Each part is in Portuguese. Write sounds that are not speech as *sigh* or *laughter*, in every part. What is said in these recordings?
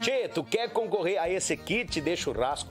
Tchê, tu quer concorrer a esse kit de churrasco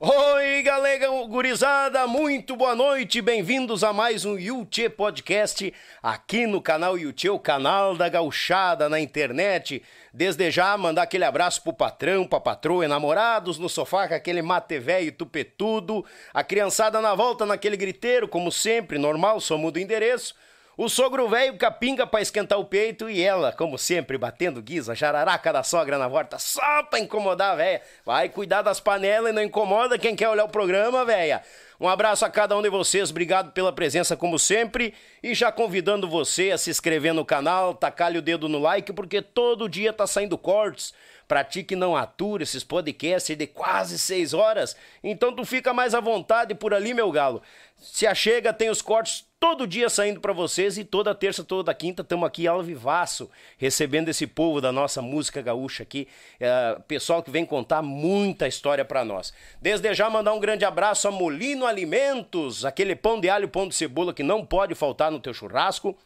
Oi, galera gurizada, muito boa noite, bem-vindos a mais um Yuchê Podcast aqui no canal Yuchê, o canal da gauchada na internet. Desde já, mandar aquele abraço pro patrão, pra patroa, namorados no sofá com aquele mate velho tupetudo, a criançada na volta naquele griteiro, como sempre, normal, só muda o endereço. O sogro velho capinga pra esquentar o peito e ela, como sempre, batendo guisa, jararaca da sogra na porta, só pra incomodar a véia. Vai cuidar das panelas e não incomoda quem quer olhar o programa, véia. Um abraço a cada um de vocês, obrigado pela presença como sempre e já convidando você a se inscrever no canal, tacar o dedo no like porque todo dia tá saindo cortes Pra ti que não atura esses podcasts de quase seis horas, então tu fica mais à vontade por ali, meu galo. Se achega, tem os cortes todo dia saindo para vocês e toda terça, toda quinta estamos aqui ao vivaço, recebendo esse povo da nossa música gaúcha aqui, é, pessoal que vem contar muita história para nós. Desde já mandar um grande abraço a Molino Alimentos, aquele pão de alho, pão de cebola que não pode faltar no teu churrasco.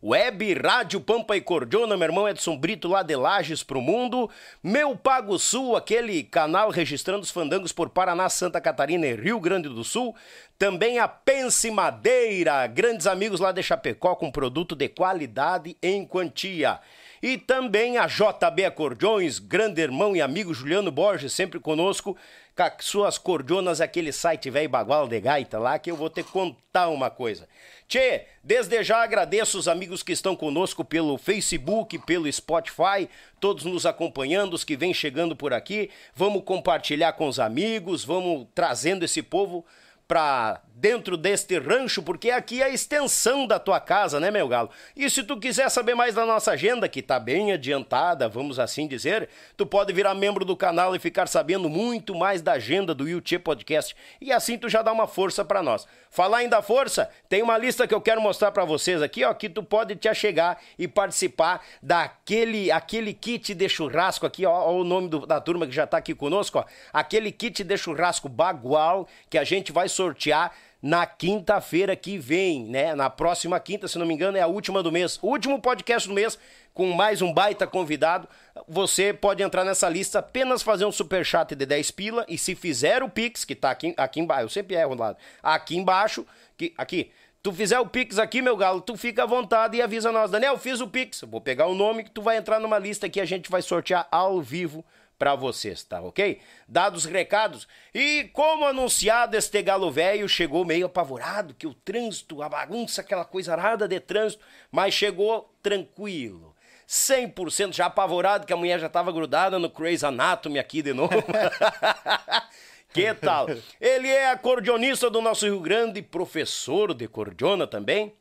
Web Rádio Pampa e Cordiona, meu irmão Edson Brito lá de Lages pro mundo. Meu Pago Sul, aquele canal registrando os fandangos por Paraná, Santa Catarina e Rio Grande do Sul. Também a Pense Madeira, grandes amigos lá de Chapecó com produto de qualidade em quantia. E também a JB Acordeões, grande irmão e amigo Juliano Borges, sempre conosco, com as suas cordionas, aquele site velho bagual de gaita lá, que eu vou te contar uma coisa. Tchê, desde já agradeço os amigos que estão conosco pelo Facebook, pelo Spotify, todos nos acompanhando, os que vêm chegando por aqui. Vamos compartilhar com os amigos, vamos trazendo esse povo para dentro deste rancho, porque aqui é a extensão da tua casa, né, meu galo? E se tu quiser saber mais da nossa agenda, que tá bem adiantada, vamos assim dizer, tu pode virar membro do canal e ficar sabendo muito mais da agenda do YouTube Podcast. E assim tu já dá uma força para nós. Falar em da força, tem uma lista que eu quero mostrar para vocês aqui, ó, que tu pode te achegar e participar daquele aquele kit de churrasco aqui, ó, ó o nome do, da turma que já tá aqui conosco, ó, aquele kit de churrasco bagual que a gente vai sortear na quinta-feira que vem, né? Na próxima quinta, se não me engano, é a última do mês. Último podcast do mês, com mais um baita convidado. Você pode entrar nessa lista, apenas fazer um super chat de 10 pila e se fizer o Pix, que tá aqui, aqui embaixo, eu sempre erro lado, aqui embaixo, que, aqui, tu fizer o Pix aqui, meu galo, tu fica à vontade e avisa nós. Daniel, fiz o Pix. Vou pegar o nome que tu vai entrar numa lista que a gente vai sortear ao vivo para vocês, tá ok? Dados recados. E como anunciado, este galo velho chegou meio apavorado, que o trânsito, a bagunça, aquela coisa arada de trânsito, mas chegou tranquilo. 100% já apavorado, que a mulher já estava grudada no Crazy Anatomy aqui de novo. *laughs* que tal? Ele é acordeonista do nosso Rio Grande, professor de cordiona também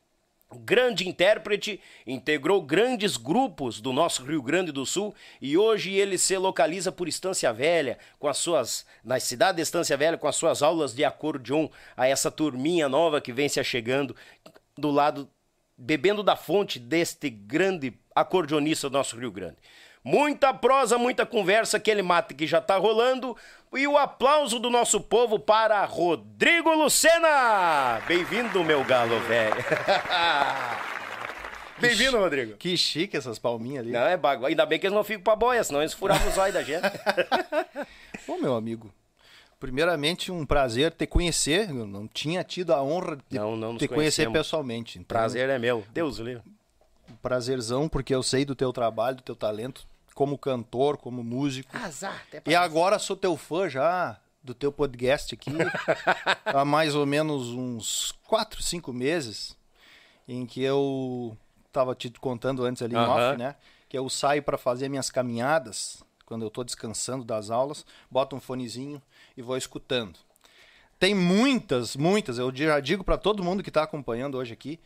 grande intérprete, integrou grandes grupos do nosso Rio Grande do Sul e hoje ele se localiza por Estância Velha, com as suas na cidade de Estância Velha com as suas aulas de acordeon, a essa turminha nova que vem se achegando do lado bebendo da fonte deste grande acordeonista do nosso Rio Grande. Muita prosa, muita conversa, aquele mate que já tá rolando. E o aplauso do nosso povo para Rodrigo Lucena! Bem-vindo, meu galo velho. *laughs* Bem-vindo, Rodrigo. Que chique essas palminhas ali. Não, é bagu... Ainda bem que eles não ficam pra boia, senão eles furavam os olhos da gente. *laughs* Bom, meu amigo, primeiramente um prazer te conhecer. Eu não tinha tido a honra de não, não te conhecer pessoalmente. Então, prazer é meu. Deus livre. Prazerzão, porque eu sei do teu trabalho, do teu talento como cantor, como músico. Azar, até e agora sou teu fã já do teu podcast aqui *laughs* há mais ou menos uns 4, 5 meses, em que eu estava te contando antes ali no off, né? Que eu saio para fazer minhas caminhadas, quando eu estou descansando das aulas, boto um fonezinho e vou escutando. Tem muitas, muitas, eu já digo para todo mundo que está acompanhando hoje aqui,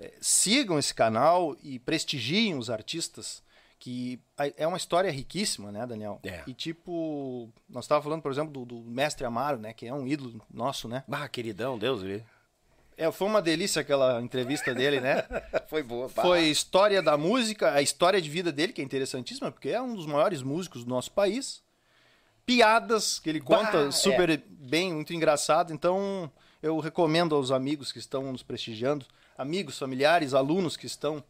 é, sigam esse canal e prestigiem os artistas que é uma história riquíssima, né, Daniel? É. E tipo, nós estávamos falando, por exemplo, do, do, Mestre Amaro, né, que é um ídolo nosso, né? Ah, queridão, Deus ele. É, foi uma delícia aquela entrevista dele, né? *laughs* foi boa. Pá. Foi história da música, a história de vida dele, que é interessantíssima, porque é um dos maiores músicos do nosso país. Piadas que ele conta bah, super é. bem, muito engraçado. Então, eu recomendo aos amigos que estão nos prestigiando, amigos, familiares, alunos que estão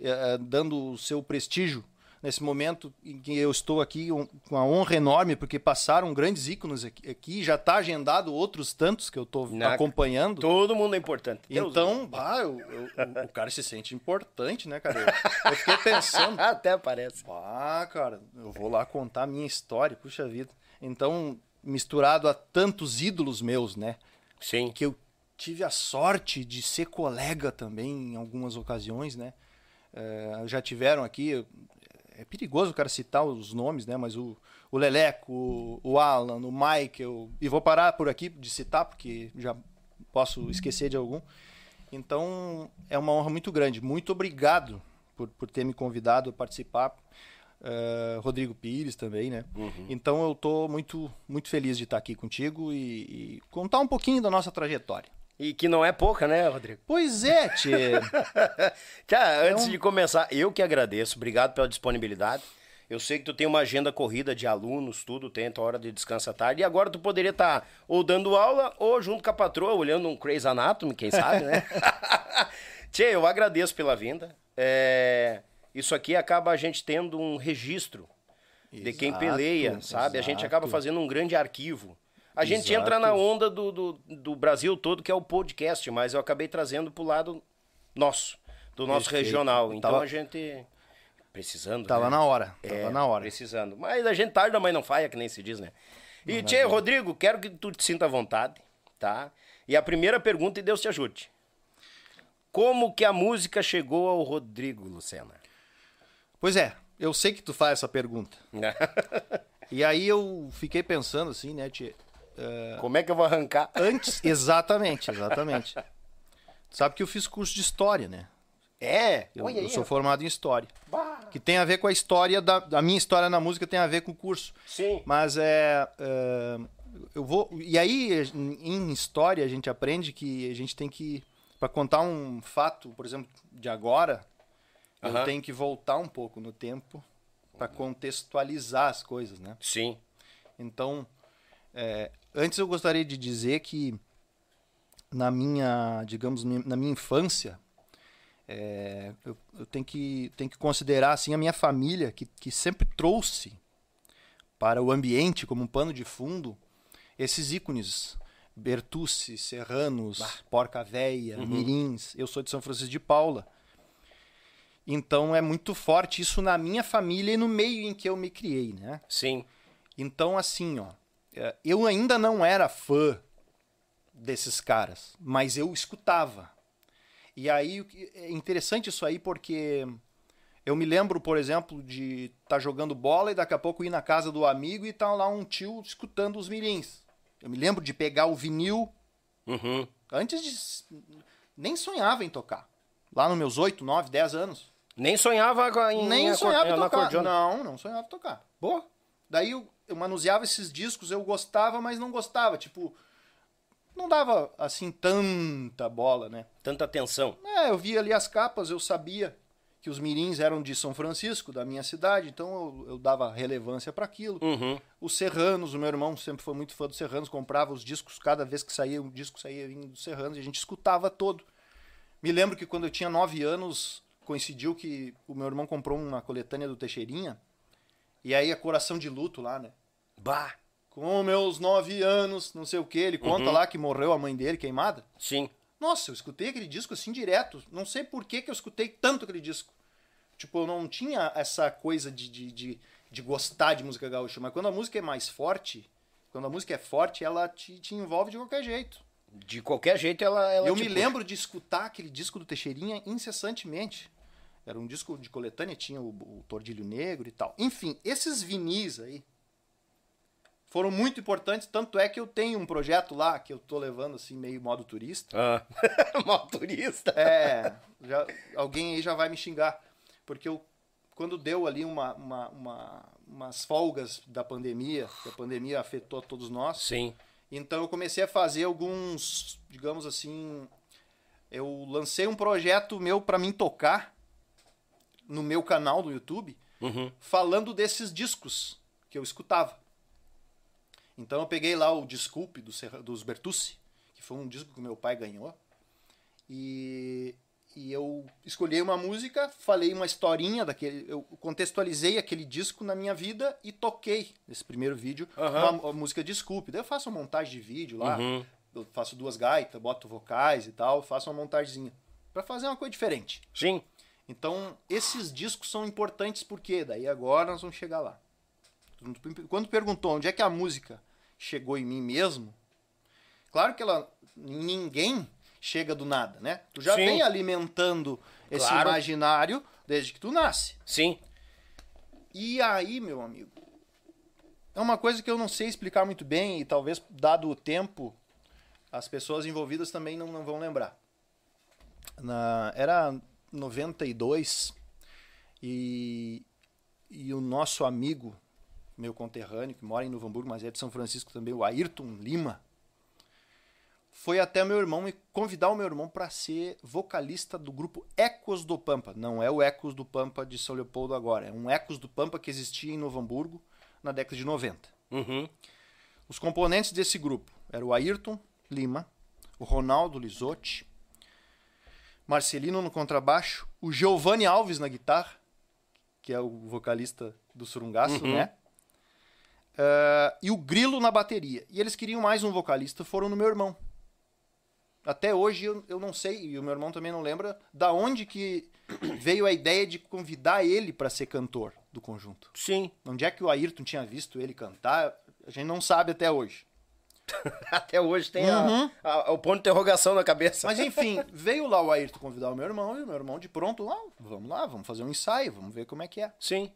é, dando o seu prestígio nesse momento em que eu estou aqui um, com uma honra enorme, porque passaram grandes ícones aqui, aqui já está agendado outros tantos que eu estou acompanhando. Todo mundo é importante. Então, bah, eu, eu, o cara se sente importante, né, cara? Eu, *laughs* eu fiquei pensando. Até parece. Ah, cara, eu vou lá contar a minha história, puxa vida. Então, misturado a tantos ídolos meus, né? Sim. Que eu tive a sorte de ser colega também em algumas ocasiões, né? É, já tiveram aqui, é perigoso o cara citar os nomes, né? Mas o, o Leleco, o, o Alan, o Michael, e vou parar por aqui de citar, porque já posso esquecer de algum. Então, é uma honra muito grande. Muito obrigado por, por ter me convidado a participar. Uh, Rodrigo Pires também, né? Uhum. Então eu tô muito, muito feliz de estar aqui contigo e, e, contar um pouquinho da nossa trajetória. E que não é pouca, né, Rodrigo? Pois é, Tchê. *laughs* Tchá, antes de começar, eu que agradeço. Obrigado pela disponibilidade. Eu sei que tu tem uma agenda corrida de alunos, tudo, tem a hora de descanso à tarde. E agora tu poderia estar tá ou dando aula ou junto com a patroa, olhando um Crazy Anatomy, quem sabe, né? *laughs* *laughs* Tchê, eu agradeço pela vinda. É... Isso aqui acaba a gente tendo um registro exato, de quem peleia, sabe? Exato. A gente acaba fazendo um grande arquivo. A gente exato. entra na onda do, do, do, Brasil todo, que é o podcast, mas eu acabei trazendo pro lado nosso, do nosso Perfeito. regional. Então tava... a gente Precisando. Tava né? na hora. Tava é, na hora. Precisando. Mas a gente tarda, mas não falha, que nem se diz, né? E, Tchê, Rodrigo, quero que tu te sinta à vontade, tá? E a primeira pergunta, e Deus te ajude. Como que a música chegou ao Rodrigo, Lucena? Pois é, eu sei que tu faz essa pergunta. *laughs* e aí eu fiquei pensando assim, né, Tchê? Uh... Como é que eu vou arrancar? Antes, *laughs* exatamente, exatamente. Sabe que eu fiz curso de história, né? É, eu, eu sou formado em história. Bah. Que tem a ver com a história da. A minha história na música tem a ver com o curso. Sim. Mas é. é eu vou. E aí, em história, a gente aprende que a gente tem que. Para contar um fato, por exemplo, de agora, uh -huh. eu tenho que voltar um pouco no tempo para contextualizar as coisas, né? Sim. Então, é, antes eu gostaria de dizer que na minha, digamos, na minha infância, é, eu, eu, tenho, que, tenho que considerar assim a minha família, que, que sempre trouxe para o ambiente como um pano de fundo esses ícones. Bertucci, Serranos, bah. Porca Véia, uhum. Mirins. Eu sou de São Francisco de Paula. Então é muito forte isso na minha família e no meio em que eu me criei, né? Sim. Então, assim, ó, eu ainda não era fã desses caras, mas eu escutava. E aí é interessante isso aí porque eu me lembro, por exemplo, de estar tá jogando bola e daqui a pouco ir na casa do amigo e tá lá um tio escutando os mirins. Eu me lembro de pegar o vinil uhum. antes de. Nem sonhava em tocar. Lá nos meus 8, 9, 10 anos. Nem sonhava em Nem sonhava em tocar. Não, não sonhava em tocar. Boa. Daí eu, eu manuseava esses discos, eu gostava, mas não gostava. Tipo, não dava assim tanta bola, né? Tanta atenção. É, eu via ali as capas, eu sabia que os mirins eram de São Francisco, da minha cidade, então eu, eu dava relevância para aquilo. Uhum. Os Serranos, o meu irmão sempre foi muito fã dos Serranos, comprava os discos, cada vez que saía um disco saía vindo dos Serranos e a gente escutava todo. Me lembro que quando eu tinha nove anos, coincidiu que o meu irmão comprou uma coletânea do Teixeirinha, e aí a Coração de Luto lá, né? Bah! com meus nove anos, não sei o que, ele conta uhum. lá que morreu a mãe dele queimada. Sim. Nossa, eu escutei aquele disco assim direto. Não sei por que, que eu escutei tanto aquele disco. Tipo, eu não tinha essa coisa de, de, de, de gostar de música gaúcha, mas quando a música é mais forte, quando a música é forte, ela te, te envolve de qualquer jeito. De qualquer jeito ela. ela eu me puxa. lembro de escutar aquele disco do Teixeirinha incessantemente. Era um disco de coletânea, tinha o, o Tordilho Negro e tal. Enfim, esses vinis aí, foram muito importantes, tanto é que eu tenho um projeto lá que eu tô levando assim meio modo turista. Ah, *laughs* modo turista. É, já, alguém aí já vai me xingar, porque eu quando deu ali uma, uma, uma, umas folgas da pandemia, que a pandemia afetou todos nós. Sim. Então eu comecei a fazer alguns, digamos assim, eu lancei um projeto meu para mim tocar no meu canal do YouTube, uhum. falando desses discos que eu escutava. Então eu peguei lá o Desculpe do dos Bertucci, que foi um disco que meu pai ganhou. E, e eu escolhi uma música, falei uma historinha daquele. Eu contextualizei aquele disco na minha vida e toquei nesse primeiro vídeo uhum. uma, uma, música Desculpe. Daí eu faço uma montagem de vídeo lá, uhum. eu faço duas gaitas, boto vocais e tal, faço uma montagemzinha. para fazer uma coisa diferente. Sim. Então, esses discos são importantes porque daí agora nós vamos chegar lá. Quando perguntou onde é que a música chegou em mim mesmo, claro que ela ninguém chega do nada, né? Tu já Sim. vem alimentando esse claro. imaginário desde que tu nasce. Sim. E aí, meu amigo, é uma coisa que eu não sei explicar muito bem e talvez dado o tempo as pessoas envolvidas também não, não vão lembrar. Na, era 92 e e o nosso amigo, meu conterrâneo, que mora em Novo Hamburgo, mas é de São Francisco também, o Ayrton Lima, foi até meu irmão me convidar o meu irmão para ser vocalista do grupo Ecos do Pampa. Não é o Ecos do Pampa de São Leopoldo agora, é um Ecos do Pampa que existia em Novo Hamburgo na década de 90. Uhum. Os componentes desse grupo eram o Ayrton Lima, o Ronaldo Lisotti, Marcelino no contrabaixo, o Giovanni Alves na guitarra, que é o vocalista do Surungaço, Uhum. né? Ah, e o Grilo na bateria. E eles queriam mais um vocalista, foram no meu irmão. Até hoje eu, eu não sei, e o meu irmão também não lembra, da onde que *coughs* veio a ideia de convidar ele para ser cantor do conjunto. Sim. Onde é que o Ayrton tinha visto ele cantar, a gente não sabe até hoje. *laughs* Até hoje tem a- Uhum. a- o ponto de interrogação na cabeça. Mas enfim, *laughs* veio lá o Ayrton convidar o meu irmão, e o meu irmão de pronto, ah, vamos lá, vamos fazer um ensaio, vamos ver como é que é. Sim.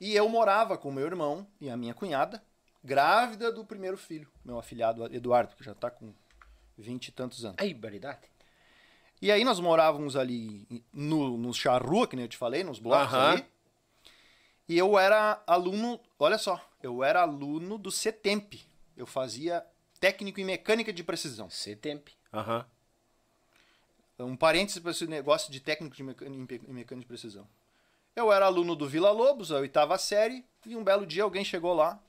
E eu morava com o meu irmão e a minha cunhada, grávida do primeiro filho, meu afilhado Eduardo, que já tá com vinte e tantos anos. Ai, baridade. E aí nós morávamos ali no, no charrua, que nem eu te falei, nos blocos Aham. ali. E eu era aluno, olha só, eu era aluno do CETEMP. Eu fazia técnico em mecânica de precisão. C-Temp. Aham. Um parênteses para esse negócio de técnico de meca- em mecânica de precisão. Eu era aluno do Vila Lobos, a oitava série, e um belo dia alguém chegou lá.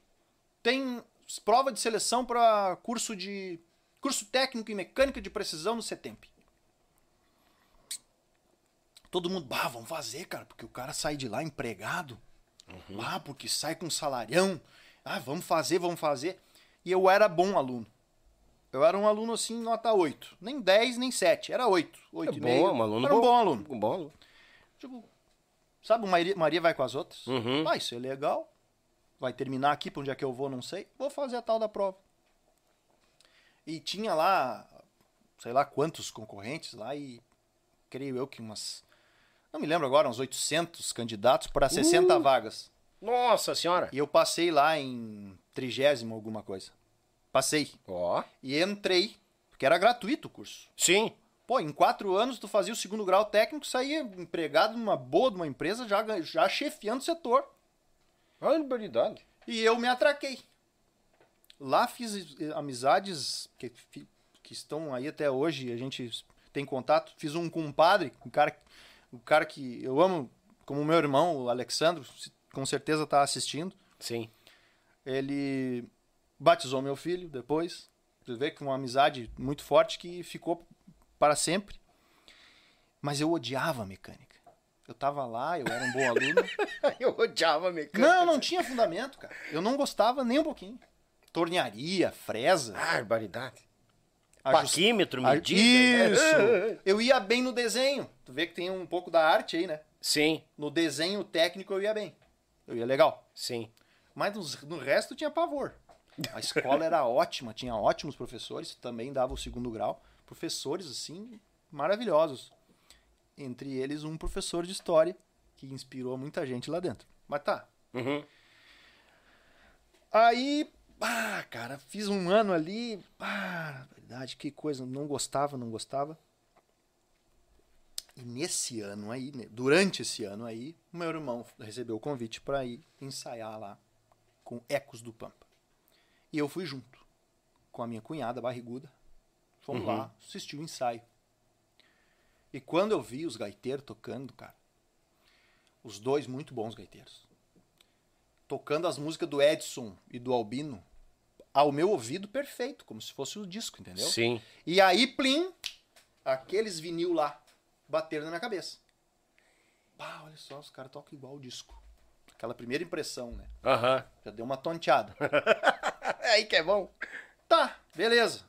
Tem prova de seleção para curso de curso técnico em mecânica de precisão no CETEMP. Todo mundo, bah, vamos fazer, cara, porque o cara sai de lá empregado. Ah, porque sai com salarião. Ah, vamos fazer, vamos fazer. E eu era bom aluno. Eu era um aluno assim, nota 8. Nem 10, nem 7. Era 8. 8 É e bom, meio. um aluno era um bom. bom aluno. Um bom aluno. Tipo, sabe, Maria, Maria vai com as outras? Uhum. Ah, isso é legal. Vai terminar aqui, pra onde é que eu vou, não sei. Vou fazer a tal da prova. E tinha lá, sei lá quantos concorrentes lá e creio eu que umas... Não me lembro agora, uns 800 candidatos para 60 Uh! vagas. Nossa senhora. E eu passei lá em trigésimo alguma coisa. Passei. Ó. E entrei, porque era gratuito o curso. Sim. Pô, em quatro anos tu fazia o segundo grau técnico, saía empregado numa boa de uma empresa, já, já chefiando o setor. Olha que baridade. E eu me atraquei. Lá fiz amizades que, que estão aí até hoje, a gente tem contato. Fiz um compadre, um cara, um cara que eu amo, como meu irmão, o Alexandro, com certeza tá assistindo. Sim. Ele batizou meu filho depois. Tu vê que uma amizade muito forte que ficou para sempre. Mas eu odiava a mecânica. Eu tava lá, eu era um bom aluno. *laughs* Eu odiava mecânica. Não, não tinha fundamento, cara. Eu não gostava nem um pouquinho. Tornearia, fresa. Ah, baridade. ajust- Paquímetro, a- medida. Isso! *laughs* Eu ia bem no desenho. Tu vê que tem um pouco da arte aí, né? Sim, No desenho técnico eu ia bem. Eu ia legal. sim. Mas nos- no resto tinha pavor. A escola era ótima, tinha ótimos professores, também dava o segundo grau. Professores, assim, maravilhosos. Entre eles, um professor de história, que inspirou muita gente lá dentro. Mas tá. Uhum. Aí, ah, cara, fiz um ano ali. Ah, verdade, que coisa, não gostava, não gostava. E nesse ano aí, né, durante esse ano aí, o meu irmão recebeu o convite para ir ensaiar lá com Ecos do Pampa. E eu fui junto com a minha cunhada barriguda. Fomos Uhum. lá assistir o ensaio. E quando eu vi os gaiteiros tocando, cara, os dois muito bons gaiteiros, tocando as músicas do Edson e do Albino, ao meu ouvido perfeito, como se fosse o disco, entendeu? Sim. E aí, plim, aqueles vinil lá bateram na minha cabeça. Pá, olha só, os caras tocam igual o disco. Aquela primeira impressão, né? Aham. Já deu uma tonteada. *laughs* É aí que é bom. Tá, beleza.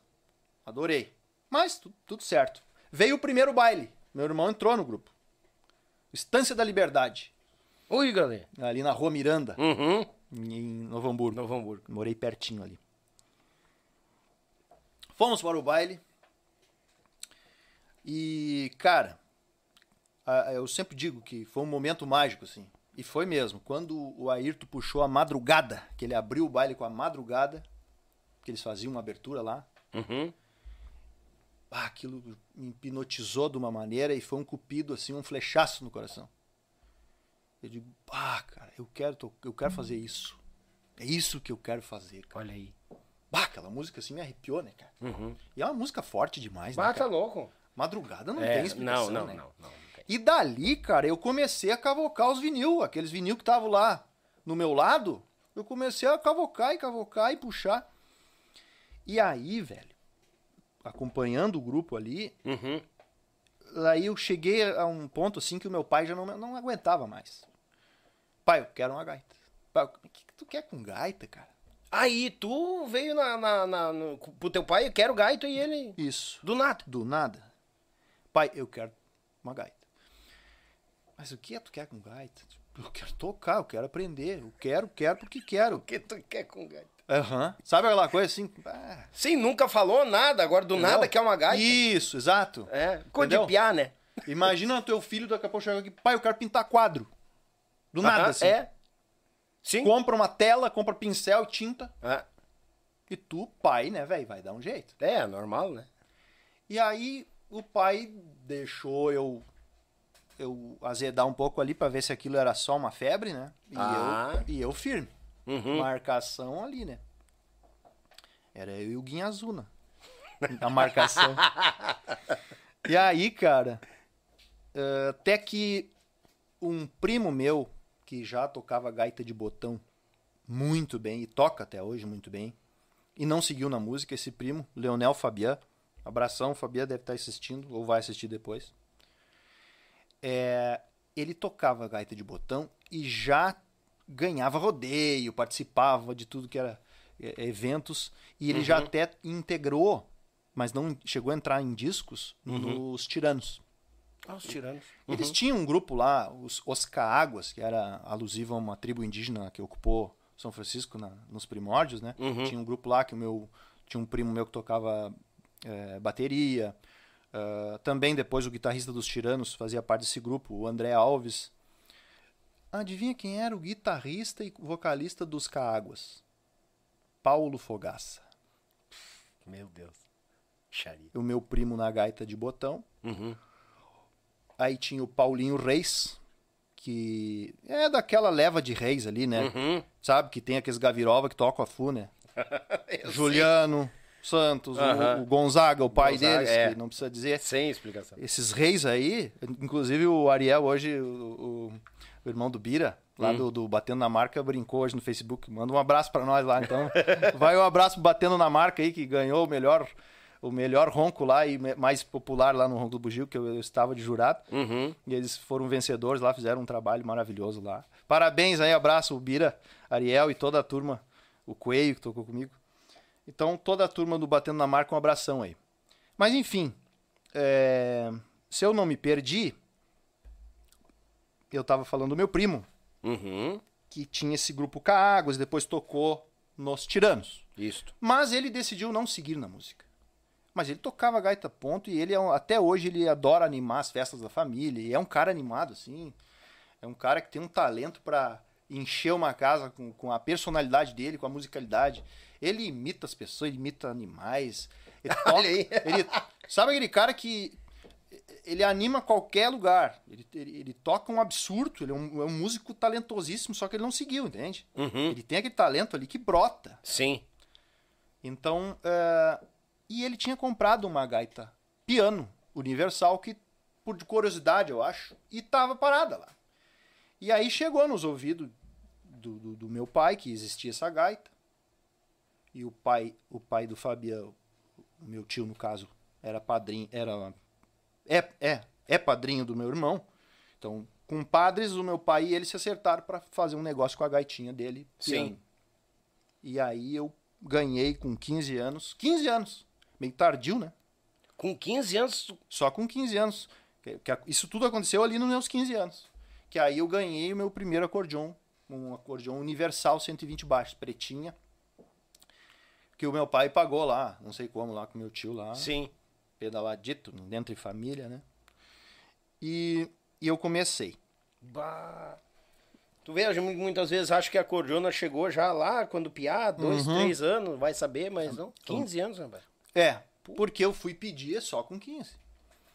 Adorei. Mas tu- tudo certo. Veio o primeiro baile. Meu irmão entrou no grupo. Estância da Liberdade. Ui, galera. Ali na Rua Miranda, Uhum. em Novo Hamburgo. Novo Hamburgo. Morei pertinho ali. Fomos para o baile. E, cara, eu sempre digo que foi um momento mágico, assim. E foi mesmo. Quando o Ayrton puxou a madrugada, que ele abriu o baile com a madrugada, que eles faziam uma abertura lá, Uhum. ah, aquilo me hipnotizou de uma maneira e foi um cupido, assim, um flechaço no coração. Eu digo, ah, cara, eu quero, eu quero fazer isso. É isso que eu quero fazer, cara. Olha aí. Bah, aquela música assim me arrepiou, né, cara? Uhum. E é uma música forte demais, né, Bata cara? louco. Madrugada não É, tem explicação, não, não, né? não, não. E dali, cara, eu comecei a cavocar os vinil, aqueles vinil que estavam lá no meu lado, eu comecei a cavocar e cavocar e puxar. E aí, velho, acompanhando o grupo ali, Uhum. aí eu cheguei a um ponto assim que o meu pai já não, não aguentava mais. Pai, eu quero uma gaita. Pai, o que, que tu quer com gaita, cara? Aí tu veio na, na, na- no, pro teu pai, eu quero gaito e ele. Isso. Do nada. Do nada. Pai, eu quero uma gaita. Mas o que tu quer com gaita? Eu quero tocar, eu quero aprender. Eu quero, quero porque quero. O que tu quer com gaito? Aham. Sabe aquela coisa assim? Ah, Sim, nunca falou nada, agora do nada entendeu? quer uma gaita. Isso, exato. É, cor de piá, né? Imagina teu filho daqui a pouco chega aqui, pai, eu quero pintar quadro. Do nada, assim. É. Sim. Compra uma tela, compra pincel tinta. É. E tu, pai, né, velho, vai dar um jeito. É, normal, né? E aí o pai deixou eu eu azedar um pouco ali pra ver se aquilo era só uma febre, né? E, Ah. eu, e eu firme. Uhum. Marcação ali, né? Era eu e o Guinha Azuna. A marcação. *laughs* e aí, cara, eh, até que um primo meu, que já tocava gaita de botão muito bem, e toca até hoje muito bem, e não seguiu na música, esse primo, Leonel Fabian. Abração, Fabian deve estar assistindo, ou vai assistir depois. É, ele tocava gaita de botão e já ganhava rodeio, participava de tudo que era é, eventos, e ele já até integrou, mas não chegou a entrar em discos, nos Tiranos. Ah, os tiranos. Eles tinham um grupo lá, os Oscaáguas, que era alusivo a uma tribo indígena que ocupou São Francisco na- nos primórdios, né? Tinha um grupo lá que o meu tinha um primo meu que tocava é, bateria. Ah, também depois o guitarrista dos Tiranos fazia parte desse grupo, o André Alves. Adivinha quem era o guitarrista e vocalista dos Caáguas? Paulo Fogaça. Meu Deus. Xaria. O meu primo na gaita de botão. Uhum. Aí tinha o Paulinho Reis, que é daquela leva de reis ali, né? Uhum. Sabe? Que tem aqueles gavirova que tocam a fu, né? *laughs* Juliano, Santos, o- o, Gonzaga, o pai Gonzaga, deles, é. que não precisa dizer. Sem explicação. Esses reis aí, inclusive o Ariel hoje, o, o- irmão do Bira, lá Hum. do, do Batendo na Marca, brincou hoje no Facebook. Manda um abraço pra nós lá, então. *laughs* Vai um abraço Batendo na Marca aí, que ganhou o melhor, o melhor ronco lá e mais popular lá no Ronco do Bugio, que eu, eu estava de jurado. Uhum. E eles foram vencedores lá, fizeram um trabalho maravilhoso lá. Parabéns aí, abraço o Bira, Ariel e toda a turma, o Coelho que tocou comigo. Então, toda a turma do Batendo na Marca, um abração aí. Mas enfim, é, se eu não me perdi, eu tava falando do meu primo, Uhum. que tinha esse grupo Caáguas, depois tocou nos Tiranos. Isto. Mas ele decidiu não seguir na música. Mas ele tocava gaita ponto e ele é um- até hoje ele adora animar as festas da família. E é um cara animado assim. É um cara que tem um talento pra encher uma casa com, com a personalidade dele, com a musicalidade. Ele imita as pessoas, ele imita animais. Ele *laughs* toca, Olha aí. ele- sabe aquele cara que ele anima qualquer lugar. Ele, ele, ele toca um absurdo, ele é um, é um músico talentosíssimo, só que ele não seguiu, entende? Uhum. Ele tem aquele talento ali que brota. Sim. Então, é, e ele tinha comprado uma gaita piano universal que, por curiosidade, eu acho, e tava parada lá. E aí chegou nos ouvidos do, do, do meu pai que existia essa gaita. E o pai, o pai do Fabiano, o meu tio no caso, era padrinho, era é, é, é padrinho do meu irmão. Então, com padres, o meu pai e ele se acertaram para fazer um negócio com a gaitinha dele. piano. Sim. E aí eu ganhei com 15 anos. 15 anos. Meio tardio, né? Com 15 anos, Só com 15 anos. Isso tudo aconteceu ali nos meus 15 anos. Que aí eu ganhei o meu primeiro acordeon. Um acordeon universal 120 baixos, pretinha. Que o meu pai pagou lá, não sei como, lá com meu tio lá. sim. Pedaladito, dentro de família, né? E, e eu comecei. Bah. Tu vê, muitas vezes acha que a cordiona chegou já lá, quando piá, dois, Uhum. três anos, vai saber, mas não. 15 anos, rapaz. É, porque eu fui pedir só com 15.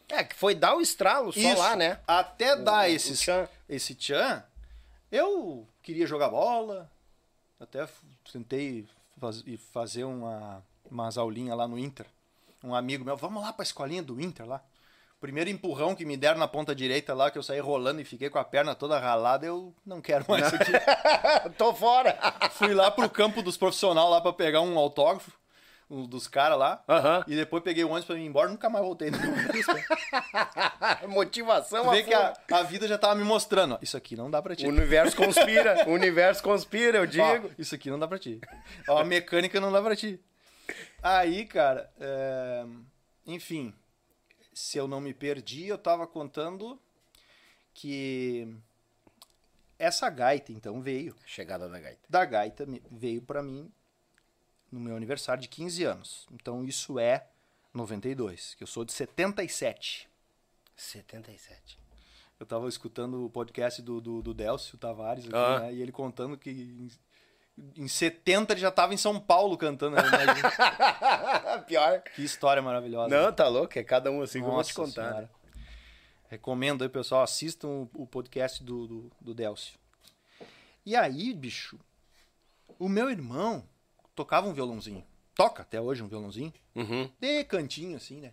É, que foi dar o estralo só Isso. lá, né? Até dar o esse, tchan. esse tchan, Eu queria jogar bola, até tentei faz, fazer uma, umas aulinhas lá no Inter. Um amigo meu, vamos lá pra escolinha do Inter lá. Primeiro empurrão que me deram na ponta direita lá, que eu saí rolando e fiquei com a perna toda ralada, eu não quero mais isso aqui. *laughs* Tô fora. Fui lá pro campo dos profissionais lá pra pegar um autógrafo um dos caras lá. E depois peguei o ônibus pra ir embora, nunca mais voltei. *laughs* Motivação Tu vê que a, a vida já tava me mostrando, ó, isso aqui não dá pra ti. O universo conspira. *laughs* o universo conspira, eu Ó, digo. isso aqui não dá pra ti. Ó, a mecânica não dá pra ti. Aí, cara, é, enfim, se eu não me perdi, eu tava contando que essa gaita, então, veio. Chegada da gaita. Da gaita veio pra mim no meu aniversário de 15 anos. Então, isso é 92, que eu sou de 77. 77. Eu tava escutando o podcast do, do, do Delcio Tavares aqui, Ah. né, e ele contando que em, em 70 ele já tava em São Paulo cantando. né. *laughs* Pior. que história maravilhosa. Não, tá louco, é cada um assim que eu vou te Nossa contar. Senhora. Recomendo aí, pessoal, assistam o, o podcast do, do, do Delcio. E aí, bicho, o meu irmão tocava um violãozinho. Toca até hoje um violãozinho. Uhum. De cantinho, assim, né?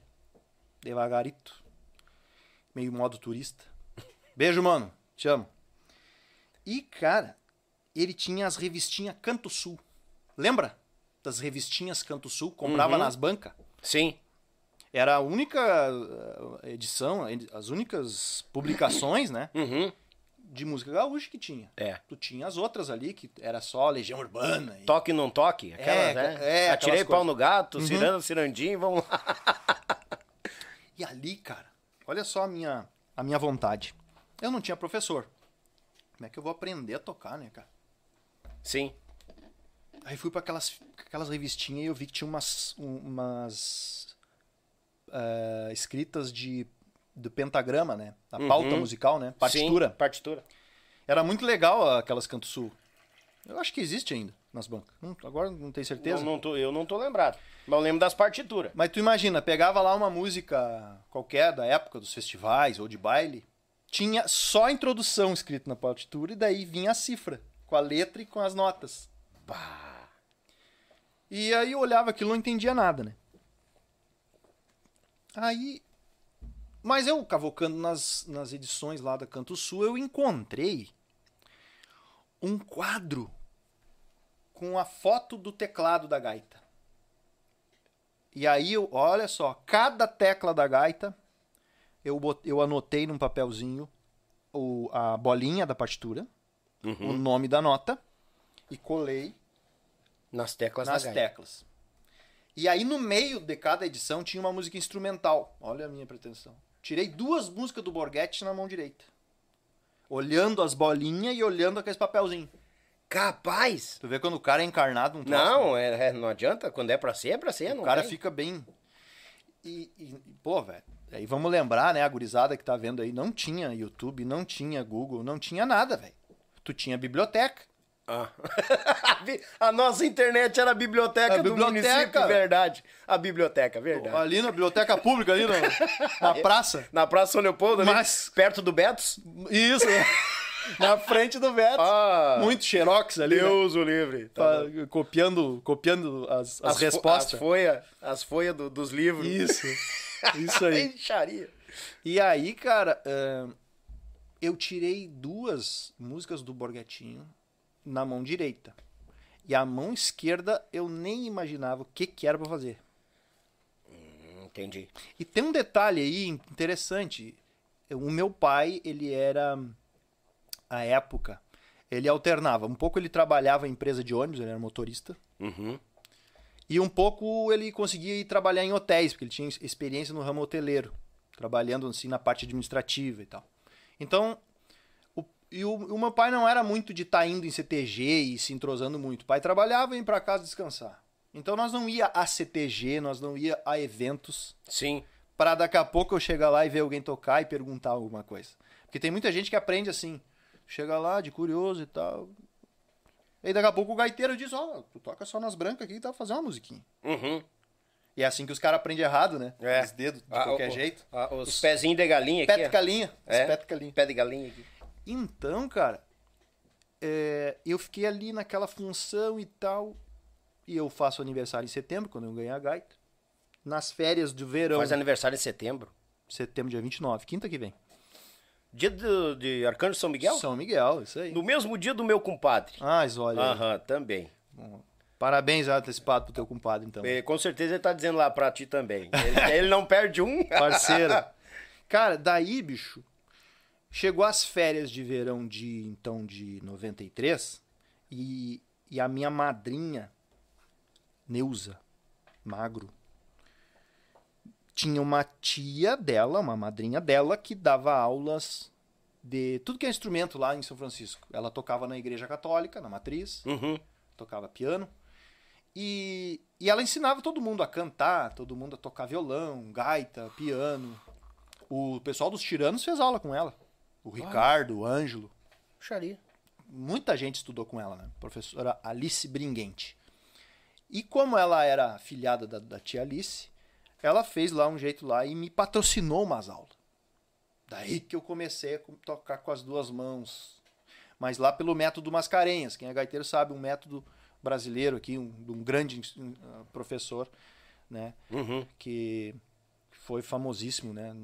Devagarito. Meio modo turista. Beijo, mano. Te amo. E, cara, ele tinha as revistinhas Canto Sul. Lembra? Das revistinhas Canto Sul? Comprava Uhum. nas bancas. Sim. Era a única eh, edição, as únicas publicações, né? Uhum. De música gaúcha que tinha. É. Tu tinha as outras ali, que era só Legião Urbana. e- Toque não toque? Aquelas, É, né? é, Atirei pau coisas. no gato, Uhum. ciranda, cirandinho, vamos lá. *laughs* E ali, cara, olha só a minha, a minha vontade. Eu não tinha professor. Como é que eu vou aprender a tocar, né, cara? Sim. Aí fui para aquelas, aquelas revistinhas e eu vi que tinha umas, um- umas eh, escritas de do pentagrama, né? A pauta Uhum. musical, né? Partitura. Sim, partitura. Era muito legal aquelas Canto Sul. Eu acho que existe ainda nas bancas. Não- agora não tenho certeza. Não, não tô, eu não tô lembrado. Mas eu lembro das partituras. Mas tu imagina, pegava lá uma música qualquer da época dos festivais ou de baile, tinha só a introdução escrita na partitura e daí vinha a cifra, com a letra e com as notas. Pá. E aí eu olhava aquilo e não entendia nada, né? Aí. Mas eu, cavocando nas, nas edições lá da Canto Sul, eu encontrei um quadro com a foto do teclado da gaita. E aí, eu, olha só, cada tecla da gaita, eu, bot- eu anotei num papelzinho o, a bolinha da partitura, o nome da nota, e colei Nas teclas nas teclas. E aí no meio de cada edição tinha uma música instrumental. Olha a minha pretensão. Tirei duas músicas do Borghetti na mão direita. Olhando as bolinhas e olhando aqueles papelzinhos. Capaz! Tu vê quando o cara é encarnado num troço, Não, né? é, é- não adianta. Quando é pra ser, é pra ser. Não o cara tem. fica bem. E- e, pô, velho. Aí vamos lembrar, né, a gurizada que tá vendo aí, não tinha YouTube, não tinha Google, não tinha nada, velho. Tu tinha biblioteca. Ah. *laughs* a nossa internet era a biblioteca, A do biblioteca. município, verdade. A biblioteca, verdade. Ali na biblioteca pública, ali na, *laughs* na praça. Na Praça São Leopoldo, ali, Mas- perto do Betos. Isso, *laughs* na frente do Beto. Ah, Muito xerox ali, né? Deus o livre. Tá Tá copiando, copiando as, as, fo- respostas. As folhas as folha do- dos livros. Isso, isso aí. E aí, cara, ahn, eu tirei duas músicas do Borghetinho na mão direita. E a mão esquerda eu nem imaginava o que, que era pra fazer. Entendi. E tem um detalhe aí interessante. O meu pai, ele era, à época, ele alternava. Um pouco ele trabalhava em empresa de ônibus, ele era motorista. Uhum. E um pouco ele conseguia ir trabalhar em hotéis, porque ele tinha experiência no ramo hoteleiro, trabalhando assim na parte administrativa e tal. Então, e o, o meu pai não era muito de estar indo em CTG e se entrosando muito. O pai trabalhava e ia para casa descansar. Então nós não ia a CTG, nós não ia a eventos Sim. para daqui a pouco eu chegar lá e ver alguém tocar e perguntar alguma coisa. Porque tem muita gente que aprende assim, chega lá de curioso e tal. E daqui a pouco o gaiteiro diz, ó, tu toca só nas brancas aqui e tá fazendo uma musiquinha. Uhum. E é assim que os caras aprendem errado, né? É. Os dedos, de Ah, qualquer o- jeito. ah, os, pezinhos de galinha aqui. Pé de ó. calinha. É. Os pé de calinha. Pé de galinha aqui. Então, cara, é, eu fiquei ali naquela função e tal. E eu faço aniversário em setembro, quando eu ganhei a gaita. Nas férias de verão. Faz aniversário em setembro. Setembro, dia 29, quinta que vem. Dia do, de Arcanjo São Miguel? São Miguel, isso aí. No mesmo dia do meu compadre. Ah, olha. Aham, também. Bom, parabéns antecipado pro teu compadre, então. É, com certeza ele tá dizendo lá pra ti também. Ele, ele não perde um. Parceiro. *laughs* Cara, daí, bicho, chegou as férias de verão de, então, de 93 e, e a minha madrinha, Neuza, magro, tinha uma tia dela, uma madrinha dela, que dava aulas de tudo que é instrumento lá em São Francisco. Ela tocava na igreja católica, na matriz, Uhum. tocava piano. E, e ela ensinava todo mundo a cantar, todo mundo a tocar violão, gaita, piano. O pessoal dos tiranos fez aula com ela. O Ricardo, o Ângelo. Puxaria. Muita gente estudou com ela, né? Professora Alice Bringuente. E como ela era filhada da, da tia Alice, ela fez lá um jeito lá e me patrocinou umas aulas. Daí que eu comecei a tocar com as duas mãos. Mas lá pelo método Mascarenhas. Quem é gaiteiro sabe, um método brasileiro aqui, um, de um grande uh, professor, né? Uhum. Que foi famosíssimo, né?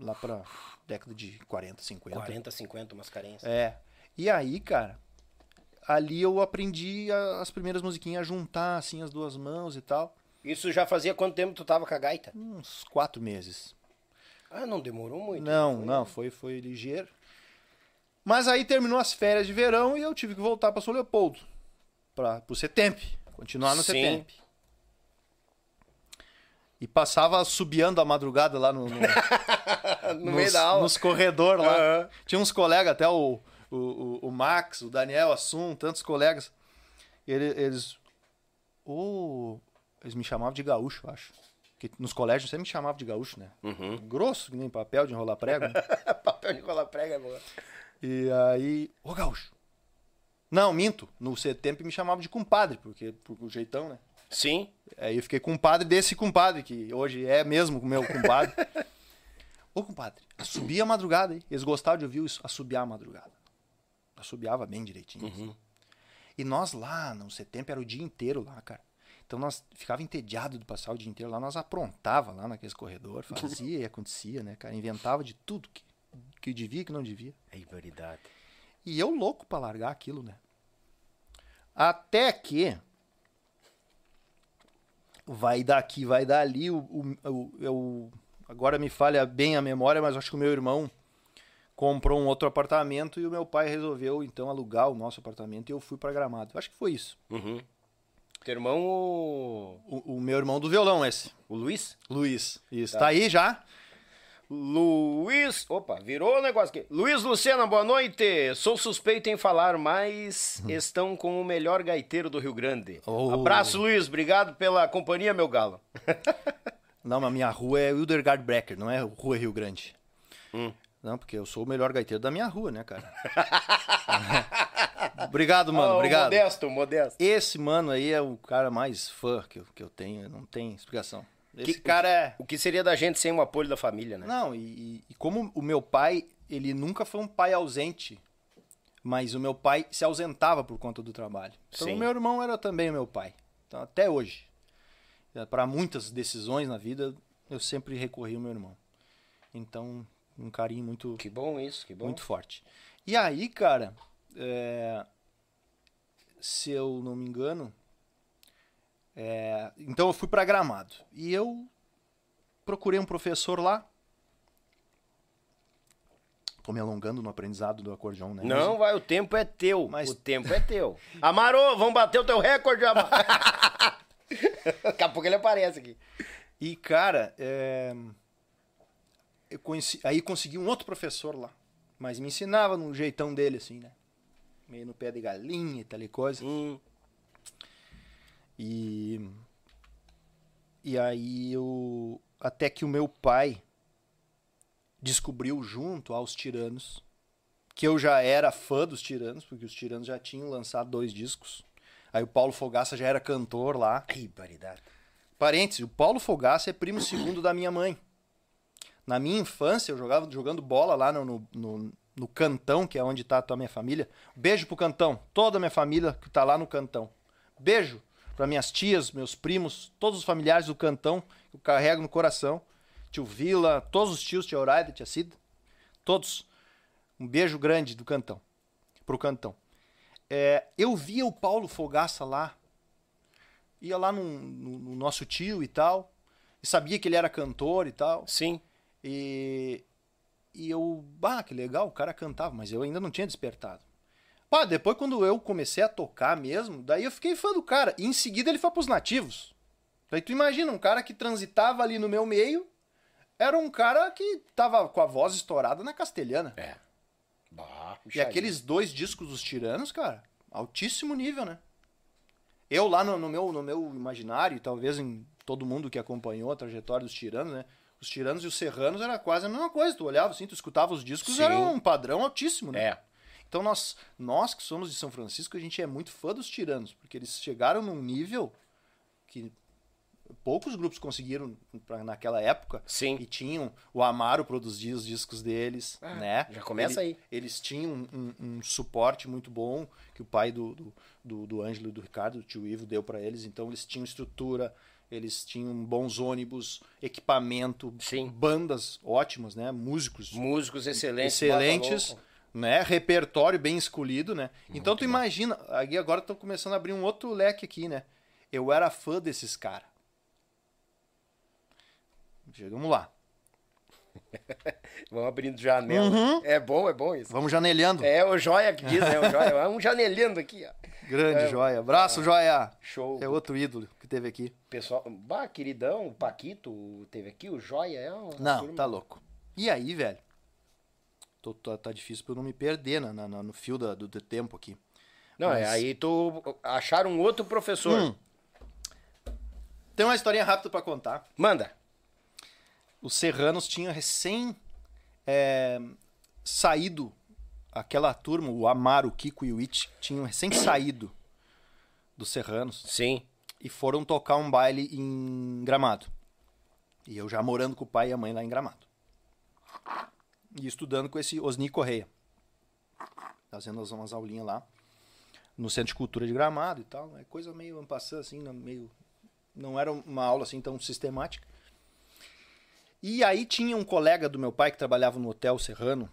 Lá pra década de 40, 50. 40, 50, umas carências. É. E aí, cara, ali eu aprendi a- as primeiras musiquinhas a juntar, assim, as duas mãos e tal. Isso já fazia quanto tempo tu tava com a gaita? Uns quatro meses. Ah, não demorou muito. Não, Foi- não, foi, foi ligeiro. Mas aí terminou as férias de verão e eu tive que voltar pra São Leopoldo. Pra, pro Setemp. Continuar no Sim. Setemp. E passava subiando a madrugada lá no, no, *laughs* No nos, meio da aula. nos corredores lá. Aham. Tinha uns colegas, até o, o, o, Max, o Daniel Assum, tantos colegas. Ele- eles. Ô, eles me chamavam de gaúcho, acho. Que nos colégios sempre me chamavam de gaúcho, né? Uhum. Grosso, que nem papel de enrolar prego. né? *laughs* Papel de cola prega, é boa. e aí. Ô, gaúcho. Não, minto. No Setemp me chamavam de compadre, porque por o jeitão, né? Sim. Aí eu fiquei compadre desse compadre, que hoje é mesmo o meu compadre. *laughs* Ô, compadre, assobia a madrugada, hein? Eles gostavam de ouvir isso, assobiar a madrugada. Assobiava bem direitinho. assim. E nós lá, no setembro, era o dia inteiro lá, cara. Então nós ficava entediado de passar o dia inteiro lá, nós aprontava lá naqueles corredores, fazia e acontecia, né, cara? Inventava de tudo que, que devia e que não devia. É verdade. E eu louco pra largar aquilo, né? Até que vai daqui, vai dali, o, o, o- eu agora me falha bem a memória, mas acho que o meu irmão comprou um outro apartamento e o meu pai resolveu então alugar o nosso apartamento e eu fui pra Gramado. Acho que foi isso. Uhum. Teu irmão, o, O, o meu irmão do violão esse, o Luiz? Luiz. Isso. Tá, aí já? Luiz. Opa, virou o negócio aqui. Luiz Lucena, boa noite. Sou suspeito em falar, mas estão com o melhor gaiteiro do Rio Grande. Oh. Abraço, Luiz. Obrigado pela companhia, meu galo. *laughs* Não, mas minha rua é Hildegard Brecker, não é Rua Rio Grande. Não, porque eu sou o melhor gaiteiro da minha rua, né, cara? *laughs* obrigado, mano, Ô, obrigado. Modesto, modesto. Esse mano aí é o cara mais fã que eu, que eu tenho, não tem explicação. Esse Que- cara é. O que seria da gente sem o apoio da família, né? Não, e, e- e como o meu pai, ele nunca foi um pai ausente, mas o meu pai se ausentava por conta do trabalho. Então Sim. o meu irmão era também o meu pai. Então, até hoje. Para muitas decisões na vida, eu sempre recorri ao meu irmão. Então, um carinho muito, Que bom isso, que bom. muito forte. E aí, cara, é, se eu não me engano, é, então eu fui pra Gramado e eu procurei um professor lá. Tô me alongando no aprendizado do acordeão, né? Não, vai, o tempo é teu. Mas- O tempo é teu. Amaro, vamos bater o teu recorde, Amaro. *laughs* Daqui a pouco ele aparece aqui. E, cara, é, eu conheci, aí consegui um outro professor lá, mas me ensinava no jeitão dele, assim, né? Meio no pé de galinha e tal e coisa. Hum, E e aí eu até que o meu pai descobriu junto aos Tiranos que eu já era fã dos Tiranos, porque os Tiranos já tinham lançado dois discos. Aí o Paulo Fogaça já era cantor lá. Ai, baridade. Parênteses, o Paulo Fogaça é primo segundo da minha mãe. Na minha infância, eu jogava jogando bola lá no, no, no, no Cantão, que é onde tá a minha família. Beijo pro Cantão, toda a minha família que tá lá no Cantão. Beijo para minhas tias, meus primos, todos os familiares do Cantão, que eu carrego no coração. Tio Vila, todos os tios, tia Horaida, tia Cida, todos. Um beijo grande do Cantão, pro Cantão. É, eu via o Paulo Fogaça lá, ia lá no, no, no nosso tio e tal, e sabia que ele era cantor e tal. Sim. E, e eu, bah, que legal, o cara cantava, mas eu ainda não tinha despertado. Pá, depois quando eu comecei a tocar mesmo, daí eu fiquei fã do cara. E em seguida ele foi pros nativos. Daí tu imagina, um cara que transitava ali no meu meio, era um cara que tava com a voz estourada na castelhana. É. Bah, E aqueles dois discos dos Tiranos, cara, altíssimo nível, né? Eu lá no, no meu, no meu imaginário, e talvez em todo mundo que acompanhou a trajetória dos Tiranos, né? Os Tiranos e os Serranos era quase a mesma coisa. Tu olhava assim, tu escutava os discos, Sim. era um padrão altíssimo, né? É. Então nós, nós que somos de São Francisco, a gente é muito fã dos Tiranos, porque eles chegaram num nível que poucos grupos conseguiram pra, naquela época. Sim. E tinham, o Amaro produzia os discos deles, Ah, né? já começa aí. Eles tinham um, um- um suporte muito bom que o pai do, do, do, do Ângelo e do Ricardo, o tio Ivo, deu para eles. Então eles tinham estrutura, eles tinham bons ônibus, equipamento, Sim. bandas ótimas, né? Músicos Músicos excelentes. excelentes, né? Repertório bem escolhido, né? então tu bom. imagina, agora tô começando a abrir um outro leque aqui, né? Eu era fã desses caras. Chegamos lá. *laughs* Vamos abrindo janela. Uhum. É bom, é bom isso. Vamos janelhando. É o Joia que diz, né? O Joia. *laughs* É um janelhando aqui, ó. Grande É, joia. Abraço, joia. Show. É outro ídolo que teve aqui. Pessoal, bah, queridão, o Paquito teve aqui, o Joia é uma Não, turma- tá louco. E aí, velho? Tô- tá, tá difícil pra eu não me perder na, na- no fio da- do, do tempo aqui. Não, é Mas- aí tu acharam um outro professor. Hum. Tem uma historinha rápida pra contar. Manda. Os Serranos tinham recém é, saído, aquela turma, o Amaro, o Kiko e o It, tinham recém saído dos Serranos Sim. e foram tocar um baile em Gramado. E eu já morando com o pai e a mãe lá em Gramado. E estudando com esse Osni Correia. Fazendo umas- aulinhas lá no Centro de Cultura de Gramado e tal. É coisa meio ampassando assim, meio não era uma aula assim tão sistemática. E aí tinha um colega do meu pai que trabalhava no Hotel Serrano,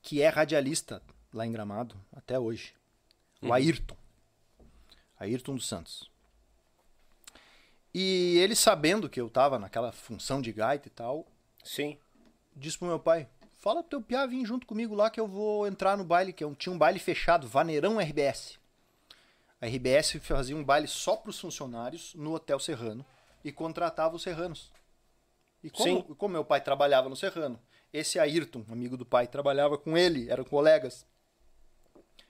que é radialista lá em Gramado até hoje. O Ayrton. Ayrton dos Santos. E ele sabendo que eu tava naquela função de gaita e tal, Sim. disse pro meu pai: Fala pro teu piá vir junto comigo lá que eu vou entrar no baile, que eu tinha um baile fechado, Vaneirão RBS. A RBS fazia um baile só pros funcionários no Hotel Serrano e contratava os serranos. E como, Sim. como meu pai trabalhava no Serrano, esse Ayrton, amigo do pai, trabalhava com ele, eram colegas.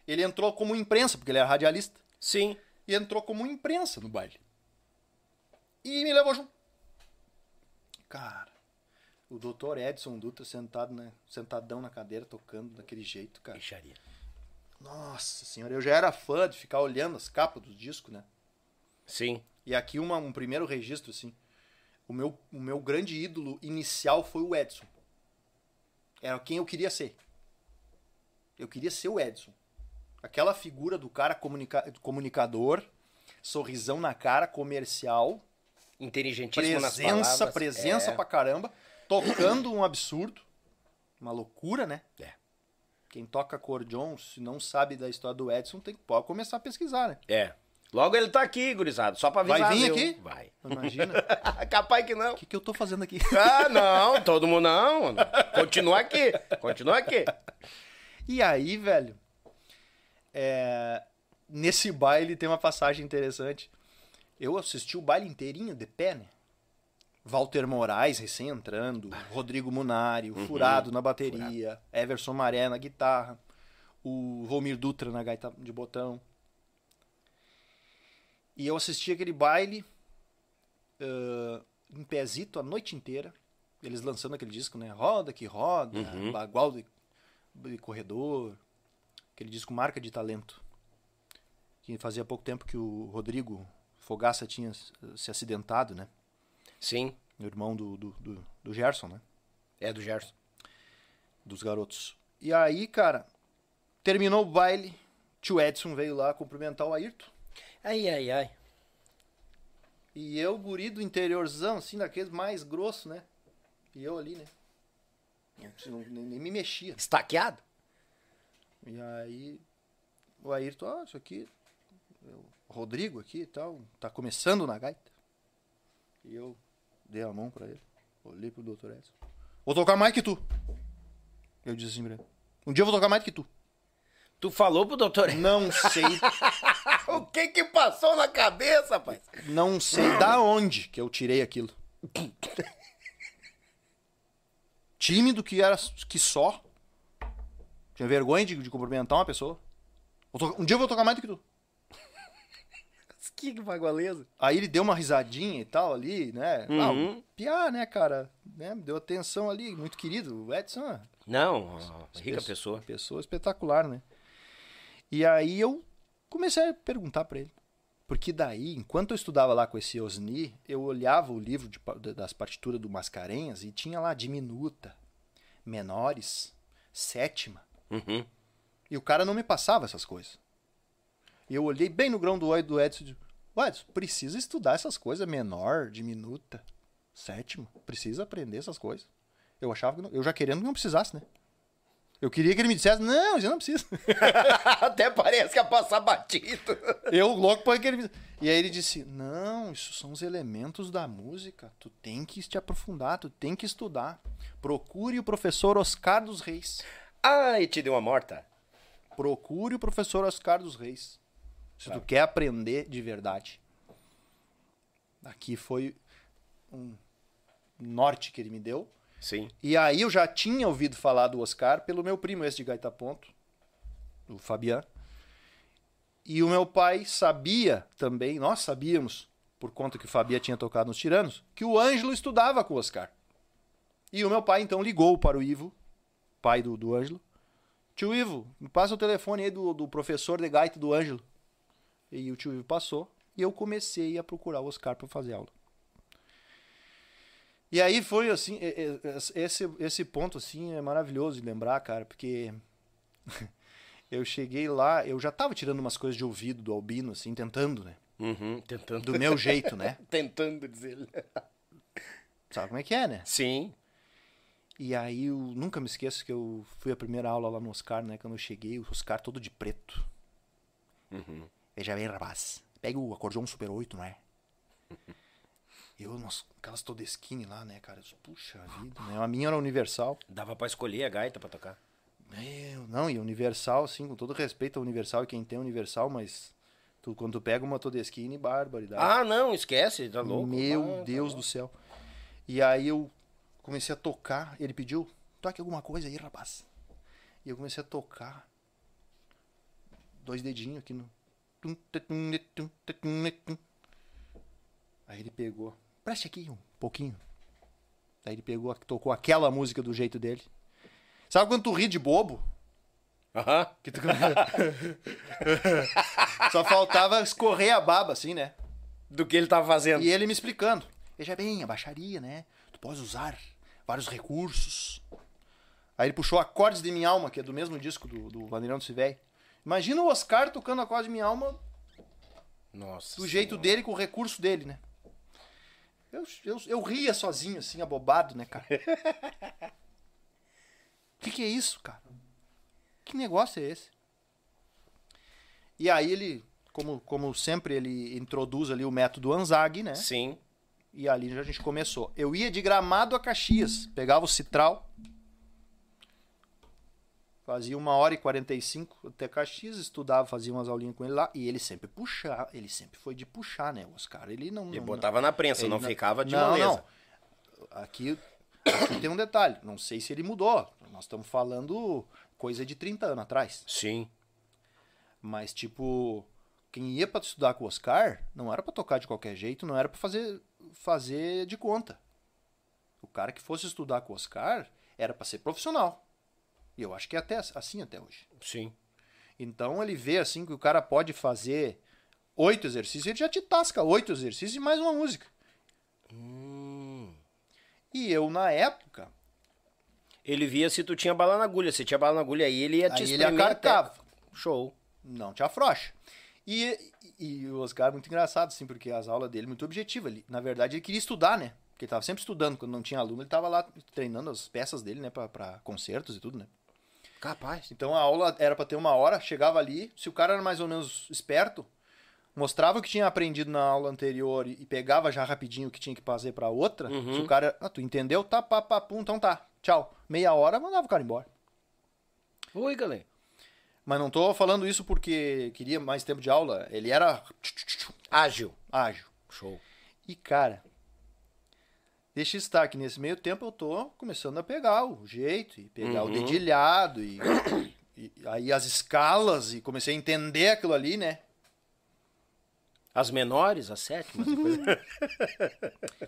Ele entrou como imprensa, porque ele era radialista, Sim. e entrou como imprensa no baile. E me levou junto. Cara, o doutor Edson Dutra sentado, né, sentadão na cadeira, tocando daquele jeito, cara. Bicharia. Nossa senhora, eu já era fã de ficar olhando as capas dos discos, né? Sim. E aqui uma, um primeiro registro, assim. O meu, o meu grande ídolo inicial foi o Edson. Era quem eu queria ser. Eu queria ser o Edson. Aquela figura do cara comunica comunicador, sorrisão na cara, comercial, Inteligentíssimo nas presença, palavras. presença é. pra caramba, tocando um absurdo. Uma loucura, né? É. Quem toca acordeon, se não sabe da história do Edson, tem que pode começar a pesquisar, né? É. Logo ele tá aqui, gurizado. Só pra avisar. Vai vir viu? aqui? Vai. Imagina. *laughs* Capaz que não. O que, que eu tô fazendo aqui? *laughs* Ah, não. Todo mundo não. Continua aqui. Continua aqui. E aí, velho, é, nesse baile tem uma passagem interessante. Eu assisti o baile inteirinho de pé, né? Walter Moraes recém entrando, Rodrigo Munari, o Furado na bateria, Everson Maré na guitarra, o Volmir Dutra na gaita de botão. E eu assisti aquele baile ah, em pezito a noite inteira. Eles lançando aquele disco, né? Roda que roda, bagual de, de corredor. Aquele disco Marca de Talento. Que fazia pouco tempo que o Rodrigo Fogaça tinha se acidentado, né? Sim. O irmão do, do, do, do Gerson, né? É do Gerson. Dos garotos. E aí, cara, terminou o baile, tio Edson veio lá cumprimentar o Ayrton. Ai, ai, ai. E eu, guri do interiorzão, assim, daqueles mais grosso, né? E eu ali, né? Não- nem, nem me mexia. Estaqueado? E aí, o Ayrton, ó, isso aqui, o Rodrigo aqui e tal, tá começando na gaita. E eu dei a mão pra ele, olhei pro doutor Edson. Vou tocar mais que tu. Eu disse assim pra ele. Um dia eu vou tocar mais que tu. Tu falou pro doutor. Não sei, *laughs* o que que passou na cabeça, rapaz? não sei da onde que eu tirei aquilo. Tímido que era que só. Tinha vergonha de, de cumprimentar uma pessoa. To- Um dia eu vou tocar mais do que tu. Que bagualeza. Aí ele deu uma risadinha e tal ali, né? Uhum. Ah, piá, né, cara? Né? Deu atenção ali, muito querido. O Edson, ah, Não, rica Pesso- pessoa. Pessoa espetacular, né? E aí eu comecei a perguntar pra ele. Porque daí, enquanto eu estudava lá com esse Osni, eu olhava o livro de das partituras do Mascarenhas e tinha lá diminuta, menores, sétima. Uhum. E o cara não me passava essas coisas. E eu olhei bem no grão do olho do Edson e disse, "Ô, Edson, precisa estudar essas coisas, menor, diminuta, sétima. Precisa aprender essas coisas. Eu achava que não, eu já querendo que não precisasse, né? Eu queria que ele me dissesse, não, você não precisa. *laughs* Até parece que ia passar batido. Eu logo põe que ele me... E aí ele disse, não, isso são os elementos da música. Tu tem que te aprofundar, tu tem que estudar. Procure o professor Oscar dos Reis. Ai, te deu uma morta. Procure o professor Oscar dos Reis. Se tu quer aprender de verdade. Aqui foi um norte que ele me deu. Sim. E aí eu já tinha ouvido falar do Oscar pelo meu primo esse de Gaita Ponto, o Fabian. E o meu pai sabia também, nós sabíamos, por conta que o Fabian tinha tocado nos Tiranos, que o Ângelo estudava com o Oscar. E o meu pai então ligou para o Ivo, pai do, do Ângelo. Tio Ivo, me passa o telefone aí do, do professor de gaita do Ângelo. E o tio Ivo passou. E eu comecei a procurar o Oscar para fazer aula. E aí foi assim, esse, esse ponto assim é maravilhoso de lembrar, cara, porque *laughs* eu cheguei lá, eu já tava tirando umas coisas de ouvido do Albino, assim, tentando, né? Uhum, tentando. Do meu jeito, né? *laughs* Tentando dizer. Sabe como é que é, né? Sim. E aí eu nunca me esqueço que eu fui a primeira aula lá no Oscar, né? Quando eu cheguei, o Oscar todo de preto. Veja bem, rapaz. Pega o acordeon Super 8, não é? *laughs* Eu, nossa, aquelas Todeskine lá, né, cara? Eu Puxa vida, né? A minha era Universal. Dava pra escolher a gaita pra tocar. Meu, não, e Universal, assim, com todo respeito ao Universal e quem tem Universal, mas tu, quando tu pega uma Todeskine, barbaridade. Ah, não, esquece, tá louco. Meu Ah, Deus do céu. E aí eu comecei a tocar. Ele pediu, toque alguma coisa aí, rapaz. E eu comecei a tocar. Dois dedinhos aqui no. Aí ele pegou. Preste aqui um pouquinho. Aí ele pegou, tocou aquela música do jeito dele. Sabe quando tu ri de bobo? Aham. *laughs* Que tu... Só faltava escorrer a baba, assim, né? Do que ele tava fazendo. E ele me explicando. Veja bem, a baixaria, né? Tu pode usar vários recursos. Aí ele puxou Acordes de Minha Alma, que é do mesmo disco do, do Vanderão do Civei. Imagina o Oscar tocando Acordes de Minha Alma Nossa. do jeito dele, com o recurso dele, né? Eu, eu, eu ria sozinho, assim, abobado, né, cara? O *laughs* que, que é isso, cara? Que negócio é esse? E aí ele, como, como sempre, ele introduz ali o método Anzag, né? Sim. E ali a gente começou. Eu ia de Gramado a Caxias, pegava o Citral, fazia uma hora e 45 até Caxias, estudava, fazia umas aulinhas com ele lá, e ele sempre puxava, ele sempre foi de puxar, né, Oscar? Ele não... E não- botava na prensa, ele não, ficava de não, moleza. não. Aqui, aqui tem um detalhe, não sei se ele mudou, nós estamos falando coisa de 30 anos atrás. Sim. Mas, tipo, quem ia pra estudar com o Oscar não era pra tocar de qualquer jeito, não era pra fazer, fazer de conta. O cara que fosse estudar com o Oscar era pra ser profissional. E eu acho que é até assim até hoje. Sim. Então ele vê assim que o cara pode fazer oito exercícios, ele já te tasca oito exercícios e mais uma música. Hum. E eu, na época, Ele via se tu tinha bala na agulha. Se tinha bala na agulha, aí ele ia te Aí ele acarcava. Show. Não te afrouxa. E, e o Oscar é muito engraçado, assim, porque as aulas dele muito objetivas. Ele, na verdade, ele queria estudar, né? Porque ele tava sempre estudando. Quando não tinha aluno, ele tava lá treinando as peças dele, né? Pra, pra concertos e tudo, né? Capaz. Então a aula era pra ter uma hora, chegava ali, se o cara era mais ou menos esperto, mostrava o que tinha aprendido na aula anterior e, e pegava já rapidinho o que tinha que fazer pra outra. Uhum. Se o cara, ah, tu entendeu? Tá, pá, pá, pum, então tá. Tchau. Meia hora, mandava o cara embora. Oi, galera. Mas não tô falando isso porque queria mais tempo de aula. Ele era Ágil. ágil. Show. E, cara, deixa estar que nesse meio tempo eu tô começando a pegar o jeito, e pegar Uhum. o dedilhado, e, e aí as escalas, e comecei a entender aquilo ali, né? As menores, as sétimas. depois- *laughs*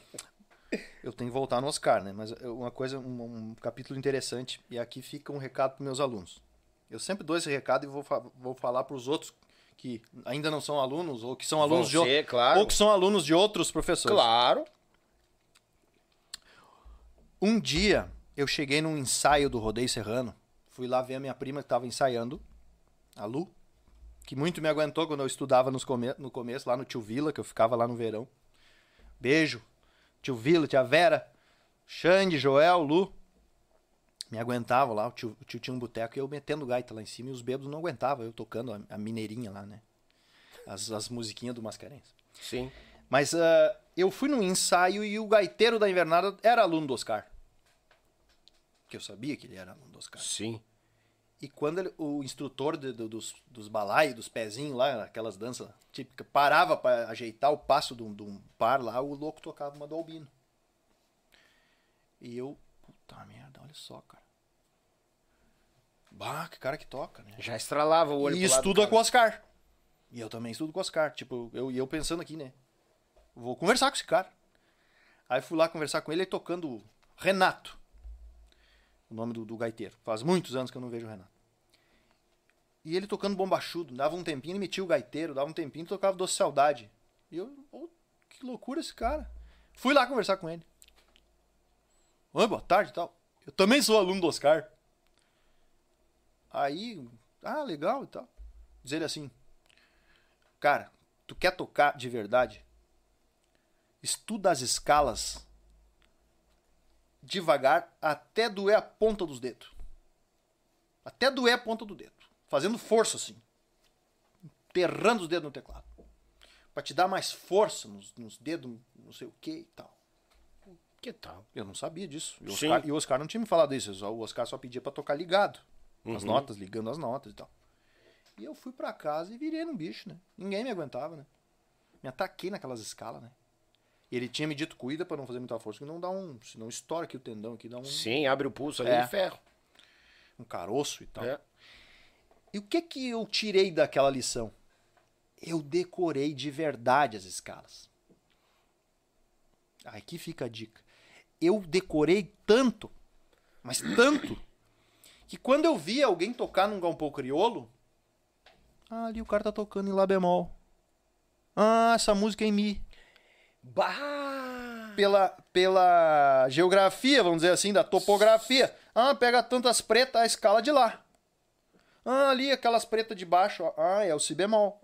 Eu tenho que voltar no Oscar, né? Mas eu- uma coisa, um, um capítulo interessante, e aqui fica um recado para meus alunos. Eu sempre dou esse recado e vou, fa- vou falar para os outros que ainda não são alunos, ou que são alunos de Vão o- ser, claro. ou que são alunos de outros professores. claro. Um dia eu cheguei num ensaio do Rodeio Serrano. Fui lá ver a minha prima que estava ensaiando, a Lu, que muito me aguentou quando eu estudava come no começo, lá no Tio Vila, que eu ficava lá no verão. Beijo, Tio Vila, Tia Vera, Xande, Joel, Lu. Me aguentavam lá, o tio, o tio tinha um boteco e eu metendo gaita lá em cima e os bêbados não aguentavam, eu tocando a, a mineirinha lá, né? As, as musiquinhas do Mascarenhas. Sim. Mas ah, eu fui num ensaio e o gaiteiro da invernada era aluno do Oscar. Que eu sabia que ele era aluno do Oscar. Sim. E quando ele- o instrutor de- do- dos, dos balaios, dos pezinhos lá, aquelas danças típicas, parava para ajeitar o passo de um, de um par lá, o louco tocava uma do Albino. E eu, puta merda, olha só, cara. Bah, que cara que toca, né? Já estralava o olho E estuda com o Oscar. E eu também estudo com o Oscar. Tipo, eu, e eu pensando aqui, né? Vou conversar com esse cara. Aí fui lá conversar com ele, ele tocando Renato. O nome do, do gaiteiro. Faz muitos anos que eu não vejo o Renato. E ele tocando bombachudo. Dava um tempinho, ele metia o gaiteiro. Dava um tempinho, tocava Doce Saudade. E eu, oh, que loucura esse cara. Fui lá conversar com ele. Oi, boa tarde e tal. Eu também sou aluno do Oscar. Aí, ah, legal e tal. Diz ele assim, cara, tu quer tocar de verdade? Estuda as escalas devagar até doer a ponta dos dedos. Até doer a ponta do dedo. Fazendo força assim. Enterrando os dedos no teclado. Pra te dar mais força nos, nos dedos, não sei o que e tal. Que tal? Eu não sabia disso. E o. Oscar, e o Oscar não tinha me falado isso. só- O Oscar só pedia pra tocar ligado. As notas, ligando as notas e tal. E eu fui pra casa e virei num bicho, né? Ninguém me aguentava, né? Me ataquei naquelas escalas, né? E ele tinha me dito, cuida pra não fazer muita força, que não dá um. Senão estoura aqui o tendão, aqui dá um, Sim, abre o pulso ali É. de ferro. um caroço e tal. É. E o que que eu tirei daquela lição? Eu decorei de verdade as escalas. Aqui fica a dica. Eu decorei tanto, mas tanto, *coughs* que quando eu via alguém tocar num galpão criolo, ah, ali o cara tá tocando em lá bemol. Ah, essa música é em mi. Bah! Pela, pela geografia, vamos dizer assim, da topografia. Ah, pega tantas pretas, a escala de lá. Ah, ali aquelas pretas de baixo. ó. Ah, é o si bemol.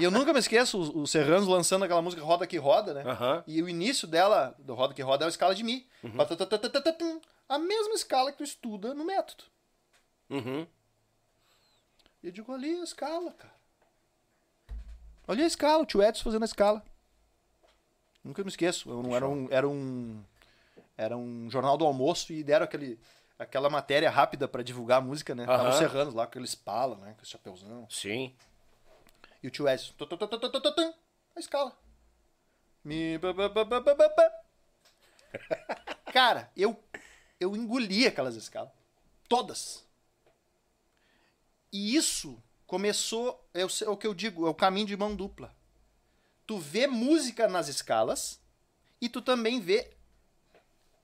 E eu nunca me esqueço os, os Serranos lançando aquela música Roda que Roda, né? Aham. E o início dela, do Roda que Roda, é a escala de Mi. Patatatatatatum. A mesma escala que tu estuda no método. Uhum. E eu digo, ali a escala, cara. Olha a escala, o tio Edson fazendo a escala. Nunca me esqueço. Eu não, era, um, era, um, era um jornal do almoço e deram aquele, aquela matéria rápida para divulgar a música, né? Uhum. Tava os lá com aquele pala, né? Com esse chapeuzão. Sim. E o tio Edson. A escala. Mi, *laughs* Cara, eu, eu engoli aquelas escalas. Todas. E isso começou, é o, é o que eu digo, é o caminho de mão dupla. Tu vê música nas escalas e tu também vê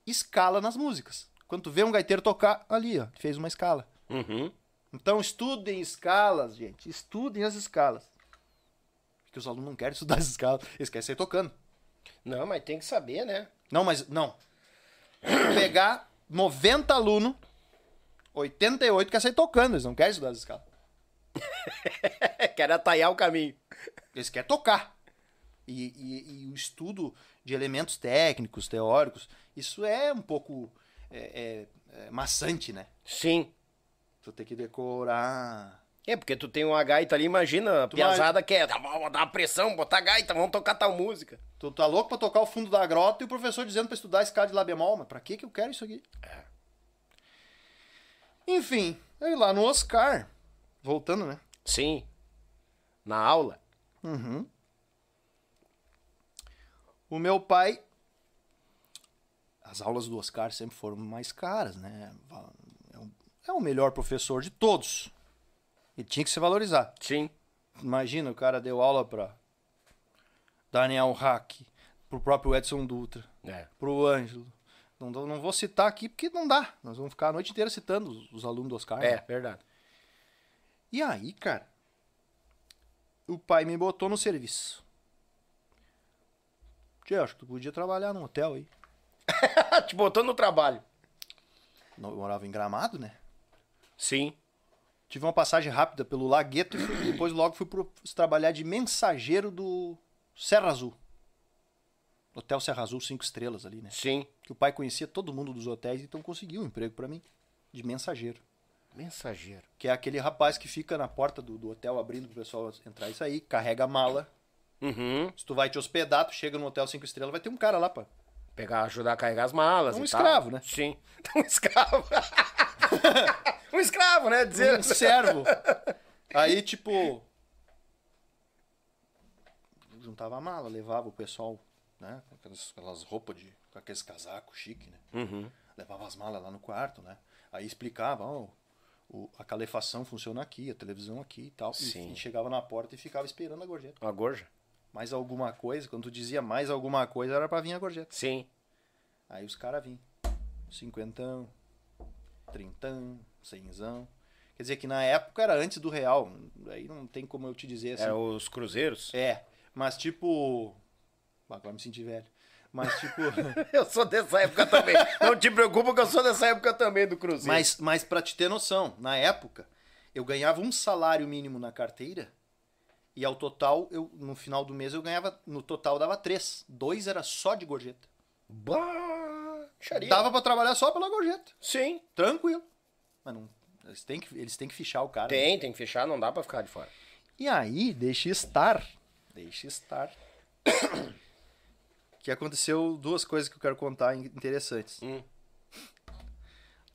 escala nas músicas. Quando tu vê um gaiteiro tocar, ali, ó, fez uma escala. Uhum. Então estudem escalas, gente. Estudem as escalas. Porque os alunos não querem estudar as escalas. Eles querem sair tocando. Não, mas tem que saber, né? Não, mas não. Pegar 90 alunos, 88 quer sair tocando, eles não querem estudar as escalas. *laughs* Quero atalhar o caminho. Eles querem tocar. E, e, e, o estudo de elementos técnicos, teóricos, isso é um pouco é, é, é maçante, né? Sim. Tu tem que decorar. É, porque tu tem uma gaita ali, imagina, a tu piazada vai... quer dar uma pressão, botar gaita, vamos tocar tal música. Tu tá louco pra tocar o fundo da grota e o professor dizendo pra estudar escala de lá bemol, mas pra que que eu quero isso aqui? É. Enfim, aí lá no Oscar, voltando, né? Sim. Na aula. Uhum. O meu pai. As aulas do Oscar sempre foram mais caras, né? É o melhor professor de todos. Ele tinha que se valorizar. Sim. Imagina, o cara deu aula para Daniel Hack, pro próprio Edson Dutra, é. pro Ângelo. Não, não vou citar aqui porque não dá. Nós vamos ficar a noite inteira citando os, os alunos do Oscar. É, né? verdade. E aí, cara, o pai me botou no serviço. Tia, acho que tu podia trabalhar num hotel aí. *laughs* Te botou no trabalho. Eu morava em Gramado, né? Sim. Tive uma passagem rápida pelo Lagueto e fui, depois logo fui pro, trabalhar de mensageiro do Serra Azul. Hotel Serra Azul, cinco estrelas ali, né? Sim. Que o pai conhecia todo mundo dos hotéis, então conseguiu um emprego para mim, de mensageiro. Mensageiro. Que é aquele rapaz que fica na porta do, do hotel abrindo pro pessoal entrar e sair, carrega a mala. Uhum. Se tu vai te hospedar, tu chega no hotel cinco estrelas, vai ter um cara lá pra... Pegar, ajudar a carregar as malas um escravo, tal. né? Sim. *laughs* Um escravo. *laughs* um escravo, né? Dizer... Um servo. Aí, tipo... Juntava a mala, levava o pessoal, né? Com aquelas, aquelas roupas de... Com aqueles casacos chique, né? Uhum. Levava as malas lá no quarto, né? Aí explicava, ó... Oh, a calefação funciona aqui, a televisão aqui e tal. Sim. E, chegava na porta e ficava esperando a gorjeta. A gorja? Mais alguma coisa, quando tu dizia mais alguma coisa, era pra vir a gorjeta. Sim. Aí os caras vinham. Cinquentão, trintão, cenzão. Quer dizer que na época era antes do real. Aí não tem como eu te dizer assim. É os cruzeiros? É. Mas tipo. Agora me senti velho. Mas tipo. *laughs* eu sou dessa época também. Não te preocupa que eu sou dessa época também do Cruzeiro. Mas, mas pra te ter noção, na época, eu ganhava um salário mínimo na carteira. E ao total, eu, no final do mês, eu ganhava. No total dava três. Dois era só de gorjeta. Bah, xaria. Dava pra trabalhar só pela gorjeta. Sim. Tranquilo. Mas não. Eles têm que, eles têm que fichar o cara. Tem, né? tem que fechar, não dá pra ficar de fora. E aí, deixe estar. Deixe estar. *coughs* que aconteceu duas coisas que eu quero contar interessantes. Hum.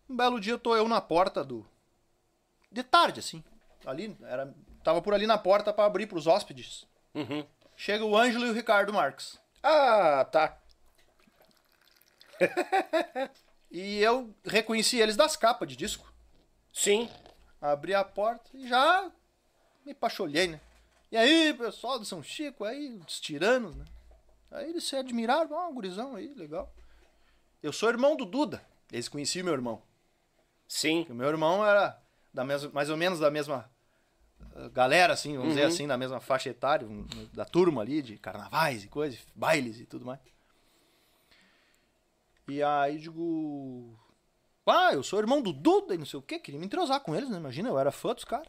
Um belo dia tô eu na porta do. De tarde, assim. Ali, era. Tava por ali na porta para abrir pros hóspedes. Uhum. Chega o Ângelo e o Ricardo Marques. Ah, tá. *laughs* e eu reconheci eles das capas de disco. Sim. Abri a porta e já me pacholhei, né? E aí, pessoal do São Chico, aí, os tiranos, né? Aí eles se admiraram, ó, oh, um gurizão aí, legal. Eu sou irmão do Duda. Eles conheciam meu irmão. Sim. O meu irmão era da mesma, mais ou menos da mesma uh, galera, assim, vamos uhum. dizer assim, da mesma faixa etária, da turma ali, de carnavais e coisas, bailes e tudo mais. E aí digo. Ah, eu sou irmão do Duda e não sei o quê. Queria me entrosar com eles, né? Imagina, eu era fã dos caras.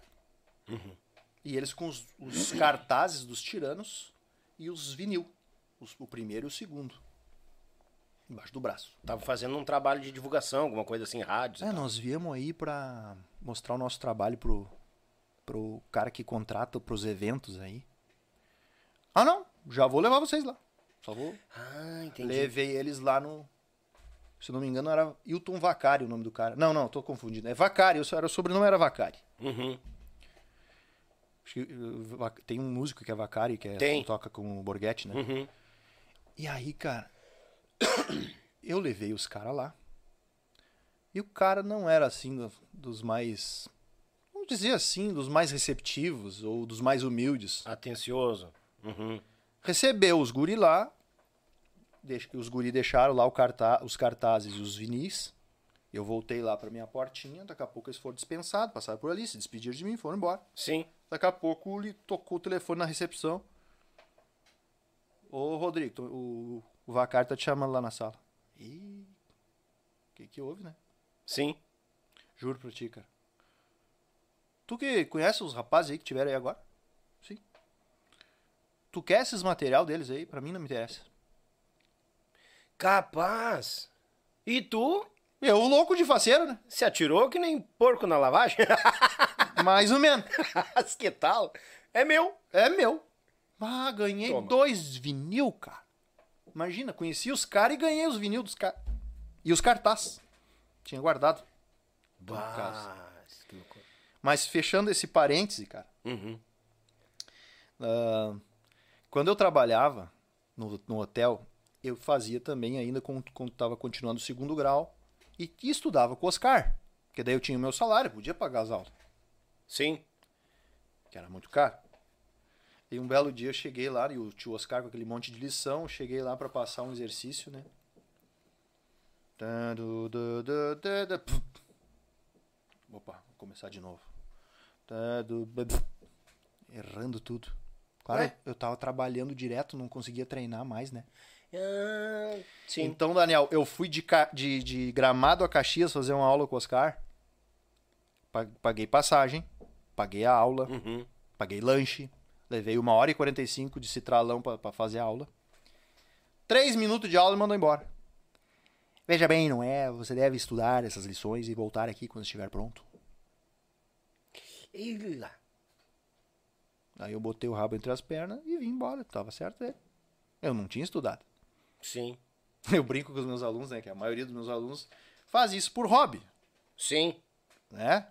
Uhum. E eles com os, os cartazes dos tiranos e os vinil. Os, o primeiro e o segundo. Embaixo do braço. Tava fazendo um trabalho de divulgação, alguma coisa assim, rádio. É, nós viemos aí pra mostrar o nosso trabalho pro, pro cara que contrata pros eventos aí. Ah, não. Já vou levar vocês lá. Só vou. Ah, entendi. Levei eles lá no. Se não me engano, era Hilton Vacari o nome do cara. Não, não, tô confundindo. É Vacari, era, o sobrenome era Vacari. Uhum. Tem um músico que é Vacari, que é, toca com o Borghetti, né? Uhum. E aí, cara, *coughs* eu levei os caras lá. E o cara não era assim dos mais. Vamos dizer assim, dos mais receptivos ou dos mais humildes. Atencioso. Uhum. Recebeu os guri lá. Os guri deixaram lá cartaz, os cartazes e os vinis. Eu voltei lá pra minha portinha. Daqui a pouco eles foram dispensados, passaram por ali, se despediram de mim e foram embora. Sim. Daqui a pouco ele tocou o telefone na recepção. Ô, Rodrigo, o, o Vacari tá te chamando lá na sala. Ih, que, que houve, né? Sim. Juro pra ti, cara. Tu que conhece os rapazes aí que tiveram aí agora? Sim. Tu quer esses material deles aí? Pra mim não me interessa. Capaz. E tu Eu, louco de faceiro, né? se atirou que nem porco na lavagem? *laughs* Mais ou menos. Que tal? É meu. É meu. Ah, ganhei Toma. dois vinil, cara. Imagina, conheci os caras e ganhei os vinil dos caras. E os cartaz. Tinha guardado. Bah, que loucura. Mas fechando esse parêntese, cara. Uhum. ah, quando eu trabalhava no, no hotel, eu fazia também ainda quando estava continuando o segundo grau e, e estudava com o Oscar. Porque daí eu tinha o meu salário, podia pagar as aulas. Sim. que era muito caro. E um belo dia eu cheguei lá, e o tio Oscar com aquele monte de lição, cheguei lá para passar um exercício, né? Opa, vou começar de novo. Errando tudo. Claro, Ué? eu tava trabalhando direto, não conseguia treinar mais, né? Ah. Então, Daniel, eu fui de, de, de Gramado a Caxias fazer uma aula com o Oscar. Pa- Paguei passagem, paguei a aula, Uhum. paguei lanche, levei uma hora e 45 de citralão pra pra fazer a aula. Três minutos de aula e mandou embora. Veja bem, não é? Você deve estudar essas lições e voltar aqui quando estiver pronto. Lá. Aí eu botei o rabo entre as pernas e vim embora. Tava certo ele. Eu não tinha estudado. Sim. *laughs* Eu brinco com os meus alunos, né? Que a maioria dos meus alunos faz isso por hobby. Sim. né?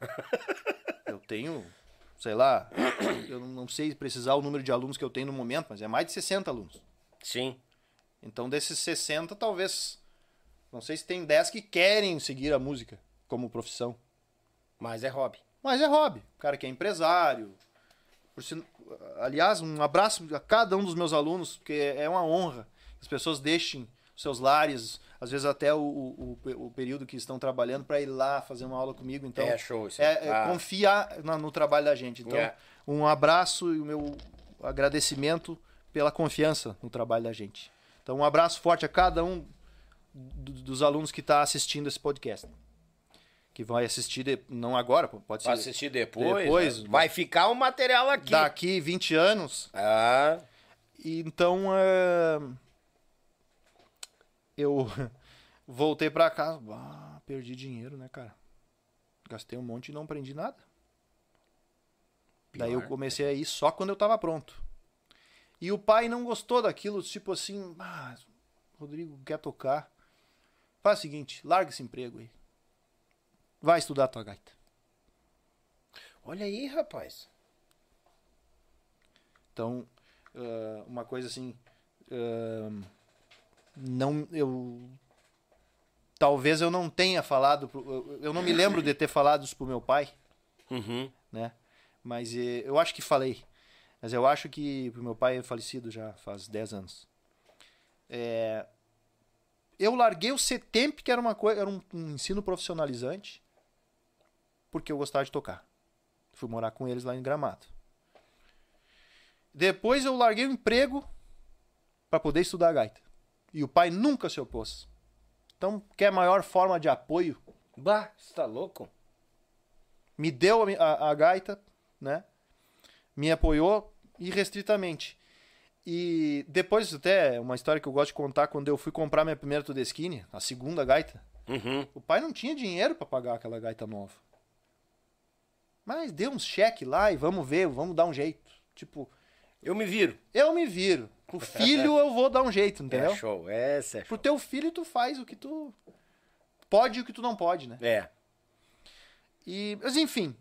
*laughs* eu tenho, sei lá, *coughs* eu não- sei precisar o número de alunos que eu tenho no momento, mas é mais de 60 alunos. Sim. Então, desses 60, talvez, não sei se tem 10 que querem seguir a música como profissão. Mas é hobby. Mas é hobby. O cara que é empresário. Por sin- Aliás, um abraço a cada um dos meus alunos, porque é uma honra que as pessoas deixem seus lares, às vezes até o, o, o- período que estão trabalhando, para ir lá fazer uma aula comigo. Então, É show isso. é, é Ah. confiar na- no trabalho da gente. Então, É. um abraço e o meu agradecimento pela confiança no trabalho da gente. Então, um abraço forte a cada um do- dos alunos que está assistindo esse podcast. Que vai assistir, de- não agora, pode ser Vai assistir depois. Depois, né? Vai ficar o material aqui. daqui 20 anos. Ah, Então, é, eu *laughs* voltei pra casa. Ah, perdi dinheiro, né, cara? Gastei um monte e não aprendi nada. Daí eu Pior. comecei a ir só quando eu tava pronto. E o pai não gostou daquilo, tipo assim, ah, Rodrigo quer tocar. Faz o seguinte, larga esse emprego aí. Vai estudar tua gaita. olha aí, rapaz. Então, ah, uma coisa assim, ah, não, eu talvez eu não tenha falado, pro- eu, eu não me lembro de ter falado isso pro meu pai, Uhum. né? Mas eh, eu acho que falei. Mas eu acho que o meu pai é falecido já faz 10 anos. É, eu larguei o CETEMP, que era uma coisa, era um, um ensino profissionalizante, porque eu gostava de tocar. Fui morar com eles lá em Gramado. Depois eu larguei o emprego para poder estudar gaita. E o pai nunca se opôs. Então, que a maior forma de apoio Bah, você tá louco? me deu a, a- a gaita, né? Me apoiou irrestritamente. E depois, até uma história que eu gosto de contar, quando eu fui comprar minha primeira Tudesquine, a segunda gaita, Uhum. o pai não tinha dinheiro para pagar aquela gaita nova. Mas deu uns cheque lá e vamos ver, vamos dar um jeito. Tipo, Eu me viro. eu me viro. Pro filho eu vou dar um jeito, entendeu? É show. Essa é show. Pro teu filho tu faz o que tu pode e o que tu não pode, né? É. E, mas enfim.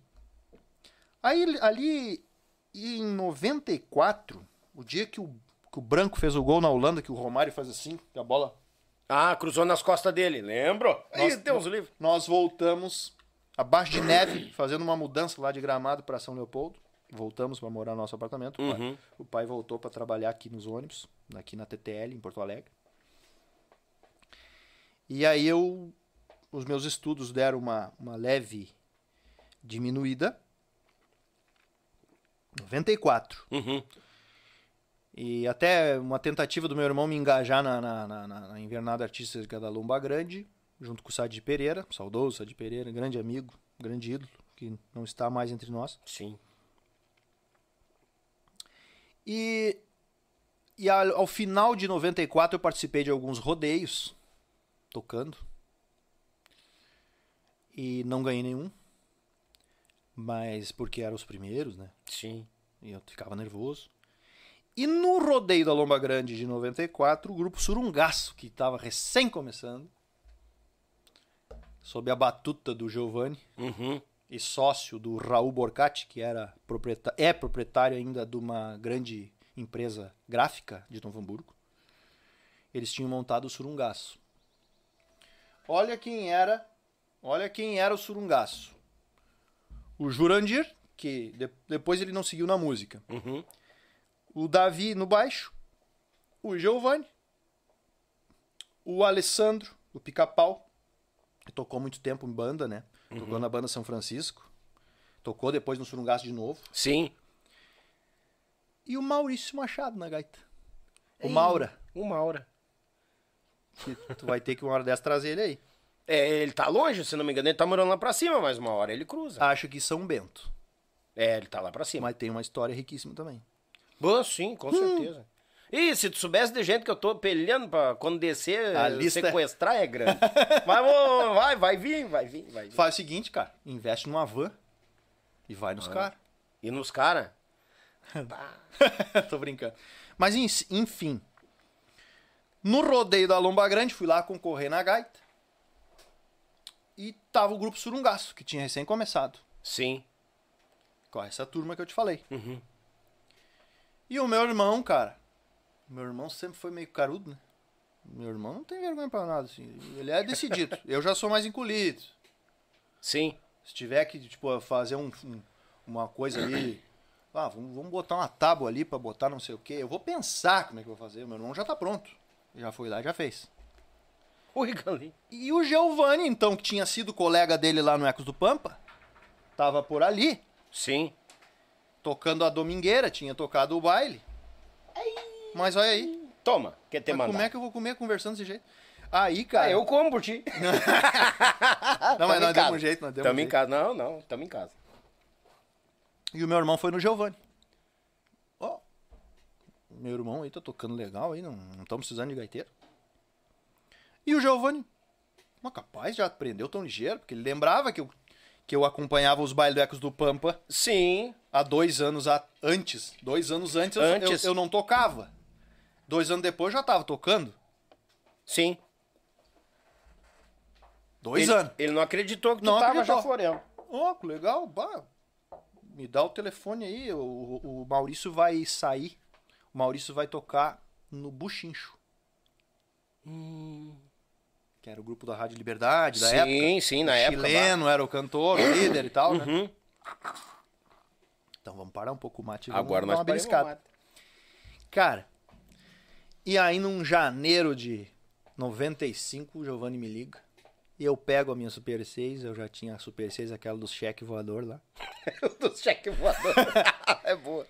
Aí ali em 94, o dia que o, que o Branco fez o gol na Holanda, que o Romário faz assim, que a bola. Ah, cruzou nas costas dele, lembro? Nós- Deus livre. Nós voltamos abaixo de neve, fazendo uma mudança lá de Gramado para São Leopoldo. Voltamos para morar no nosso apartamento. O pai- Uhum. O pai voltou para trabalhar aqui nos ônibus, aqui na TTL, em Porto Alegre. E aí eu. Os meus estudos deram uma, uma leve diminuída. 94. Uhum. E até uma tentativa do meu irmão me engajar na, na, na, na- na invernada artística da Lomba Grande junto com o Sadi Pereira, saudoso Sadi Pereira, grande amigo, grande ídolo, que não está mais entre nós. Sim. E, e ao, ao final de 94 eu participei de alguns rodeios, tocando. E não ganhei nenhum. Mas porque eram os primeiros, né? Sim. E eu ficava nervoso. E no rodeio da Lomba Grande de 94, o grupo Surungaço, que estava recém começando, sob a batuta do Giovanni Uhum. E sócio do Raul Borcati, que era proprieta- é proprietário ainda de uma grande empresa gráfica de Novo Hamburgo. Eles tinham montado o Surungaço. Olha quem era, olha quem era o Surungaço. O Jurandir, que de- depois ele não seguiu na música. Uhum. O Davi no baixo, o Giovanni, o Alessandro, o Pica-Pau, que tocou muito tempo em banda, né? Tocou na banda São Francisco. Tocou depois no Surungaço de novo. Sim. E o Maurício Machado na gaita. O Maura. Uma hora. Que tu vai ter que uma hora dessa trazer ele aí. É, ele tá longe, se não me engano, ele tá morando lá pra cima, mas uma hora ele cruza. Acho que São Bento. É, ele tá lá pra cima. Mas tem uma história riquíssima também. Boa, sim, com certeza. Ih, se tu soubesse de gente que eu tô pelhando pra quando descer, A lista- sequestrar é grande. *laughs* Mas vou- vai, vai vir, vai vir, vai vir. Faz o seguinte, cara. Investe numa van e vai nos caras. E nos caras? *laughs* Tô brincando. Mas en- enfim. No rodeio da Lomba Grande, fui lá concorrer na gaita. E tava o grupo Surungaço, que tinha recém começado. Sim. Com essa turma que eu te falei. Uhum. E o meu irmão, cara. Meu irmão sempre foi meio carudo, né? Meu irmão não tem vergonha pra nada, assim. Ele é decidido. *laughs* eu já sou mais encolhido. Sim. Se tiver que, tipo, fazer um, um- uma coisa ali. *clears throat* Ah, vamos, vamos botar uma tábua ali pra botar não sei o quê. Eu vou pensar como é que eu vou fazer. Meu irmão já tá pronto. Já foi lá e já fez. Ui, Galinho. E o Giovanni, então, que tinha sido colega dele lá no Ecos do Pampa, tava por ali, Sim. tocando a domingueira, tinha tocado o baile. Mas olha aí, Toma, quer ter mandado. como é que eu vou comer conversando desse jeito? Aí, cara. Ah, eu como por ti. *laughs* Não, mas em nós demos casa. um jeito, nós demos um Tamo em jeito. casa. Não, não, tamo em casa. E o meu irmão foi no Giovanni. Ó, meu irmão aí tá tocando legal aí, não estamos precisando de gaiteiro. E o Giovanni, mas capaz, já aprendeu tão ligeiro, porque ele lembrava que eu, que eu acompanhava os bailes do Pampa Sim. há dois anos a- antes. Dois anos antes, eu- Antes. Eu, eu não tocava. Dois anos depois já tava tocando. Sim. Dois ele, anos. Ele não acreditou que tu Não tava acreditou. já floreando. Ó, que legal, bah. Me dá o telefone aí, o, o- Maurício vai sair. O Maurício vai tocar no Buchincho. Que era o grupo da Rádio Liberdade, da Sim, época. sim, na o época, Chileno era o cantor, o líder e tal, né? Uhum. Então vamos parar um pouco o mate vamos Agora nós uma beliscada. Cara, e aí num janeiro de 95, o Giovanni me liga. E eu pego a minha Super 6, eu já tinha a Super 6, aquela do cheque voador lá. *laughs* Do cheque voador. *laughs* é boa.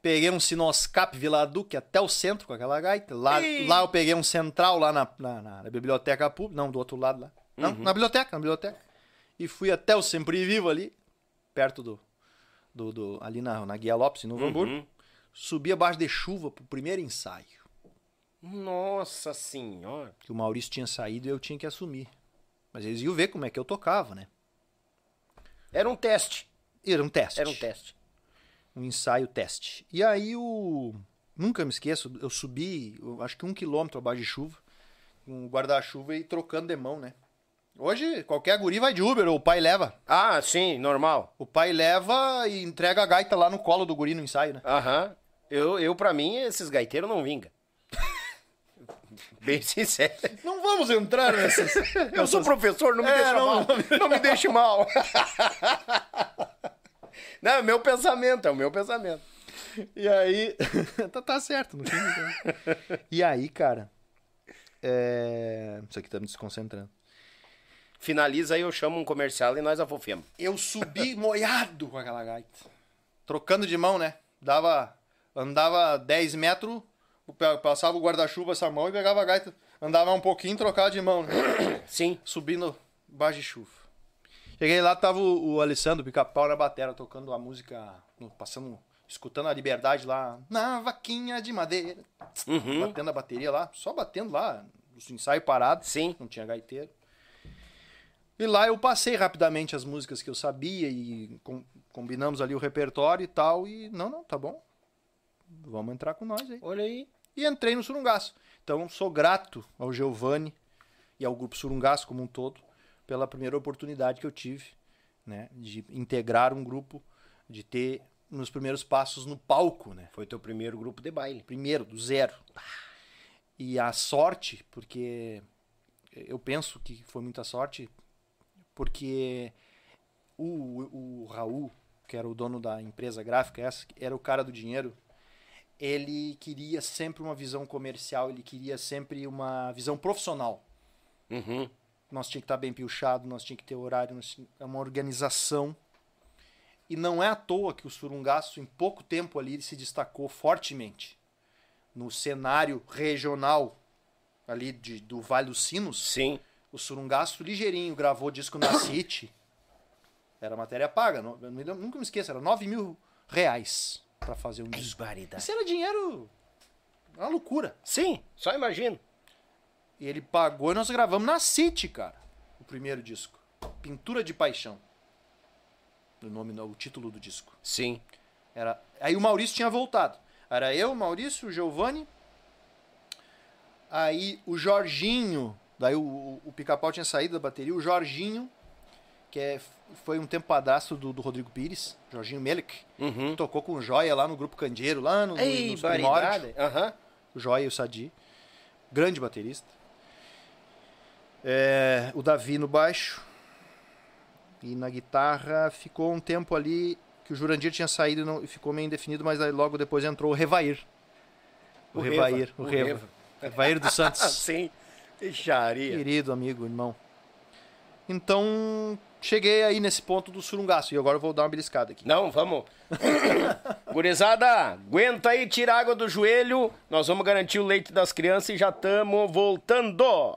Peguei um Sinoscap Vila Duque até o centro com aquela gaita. Lá, lá eu peguei um central lá na, na, na- biblioteca pública. Não, do outro lado lá. Não, Uhum. na biblioteca, na biblioteca. E fui até o Sempre Vivo ali, perto do. do, do- ali na, na Guia Lopes, Novo Hamburgo. Uhum. Subi abaixo de chuva pro primeiro ensaio. Nossa senhora. Que o Maurício tinha saído e eu tinha que assumir. Mas eles iam ver como é que eu tocava, né? Era um teste. Era um teste. Era um teste. um ensaio teste. E aí o. Nunca me esqueço, eu subi, eu acho que um quilômetro abaixo de chuva, com o guarda-chuva e trocando de mão, né? Hoje, qualquer guri vai de Uber, ou o pai leva. Ah, sim, normal. O pai leva e entrega a gaita lá no colo do guri no ensaio, né? Aham. Eu, eu, pra mim, esses gaiteiros não vingam. *laughs* Bem sincero. Não vamos entrar nessas. Eu sou professor, não me É, deixa não- mal. Não me deixe mal. *laughs* Não, é meu pensamento, é o meu pensamento. E aí. *laughs* tá, tá certo, fim. então. E aí, cara. É... Isso aqui tá me desconcentrando. Finaliza aí, eu chamo um comercial e nós afofemos. Eu subi moiado com aquela gaita. Trocando de mão, né? Dava. Andava 10 metros, pa- passava o guarda-chuva essa mão e pegava a gaita. Andava um pouquinho, trocava de mão. né? *coughs* Sim. Subindo baixo de chuva. Cheguei lá, tava o, o Alessandro Pica-Pau na batera, tocando a música, passando, escutando a liberdade lá, na vaquinha de madeira. Uhum. Batendo a bateria lá, só batendo lá, os ensaios parados. Sim. Não tinha gaiteiro. E lá eu passei rapidamente as músicas que eu sabia e com- combinamos ali o repertório e tal. E não, não, tá bom. Vamos entrar com nós aí. Olha aí. E entrei no Surungaço. Então sou grato ao Giovanni e ao grupo Surungaço como um todo pela primeira oportunidade que eu tive, né, de integrar um grupo, de ter nos primeiros passos no palco, né? Foi teu primeiro grupo de baile. Primeiro, do zero. E a sorte, porque eu penso que foi muita sorte, porque o, o Raul, que era o dono da empresa gráfica, essa, era o cara do dinheiro, ele queria sempre uma visão comercial, ele queria sempre uma visão profissional. Uhum. Nós tinha que estar bem pilchado, nós tinha que ter horário, é uma organização. E não é à toa que o Surungaço, em pouco tempo ali, se destacou fortemente no cenário regional ali de, do Vale dos Sinos. Sim. O Surungaço ligeirinho gravou disco na *coughs* City. Era matéria paga, não- nunca me esqueço, era 9 mil reais pra fazer um disco. Barbaridade. Isso era dinheiro, uma loucura. Sim, só imagino. E ele pagou e nós gravamos na City, cara. O primeiro disco. Pintura de Paixão. O nome, o título do disco. Sim. Era... Aí o Maurício tinha voltado. Era eu, o Maurício, o Giovanni. Aí o Jorginho. Daí o, o, o pica-pau tinha saído da bateria. O Jorginho, que é, foi um tempo padrasto do, do Rodrigo Pires. Jorginho Melik. Uhum. Tocou com o Joia lá no grupo Candeeiro, lá no, Ei, nos primórdios Aham. o Joia e o Sadi. Grande baterista. É, o Davi no baixo. E na guitarra ficou um tempo ali que o Jurandir tinha saído e não- ficou meio indefinido, mas aí logo depois entrou o Revair. O, O Revair, Reva, o Reva. Reva. Revair dos *laughs* Santos. Sim. Ixaria. Querido amigo, irmão. Então, cheguei aí nesse ponto do surungaço. E agora eu vou dar uma beliscada aqui. Não, vamos. *coughs* Gurizada, aguenta aí, tira água do joelho. Nós vamos garantir o leite das crianças e já estamos voltando.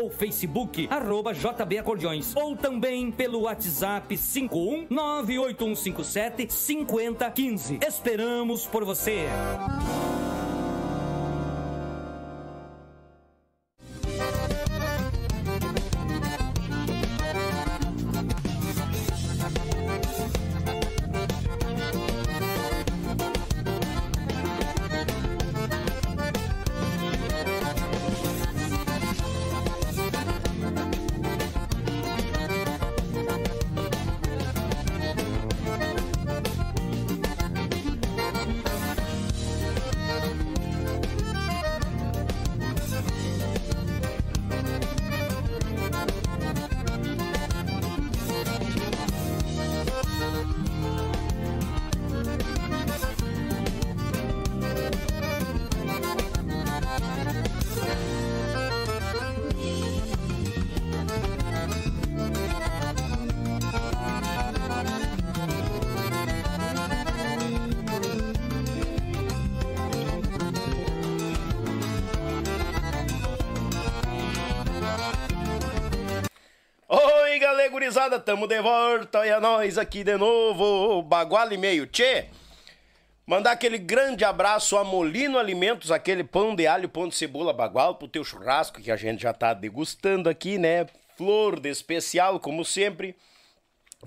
ou Facebook, arroba JB Acordeões ou também pelo WhatsApp 51 98157 5015. Esperamos por você. Tamo de volta, e a nós aqui de novo, Bagual e meio, tchê. Mandar aquele grande abraço a Molino Alimentos, aquele pão de alho, pão de cebola bagual pro teu churrasco que a gente já tá degustando aqui, né? Flor de especial, como sempre.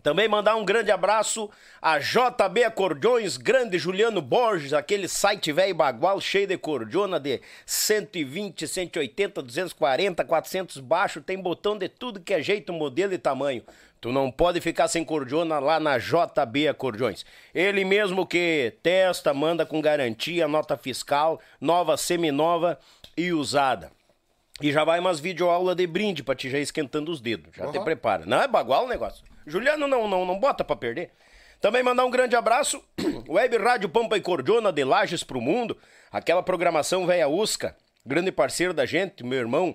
Também mandar um grande abraço a JB Acordeões, grande Juliano Borges, aquele site velho bagual cheio de cordiona de 120, 180, 240, 400 baixo, tem botão de tudo que é jeito, modelo e tamanho. Tu não pode ficar sem cordiona lá na JB Acordeões. Ele mesmo que testa, manda com garantia, nota fiscal, nova, seminova e usada. E já vai umas videoaula de brinde pra te já esquentando os dedos. Já te prepara. Não é bagual o negócio. Juliano não, não, não bota pra perder. Também mandar um grande abraço, *clears throat* Web Rádio Pampa e Cordiona de Lages pro Mundo, aquela programação velha Usca, grande parceiro da gente, meu irmão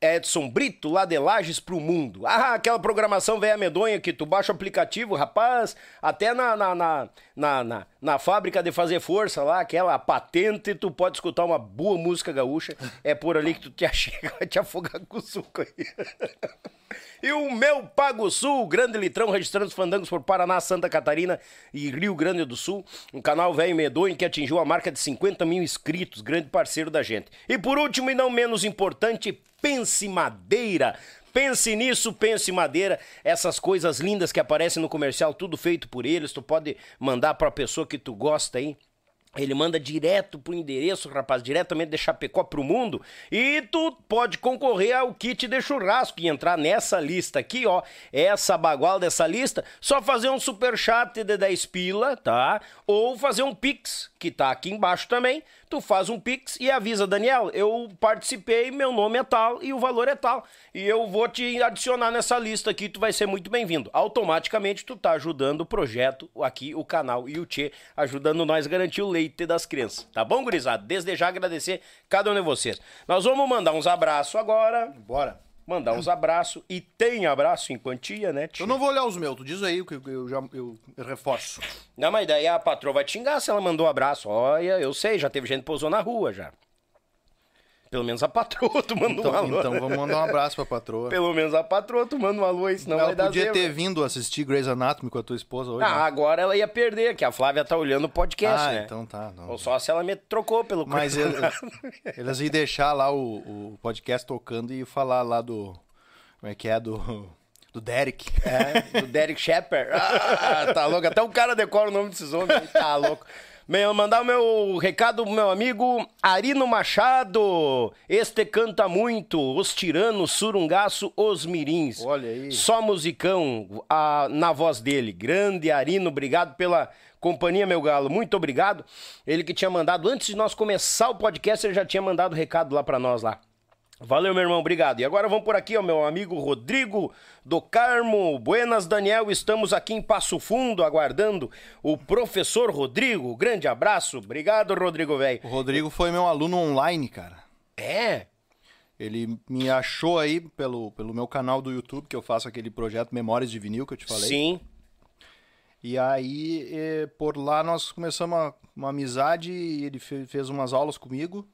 Edson Brito, lá de Lages pro Mundo. Ah, aquela programação velha medonha que tu baixa o aplicativo, rapaz, até na, na, na, na, na, na fábrica de fazer força lá, aquela patente, tu pode escutar uma boa música gaúcha, é por ali que tu te *laughs* achega, vai te afogar com o suco aí. *laughs* E o meu Pago Sul, grande litrão, registrando os fandangos por Paraná, Santa Catarina e Rio Grande do Sul. Um canal velho medonho que atingiu a marca de 50 mil inscritos, grande parceiro da gente. E por último, e não menos importante, Pense Madeira. Pense nisso, pense madeira, essas coisas lindas que aparecem no comercial, tudo feito por eles, tu pode mandar pra pessoa que tu gosta aí. Ele manda direto pro endereço, rapaz, diretamente de Chapecó pro mundo. E tu pode concorrer ao kit de churrasco e entrar nessa lista aqui, ó. Essa bagual dessa lista, só fazer um super chat de 10 pila, tá? Ou fazer um pix, que tá aqui embaixo também. Tu faz um pix e avisa, Daniel, eu participei, meu nome é tal e o valor é tal. E eu vou te adicionar nessa lista aqui, tu vai ser muito bem-vindo. Automaticamente tu tá ajudando o projeto aqui, o canal e o Tchê, ajudando nós a garantir o leite das crianças. Tá bom, gurizada? Desde já agradecer cada um de vocês. Nós vamos mandar uns abraços agora. Bora. Mandar uns abraços. E tem abraço em quantia, né? Eu não vou olhar os meus, tu diz aí que eu, já eu, reforço. Não, mas daí a patroa vai te xingar se ela mandou abraço. Olha, eu sei, já teve gente que pousou na rua já. Pelo menos a patroa *laughs* tu mandou Então, um alô. então vamos mandar um abraço pra patroa. Pelo menos a patroa tu manda um alô aí, senão vai Ela dar podia zebra. ter vindo assistir Grey's Anatomy com a tua esposa hoje. Ah, né? agora ela ia perder, que a Flávia tá olhando o podcast, Ah, né? então tá. não. Ou só se ela me trocou pelo Mas ele- *laughs* eles iam deixar lá o, o podcast tocando e falar lá do. Como é que é? Do. Do Derek. É, do Derek Shepard. Ah, tá louco. Até o cara decora o nome desses homens. Tá louco. Meu, mandar o meu recado pro meu amigo Arino Machado. Este canta muito. Os tiranos, surungaço, os mirins. Olha aí. Só musicão a, na voz dele. Grande Arino, obrigado pela companhia, meu galo. Muito obrigado. Ele que tinha mandado, antes de nós começar o podcast, ele já tinha mandado recado lá pra nós lá. Valeu, meu irmão, obrigado. E agora vamos por aqui, ó, meu amigo Rodrigo do Carmo. Buenas, Daniel. Estamos aqui em Passo Fundo aguardando o professor Rodrigo. Grande abraço. Obrigado, Rodrigo, velho. O Rodrigo foi meu aluno online, cara. É. Ele me achou aí pelo, pelo meu canal do YouTube, que eu faço aquele projeto Memórias de Vinil que eu te falei. Sim. E aí, eh, por lá, nós começamos uma, uma amizade e ele fe- fez umas aulas comigo.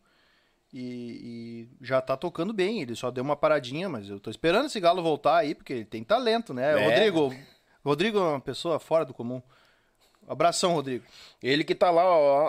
E, e já tá tocando bem. Ele só deu uma paradinha, mas eu tô esperando esse galo voltar aí, porque ele tem talento, né? É. Rodrigo, Rodrigo é uma pessoa fora do comum. Abração, Rodrigo. Ele que tá lá, ó.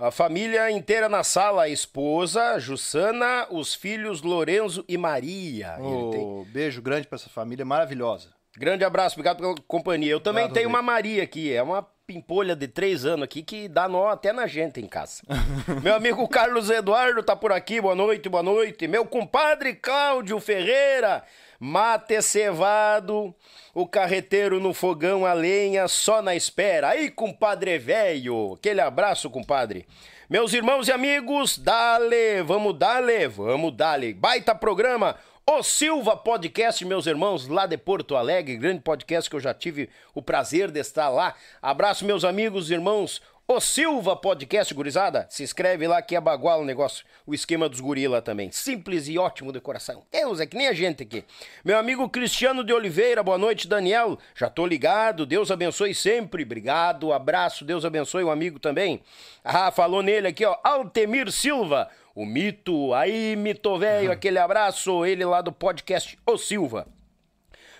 A, a família inteira na sala, a esposa, Jussana, os filhos Lorenzo e Maria. Ele tem- Beijo grande pra essa família maravilhosa. Grande abraço, obrigado pela companhia. Eu também Obrigado, tenho uma Rodrigo. Maria aqui, é uma pimpolha de três anos aqui que dá nó até na gente em casa. *laughs* Meu amigo Carlos Eduardo tá por aqui, boa noite, boa noite. Meu compadre Cláudio Ferreira, mate cevado, o carreteiro no fogão a lenha, só na espera. Aí, compadre velho, aquele abraço, compadre. Meus irmãos e amigos, dale, vamos dale, vamos dale. Baita programa. O Silva Podcast, meus irmãos, lá de Porto Alegre, grande podcast que eu já tive o prazer de estar lá. Abraço, meus amigos, irmãos. O Silva Podcast, gurizada, se inscreve lá que é bagual o negócio, o esquema dos gorila também. Simples e ótimo de coração. Deus, é que nem a gente aqui. Meu amigo Cristiano de Oliveira, boa noite, Daniel. Já tô ligado, Deus abençoe sempre. Obrigado, abraço, Deus abençoe o amigo também. Ah, falou nele aqui, ó, Altemir Silva. O mito, aí, mito velho, aquele abraço, ele lá do podcast O Silva.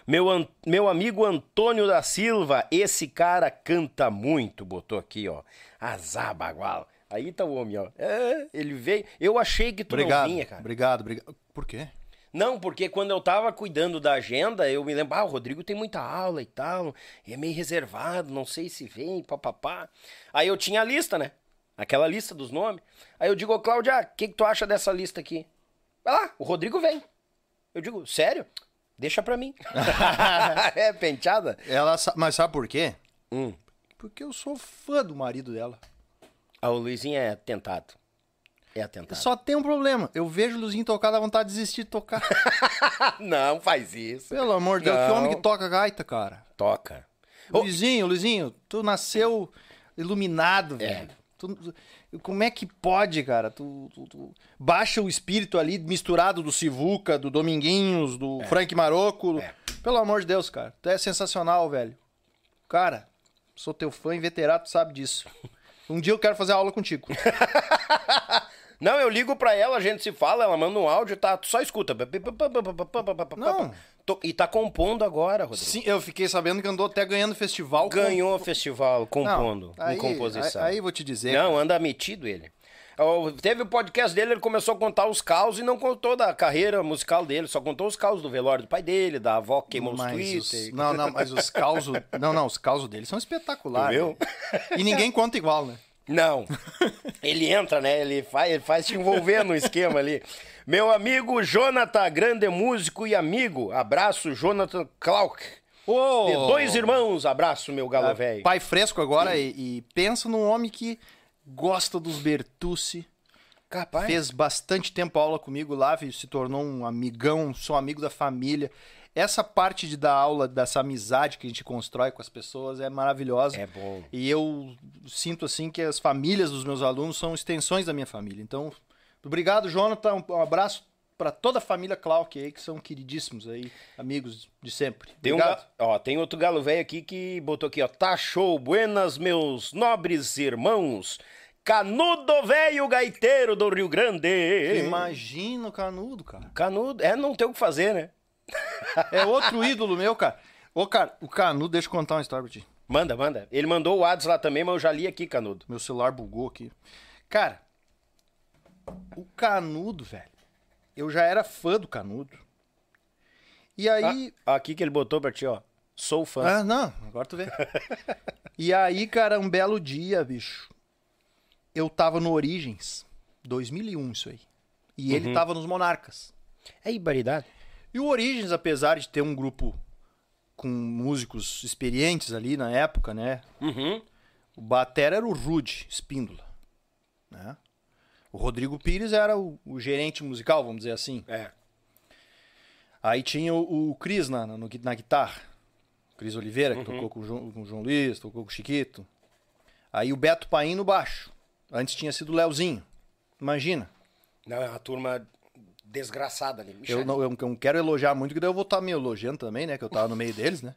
Meu, an- meu amigo Antônio da Silva, esse cara canta muito, botou aqui, ó. Azar bagual. Aí tá o homem, ó. É, ele veio. Eu achei que tu Obrigado. não vinha, cara. Obrigado, obrigado. Por quê? Não, porque quando eu tava cuidando da agenda, eu me lembro, ah, o Rodrigo tem muita aula e tal, é meio reservado, não sei se vem, papapá. Aí eu tinha a lista, né? Aquela lista dos nomes. Aí eu digo, ô Cláudia, o que, que tu acha dessa lista aqui? Vai lá, o Rodrigo vem. Eu digo, sério? Deixa pra mim. *laughs* *laughs* é penteada? Ela, sa- mas sabe por quê? Hum. Porque eu sou fã do marido dela. Ah, o Luizinho é tentado. É atentado. Só tem um problema. Eu vejo o Luzinho tocar, dá vontade de desistir de tocar. *laughs* não, faz isso. Pelo amor de Deus, que Não. homem que toca gaita, cara. Toca. Ô. Luizinho, Luizinho, tu nasceu iluminado, É. velho. Tu- como é que pode, cara? Tu, tu- tu baixa o espírito ali misturado do Sivuca, do Dominguinhos, do Frank Maroco. É. Pelo amor de Deus, cara. Tu é sensacional, velho. Cara, sou teu fã inveterado, tu sabe disso. Um dia eu quero fazer aula contigo. *laughs* Não, eu ligo pra ela, a gente se fala, ela manda um áudio, tá? Tu só escuta. Não. Tô- E tá compondo agora, Rodrigo. Sim, eu fiquei sabendo que andou até ganhando festival. Ganhou o festival Não, compondo, aí, em composição. Aí, aí vou te dizer. Não, anda metido ele. Teve o podcast dele, ele começou a contar os causos e não contou da carreira musical dele, só contou os causos do velório do pai dele, da avó que queimou os Mas Twitter. os, não, não, mas os causos. *laughs* Não, não, os causos dele são espetaculares. Viu? né? E ninguém conta igual, né? Não. Ele entra, né? Ele faz, ele faz te envolver no esquema ali. *laughs* Meu amigo Jonathan, grande músico e amigo. Abraço, Jonathan Clark. Ô, De dois irmãos, abraço, meu galo velho. Pai fresco agora e, e pensa num homem que gosta dos Bertucci. Capaz. Fez bastante tempo aula comigo lá, se tornou um amigão, sou amigo da família. Essa parte de dar aula, dessa amizade que a gente constrói com as pessoas é maravilhosa. É bom. E eu sinto assim que as famílias dos meus alunos são extensões da minha família. Então, obrigado, Jonathan. Um, abraço para toda a família Clark aí, que são queridíssimos aí, amigos de sempre. Tem, um, ó, tem outro galo velho aqui que botou aqui, ó. Tá show, buenas, meus nobres irmãos. Canudo velho gaiteiro do Rio Grande. Imagina o canudo, cara. Canudo, é, não tem o que fazer, né? É outro ídolo meu, cara. Ô, cara, o canudo, deixa eu contar uma história pra ti. Manda, manda. Ele mandou o Ads lá também, mas eu já li aqui, Canudo. Meu celular bugou aqui. Cara, o Canudo, velho. Eu já era fã do Canudo. E aí. Ah, aqui que ele botou pra ti, ó. Sou fã. Ah, não, agora tu vê. *laughs* e aí, cara, um belo dia, bicho. Eu tava no Origens, 2001, isso aí. E ele tava nos Monarcas. É ibaridade. E o Origens, apesar de ter um grupo com músicos experientes ali na época, né? Uhum. O Batera era o Rude Espíndola, né? O Rodrigo Pires era o, o gerente musical, vamos dizer assim. É. Aí tinha o, o Cris na, na, na guitarra. O Cris Oliveira, que tocou com o, João, com o João Luiz, tocou com o Chiquito. Aí o Beto Paim no baixo. Antes tinha sido o Leozinho. Imagina. Não, é uma turma desgraçada ali. Eu não, eu não quero elogiar muito, que daí eu vou estar me elogiando também, né? Que eu tava no meio deles, né?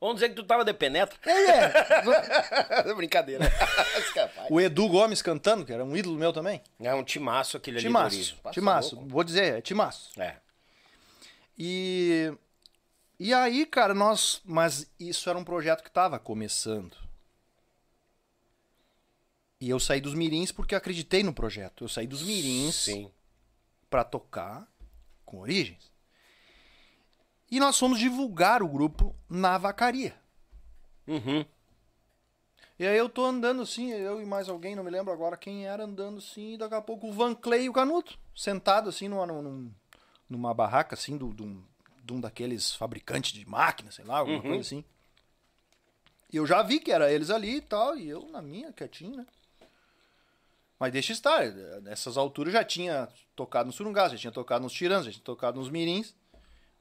Vamos dizer que tu tava de penetra. É, *laughs* Brincadeira. *laughs* Escapar. o Edu Gomes cantando, que era um ídolo meu também. É um timaço aquele ali. do Timaço. Passa timaço. louco. Vou dizer, é timaço. É. E, e aí, cara, nós. Mas isso era um projeto que tava começando. E eu saí dos Mirins porque acreditei no projeto. Eu saí dos Mirins Sim. pra tocar com Origens. E nós fomos divulgar o grupo na vacaria. Uhum. E aí eu tô andando assim, eu e mais alguém, não me lembro agora quem era, andando assim, e daqui a pouco o Van Clay e o Canuto, sentado assim numa, num- numa barraca assim, do, de, um, de um daqueles fabricantes de máquinas, sei lá, alguma coisa assim. E eu já vi que era eles ali e tal, e eu na minha, quietinho, né? Mas deixa estar, nessas alturas já tinha tocado no Surungás, já tinha tocado nos Tiranos, já tinha tocado nos Mirins,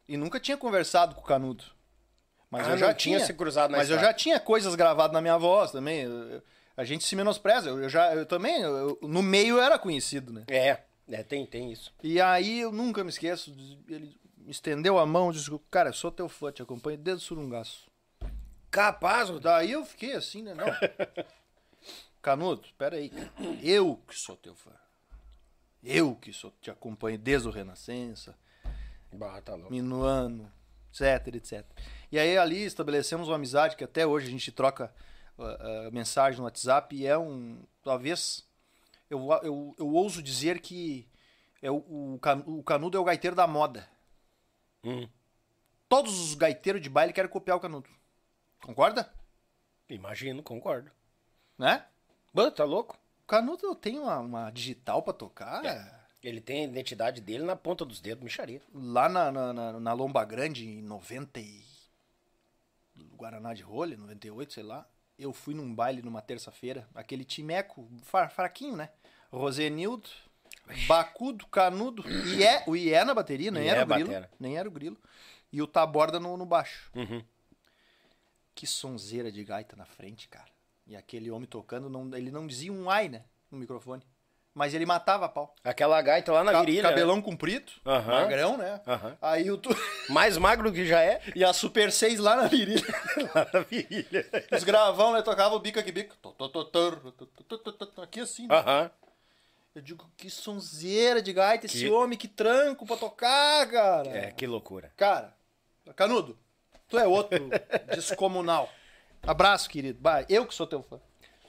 e nunca tinha conversado com o Canuto. Mas Ah, eu já tinha tinha se cruzado na Mas eu já tinha coisas gravadas na minha voz também. eu- eu- a gente se menospreza. Eu, eu já, eu também, no meio eu era conhecido, né? É. É, tem, tem isso. E aí eu nunca me esqueço. Ele me estendeu a mão e disse: Cara, eu sou teu fã, te acompanho desde o Surungaço. Capaz. Daí eu fiquei assim, né? Não. *laughs* Canuto, peraí. Eu que sou teu fã. Eu que sou, te acompanho desde o Renascença. Bah, tá louco. Minuano, etc, etc. E aí ali estabelecemos uma amizade que até hoje a gente troca uh, uh, mensagem no WhatsApp e é um, talvez, eu, eu, eu ouso dizer que é o, o, o Canudo é o gaiteiro da moda. Hum. Todos os gaiteiros de baile querem copiar o Canudo. Concorda? Imagino, concordo. Né? Bah, tá louco? O Canudo tem uma, uma digital pra tocar Ele tem a identidade dele na ponta dos dedos, micharia. lá na, na, na, na Lomba Grande em 90 e... Guaraná de rolha, 98, sei lá. Eu fui num baile numa terça-feira, aquele timeco fra- fraquinho, né? Rosenildo, Bacudo, Canudo, Ié, o Ié na bateria, nem Ié era o grilo, batera. nem era o grilo. E o Taborda no, no baixo. Uhum. Que sonzeira de gaita na frente, cara. E aquele homem tocando, não, ele não dizia um ai, né? No microfone. Mas ele matava pau. Aquela gaita lá na Ca virilha. Né? Cabelão né? comprido, magrão, né? Uhum. Aí o tu... *laughs* Mais magro que já é. E a Super 6 lá na virilha. *laughs* lá na virilha. Os gravão, né? Tocava o bico aqui, bico. Aqui assim. Né? Aham. Eu digo, que sonzeira de gaita que... esse homem, que tranco pra tocar, cara. É, que loucura. Cara, Canudo, tu é outro *laughs* descomunal. Abraço, querido. Eu que sou teu fã.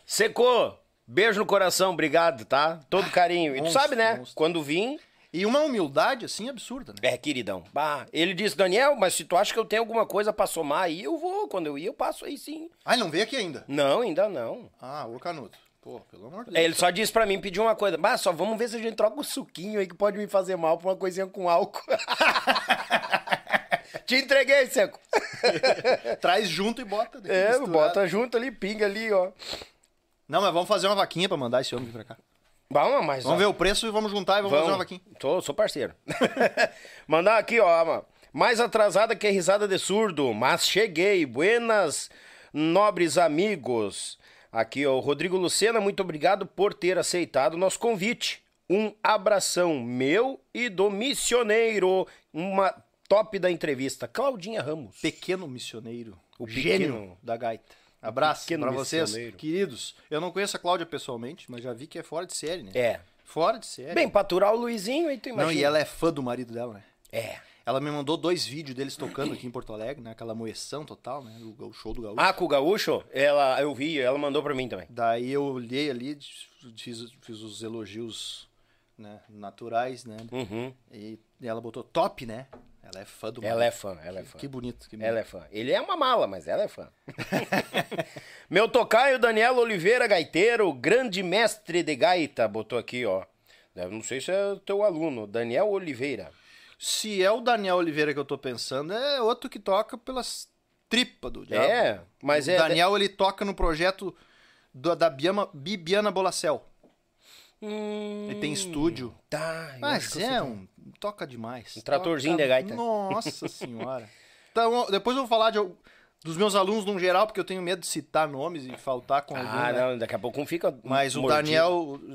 Secou! Beijo no coração, obrigado, tá? Todo carinho. E tu sabe, né? monstro. Quando vim, E uma humildade, assim, absurda, né? é, queridão. Bah, ele disse, Daniel, mas se tu acha que eu tenho alguma coisa pra somar aí, eu vou. Quando eu ir, eu passo aí sim. Ah, ele não veio aqui ainda? Não, ainda não. Ah, ô Canudo. Pô, pelo amor de É, Deus. Ele só disse pra mim, pediu uma coisa. Bah, só vamos ver se a gente troca o suquinho aí que pode me fazer mal por uma coisinha com álcool. *laughs* Te entreguei, Seco. *laughs* Traz junto e bota. É, Misturado. bota junto ali, pinga ali, ó. Não, mas vamos fazer uma vaquinha pra mandar esse homem vir pra cá. Vamos, mas. Vamos ó, ver o preço e vamos juntar e vamos, fazer uma vaquinha. Tô, sou parceiro. *laughs* Mandar aqui, ó, mano. Mais atrasada que risada de surdo, mas cheguei. Buenas, nobres amigos. Aqui, ó, o Rodrigo Lucena, muito obrigado por ter aceitado o nosso convite. Um abração meu e do missioneiro. Uma top da entrevista. Claudinha Ramos. Pequeno missioneiro. O O gênio pequeno- da gaita. Abraço pra vocês, queridos. Eu não conheço a Cláudia pessoalmente, mas já vi que é fora de série, né? É. Fora de série. Bem, pra aturar o Luizinho, aí tu imagina. não, e ela é fã do marido dela, né? É. Ela me mandou dois vídeos deles tocando aqui em Porto Alegre, né? Aquela moeção total, né? O, o show do Gaúcho. Ah, com o Gaúcho, ela, eu vi, ela mandou pra mim também. Daí eu olhei ali, fiz, fiz os elogios né? Naturais, né? Uhum. E ela botou top, né? Ela é fã do Ela é fã, ela é fã. Que bonito, que bonito. Ela é fã. Ele é uma mala, mas ela é fã. *laughs* Meu tocaio Daniel Oliveira Gaiteiro, grande mestre de gaita, botou aqui, ó. Eu não sei se é o teu aluno, Daniel Oliveira. Se é o Daniel Oliveira que eu tô pensando, é outro que toca pelas tripas do diabo. É, mas o é. Daniel, ele toca no projeto do- da Biama, Bibiana Bolacel. Hum, Ele tem estúdio. Tá, Mas é quem um... Toca demais. Um tratorzinho Toca- de gaita. Nossa *laughs* senhora. Então, depois eu vou falar de, dos meus alunos no geral, porque eu tenho medo de citar nomes e faltar com Ah, né? não, daqui a pouco um fica. Mas o mordido. Daniel,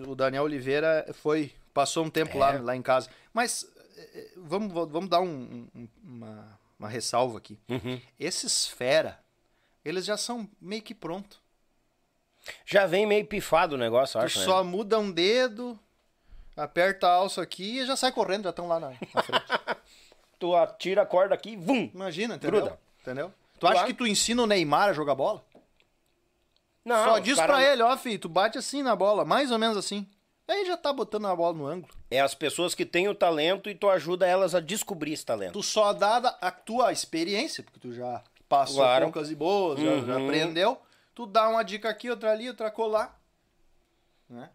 o Daniel Oliveira foi, passou um tempo É. lá, lá em casa. Mas eh, eh, vamos, vamos dar um- um- uma, uma ressalva aqui. Uhum. Esses fera, eles já são meio que pronto. Já vem meio pifado o negócio, eu Tu acho. só Né? muda um dedo, aperta a alça aqui e já sai correndo, já estão lá na, na frente. *laughs* Tu atira a corda aqui, vum! Imagina, entendeu? Gruda. Entendeu? Tu acha que tu ensina o Neymar a jogar bola? Não, Só diz cara- pra ele, ó, filho, tu bate assim na bola, mais ou menos assim. Aí já tá botando a bola no ângulo. É as pessoas que têm o talento e tu ajuda elas a descobrir esse talento. Tu só dá a tua experiência, porque tu já passou Claro. poucas e boas, já, já Uhum. aprendeu. Tu dá uma dica aqui, outra ali, outra colar. Né?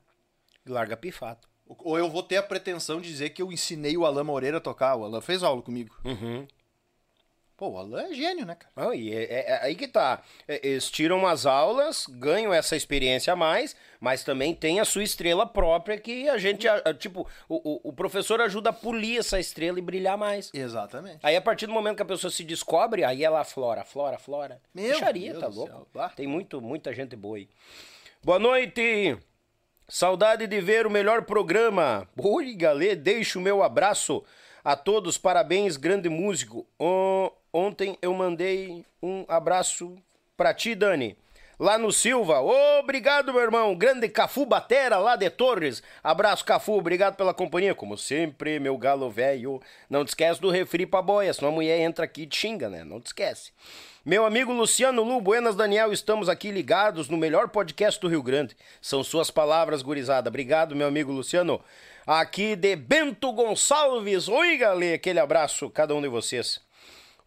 Larga pifado. Ou eu vou ter a pretensão de dizer que eu ensinei o Alan Moreira a tocar. O Alan fez aula comigo. Uhum. Pô, o Alan é gênio, né, cara? Ah, e é, é- é aí que tá. É, Eles tiram umas aulas, ganham essa experiência a mais, mas também tem a sua estrela própria que a gente, a- a- tipo, o, o- o professor ajuda a polir essa estrela e brilhar mais. Exatamente. Aí a partir do momento que a pessoa se descobre, aí ela flora, flora, flora. Meu Bicharia, Deus tá louco? céu. Tem muito, muita gente boa aí. Boa noite! Saudade de ver o melhor programa. Oi, galê, deixo o meu abraço a todos. Parabéns, grande músico. On- Ontem eu mandei um abraço pra ti, Dani. Lá no Silva. Obrigado, meu irmão. Grande Cafu Batera, lá de Torres. Abraço, Cafu. Obrigado pela companhia. Como sempre, meu galo velho. Não te esquece do refri pra boia, senão a mulher entra aqui e te xinga, né? Não te esquece. Meu amigo Luciano Lu, Buenas Daniel, estamos aqui ligados no melhor podcast do Rio Grande. São suas palavras, gurizada. Obrigado, meu amigo Luciano. Aqui de Bento Gonçalves. Oi, galê. Aquele abraço, cada um de vocês.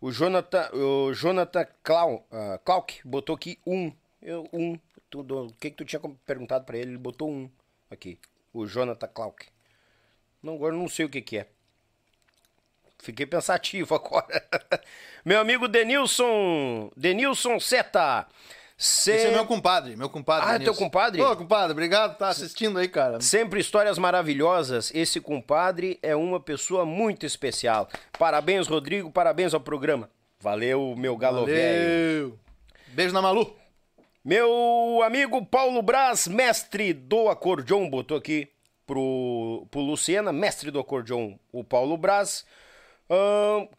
O Jonathan, o Jonathan Clau, Clark botou aqui um. Eu, um. Tudo, o que, que tu tinha perguntado pra ele? Ele botou um aqui. O Jonathan Clark. Não, agora não sei o que, que é. Fiquei pensativo *laughs* agora. Meu amigo Denilson. Denilson Seta. Se... Esse é meu compadre, meu compadre. Ah, é Denilson. teu compadre? Ô, compadre, obrigado por estar assistindo aí, cara. Sempre histórias maravilhosas. Esse compadre é uma pessoa muito especial. Parabéns, Rodrigo. Parabéns ao programa. Valeu, meu galo velho. Valeu. Beijo na Malu. Meu amigo Paulo Braz, mestre do acordeon, botou aqui pro, pro Luciana, mestre do acordeon, o Paulo Braz.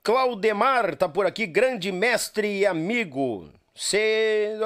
Claudemar tá por aqui, grande mestre e amigo. Se...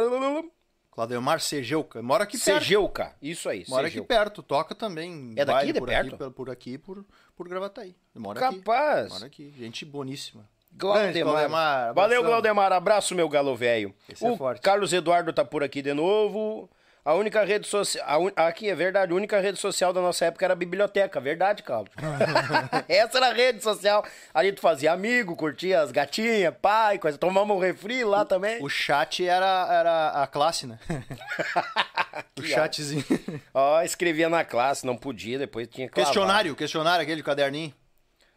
Claudemar Segeuca. Mora aqui perto. Segeuca, isso aí, Mora aqui Segeuca. perto. Toca também. É daqui de por perto? Aqui, por, aqui, por, por Gravataí. Mora Capaz. aqui. Mora aqui. Gente boníssima. Claudemar. Valeu. Claudemar. Abraço, meu galo velho. É O forte. Carlos Eduardo tá por aqui de novo. A única rede social. Aqui é verdade, a única rede social da nossa época era a biblioteca. Verdade, Cláudio. *laughs* Essa era a rede social. Ali tu fazia amigo, curtia as gatinhas, pai, coisa. Tomamos um refri lá também. O chat era, era a classe, né? *laughs* o chatzinho. Ó, escrevia na classe, não podia, depois tinha que questionário, questionário, aquele caderninho.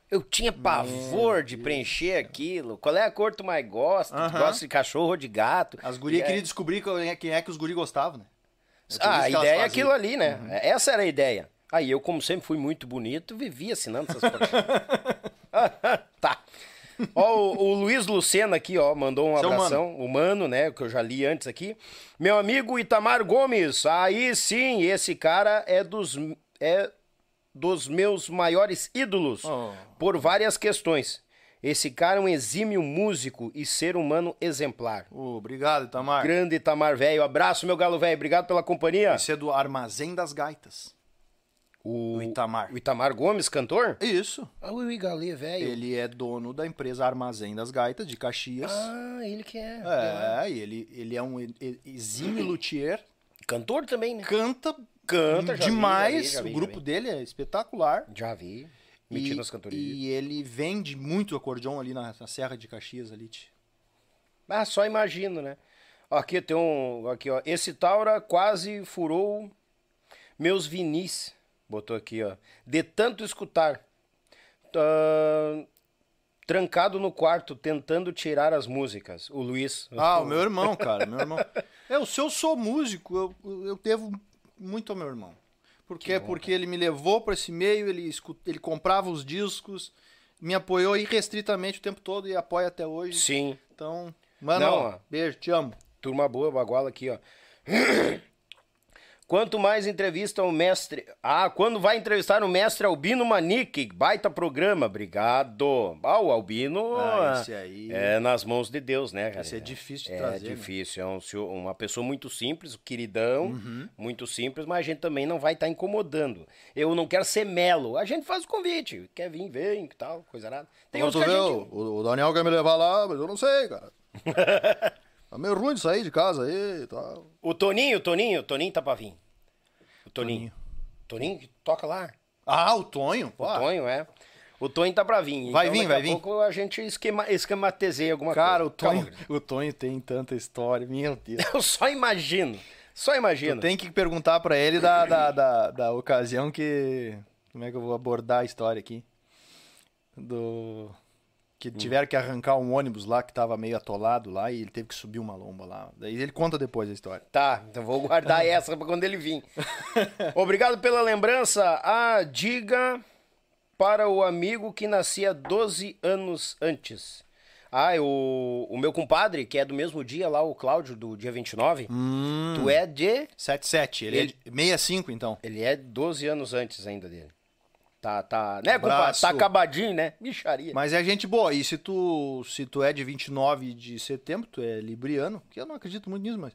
Eu tinha pavor de preencher aquilo. Qual é a cor que tu mais gosta? Tu Aham. gosta de cachorro ou de gato? As gurias aí- queriam descobrir quem é, quem é que os guris gostavam, né? É Ah, a ideia é aquilo ali, né? Essa era a ideia. Aí eu, como sempre fui muito bonito, vivia assinando essas coisas. *laughs* tá. Ó, o, o Luiz Lucena aqui, ó, mandou um Seu abração. Humano, né? Que eu já li antes aqui. Meu amigo Itamar Gomes. Aí sim, esse cara é dos. É dos meus maiores ídolos. Oh. Por várias questões. Esse cara é um exímio músico e ser humano exemplar. Ô, obrigado, Itamar. Grande Itamar velho. Abraço, meu galo velho. Obrigado pela companhia. Esse é do Armazém das Gaitas. O, O Itamar. O Itamar Gomes, cantor? Isso. Ah, o Igalê, velho. Ele é dono da empresa Armazém das Gaitas, de Caxias. Ah, ele que é. É, e ele, ele é um exímio luthier. Cantor também, né? Canta Canta, demais. vi, já vi, já vi, o já grupo vi. dele é espetacular. Já vi. E, Metido nas cantorias. e ele vende muito acordeon ali na, na Serra de Caxias ali. Ah, só imagino, né? Aqui tem um. Aqui, ó. Esse Taura quase furou meus vinis. Botou aqui, ó. De tanto escutar. Ah, trancado no quarto, tentando tirar as músicas. O Luiz. Ah, o meu irmão, cara, meu irmão. *laughs* Eu, se eu sou músico, eu, eu devo muito ao meu irmão. Por quê? Porque ele me levou para esse meio, ele, escu- ele comprava os discos, me apoiou irrestritamente o tempo todo e apoia até hoje. Sim. Então, mano, Não, ó. beijo, te amo. Turma boa, baguala aqui, ó. *clears throat* Quanto mais entrevista o mestre. Ah, quando vai entrevistar o mestre Albino Manique? Baita programa, obrigado. Ah, o Albino. Ah, esse aí- É nas mãos de Deus, né, cara? Esse é difícil de é trazer, né? difícil. É um uma pessoa muito simples, queridão, Uhum. muito simples, mas a gente também não vai estar incomodando. Eu não quero ser melo. A gente faz o convite. Quer vir, vem, tal, coisa nada. Tem a vê, gente... o, o Daniel quer me levar lá, mas eu não sei, cara. *laughs* é meio ruim de sair de casa aí e tal. O Toninho, o Toninho, o Toninho tá pra vir. O Toninho. Toninho, que toca lá. Ah, o Tonho? Pô, O Tonho, é. O Tonho tá pra vir. Vai Então, vir, daqui vai a vir. pouco a gente esquema, esquematizeia alguma Cara, o coisa. Tonho, Calma, o Tonho tem tanta história, meu Deus. *laughs* Eu só imagino. Só imagino. Tem que perguntar pra ele da, da, da, da ocasião que. Como é que eu vou abordar a história aqui? Do. Que Hum. tiveram que arrancar um ônibus lá que tava meio atolado lá e ele teve que subir uma lomba lá. Daí ele conta depois a história. Tá, então vou guardar *laughs* essa pra quando ele vir. Obrigado pela lembrança. Ah, diga para o amigo que nascia 12 anos antes. Ah, o, o meu compadre, que é do mesmo dia lá, o Cláudio, do dia 29. Hum. Tu é de 77, ele, Ele- é de 65 então. Ele é 12 anos antes ainda dele. Tá, tá. Né, compadre? Tá acabadinho, né? Micharia. Mas é gente boa. E se tu, se tu é de 29 de setembro, tu é libriano, que eu não acredito muito nisso, mas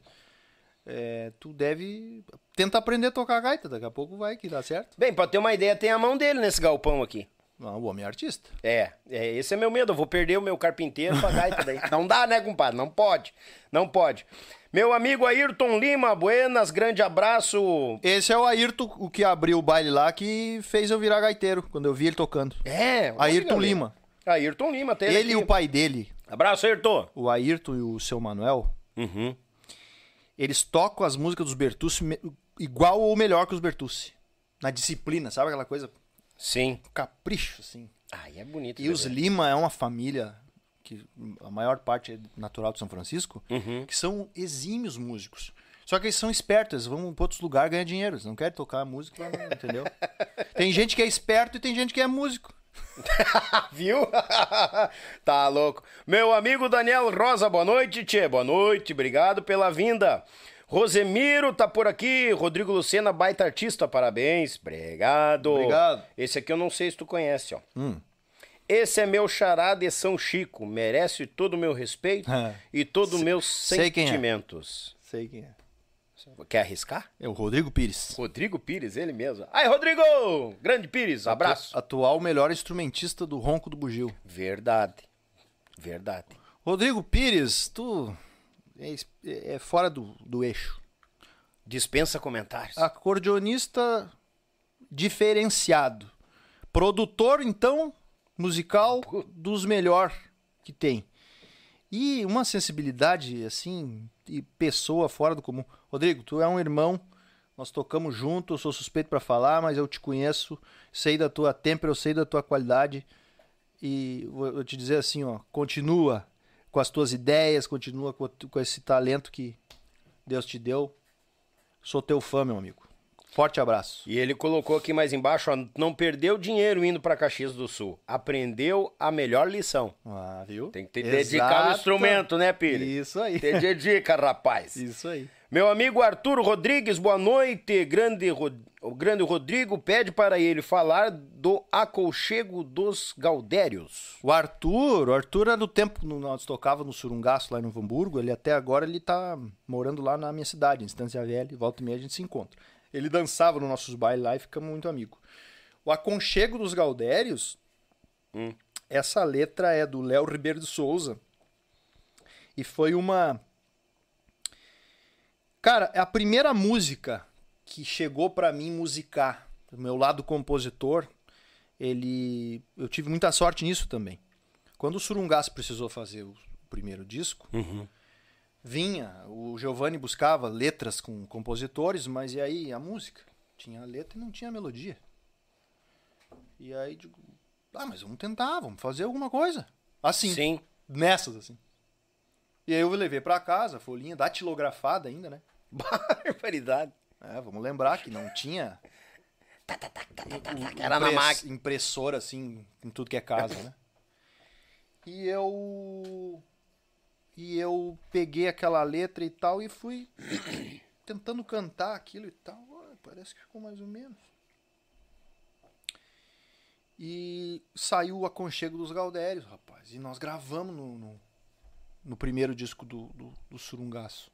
é, tu deve tentar aprender a tocar gaita. Daqui a pouco vai que dá certo. Bem, pra ter uma ideia, tem a mão dele nesse galpão aqui. Não, o homem é artista. É, é, esse é meu medo. Eu vou perder o meu carpinteiro pra gaita daí. Não dá, né, compadre? Não pode. Não pode. Meu amigo Ayrton Lima, buenas, grande abraço. Esse é o Ayrton, o que abriu o baile lá, que fez eu virar gaiteiro, quando eu vi ele tocando. É, Ayrton galera. Lima. Ayrton Lima, tem Ele e aqui. o pai dele, Abraço, Ayrton. o Ayrton e o seu Manuel, Uhum. eles tocam as músicas dos Bertucci igual ou melhor que os Bertucci. Na disciplina, sabe aquela coisa? Sim. Capricho, assim. Ai, é bonito. E os né, Lima é uma família que a maior parte é natural de São Francisco, Uhum. que são exímios músicos. Só que eles são espertos, vão para outros lugares ganhar dinheiro. Eles não querem tocar música, lá, não, entendeu? *laughs* tem gente que é esperto e tem gente que é músico. *laughs* Viu? *laughs* tá louco. Meu amigo Daniel Rosa, boa noite, Tchê. Boa noite, obrigado pela vinda. Rosemiro tá por aqui. Rodrigo Lucena, baita artista, parabéns. Obrigado. Obrigado. Esse aqui eu não sei se tu conhece, ó. Hum. Esse é meu xará de São Chico. Merece todo o meu respeito É. e todo o meus sei quem é. sentimentos. Sei quem é. Quer arriscar? É o Rodrigo Pires. Rodrigo Pires, ele mesmo. Ai, Rodrigo! Grande Pires, abraço. Atual melhor instrumentista do Ronco do Bugio. Verdade. Verdade. Rodrigo Pires, tu é, es- é fora do, do eixo. Dispensa comentários. Acordeonista diferenciado. Produtor, então, musical dos melhor que tem. E uma sensibilidade, assim, e pessoa fora do comum. Rodrigo, tu é um irmão, nós tocamos junto, eu sou suspeito pra falar, mas eu te conheço, sei da tua tempera, eu sei da tua qualidade. E vou vou te dizer assim, ó, continua com as tuas ideias, continua com, com esse talento que Deus te deu. Sou teu fã, meu amigo. Forte abraço. E ele colocou aqui mais embaixo, ó, não perdeu dinheiro indo pra Caxias do Sul. Aprendeu a melhor lição. Ah, viu? Tem que te dedicar no instrumento, né, Pires? Isso aí. Te dedica, rapaz. Isso aí. Meu amigo Arthur Rodrigues, boa noite. Grande, Ro- o grande Rodrigo pede para ele falar do acolchego dos Gaudérios. O Arthur, o Arthur é do tempo que nós tocava no Surungaço lá em Novo Hamburgo, ele até agora ele tá morando lá na minha cidade, em Estância Velha, volta e meia a gente se encontra. Ele dançava nos nossos bailes lá e ficamos muito amigos. O Aconchego dos Gaudérios, essa letra é do Léo Ribeiro de Souza. E foi uma. Cara, é a primeira música que chegou para mim musicar. O meu lado compositor, ele eu tive muita sorte nisso também. Quando o Surungaço precisou fazer o primeiro disco, Uhum. vinha, o Giovanni buscava letras com compositores, mas e aí a música? Tinha a letra e não tinha a melodia. E aí digo, ah, mas vamos tentar, vamos fazer alguma coisa. Assim, Sim. nessas assim. E aí eu levei pra casa folhinha datilografada ainda, né? *laughs* Barbaridade. É, vamos lembrar que não tinha Era na máquina. impressora assim em tudo que é casa, né? E eu e eu peguei aquela letra e tal e fui *coughs* tentando cantar aquilo e tal. Parece que ficou mais ou menos. E saiu o Aconchego dos Gaudérios, rapaz. E nós gravamos no, no, no primeiro disco do, do, do Surungaço.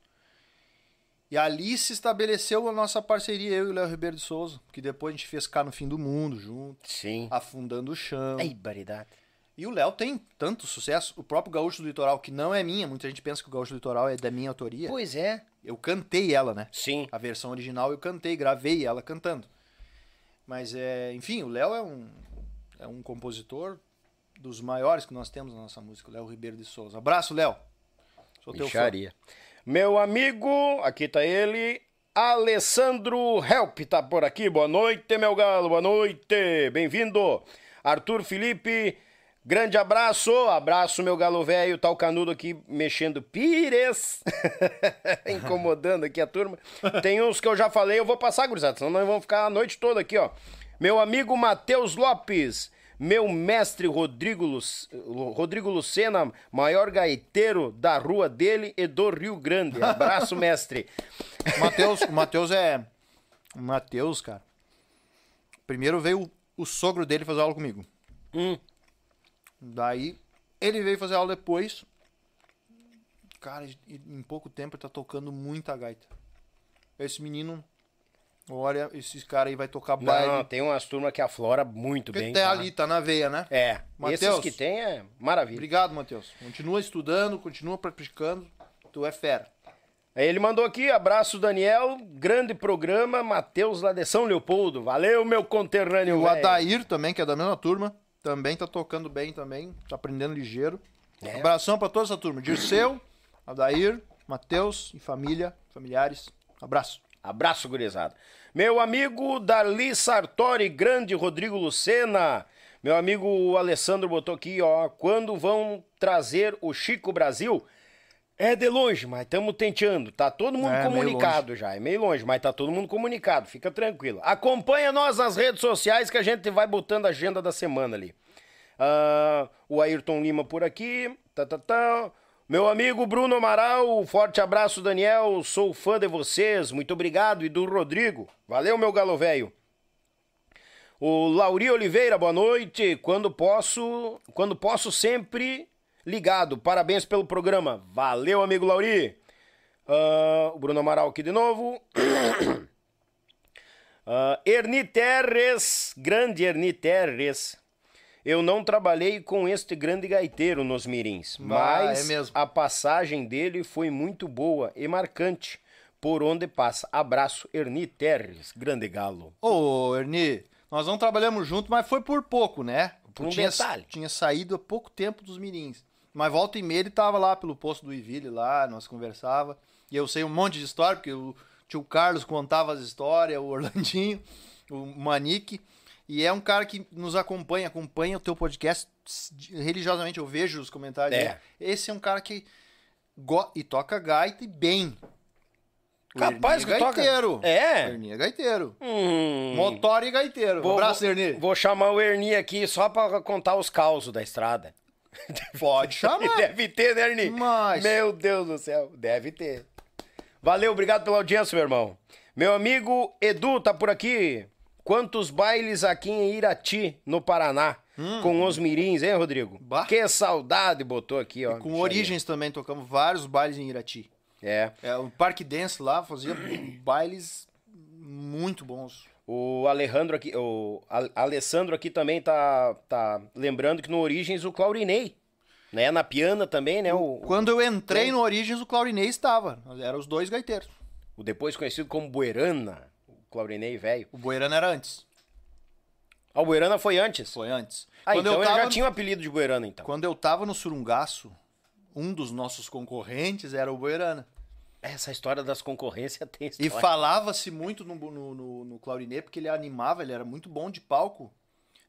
E ali se estabeleceu a nossa parceria, eu e o Léo Ribeiro de Souza, que depois a gente fez cá no fim do mundo junto, Sim. afundando o chão. Ai, baridade. E o Léo tem tanto sucesso. O próprio Gaúcho do Litoral, que não é minha, muita gente pensa que o Gaúcho do Litoral é da minha autoria. Pois é. Eu cantei ela, né? Sim. A versão original eu cantei, gravei ela cantando. Mas é, enfim, o Léo é um é um compositor dos maiores que nós temos na nossa música, Léo Ribeiro de Souza. Abraço, Léo. Sou teu fã. Meu amigo, aqui tá ele, Alessandro Help tá por aqui. Boa noite, meu galo, boa noite. Bem-vindo. Arthur Felipe, grande abraço. Abraço, meu galo velho. Tá o canudo aqui mexendo pires. *laughs* Incomodando aqui a turma. Tem uns que eu já falei, eu vou passar, gurizada, senão nós vamos ficar a noite toda aqui, ó. Meu amigo Matheus Lopes. Meu mestre Rodrigo, Lu- Rodrigo Lucena, maior gaiteiro da rua dele e do Rio Grande. Abraço, mestre. *laughs* Matheus, o Matheus é. O Matheus, cara. Primeiro veio o, sogro dele fazer aula comigo. Hum. Daí ele veio fazer aula depois. Cara, em pouco tempo ele tá tocando muita gaita. Esse menino, olha, esse cara aí vai tocar baile. Não, tem umas turmas que aflora muito Porque bem. tá tá? ali, tá na veia, né? É, Matheus. esses que tem é maravilha. Obrigado, Matheus. Continua estudando, continua praticando. Tu é fera. Aí ele mandou aqui, abraço Daniel, grande programa, Matheus lá de São Leopoldo. Valeu, meu conterrâneo. O. Adair também, que é da mesma turma, também tá tocando bem também, tá aprendendo ligeiro. É. Abração pra toda essa turma. Dirceu, Adair, Matheus e família, familiares. Abraço. Abraço, gurizada. Meu amigo Darli Sartori, grande Rodrigo Lucena. Meu amigo Alessandro botou aqui, ó. Quando vão trazer o Chico Brasil? É de longe, mas estamos tentando. Tá todo mundo É, comunicado já. É meio longe, mas tá todo mundo comunicado. Fica tranquilo. Acompanha nós nas redes sociais que a gente vai botando a agenda da semana ali. Ah, o Ayrton Lima por aqui. Tá, tá, tá. Meu amigo Bruno Amaral, forte abraço, Daniel. Sou fã de vocês. Muito obrigado. E do Rodrigo. Valeu, meu galo velho. O Lauri Oliveira, boa noite. Quando posso, quando posso sempre ligado. Parabéns pelo programa. Valeu, amigo Lauri. Ah, o Bruno Amaral aqui de novo. *coughs* Ah, Erni Terres, grande Erni Terres. Eu não trabalhei com este grande gaiteiro nos Mirins, Ah, mas é mesmo. a passagem dele foi muito boa e marcante por onde passa. Abraço, Erni Terres, grande galo. Ô, Erni, nós não trabalhamos junto, mas foi por pouco, né? Por um tinha, detalhe. tinha saído há pouco tempo dos mirins. Mas volta e meia ele tava lá pelo posto do Iville lá, nós conversava. E eu sei um monte de história, porque o tio Carlos contava as histórias, o Orlandinho, o Manique. E é um cara que nos acompanha, acompanha o teu podcast religiosamente. Eu vejo os comentários. É. Esse é um cara que go e toca gaita e bem. O Capaz Erni que toca- gaiteiro. É? Erni é gaiteiro. Hum, Motor e gaiteiro. vou, Abraço, vou- Erni. Vou chamar o Erni aqui só pra contar os causos da estrada. *laughs* Pode chamar. Deve ter, né, Erni? Mas- Meu Deus do céu, deve ter. Valeu, obrigado pela audiência, meu irmão. Meu amigo Edu tá por aqui. Quantos bailes aqui em Irati, no Paraná, com os mirins, hein, Rodrigo? Hum. Bah. Que saudade botou aqui, ó. Com bicharia. Origens também, tocamos vários bailes em Irati. É. É, o Parque Dance lá fazia bailes muito bons. O Alejandro aqui, o Al- Alessandro aqui também tá, tá lembrando que no Origens o Claurinei, né? Na piana também, né? O, Quando eu entrei no Origens, o Claurinei estava. Eram os dois gaiteiros. o depois conhecido como Buerana, o Claudinei velho. O Boerana era antes. Ah, o Boerana foi antes? Foi antes. Ah, Quando então eu ele tava já tinha o apelido de Boerana, então. Quando eu tava no Surungaço, um dos nossos concorrentes era o Boerana. Essa história das concorrências tem E história. falava-se muito no, no, no, no Claudinei, porque ele animava, ele era muito bom de palco,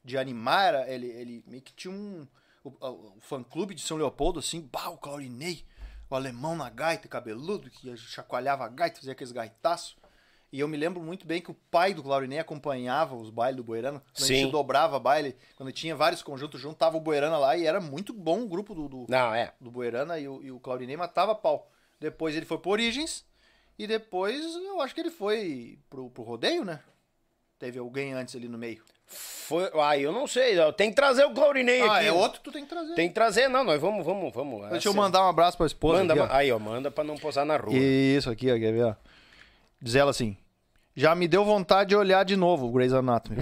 de animar, era, ele, ele meio que tinha um... O, o fã-clube de São Leopoldo, assim, bah, o Claudinei, o alemão na gaita, cabeludo, que chacoalhava a gaita, fazia aqueles gaitaços. E eu me lembro muito bem que o pai do Claudinei acompanhava os bailes do Boerana. Quando a Sim. gente dobrava baile, quando tinha vários conjuntos juntos, tava o Boerana lá e era muito bom o grupo do, do, Não, é. do Boerana e o, e o Claudinei matava pau. Depois ele foi pro Origens e depois eu acho que ele foi pro, pro rodeio, né? Teve alguém antes ali no meio. Foi... Ah, eu não sei. Tem que trazer o Claudinei Ah, aqui. é outro que tu tem que trazer. Tem que trazer, não. Nós vamos, vamos, vamos. Deixa eu mandar um abraço pra esposa. Manda, aqui, ó. aí, ó, manda pra não posar na rua. Isso aqui, ó, quer ver? Ó. Diz ela assim: Já me deu vontade de olhar de novo o Grey's Anatomy.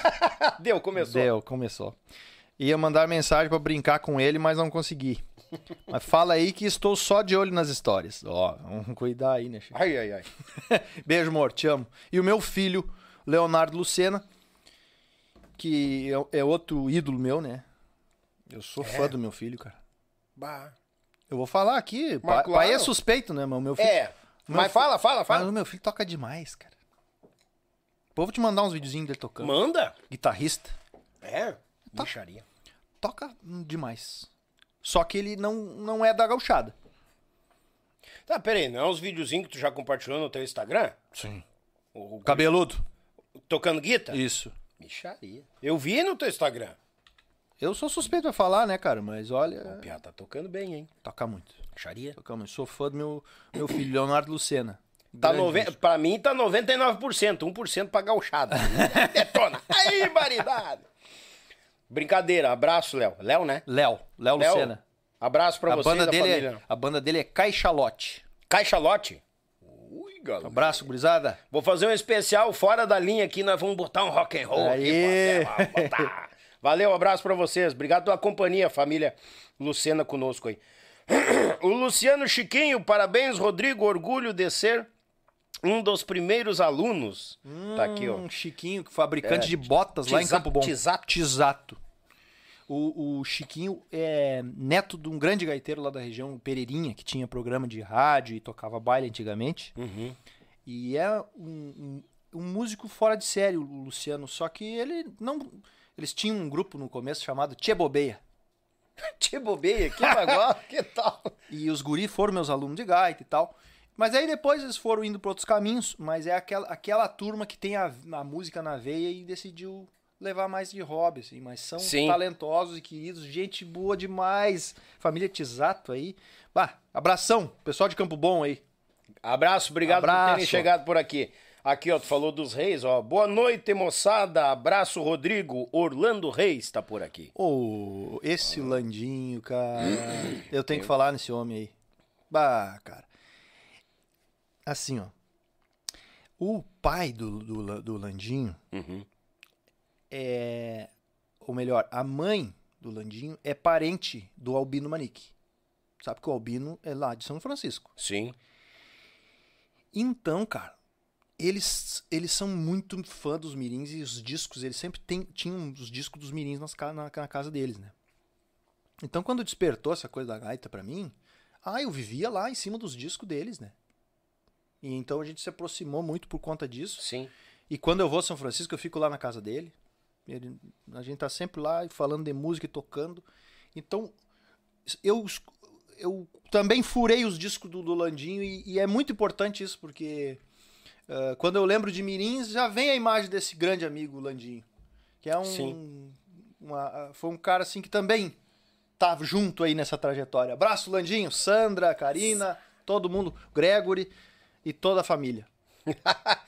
*laughs* Deu, começou. Deu, começou. Ia mandar mensagem pra brincar com ele, mas não consegui. Mas fala aí que estou só de olho nas histórias. Ó, vamos cuidar aí, né, Chico? Ai, ai, ai. *laughs* Beijo, amor, te amo. E o meu filho, Leonardo Lucena, que é, é outro ídolo meu, né? Eu sou fã do meu filho, cara. Bah. Eu vou falar aqui, pai, claro. pai é suspeito, né, meu filho... É. Mas fi- fala, fala, Mas fala. o meu filho toca demais, cara. Pô, vou te mandar uns videozinhos dele tocando. Manda. Guitarrista. É. Tá. Bicharia. Toca demais. Só que ele não, não é da gauchada. Tá, peraí, não é uns videozinhos que tu já compartilhou no teu Instagram? Sim. O, o- Cabeludo. tocando guitarra? Isso. Bicharia. Eu vi no teu Instagram. Eu sou suspeito pra falar, né, cara? Mas olha, O Pia tá tocando bem, hein? toca muito. Bicharia. Toca muito. Sou fã do meu, meu filho, Leonardo Lucena. Tá noven... Pra mim tá 99%, 1% pra gauchada. *laughs* Detona. Aí, baridade. Brincadeira, abraço, Léo. Léo, né? Léo, Léo Lucena. Abraço pra A você banda, da dele família. é, a banda dele é Caixalote. Caixalote. Ui, galera. Abraço, gurizada. Vou fazer um especial fora da linha aqui, nós vamos botar um rock and roll. aqui, Aê! botar. *laughs* Valeu, abraço pra vocês. Obrigado pela companhia, família Lucena conosco aí. O Luciano Chiquinho, parabéns, Rodrigo, orgulho de ser um dos primeiros alunos. tá aqui, ó. Um Chiquinho, fabricante É, de botas lá em Campo Bom. Tisato. Tisato. O, o Chiquinho é neto de um grande gaiteiro lá da região, Pereirinha, que tinha programa de rádio e tocava baile antigamente. Uhum. E é um, um, um músico fora de série, o Luciano. Só que ele não. Eles tinham um grupo no começo chamado Tchê Bobeia. Te bobei aqui, agora, que tal? E os guri foram meus alunos de gaita e tal. Mas aí depois eles foram indo para outros caminhos. Mas é aquela, aquela turma que tem a, a música na veia e decidiu levar mais de hobby, assim. Mas são Sim. talentosos e queridos, gente boa demais. Família Tisato aí. Bah, abração, pessoal de Campo Bom aí. Abraço, obrigado por Abraço. terem chegado por aqui. Aqui, ó, tu falou dos reis, ó. Boa noite, moçada. Abraço, Rodrigo. Orlando Reis tá por aqui. Ô, esse Landinho, cara. Eu tenho que falar nesse homem aí. Bah, cara. Assim, ó. O pai do, do, do Landinho Uhum. é. Ou melhor, a mãe do Landinho é parente do Albino Manique. Sabe que o Albino é lá de São Francisco. Sim. Então, cara, eles, eles são muito fã dos mirins e os discos, eles sempre tem, tinham os discos dos mirins nas, na, na casa deles, né? Então, quando despertou essa coisa da gaita pra mim, ah, eu vivia lá em cima dos discos deles, né? E então a gente se aproximou muito por conta disso. Sim. E quando eu vou a São Francisco, eu fico lá na casa dele. Ele- a gente tá sempre lá falando de música e tocando. Então, eu, eu também furei os discos do, do Landinho e, e é muito importante isso, porque ah, quando eu lembro de Mirins, já vem a imagem desse grande amigo Landinho. Que é um. Sim. uma- foi um cara assim que também tá junto aí nessa trajetória. Abraço, Landinho, Sandra, Karina, todo mundo, Gregory e toda a família. *laughs*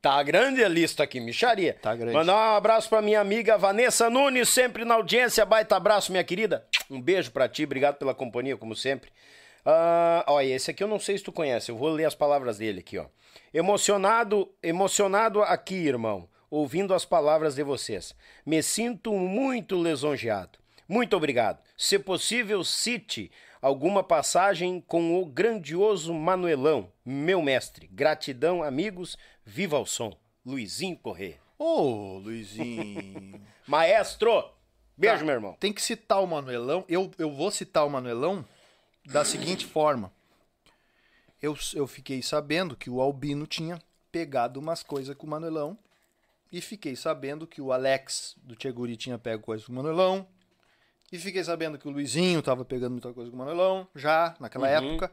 Tá grande a lista aqui, micharia. Tá grande. Mandar um abraço pra minha amiga Vanessa Nunes, sempre na audiência. Baita abraço, minha querida. Um beijo pra ti, obrigado pela companhia, como sempre. Ah, olha, esse aqui eu não sei se tu conhece, eu vou ler as palavras dele aqui, ó. Emocionado, emocionado aqui, irmão, ouvindo as palavras de vocês. Me sinto muito lisonjeado. Muito obrigado. Se possível, cite alguma passagem com o grandioso Manuelão, meu mestre. Gratidão, amigos. Viva o som. Luizinho Corrêa. Ô, Luizinho. *laughs* Maestro! Beijo, Tá, meu irmão. Tem que citar o Manuelão. Eu, eu vou citar o Manuelão da seguinte forma. Eu, eu fiquei sabendo que o Albino tinha pegado umas coisas com o Manuelão. E fiquei sabendo que o Alex do Tcheguri tinha pego coisa com o Manuelão. E fiquei sabendo que o Luizinho tava pegando muita coisa com o Manuelão, já, naquela época.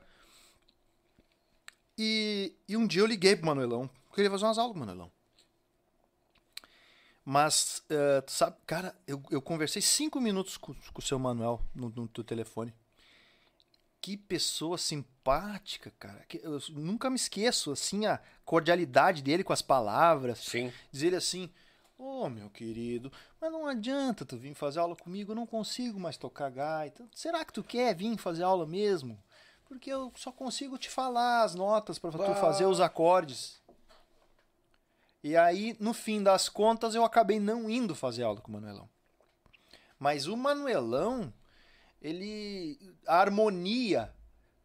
E, e um dia eu liguei pro Manuelão. Eu queria fazer umas aulas com o Manuelão. Mas, tu sabe, cara, eu, eu conversei cinco minutos com, com o seu Manuel no, no teu telefone. Que pessoa simpática, cara. Que eu nunca me esqueço, assim, a cordialidade dele com as palavras. Sim. Dizer ele assim, ô meu querido, mas não adianta tu vir fazer aula comigo, eu não consigo mais tocar gaita. Será que tu quer vir fazer aula mesmo? Porque eu só consigo te falar as notas para tu fazer os acordes. E aí, no fim das contas, eu acabei não indo fazer aula com o Manuelão. Mas o Manuelão, ele. A harmonia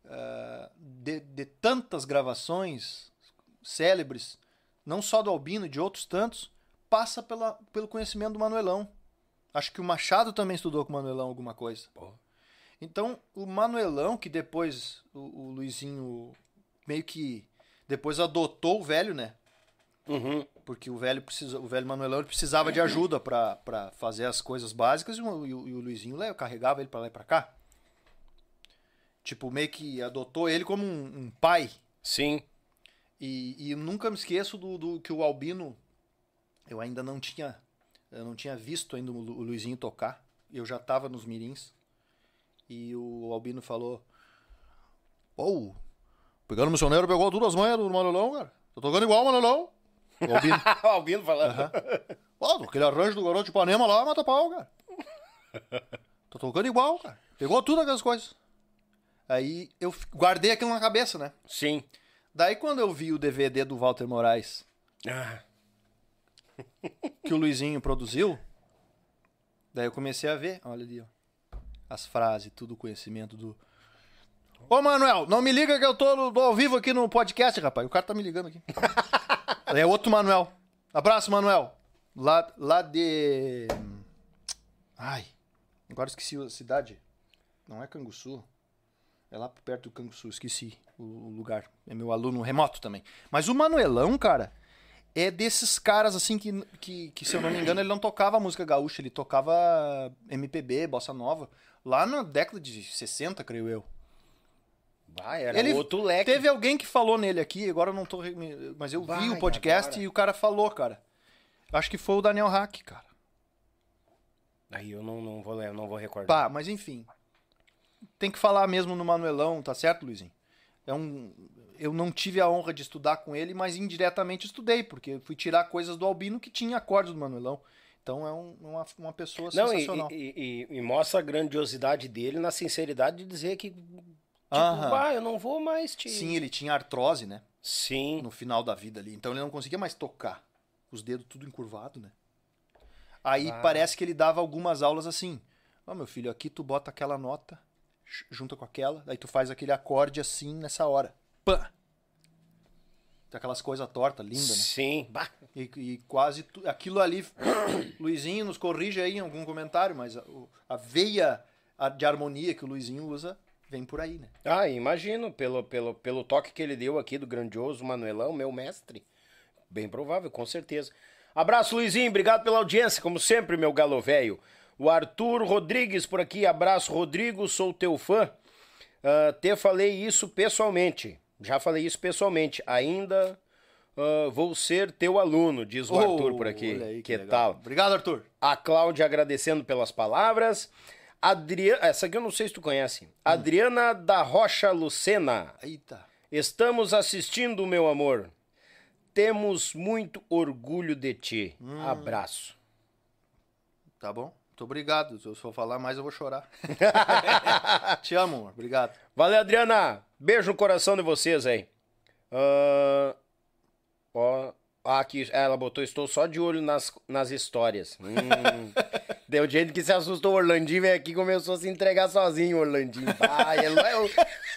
ah, de, de tantas gravações célebres, não só do Albino, de outros tantos, passa pela, pelo conhecimento do Manuelão. Acho que o Machado também estudou com o Manuelão alguma coisa. Então, o Manuelão, que depois o, o Luizinho meio que depois adotou o velho, né? Uhum. Porque o velho precisa, o velho Manuelão precisava de ajuda pra pra fazer as coisas básicas e o, e o- e o Luizinho né, carregava ele pra lá e pra cá. Tipo, meio que adotou ele como um, um pai. Sim. E, e eu nunca me esqueço do, do que o Albino. Eu ainda não tinha. Eu não tinha visto ainda o, Lu- o Luizinho tocar. Eu já tava nos mirins. E o Albino falou. Ô, pegando o missioneiro, pegou tudo as manhas do Manolão, cara. Tô tocando igual o Manolão. O Albino. *laughs* o Albino falando. Ó, aquele arranjo do garoto de Ipanema lá, mata pau, cara. *laughs* Tô tocando igual, cara. Pegou tudo aquelas coisas. Aí eu guardei aquilo na cabeça, né? Sim. Daí quando eu vi o DVD do Walter Moraes Ah, que o Luizinho produziu, daí eu comecei a ver, olha ali, ó. As frases, tudo o conhecimento do. Ô Manuel, não me liga que eu tô, no- tô ao vivo aqui no podcast, rapaz. O cara tá me ligando aqui. *laughs* é outro Manuel. Abraço, Manuel. Lá, lá de. Ai, agora esqueci a cidade. Não é Canguçu. É lá perto do Canguçu, esqueci o, lugar. É meu aluno remoto também. Mas o Manuelão, cara, é desses caras assim que, que, que, se eu não me engano, ele não tocava música gaúcha, ele tocava MPB, bossa nova, lá na década de 60, creio eu. Vai, era Ele outro leque. Teve alguém que falou nele aqui, agora eu não tô. Mas eu vi Vai, o podcast agora. e o cara falou, cara. Acho que foi o Daniel Hack, cara. Aí eu não, não, vou, não vou recordar. Pá, mas enfim. Tem que falar mesmo no Manuelão, tá certo, Luizinho? É um, eu não tive a honra de estudar com ele, mas indiretamente estudei, porque fui tirar coisas do Albino que tinha acordes do Manuelão. Então é um- uma, uma pessoa Não, e, sensacional. e- e- e mostra a grandiosidade dele na sinceridade de dizer que, tipo, bah, eu não vou mais te... Sim, ele tinha artrose, né? Sim. No final da vida ali. Então ele não conseguia mais tocar. Os dedos tudo encurvado, né? Aí Ah. parece que ele dava algumas aulas assim. Ó, meu filho, aqui tu bota aquela nota, junta com aquela, aí tu faz aquele acorde assim nessa hora. Pã! Aquelas coisas tortas, lindas, né? Sim. Bah, E, e quase tu- aquilo ali. *coughs* Luizinho nos corrige aí em algum comentário, mas a, a veia de harmonia que o Luizinho usa vem por aí, né? Ah, imagino, pelo, pelo, pelo toque que ele deu aqui do grandioso Manuelão, meu mestre. Bem provável, com certeza. Abraço, Luizinho, obrigado pela audiência, como sempre, meu galo velho. O Arthur Rodrigues por aqui, abraço, Rodrigo, sou teu fã. Ah, te falei isso pessoalmente, já falei isso pessoalmente. Ainda ah, vou ser teu aluno, diz o Arthur por aqui. Oh, aí, que legal. tal? Obrigado, Arthur. A Cláudia agradecendo pelas palavras. Adriana, essa aqui eu não sei se tu conhece. Adriana da Rocha Lucena. Eita. Estamos assistindo, meu amor. Temos muito orgulho de ti. Hum. Abraço. Tá bom? Muito obrigado. Se eu for falar mais, eu vou chorar. *laughs* Te amo, amor. Obrigado. Valeu, Adriana. Beijo no coração de vocês aí. Ah, ó, ah, aqui, ela botou, estou só de olho nas, nas histórias. *laughs* Hum. Deu jeito que se assustou o Orlandinho, veio aqui e começou a se entregar sozinho, o Orlandinho. Ah, ele-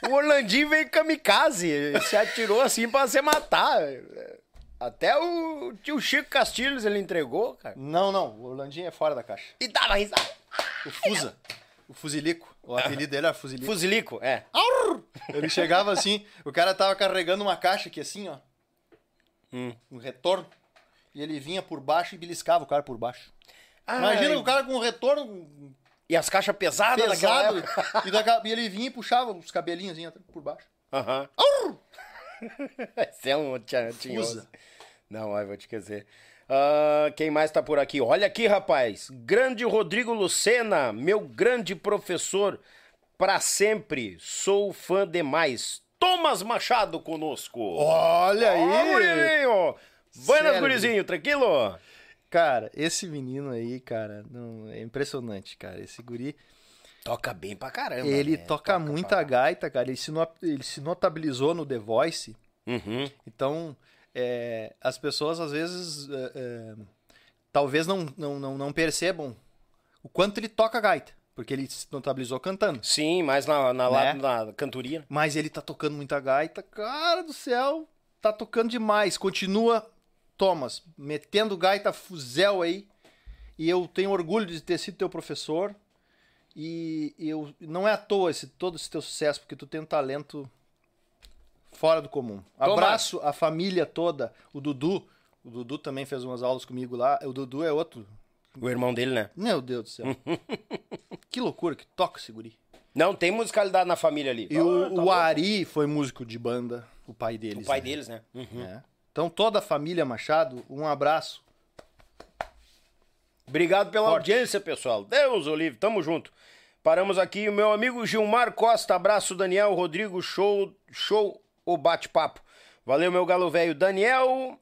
o, o Orlandinho veio kamikaze, ele se atirou assim pra se matar. Até o tio Chico Castilhos ele entregou, cara. Não, não. O Orlandinho é fora da caixa. E dava risada. O Fusa. O Fuzilico. O apelido dele era Fuzilico. Fuzilico, é. Ele chegava assim, o cara tava carregando uma caixa aqui assim, ó. Hum. Um retorno. E ele vinha por baixo e beliscava o cara por baixo. Ai. Imagina o cara com um retorno E as caixas pesadas pesado. época. E, daqui a- e ele vinha e puxava os cabelinhos assim, até por baixo. Aham. *laughs* Esse é um tinhoso. Fusa. Não, ai, vou te dizer. Ah, quem mais tá por aqui? Olha aqui, rapaz. Grande Rodrigo Lucena, meu grande professor pra sempre. Sou fã demais. Thomas Machado conosco. Olha Ó, gurizinho! Buenas, Sério? gurizinho, tranquilo? Cara, esse menino aí, cara, não, é impressionante, cara. Esse guri, Toca bem pra caramba. ele né? toca, Toca muita pra- gaita, cara. Ele se, no- ele se notabilizou no The Voice. Uhum. Então, é, as pessoas às vezes é, é, talvez não, não, não, não percebam o quanto ele toca gaita, porque ele se notabilizou cantando. Sim, mais na, na, lá- Né? na cantoria. Mas ele tá tocando muita gaita, cara do céu, tá tocando demais. Continua, Thomas, metendo gaita fuzel aí. E eu tenho orgulho de ter sido teu professor. E eu não é à toa esse, todo esse teu sucesso, porque tu tem um talento fora do comum. Thomas. Abraço a família toda, o Dudu. O Dudu também fez umas aulas comigo lá. O Dudu é outro. O irmão dele, né? Meu Deus do céu. *laughs* que loucura que toca esse guri. Não, tem musicalidade na família ali. E Ah, o, tá o. Ari foi músico de banda, o pai deles. O pai né? deles, né? Uhum. É. Então, toda a família Machado, um abraço. Obrigado pela Forte. audiência, pessoal. Deus, Olive, tamo junto. Paramos aqui. O meu amigo Gilmar Costa, abraço, Daniel, Rodrigo, show, show o bate-papo. Valeu, meu galo velho. Daniel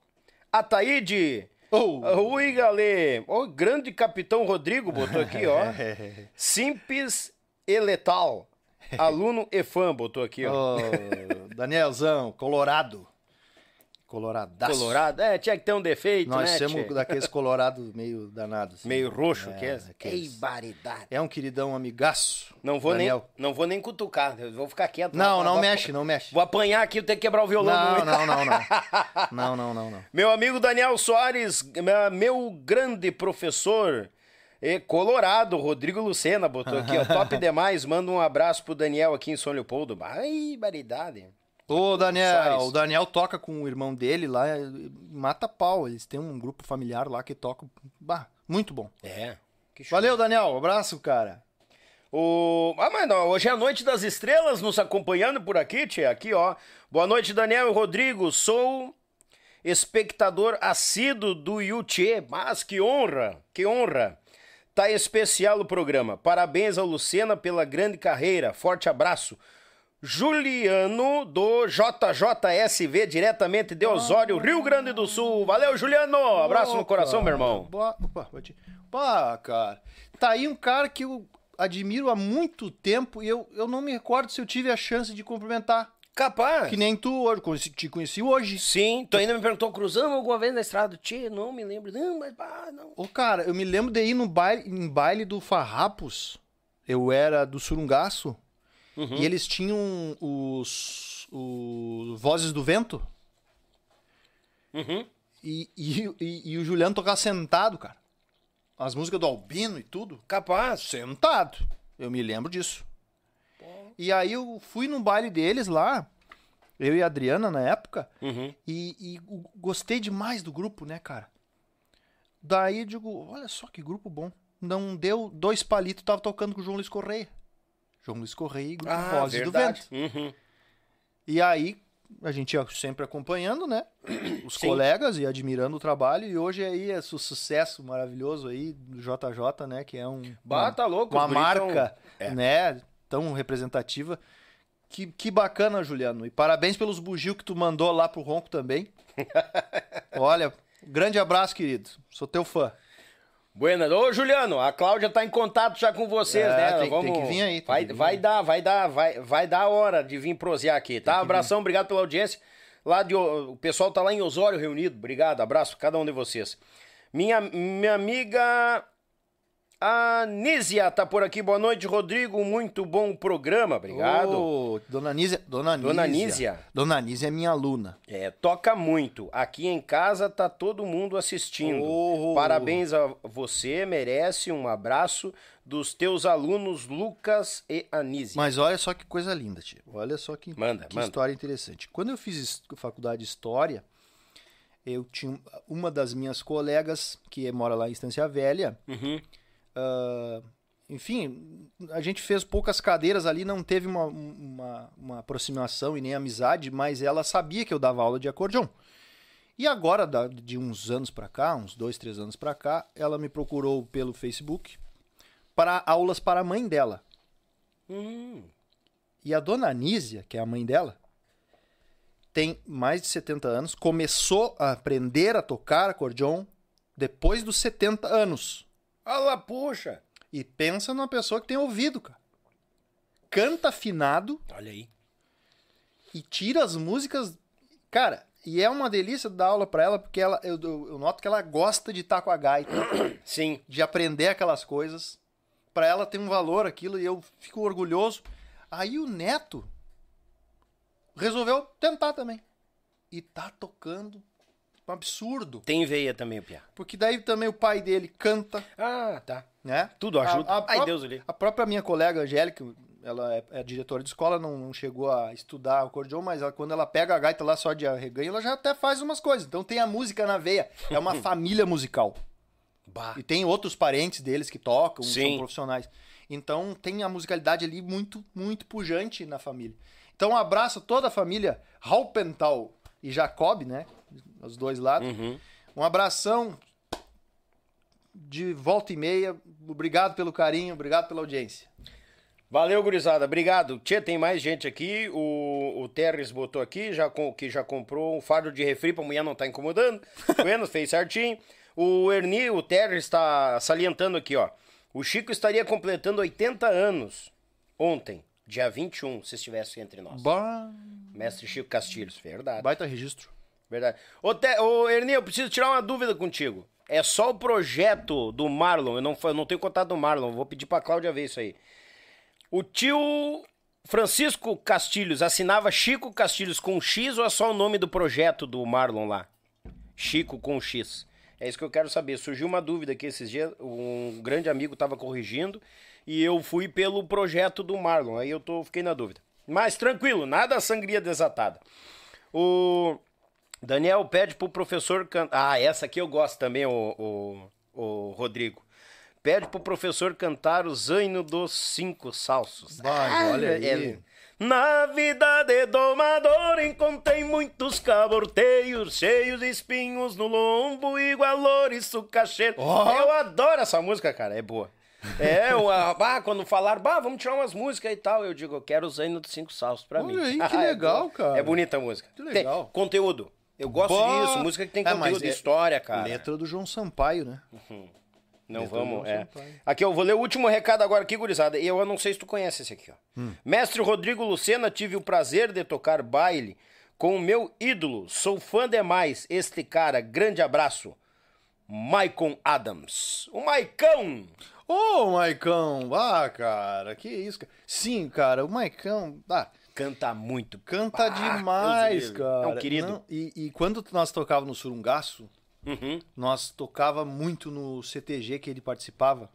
Ataíde. Oh. Ui, galê. O grande capitão Rodrigo botou aqui, ó. *laughs* Simples e letal. Aluno e fã botou aqui, ó. Ô, Danielzão, Colorado. Coloradaço. Colorado. É, tinha que ter um defeito, Nós né? temos tchê? daqueles colorados meio danados. assim. Meio roxo, que é. Que baridade. É um queridão amigaço. Não vou, nem, não vou nem cutucar, eu vou ficar quieto. Não, não mexe, não mexe. Vou apanhar aqui, eu tenho que quebrar o violão. Não, não, não, não. *laughs* Não, não, não, não. Meu amigo Daniel Soares, meu- meu grande professor e colorado, Rodrigo Lucena, botou aqui, ó, *laughs* top demais, manda um abraço pro Daniel aqui em São Leopoldo. Ai, baridade. Ô, Daniel, o Daniel toca com o irmão dele lá, mata pau. Eles têm um grupo familiar lá que toca. Bah, muito bom. É. Valeu, Daniel. Abraço, cara. O... Ah, mas não, hoje é a Noite das Estrelas nos acompanhando por aqui, tia. Aqui, ó. Boa noite, Daniel e Rodrigo. Sou espectador assíduo do Yuchê. Mas que honra, que honra. Tá especial o programa. Parabéns ao Lucena pela grande carreira. Forte abraço. Juliano do JJSV, diretamente de Osório, Rio Grande do Sul. Valeu, Juliano! Abraço no Ô, coração, meu irmão. Boa- Opa, bati. Pá, cara. Tá aí um cara que eu admiro há muito tempo e eu, eu não me recordo se eu tive a chance de cumprimentar. Capaz. Que nem tu hoje, conheci- te conheci hoje. Sim, tu ainda me perguntou, cruzamos alguma vez na estrada? Tchê, não me lembro. Não, mas pá, não. Ô, cara, eu me lembro de ir no baile, em baile do Farrapos. Eu era do Surungaço. Uhum. E eles tinham os, os Vozes do Vento. Uhum. E, e, e, e o Juliano tocava sentado, cara. As músicas do Albino e tudo. Capaz. Sentado. Eu me lembro disso. E aí eu fui num baile deles lá. Eu e a Adriana na época. Uhum. E, gostei demais do grupo, né, cara? Daí eu digo, olha só que grupo bom. Não deu dois palitos, tava tocando com o João Luiz Correia. João Luiz Correia e Grupo Ah, Vozes do. Vento. Uhum. E aí, a gente ia sempre acompanhando, né? *coughs* Os Sim. colegas e admirando o trabalho. E hoje aí é su- sucesso maravilhoso aí do JJ, né? Que é um, Bah, tá louco, uma marca, É. né? Tão representativa. Que, que bacana, Juliano. E parabéns pelos bugio que tu mandou lá pro Ronco também. *laughs* Olha, grande abraço, querido. Sou teu fã. Buena. Ô, Juliano, a Cláudia tá em contato já com vocês, É, né? tem- Vamos... tem que vir aí, Vai, que vir vai dar, vai dar, vai, vai dar a hora de vir prosear aqui, tá? Abração, obrigado pela audiência. Lá de, O- pessoal tá lá em Osório reunido. Obrigado, abraço cada um de vocês. Minha, minha amiga A Nízia tá por aqui. Boa noite, Rodrigo. Muito bom programa. Obrigado. Ô, dona Nízia. Dona. Dona Nízia. Dona Nízia é minha aluna. É, toca muito. Aqui em casa tá todo mundo assistindo. Oh. Parabéns a você, merece um abraço dos teus alunos Lucas e Anísia. Mas olha só que coisa linda, tio. Olha só que, Manda, que manda. história interessante. Quando eu fiz faculdade de História, eu tinha uma das minhas colegas que mora lá em Estância Velha. Uhum. Ah, enfim, a gente fez poucas cadeiras ali, não teve uma, uma, uma aproximação e nem amizade, mas ela sabia que eu dava aula de acordeon. E agora, de uns anos pra cá, uns dois, três anos pra cá, ela me procurou pelo Facebook para aulas para a mãe dela. Hum. E a dona Anísia, que é a mãe dela, tem mais de 70 anos, começou a aprender a tocar acordeon depois dos 70 anos. Olha, puxa. E pensa numa pessoa que tem ouvido, cara. Canta afinado Olha aí. e tira as músicas. Cara, e é uma delícia dar aula pra ela, porque ela, eu, eu- eu noto que ela gosta de estar com a gaita, *coughs* Sim. de aprender aquelas coisas. Pra ela tem um valor aquilo e eu fico orgulhoso. Aí o neto resolveu tentar também. E tá tocando um absurdo. Tem veia também, Pia. Porque daí também o pai dele canta, Ah, tá. né? Tudo ajuda. A, a Ai, Deus o livre. A própria minha colega Angélica, ela é, é diretora de escola, não, não chegou a estudar o acordeon, mas ela- quando ela pega a gaita lá só de arreganho, ela já até faz umas coisas. Então tem a música na veia. É uma *laughs* família musical. Bah. E tem outros parentes deles que tocam, Sim. são profissionais. Então tem a musicalidade ali muito, muito pujante na família. Então um abraço a toda a família Halpental e Jacob, né? Os dois lados. Uhum. Um abração de volta e meia. Obrigado pelo carinho, obrigado pela audiência. Valeu, gurizada. Obrigado. Tia, tem mais gente aqui. O, o Terres botou aqui, já com- que já comprou um fardo de refri pra mulher não tá incomodando. *laughs* Bueno, fez certinho. O Erni, o Terres está salientando aqui, ó. O Chico estaria completando 80 anos ontem, dia 21, se estivesse entre nós. Bah, Mestre Chico Castilhos, verdade. baita registro. Verdade. Ô, Te... Ô Erni, eu preciso tirar uma dúvida contigo. É só o projeto do Marlon, eu não, eu não tenho contato do Marlon, vou pedir pra Cláudia ver isso aí. O tio Francisco Castilhos assinava Chico Castilhos com X ou é só o nome do projeto do Marlon lá? Chico com X. É isso que eu quero saber. Surgiu uma dúvida aqui esses dias, um grande amigo estava corrigindo e eu fui pelo projeto do Marlon, aí eu tô, fiquei na dúvida. Mas tranquilo, nada sangria desatada. O Daniel pede pro professor cantar. Ah, essa aqui eu gosto também, o, o, o Rodrigo. Pede pro professor cantar o Zaino dos Cinco Salsos. Vai, olha aí. é- Na vida de domador encontrei muitos caborteios cheios de espinhos no lombo, igual ouriço cacheiro. Ó. Eu adoro essa música, cara, é boa. É, o, a, bah, quando falaram, bah, vamos tirar umas músicas e tal, eu digo, eu quero o Zaino dos Cinco Salsos pra Olha mim. aí, que *laughs* Ah, é legal, boa. cara. É bonita a música. Que Tem legal. conteúdo. Eu gosto Bah. disso, música que tem mas conteúdo, é- história, cara. Letra do João Sampaio, né? Não Letra vamos, é. Sampaio. Aqui, eu vou ler o último recado agora aqui, gurizada. E eu não sei se tu conhece esse aqui, ó. Hum. Mestre Rodrigo Lucena, tive o prazer de tocar baile com o meu ídolo. Sou fã demais. Este cara, grande abraço. Maicon Adams. O Maicão! Ô, Maicão! Ah, cara, que isso, cara. Sim, cara, o Maicão. Ah, Canta muito. canta demais, cara. É um querido. Não, e, e quando nós tocávamos no Surungaço, Uhum. nós tocava muito no CTG que ele participava,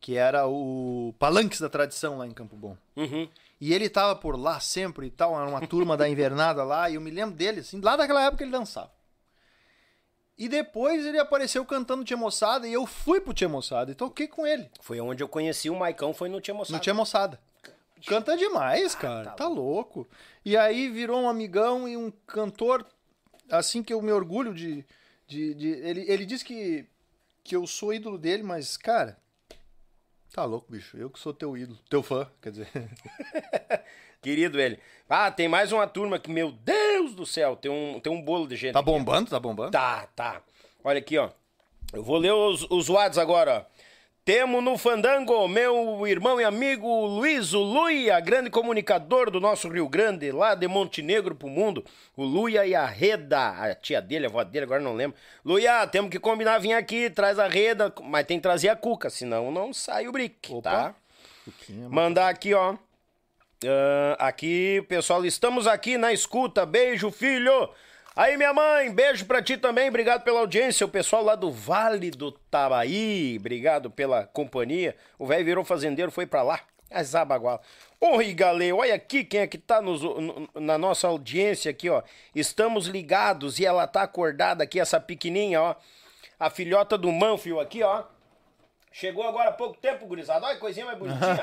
que era o Palanques da Tradição lá em Campo Bom. Uhum. E ele tava por lá sempre e tal, era uma turma da invernada lá, e eu me lembro dele, assim, lá daquela época ele dançava. E depois ele apareceu cantando Tia Moçada, e eu fui pro Tia Moçada e toquei com ele, Foi onde eu conheci o Maicão, foi no Tia Moçada. no Tia Moçada. Canta demais, cara, tá, louco. E aí virou um amigão e um cantor, assim que eu me orgulho de... de, de- ele, ele diz que, que eu sou ídolo dele, mas, cara... Tá louco, bicho. Eu que sou teu ídolo. Teu fã, quer dizer. *laughs* Querido ele. Ah, tem mais uma turma que, meu Deus do céu, tem um, tem um bolo de gente. Tá aqui. bombando? Tá bombando? Tá, tá. Olha aqui, ó. Eu vou ler os, os WhatsApp agora, ó. Temos no Fandango meu irmão e amigo Luiz, o Luia, grande comunicador do nosso Rio Grande, lá de Montenegro pro mundo. O Luia e a Reda, a tia dele, a avó dele, agora não lembro. Luia, temos que combinar vir aqui, traz a Reda, mas tem que trazer a Cuca, senão não sai o brick, tá? Cuquinha, Mandar aqui, ó. Ah, aqui, pessoal, estamos aqui na escuta. Beijo, filho. Aí, minha mãe, beijo pra ti também. Obrigado pela audiência. O pessoal lá do Vale do Tabaí, obrigado pela companhia. O velho virou fazendeiro, foi pra lá. As abaguala. Oi, galera, olha aqui quem é que tá nos- no- na nossa audiência aqui, ó. Estamos ligados e ela tá acordada aqui, essa pequenininha, ó. A filhota do Manfio aqui, ó. Chegou agora há pouco tempo, gurizada. Olha que coisinha mais bonitinha.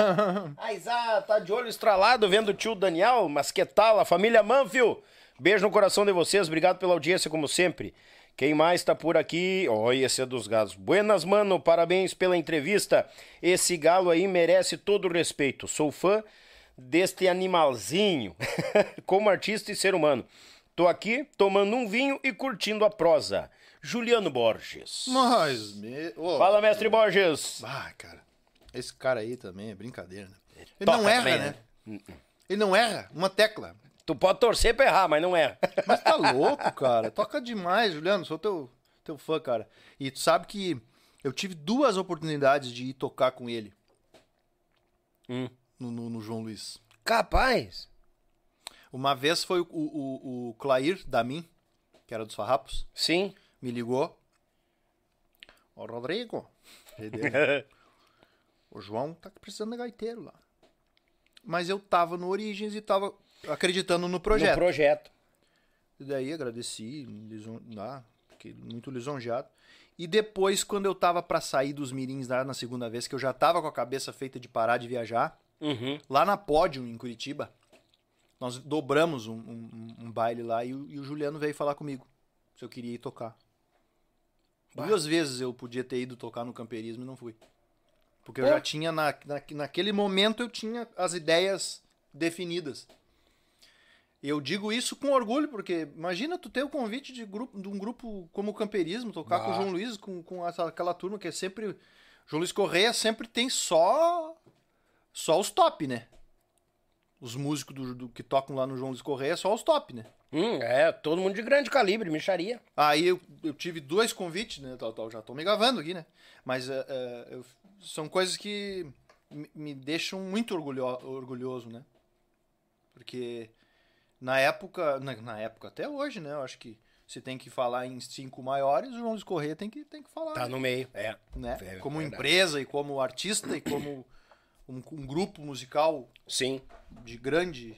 *laughs* A Isa tá de olho estralado vendo o tio Daniel, mas que tal? A família Manfio. Beijo no coração de vocês, obrigado pela audiência, como sempre. Quem mais tá por aqui? Olha, esse é dos galos. Buenas, mano, parabéns pela entrevista. Esse galo aí merece todo o respeito. Sou fã deste animalzinho, *laughs* como artista e ser humano. Tô aqui tomando um vinho e curtindo a prosa. Juliano Borges. Mas, me... ô, Fala, mestre Borges. Ah, cara. Esse cara aí também é brincadeira, né? Ele Toca não erra, também, né? Ele não erra. Uma tecla. Tu pode torcer pra errar, mas não é. *laughs* Mas tá louco, cara. Toca demais, Juliano. Sou teu, teu fã, cara. E tu sabe que eu tive duas oportunidades de ir tocar com ele. Hum. No, no- no João Luiz. Capaz. Uma vez foi o, o, o Clair Damin, que era dos Farrapos, Sim. me ligou. Ô, Rodrigo. O *laughs* João tá precisando de gaiteiro lá. Mas eu tava no Origens e tava acreditando no projeto. No projeto. E daí agradeci, lison... ah, fiquei muito lisonjeado. E depois, quando eu tava pra sair dos mirins lá na segunda vez, que eu já tava com a cabeça feita de parar de viajar, Uhum. lá na Pódio, em Curitiba, nós dobramos um, um- um baile lá e o, e o Juliano veio falar comigo se eu queria ir tocar. Bah. Duas vezes eu podia ter ido tocar no camperismo e não fui. Porque eu Pô. já tinha, na, na- naquele momento, eu tinha as ideias definidas. Eu digo isso com orgulho, porque imagina tu ter o convite de, grupo, de um grupo como o Camperismo, tocar Bah. com o João Luiz, com, com essa- aquela turma que é sempre. João Luiz Correia sempre tem só. Só os top, né? Os músicos do, do- que tocam lá no João Luiz Correia, só os top, né? Hum, é, todo mundo de grande calibre, micharia. Aí eu, eu tive dois convites, né? Tal, tal, já tô me gravando aqui, né? Mas é, é, eu- são coisas que me, me deixam muito orgulho, orgulhoso, né? Porque na época, na, na época até hoje, né? Eu acho que se tem que falar em cinco maiores, o João Luiz Correia tem que, tem que falar. Tá no meio, é. né? é como verdade. empresa e como artista e como um, um grupo musical Sim, de grande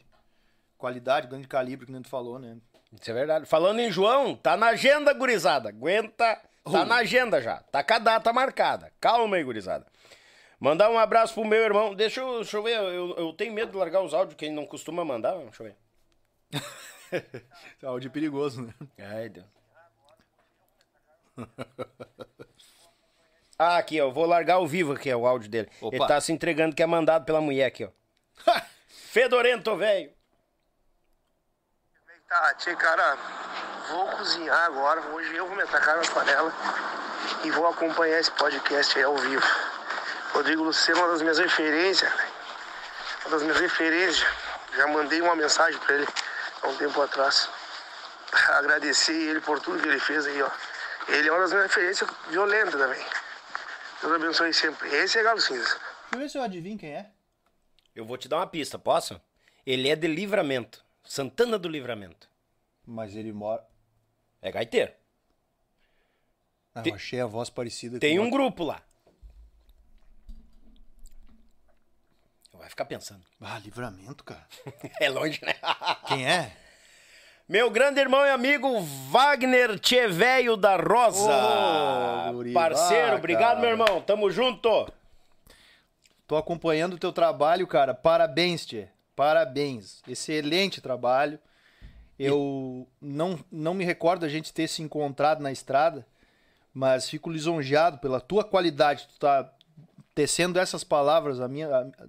qualidade, grande calibre, que nem tu falou, né? isso é verdade. Falando em João, tá na agenda, gurizada. Aguenta, tá Uh. na agenda já. Tá com a data marcada. Calma aí, gurizada. Mandar um abraço pro meu irmão. Deixa eu, deixa eu ver, eu, eu tenho medo de largar os áudios que ele não costuma mandar. Deixa eu ver. *laughs* Áudio perigoso, né? Ai, Deus. *laughs* Ah, aqui, ó. Vou largar ao vivo aqui, ó, o áudio dele. Opa. Ele tá se entregando que é mandado pela mulher aqui, ó. *laughs* Fedorento, velho. Tá, tia, cara, vou cozinhar agora. Hoje eu vou me atacar na panela e vou acompanhar esse podcast aí ao vivo. Rodrigo Luceno é uma das minhas referências, uma das minhas referências. Já mandei uma mensagem pra ele há um tempo atrás. *laughs* Agradecer ele por tudo que ele fez aí, ó. Ele é uma das minhas referências violentas também. Deus abençoe sempre. Esse é Galo Cinza. Deixa eu ver se eu adivinho quem é. Eu vou te dar uma pista, posso? Ele é de Livramento. Santana do Livramento. Mas ele mora. É gaiteiro. Ah, Tem- eu achei a voz parecida Tem com um grupo lá. Vai ficar pensando. *laughs* Ah, livramento, cara. É longe, né? *laughs* Quem é? Meu grande irmão e amigo Wagner Tcheveio da Rosa. Ô, guri, Parceiro, obrigado, meu irmão. Tamo junto. Tô acompanhando o teu trabalho, cara. Parabéns, Tchê. Parabéns. Excelente trabalho. Eu não, não me recordo a gente ter se encontrado na estrada, mas fico lisonjeado pela tua qualidade. Tu tá tecendo essas palavras à minha,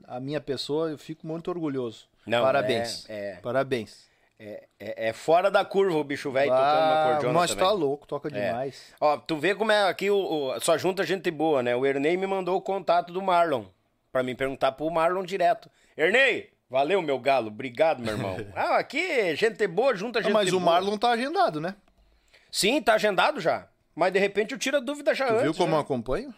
à, à minha pessoa, eu fico muito orgulhoso. Não, Parabéns. é- é. Parabéns. É, é, é fora da curva o bicho velho tocando uma cordiona Mas também. tá louco, toca É. demais. Ó, tu vê como é aqui, o, o- só junta gente boa, né? O Ernei me mandou o contato do Marlon, pra mim perguntar pro Marlon direto. Ernei, valeu, meu galo, obrigado, meu irmão. *laughs* ah, aqui, gente boa, junta Ah, gente mas o boa. Marlon tá agendado, né? Sim, tá agendado já. Mas de repente eu tiro a dúvida já Tu antes. viu como já. eu acompanho?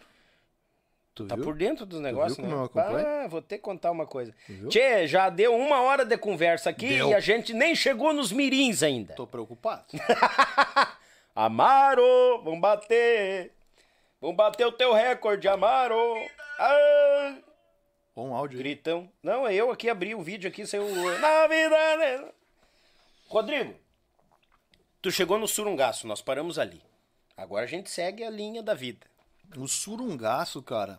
Tu Tá viu? por dentro dos negócios, né? Ah, vou ter que contar uma coisa. Tchê, já deu uma hora de conversa aqui Deu. e a gente nem chegou nos mirins ainda. Tô preocupado. *laughs* Amaro, vamos bater. Vamos bater o teu recorde, Amaro. Ah, Bom áudio aí. gritão. Não, é eu aqui abri o vídeo aqui, saiu na vida. né? Rodrigo, tu chegou no surungaço, nós paramos ali. Agora a gente segue a linha da vida. O surungaço, cara,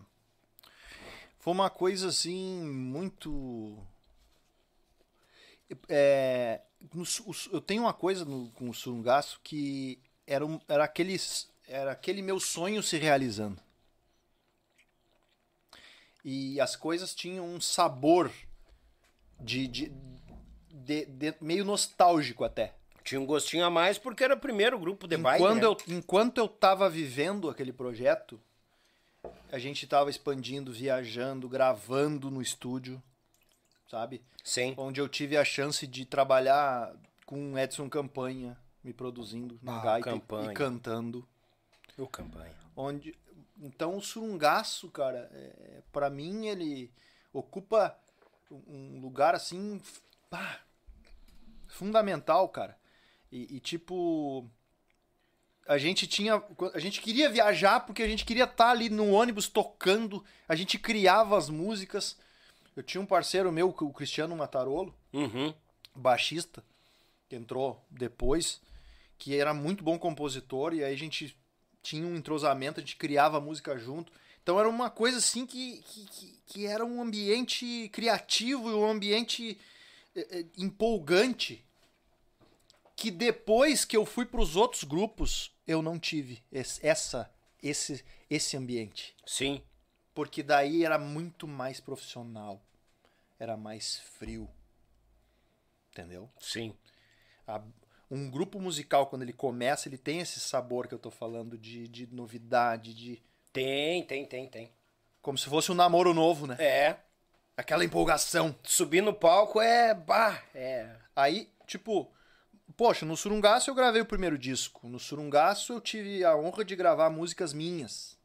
foi uma coisa assim muito. É, eu tenho uma coisa no- com o surungaço que era, um, era, aqueles, era aquele meu sonho se realizando. E as coisas tinham um sabor de, de, de- de- meio nostálgico até. Tinha um gostinho a mais porque era o primeiro grupo de baile. Enquanto, né? eu, enquanto eu tava vivendo aquele projeto, a gente tava expandindo, viajando, gravando no estúdio, sabe? Sim. Onde eu tive a chance de trabalhar com Edson Campanha, me produzindo na Ah, gaita e- Campanha. e cantando. O campanha. Onde, então o surungaço, cara, é, para mim ele ocupa um lugar assim, pá, fundamental, cara. E, e, tipo a gente tinha, a gente queria viajar porque a gente queria estar ali no ônibus tocando, a gente criava as músicas. Eu tinha um parceiro meu, o Cristiano Matarolo, Uhum. baixista, que entrou depois, que era muito bom compositor, e aí a gente tinha um entrosamento, a gente criava música junto. Então era uma coisa assim que, que, que, que era um ambiente criativo e um ambiente eh, eh, empolgante que depois que eu fui para os outros grupos, eu não tive esse, essa, esse, esse ambiente. Sim. Porque daí era muito mais profissional. Era mais frio. Entendeu? Sim. A- um grupo musical, quando ele começa, ele tem esse sabor que eu tô falando de, de novidade, de. Tem, tem, tem, tem. Como se fosse um namoro novo, né? É. Aquela empolgação. Subir no palco é. Bah, é. Aí, tipo, poxa, no Surungaço eu gravei o primeiro disco. No Surungaço eu tive a honra de gravar músicas minhas.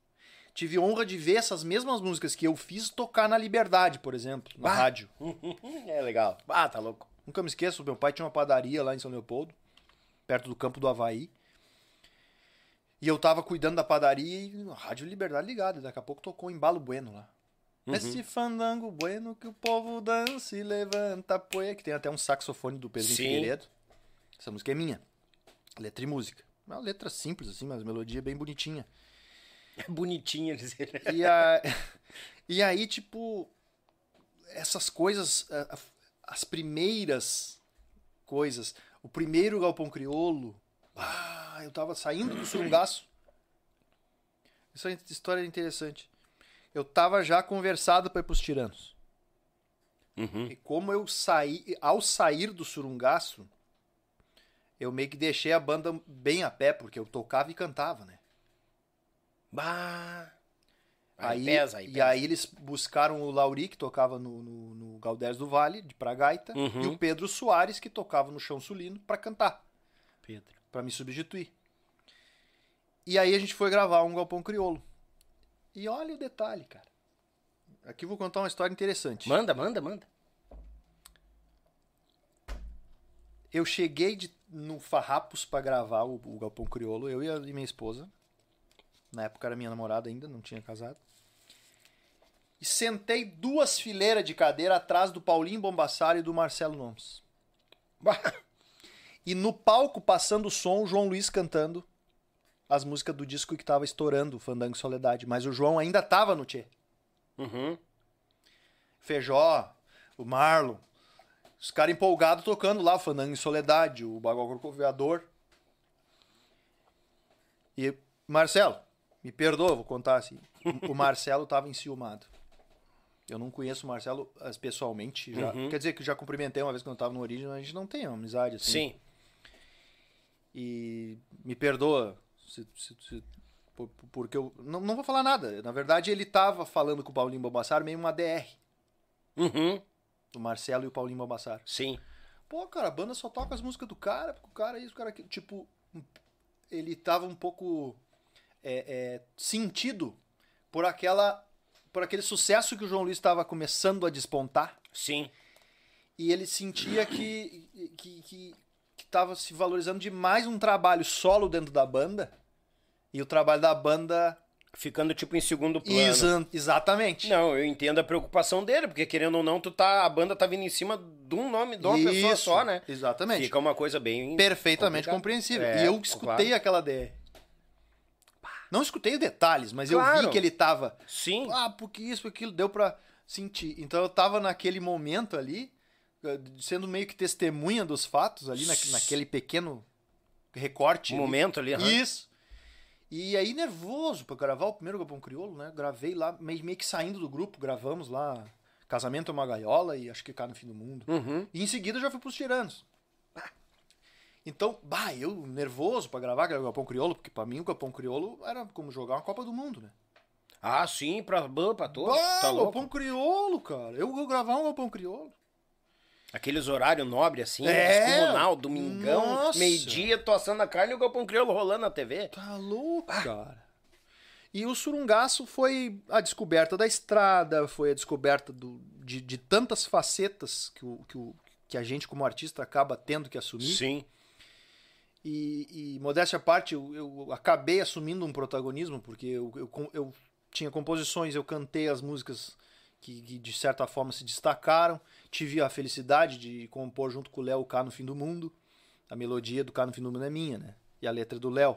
Tive honra de ver essas mesmas músicas que eu fiz tocar na Liberdade, por exemplo, na Ah. rádio. *laughs* É legal. Ah, tá louco. Nunca me esqueço, meu pai tinha uma padaria lá em São Leopoldo, perto do campo do Havaí. E eu tava cuidando da padaria e a Rádio Liberdade ligada. Daqui a pouco tocou embalo bueno lá. Nesse fandango bueno que o povo dança e levanta poeira. Que tem até um saxofone do Pedro Sim. Figueiredo. Essa música é minha. Letra e música. Uma letra simples assim, mas melodia é bem bonitinha. *laughs* É bonitinho dizer. E, a- *laughs* e aí, tipo, essas coisas, as primeiras coisas, o primeiro galpão criolo, ah, eu tava saindo do surungaço. Essa história é interessante. Eu tava já conversado para ir pros tiranos. Uhum. E como eu saí, ao sair do surungaço, eu meio que deixei a banda bem a pé, porque eu tocava e cantava, né? Bah. Aí, pesa, aí e pesa. aí eles buscaram o Lauri, que tocava no, no, no Galdés do Vale, de pra gaita, Uhum. e o Pedro Soares, que tocava no Chão Sulino, pra cantar, Pedro. pra me substituir. E aí a gente foi gravar um Galpão Criolo. E olha o detalhe, cara. Aqui eu vou contar uma história interessante. Manda, manda, manda. Eu cheguei de- no Farrapos pra gravar o, o Galpão Criolo, eu e, a, e minha esposa. Na época era minha namorada ainda, não tinha casado. E sentei duas fileiras de cadeira atrás do Paulinho Bombassari e do Marcelo Nomes. E no palco, passando o som, o João Luiz cantando as músicas do disco que tava estourando, Fandango e Soledade. Mas o João ainda tava no Tchê. Uhum. Feijó, o Marlon. Os caras empolgados tocando lá, Fandango em Soledade, o Bagual Corcoveador. E, Marcelo, me perdoa, vou contar assim. O Marcelo tava enciumado. Eu não conheço o Marcelo pessoalmente. Já, Quer dizer que já cumprimentei uma vez quando eu tava no Origem, mas a gente não tem uma amizade assim. Sim. E me perdoa se, se- se- por- por- porque eu não, não vou falar nada. Na verdade, ele tava falando com o Paulinho Balbassar meio uma DR. Uhum. O Marcelo e o Paulinho Balbassar. Sim. Pô, cara, a banda só toca as músicas do cara, porque o cara é isso, o cara aquilo. Tipo, ele tava um pouco é, é, sentido por aquela. por aquele sucesso que o João Luiz estava começando a despontar. Sim. E ele sentia que, que, que, que tava se valorizando demais um trabalho solo dentro da banda. E o trabalho da banda. Ficando tipo em segundo plano. Exa- exatamente. Não, eu entendo a preocupação dele, porque querendo ou não, tu tá, a banda tá vindo em cima de um nome, de uma pessoa Isso, só, né? Exatamente. Fica uma coisa bem perfeitamente complicada. compreensível. É, e eu escutei claro. aquela DR. Não escutei os detalhes, mas eu Claro. vi que ele tava. Sim. Ah, porque isso, aquilo, deu pra sentir. Então eu tava naquele momento ali, eh, sendo meio que testemunha dos fatos ali, na, naquele pequeno recorte. Um ali. momento ali. aham. Isso. E aí, nervoso pra gravar o primeiro Galpão Crioulo, né? Gravei lá, meio, meio que saindo do grupo, gravamos lá Casamento é uma Gaiola e acho que Cá no Fim do Mundo. Uhum. E em seguida já fui pros Tiranos. Então, bah, eu nervoso pra gravar aquele Galpão Crioulo, porque pra mim o Galpão Crioulo era como jogar uma Copa do Mundo, né? Ah, sim, pra, pra todos. Ah, tá? Galpão Crioulo, cara. Eu vou gravar um Galpão Crioulo. Aqueles horários nobres assim, É, descomunal, domingão, meio-dia, tô assando a carne e o galpão crioulo rolando na TV. Tá louco, cara. E o Surungaço foi a descoberta da estrada, foi a descoberta do, de, de tantas facetas que, o, que, o, que a gente, como artista, acaba tendo que assumir. Sim. E, e modéstia à parte, eu, eu acabei assumindo um protagonismo, porque eu, eu, eu tinha composições, eu cantei as músicas que, que, de certa forma se destacaram. Tive a felicidade de compor junto com o Léo o Cá no Fim do Mundo. A melodia do Cá no Fim do Mundo é minha, né? E a letra é do Léo.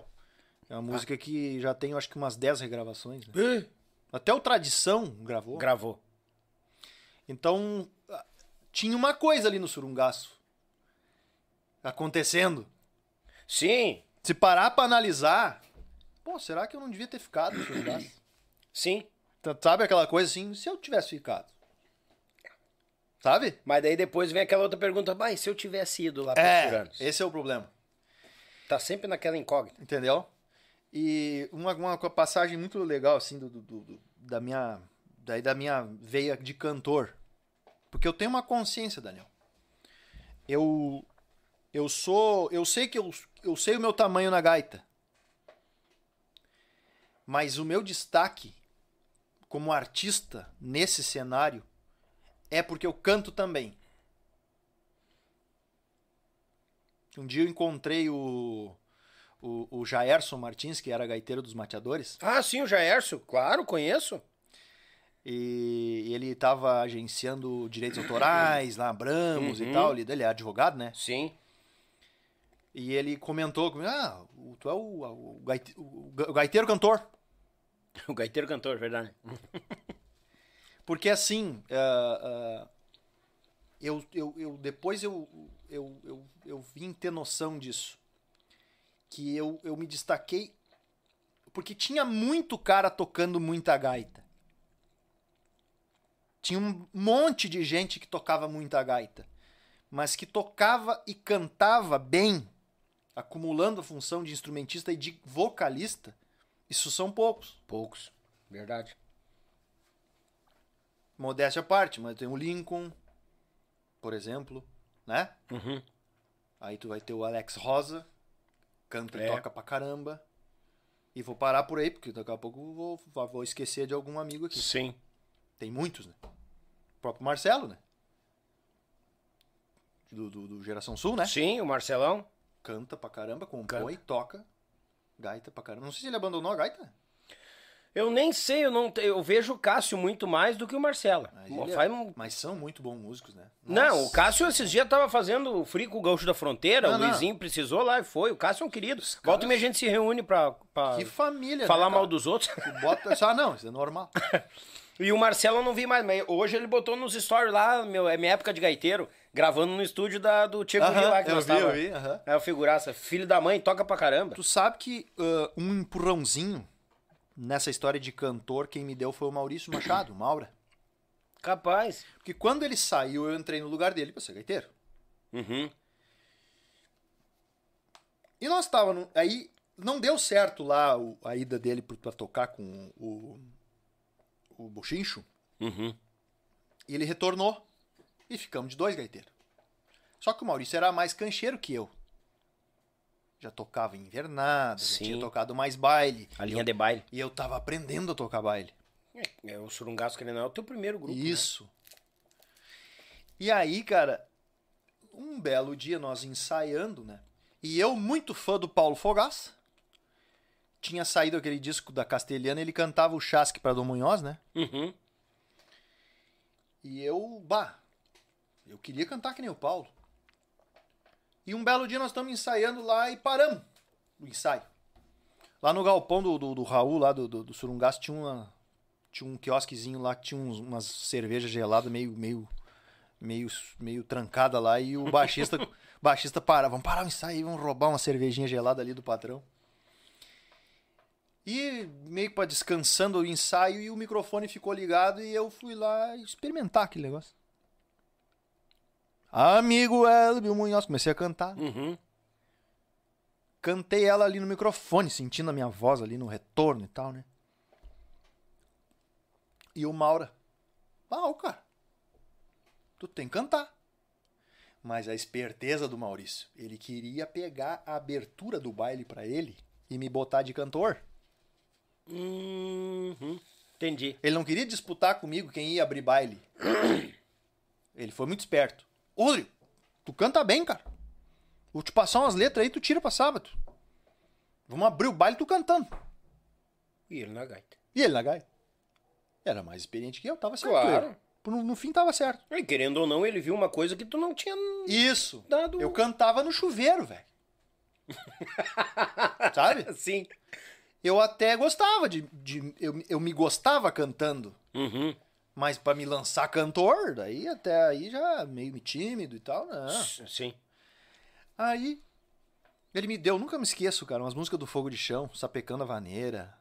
É uma música que já tem, acho que umas 10 regravações. Né? Até o Tradição gravou. Gravou. Então, ah, tinha uma coisa ali no Surungaço acontecendo. Sim, Se parar pra analisar, pô, será que eu não devia ter ficado no Surungaço? sim. Tá- Sabe aquela coisa assim, se eu tivesse ficado? Sabe? Mas daí depois vem aquela outra pergunta, mas se eu tivesse ido lá É, Tiranos? esse é o problema, Tá sempre naquela incógnita. entendeu? E uma, uma passagem muito legal, assim, do, do- do- da minha daí da minha veia de cantor. Porque eu tenho uma consciência, Daniel. Eu eu sou, eu sei que eu, eu sei o meu tamanho na gaita. Mas o meu destaque como artista nesse cenário é porque eu canto também. Um dia eu encontrei o, o, o Jaerson Martins, que era gaiteiro dos Mateadores, Ah, sim, o Jaércio, claro, conheço. e ele estava agenciando direitos autorais lá, Bramos Uhum. e tal. Ele, ele é advogado, né? Sim. E ele comentou comigo, ah, o- tu é o, o, gaite- o o gaiteiro cantor. *laughs* O gaiteiro cantor, verdade. Porque assim, ah, ah, eu, eu, eu depois eu, eu, eu, eu vim ter noção disso. Que eu, eu me destaquei. Porque tinha muito cara tocando muita gaita. Tinha um monte de gente que tocava muita gaita. Mas que tocava e cantava bem, acumulando a função de instrumentista e de vocalista, isso são poucos. Poucos, verdade. Modéstia à parte, mas tem o Lincoln, por exemplo, né? Uhum. Aí tu vai ter o Alex Rosa, canta e É. toca pra caramba. E vou parar por aí, porque daqui a pouco eu vou, vou esquecer de algum amigo aqui. Sim. Tem muitos, né? O próprio Marcelo, né? Do, do, do Geração Sul, né? Sim, o Marcelão. Canta pra caramba, compõe, toca. Gaita pra caramba. Não sei se ele abandonou a gaita. Eu nem sei, eu não eu vejo o Cássio muito mais do que o Marcelo. Mas, Bom, é- faz um- mas são muito bons músicos, né? Não, Nossa. o Cássio esses dias tava fazendo o Free com o Gaúcho da Fronteira, Não, o não. Luizinho precisou lá e foi. O Cássio é um querido. Volta e meia a gente se reúne pra, pra Que família, falar né, mal dos outros. Tu Bota... Ah, não, isso é normal. *laughs* E o Marcelo eu não vi mais, mas hoje ele botou nos stories lá, meu, é minha época de gaiteiro, gravando no estúdio da, do Guri Aham, lá que eu nós vi, tava. eu vi. É o figuraça, filho da mãe, toca pra caramba. Tu sabe que ah, um empurrãozinho nessa história de cantor, quem me deu foi o Maurício Machado, o Maura. Capaz. Porque quando ele saiu, eu entrei no lugar dele pra ser gaiteiro. Uhum. E nós estávamos. Aí não deu certo lá o- a ida dele pra tocar com o. O Bochincho. Uhum. E ele retornou. E ficamos de dois gaiteiros. Só que o Maurício era mais cancheiro que eu. Já tocava em invernada, já Sim. tinha tocado mais baile. A linha de baile. E eu tava aprendendo a tocar baile. É, é o Surungaço, querendo é o teu primeiro grupo. né? Isso. E aí, cara, um belo dia nós ensaiando, né? E eu, muito fã do Paulo Fogaça, tinha saído aquele disco da Castelhana, ele cantava o Chasque para Dom Munhoz, né? Uhum. E eu, bah, eu queria cantar que nem o Paulo. E um belo dia nós estamos ensaiando lá e paramos o ensaio. Lá no galpão do, do, do Raul, lá do, do, do Surungaço, tinha, uma, tinha um quiosquezinho lá que tinha uns, umas cervejas geladas meio, meio, meio, meio trancada lá. E o *laughs* baixista, baixista para, vamos parar o ensaio, vamos roubar uma cervejinha gelada ali do patrão. E meio para descansando o ensaio e o microfone ficou ligado e eu fui lá experimentar aquele negócio. Amigo Elbio Munhoz, comecei a cantar. Uhum. Cantei ela ali no microfone, sentindo a minha voz ali no retorno e tal, né? E o Maura, ô, cara, tu tem que cantar. Mas a esperteza do Maurício, ele queria pegar a abertura do baile pra ele e me botar de cantor. Uhum. Entendi. Ele não queria disputar comigo quem ia abrir baile. Ele foi muito esperto. Ô, Rodrigo, tu canta bem, cara. Vou te passar umas letras aí, tu tira pra sábado. Vamos abrir o baile tu cantando. E ele na gaita. E ele na gaita. Era mais experiente que eu, tava certo. Claro. No, no fim tava certo. E querendo ou não, ele viu uma coisa que tu não tinha Isso. dado. Eu cantava no chuveiro, velho. *laughs* Sabe? Sim. Eu até gostava de. de eu, eu me gostava cantando. Uhum. Mas pra me lançar cantor, daí até aí já meio tímido e tal, não. Sim. Aí ele me deu, nunca me esqueço, cara, umas músicas do Fogo de Chão, Sapecando a Vaneira.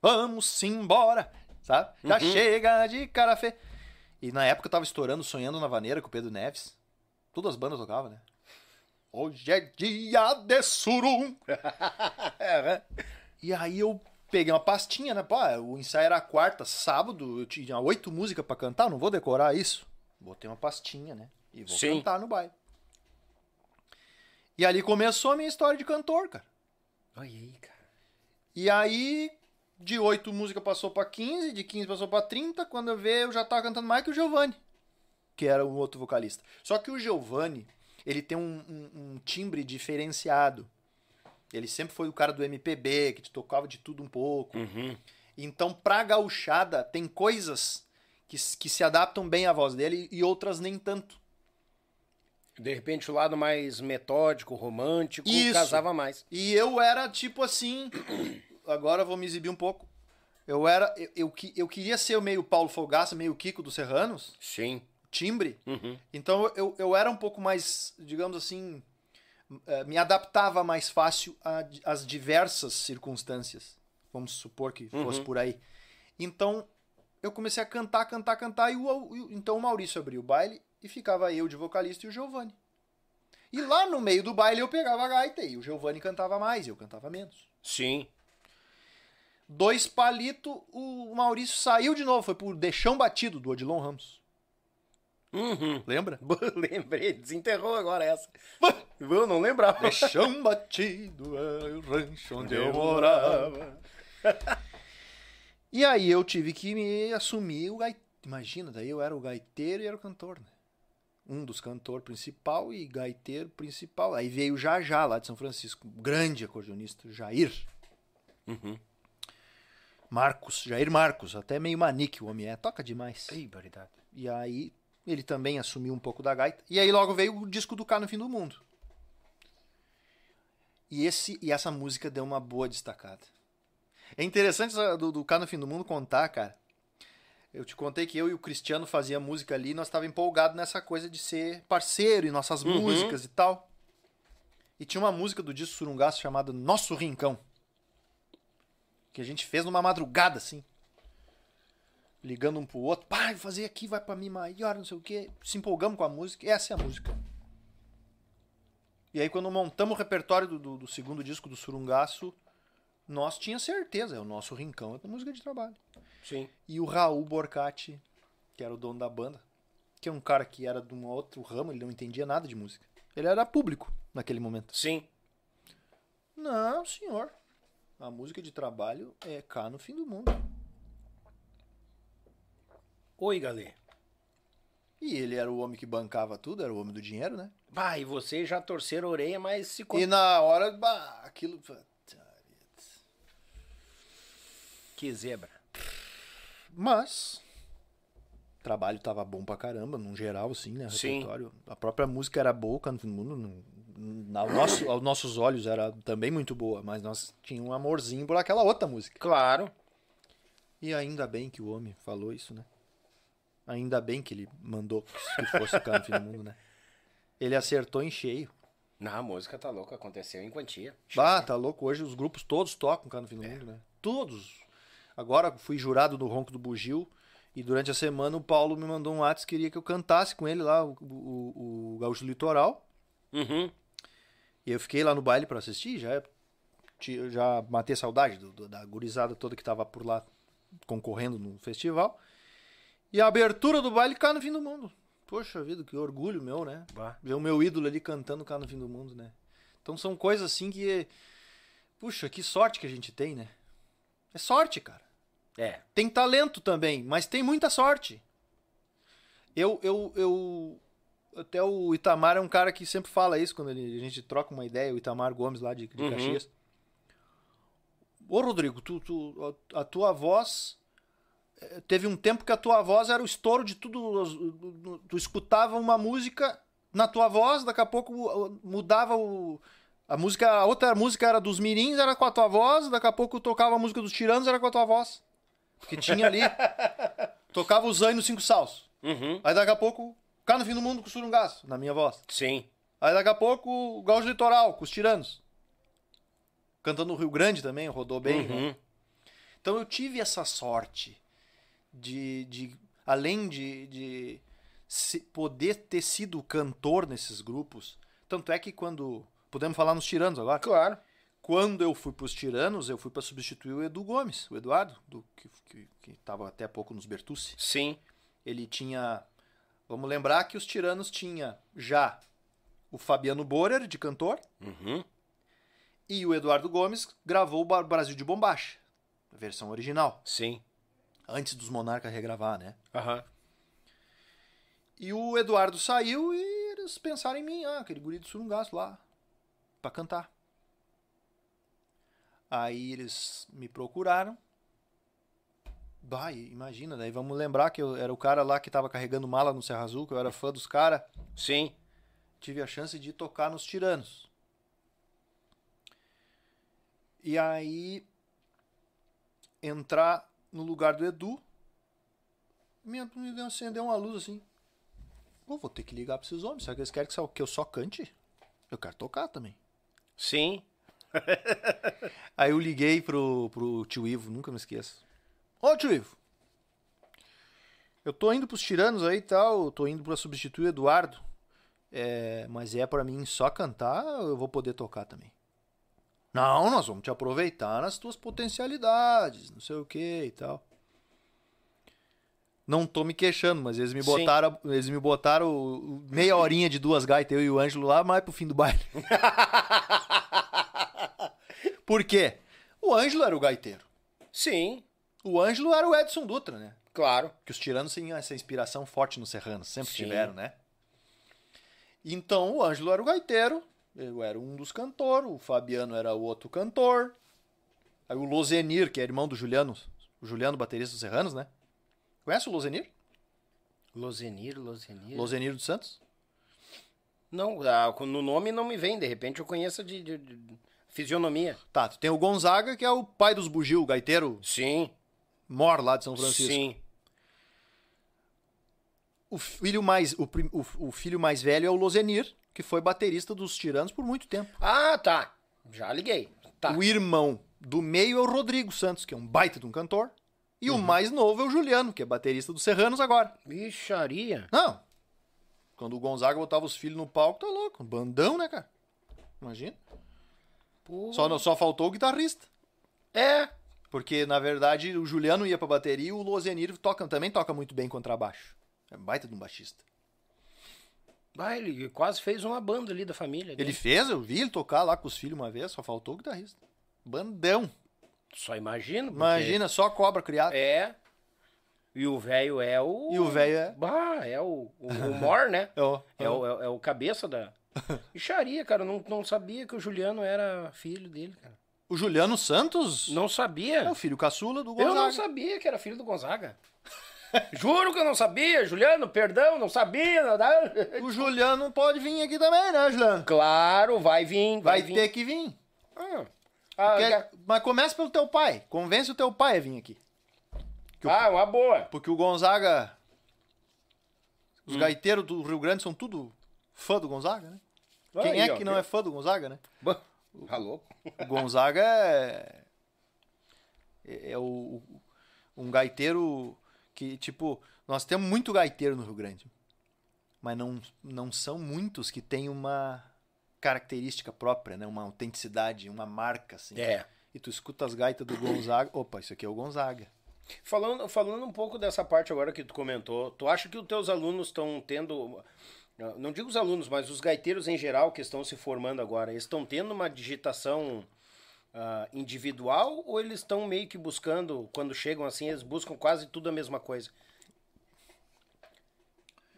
Vamos embora, sabe? Já chega de cara feia. E na época eu tava estourando Sonhando na Vaneira com o Pedro Neves. Todas as bandas tocavam, né? Hoje é dia de surum. *laughs* É, né? E aí eu peguei uma pastinha, né? Pô, o ensaio era quarta, sábado, eu tinha oito músicas pra cantar, não vou decorar isso. Botei uma pastinha, né? E vou Sim. cantar no baile. E ali começou a minha história de cantor, cara. Olha aí, cara. E aí, de 8 músicas passou pra 15, de 15 passou pra 30, quando eu vi, eu já tava cantando mais que o Giovanni, que era um outro vocalista. Só que o Giovanni, ele tem um, um- um timbre diferenciado. Ele sempre foi o cara do MPB, que te tocava de tudo um pouco. Uhum. Então, pra gauchada, tem coisas que, que se adaptam bem à voz dele e outras nem tanto. De repente o lado mais metódico, romântico, Isso. casava mais. E eu era tipo assim. *coughs* Agora eu vou me exibir um pouco. Eu era. Eu, eu, que- eu queria ser meio Paulo Fogaça, meio Kiko dos Serranos, Sim. timbre. Uhum. Então eu, eu era um pouco mais, digamos assim. Eh, Me adaptava mais fácil às diversas circunstâncias. Vamos supor que fosse Uhum. por aí. Então eu comecei a cantar, cantar, cantar. E o, então o Maurício abriu o baile e ficava eu de vocalista e o Giovanni. E lá no meio do baile eu pegava a gaita e o Giovanni cantava mais e eu cantava menos. Sim. Dois palitos, o Maurício saiu de novo, foi pro Deixão Batido do Odilon Ramos. Uhum. Lembra? *laughs* Lembrei, desenterrou agora essa. Eu não lembrava. Deixão Batido é o rancho onde eu morava. E aí eu tive que me assumir o gaiteiro. Imagina, daí eu era o gaiteiro e era o cantor, né? Um dos cantores principal e gaiteiro principal. Aí veio o Jajá lá de São Francisco, grande acordeonista, Jair. Uhum. Marcos, Jair Marcos, até meio manique o homem é, toca demais. Baridade. E aí ele também assumiu um pouco da gaita. E aí logo veio o disco do Cá no Fim do Mundo. E, esse, e essa música deu uma boa destacada. É interessante essa do, do Cá no Fim do Mundo contar, cara. Eu te contei que eu e o Cristiano fazia música ali e nós estávamos empolgados nessa coisa de ser parceiro em nossas Uhum. músicas e tal. E tinha uma música do disco Surungaço chamada Nosso Rincão. Que a gente fez numa madrugada, assim. Ligando um pro outro, pai, fazer aqui, vai pra mim maior, não sei o quê. Se empolgamos com a música, essa é a música. E aí quando montamos o repertório do, do, do segundo disco do Surungaço, nós tinha certeza, é o nosso rincão é música de trabalho. Sim. E o Raul Borcati, que era o dono da banda, que é um cara que era de um outro ramo, ele não entendia nada de música. Ele era público naquele momento. Sim. Não, senhor. A música de trabalho é cá no fim do mundo. Oi, galê. E ele era o homem que bancava tudo, era o homem do dinheiro, né? Bah, e vocês já torceram a orelha, mas se... E na hora, bah, aquilo. Que zebra. Mas. O trabalho tava bom pra caramba, num geral, assim, né? Sim. Repertório. A própria música era boa, Canto do Mundo. não- ao nosso, aos nossos olhos era também muito boa, mas nós tínhamos um amorzinho por aquela outra música. Claro. E ainda bem que o homem falou isso, né? Ainda bem que ele mandou que fosse o Canto do Fim do Mundo, né? Ele acertou em cheio. Não, a música tá louca, aconteceu em quantia. Ah, tá louco. Hoje os grupos todos tocam Cara no Fim do Mundo, né? Todos. Agora fui jurado no Ronco do Bugio e durante a semana o Paulo me mandou um WhatsApp queria que eu cantasse com ele lá o, o, o Gaúcho Litoral. Uhum. E eu fiquei lá no baile pra assistir, já já matei saudade do- do- da gurizada toda que tava por lá concorrendo no festival. E a abertura do baile cá no fim do mundo. Poxa vida, que orgulho meu, né? Bah. Ver o meu ídolo ali cantando cá no fim do mundo, né? Então são coisas assim que. Puxa, que sorte que a gente tem, né? É sorte, cara. É. Tem talento também, mas tem muita sorte. Eu, eu, eu. Até o Itamar é um cara que sempre fala isso quando ele- a gente troca uma ideia, o Itamar Gomes lá de, de Uhum. Caxias. Ô, Rodrigo, tu, tu, a, a tua voz. Teve um tempo que a tua voz era o estouro de tudo. Tu escutava uma música na tua voz, daqui a pouco uh, mudava o. A música, a outra música era dos Mirins, era com a tua voz, daqui a pouco tocava a música dos Tiranos, era com a tua voz. Porque tinha ali. *laughs* tocava o Zane nos Cinco Salsos. Uhum. Aí daqui a pouco, cá no fim do mundo com o Surungaço, na minha voz. Sim. Aí daqui a pouco, o Gaúcho Litoral, com os Tiranos. Cantando no Rio Grande também, rodou bem. né? Uhum. Então eu tive essa sorte de, de além de, de se- poder ter sido cantor nesses grupos. Tanto é que quando. Podemos falar nos Tiranos agora? Claro. Quando eu fui pros Tiranos, eu fui para substituir o Edu Gomes, o Eduardo, do, que, que, que tava até há pouco nos Bertucci. Sim. Ele tinha. Vamos lembrar que os Tiranos tinha já o Fabiano Borer, de cantor, Uhum. e o Eduardo Gomes gravou o Brasil de Bombacha, a versão original, Sim. Antes dos Monarcas regravar, né? Aham. E o Eduardo saiu e eles pensaram em mim, ah, aquele guri do Surungaço lá, pra cantar. Aí eles me procuraram. Bah, imagina, daí vamos lembrar que eu era o cara lá que tava carregando mala no Serra Azul, que eu era fã dos caras. Sim. tive a chance de tocar nos Tiranos. E aí entrar no lugar do Edu, me, me deu- acendeu uma luz assim. Pô, vou ter que ligar pra esses homens. Será que eles querem que eu só cante? Eu quero tocar também. Sim. *laughs* Aí eu liguei pro, pro tio Ivo, nunca me esqueço. Ô tio Ivo, eu tô indo pros tiranos aí e tal, tô indo pra substituir o Eduardo. É, mas é pra mim só cantar, eu vou poder tocar também. Não, nós vamos te aproveitar nas tuas potencialidades, não sei o que e tal. Não tô me queixando, mas eles me botaram, eles me botaram meia horinha de duas gaitas, eu e o Ângelo lá, mais pro fim do baile. *laughs* Por quê? O Ângelo era o gaiteiro. Sim. O Ângelo era o Edson Dutra, né? Claro. Que os tiranos tinham essa inspiração forte no Serrano, sempre Sim. tiveram, né? Então o Ângelo era o gaiteiro, eu era um dos cantores, o Fabiano era o outro cantor. Aí o Lozenir, que é irmão do Juliano, o Juliano, baterista dos Serranos, né? Conhece o Lozenir? Lozenir, Lozenir. Lozenir dos Santos? Não, ah, no nome não me vem, de repente eu conheço de, de- de fisionomia. Tá, tu tem o Gonzaga, que é o pai dos bugio, o gaiteiro Sim. mor lá de São Francisco. Sim. O filho mais, o, o, o filho mais velho é o Lozenir, que foi baterista dos Tiranos por muito tempo. Ah, tá. Já liguei. Tá. O irmão do meio é o Rodrigo Santos, que é um baita de um cantor. E o mais novo é o Juliano, que é baterista do Serranos agora. Bicharia. Não. Quando o Gonzaga botava os filhos no palco, tá louco. Bandão, né, cara? Imagina. Pô. Só, só faltou o guitarrista. É. Porque, na verdade, o Juliano ia pra bateria e o Lozenir toca, também toca muito bem contrabaixo. É baita de um baixista. Ah, ele quase fez uma banda ali da família. Ele dele. fez, eu vi ele tocar lá com os filhos uma vez, só faltou o guitarrista. Bandão. Só imagina. porque- Imagina, só cobra criada. É. E o velho é o. E o velho é? Bah, é o, o, *laughs* o Mor, né? É o- É o, é, o- é o cabeça da. *laughs* Bicharia, cara. eu Não, não sabia que o Juliano era filho dele, cara. O Juliano Santos Não sabia. é o filho caçula do Eu Gonzaga. não sabia que era filho do Gonzaga. Juro que eu não sabia, Juliano, perdão, não sabia. não O Juliano pode vir aqui também, né, Juliano? Claro, vai vir, vai, Vai vir. ter que vir. Ah, ah, Quer- Mas começa pelo teu pai. Convence o teu pai a vir aqui. que o- ah, uma boa. Porque o Gonzaga. Os Hum. gaiteiros do Rio Grande são tudo fã do Gonzaga, né? Quem Aí, é ó, que não é fã do Gonzaga, né? Bah, Tá louco? O Gonzaga é. É o, o- um gaiteiro que, tipo, nós temos muito gaiteiro no Rio Grande. Mas não, não são muitos que têm uma característica própria, né? Uma autenticidade, uma marca, assim. É. E tu escuta as gaitas do Gonzaga. Opa, isso aqui é o Gonzaga. Falando, falando um pouco dessa parte agora que tu comentou, tu acha que os teus alunos estão tendo. Não digo os alunos, mas os gaiteiros em geral que estão se formando agora, eles estão tendo uma digitação ah, individual ou eles estão meio que buscando, quando chegam assim, eles buscam quase tudo a mesma coisa?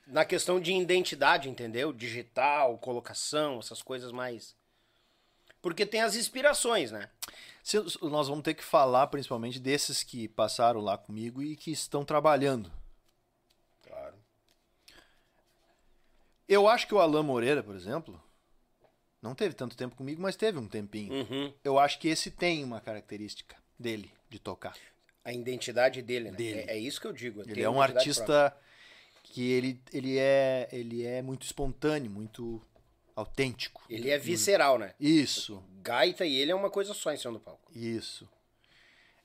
Na questão de identidade, entendeu? Digital, colocação, essas coisas mais. Porque tem as inspirações, né? Se- nós vamos ter que falar principalmente desses que passaram lá comigo e que estão trabalhando. Claro. Eu acho que o Alain Moreira, por exemplo, não teve tanto tempo comigo, mas teve um tempinho. Uhum. Eu acho que esse tem uma característica dele de tocar. A identidade dele, né? Dele. É, é isso que eu digo. Ele é um identidade própria. artista que ele, ele, é, ele é muito espontâneo, muito autêntico. Ele é visceral, né? Isso, Gaita e ele é uma coisa só em cima do palco. isso.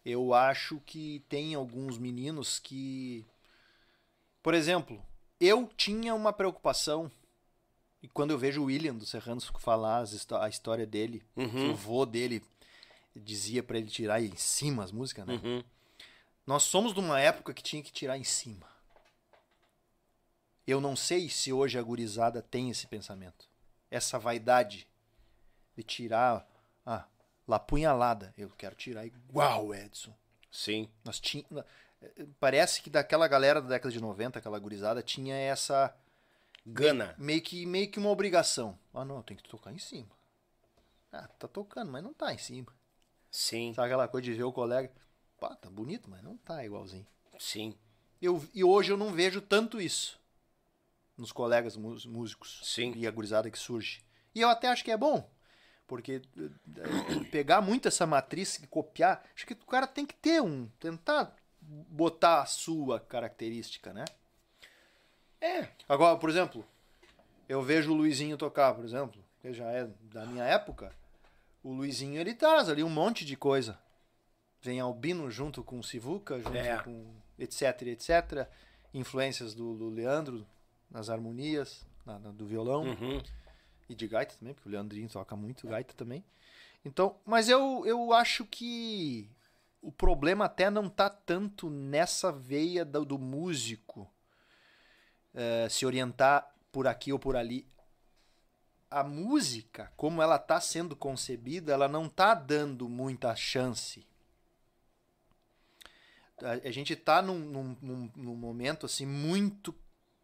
Eu acho que tem alguns meninos que. Por exemplo, eu tinha uma preocupação. E quando eu vejo o William do Serranos falar a história dele, Uhum. que o vô dele dizia pra ele tirar em cima as músicas, né? Uhum. Nós somos de uma época que tinha que tirar em cima. Eu não sei se hoje a gurizada tem esse pensamento. Essa vaidade de tirar ah, lapunhalada. Eu quero tirar igual o Edson. Sim. Nós tinha, parece que daquela galera da década de 90, aquela gurizada, tinha essa Gana. meio que, meio que uma obrigação. Ah, não, tem que tocar em cima. Ah, tá tocando, mas não tá em cima. Sim, Sabe aquela coisa de ver o colega? Pá, tá bonito, mas não tá igualzinho. sim, Eu, e hoje eu não vejo tanto isso nos colegas músicos Sim. e a gurizada que surge. E eu até acho que é bom, porque eh, pegar muito essa matriz e copiar, acho que o cara tem que ter um, tentar botar a sua característica, né? É. Agora, por exemplo, eu vejo o Luizinho tocar, por exemplo, que já é da minha época. O Luizinho ele traz ali um monte de coisa. Vem Albino junto com Sivuca, junto É. com etc, etc. Influências do, do Leandro nas harmonias, na- na- do violão Uhum. e de gaita também, porque o Leandrinho toca muito gaita também. Então, mas eu, eu acho que o problema até não tá tanto nessa veia do, do músico eh, se orientar por aqui ou por ali. A música, como ela tá sendo concebida, ela não tá dando muita chance. A, a gente tá num, num, num- num momento assim muito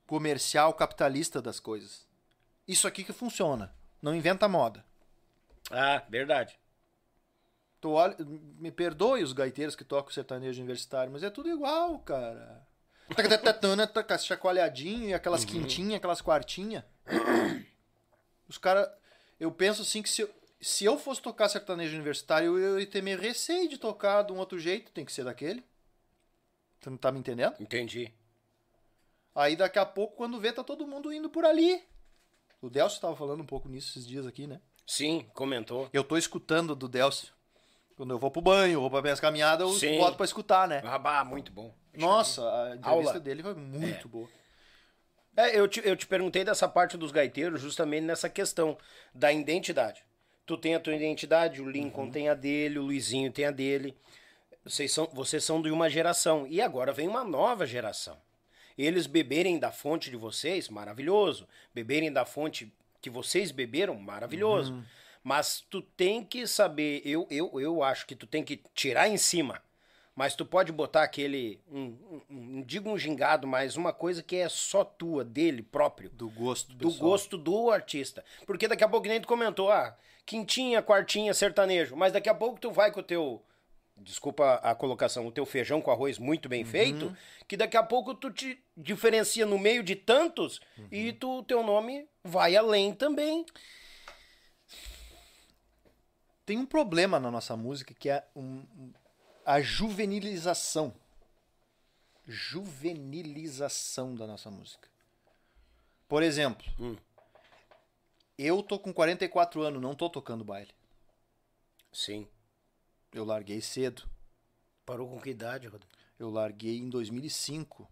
comercial, capitalista das coisas. Isso aqui que funciona. Não inventa moda. Ah, verdade. Tu olha, me perdoe os gaiteiros que tocam sertanejo universitário, mas é tudo igual, cara. Taca chacoalhadinho e aquelas quintinhas, aquelas quartinhas. Os caras. Eu penso assim que se eu, se eu fosse tocar sertanejo universitário, eu ia ter meio receio de tocar de um outro jeito, tem que ser daquele. Tu não tá me entendendo? Entendi. Aí daqui a pouco, quando vê, tá todo mundo indo por ali. O Delcio tava falando um pouco nisso esses dias aqui, né? Sim, comentou. Eu tô escutando do Delcio Quando eu vou pro banho, vou pra minhas caminhadas, eu Sim. boto pra escutar, né? Ah, bah, muito bom. Nossa, a entrevista Aula. dele foi muito boa. É, eu te, eu te perguntei dessa parte dos gaiteiros justamente nessa questão da identidade. Tu tem a tua identidade, o Lincoln tem a dele, o Luizinho tem a dele. Vocês são, vocês são de uma geração. E agora vem uma nova geração. Eles beberem da fonte de vocês, maravilhoso. Beberem da fonte que vocês beberam, maravilhoso. Mas tu tem que saber, eu, eu, eu acho que tu tem que tirar em cima. Mas tu pode botar aquele, um, um, um- não digo um gingado, mas uma coisa que é só tua, dele próprio. Do gosto Do pessoal. gosto do artista. Porque daqui a pouco nem tu comentou, ah, quintinha, quartinha, sertanejo. Mas daqui a pouco tu vai com o teu, desculpa a colocação, o teu feijão com arroz muito bem feito, que daqui a pouco tu te diferencia no meio de tantos e tu, teu nome vai além também. Tem um problema na nossa música que é um- a juvenilização. Juvenilização da nossa música. Por exemplo, Hum. eu tô com 44 anos, não tô tocando baile. Sim. Eu larguei cedo. Parou com que idade, Rodrigo? Eu larguei em 2005.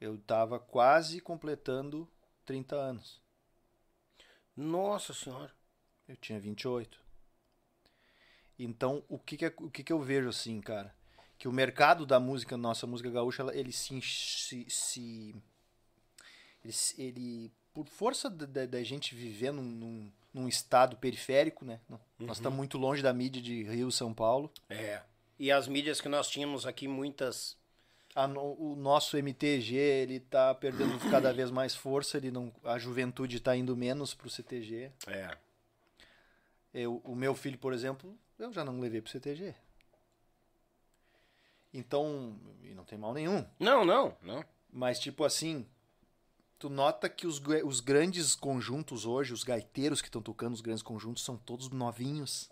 Eu tava quase completando 30 anos. Nossa senhora. Eu tinha 28. Então, o que que, é- o que que eu vejo assim, cara? Que o mercado da música, nossa música gaúcha, ela- ele se, se, se- ele, ele, por força da, gente viver num, num, num estado periférico, né? Não, Nós estamos muito longe da mídia de Rio, São Paulo. É. E as mídias que nós tínhamos aqui, muitas. A o nosso MTG, ele tá perdendo *clears throat* cada vez mais força, ele não, a juventude tá indo menos pro CTG. É. Eu, o meu filho, por exemplo, eu já não levei pro CTG. Então, e não tem mal nenhum. Não, não, não. Mas, tipo assim, tu nota que os, os grandes conjuntos hoje, os gaiteiros que estão tocando os grandes conjuntos, são todos novinhos.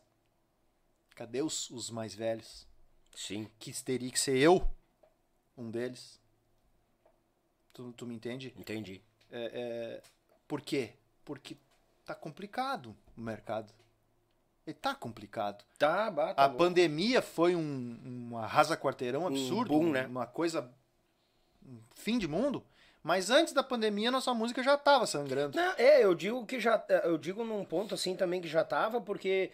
Cadê os, os mais velhos? Sim. Que teria que ser eu, um deles. Tu, tu me entende? Entendi. Por quê? Porque tá complicado o mercado. Ele tá complicado. Tá, bata. A pandemia foi um, um arrasa-quarteirão absurdo, boom, né? uma coisa, um fim de mundo. Mas antes da pandemia, nossa música já tava sangrando. Não, é, eu digo que já. Eu digo num ponto assim também que já tava, porque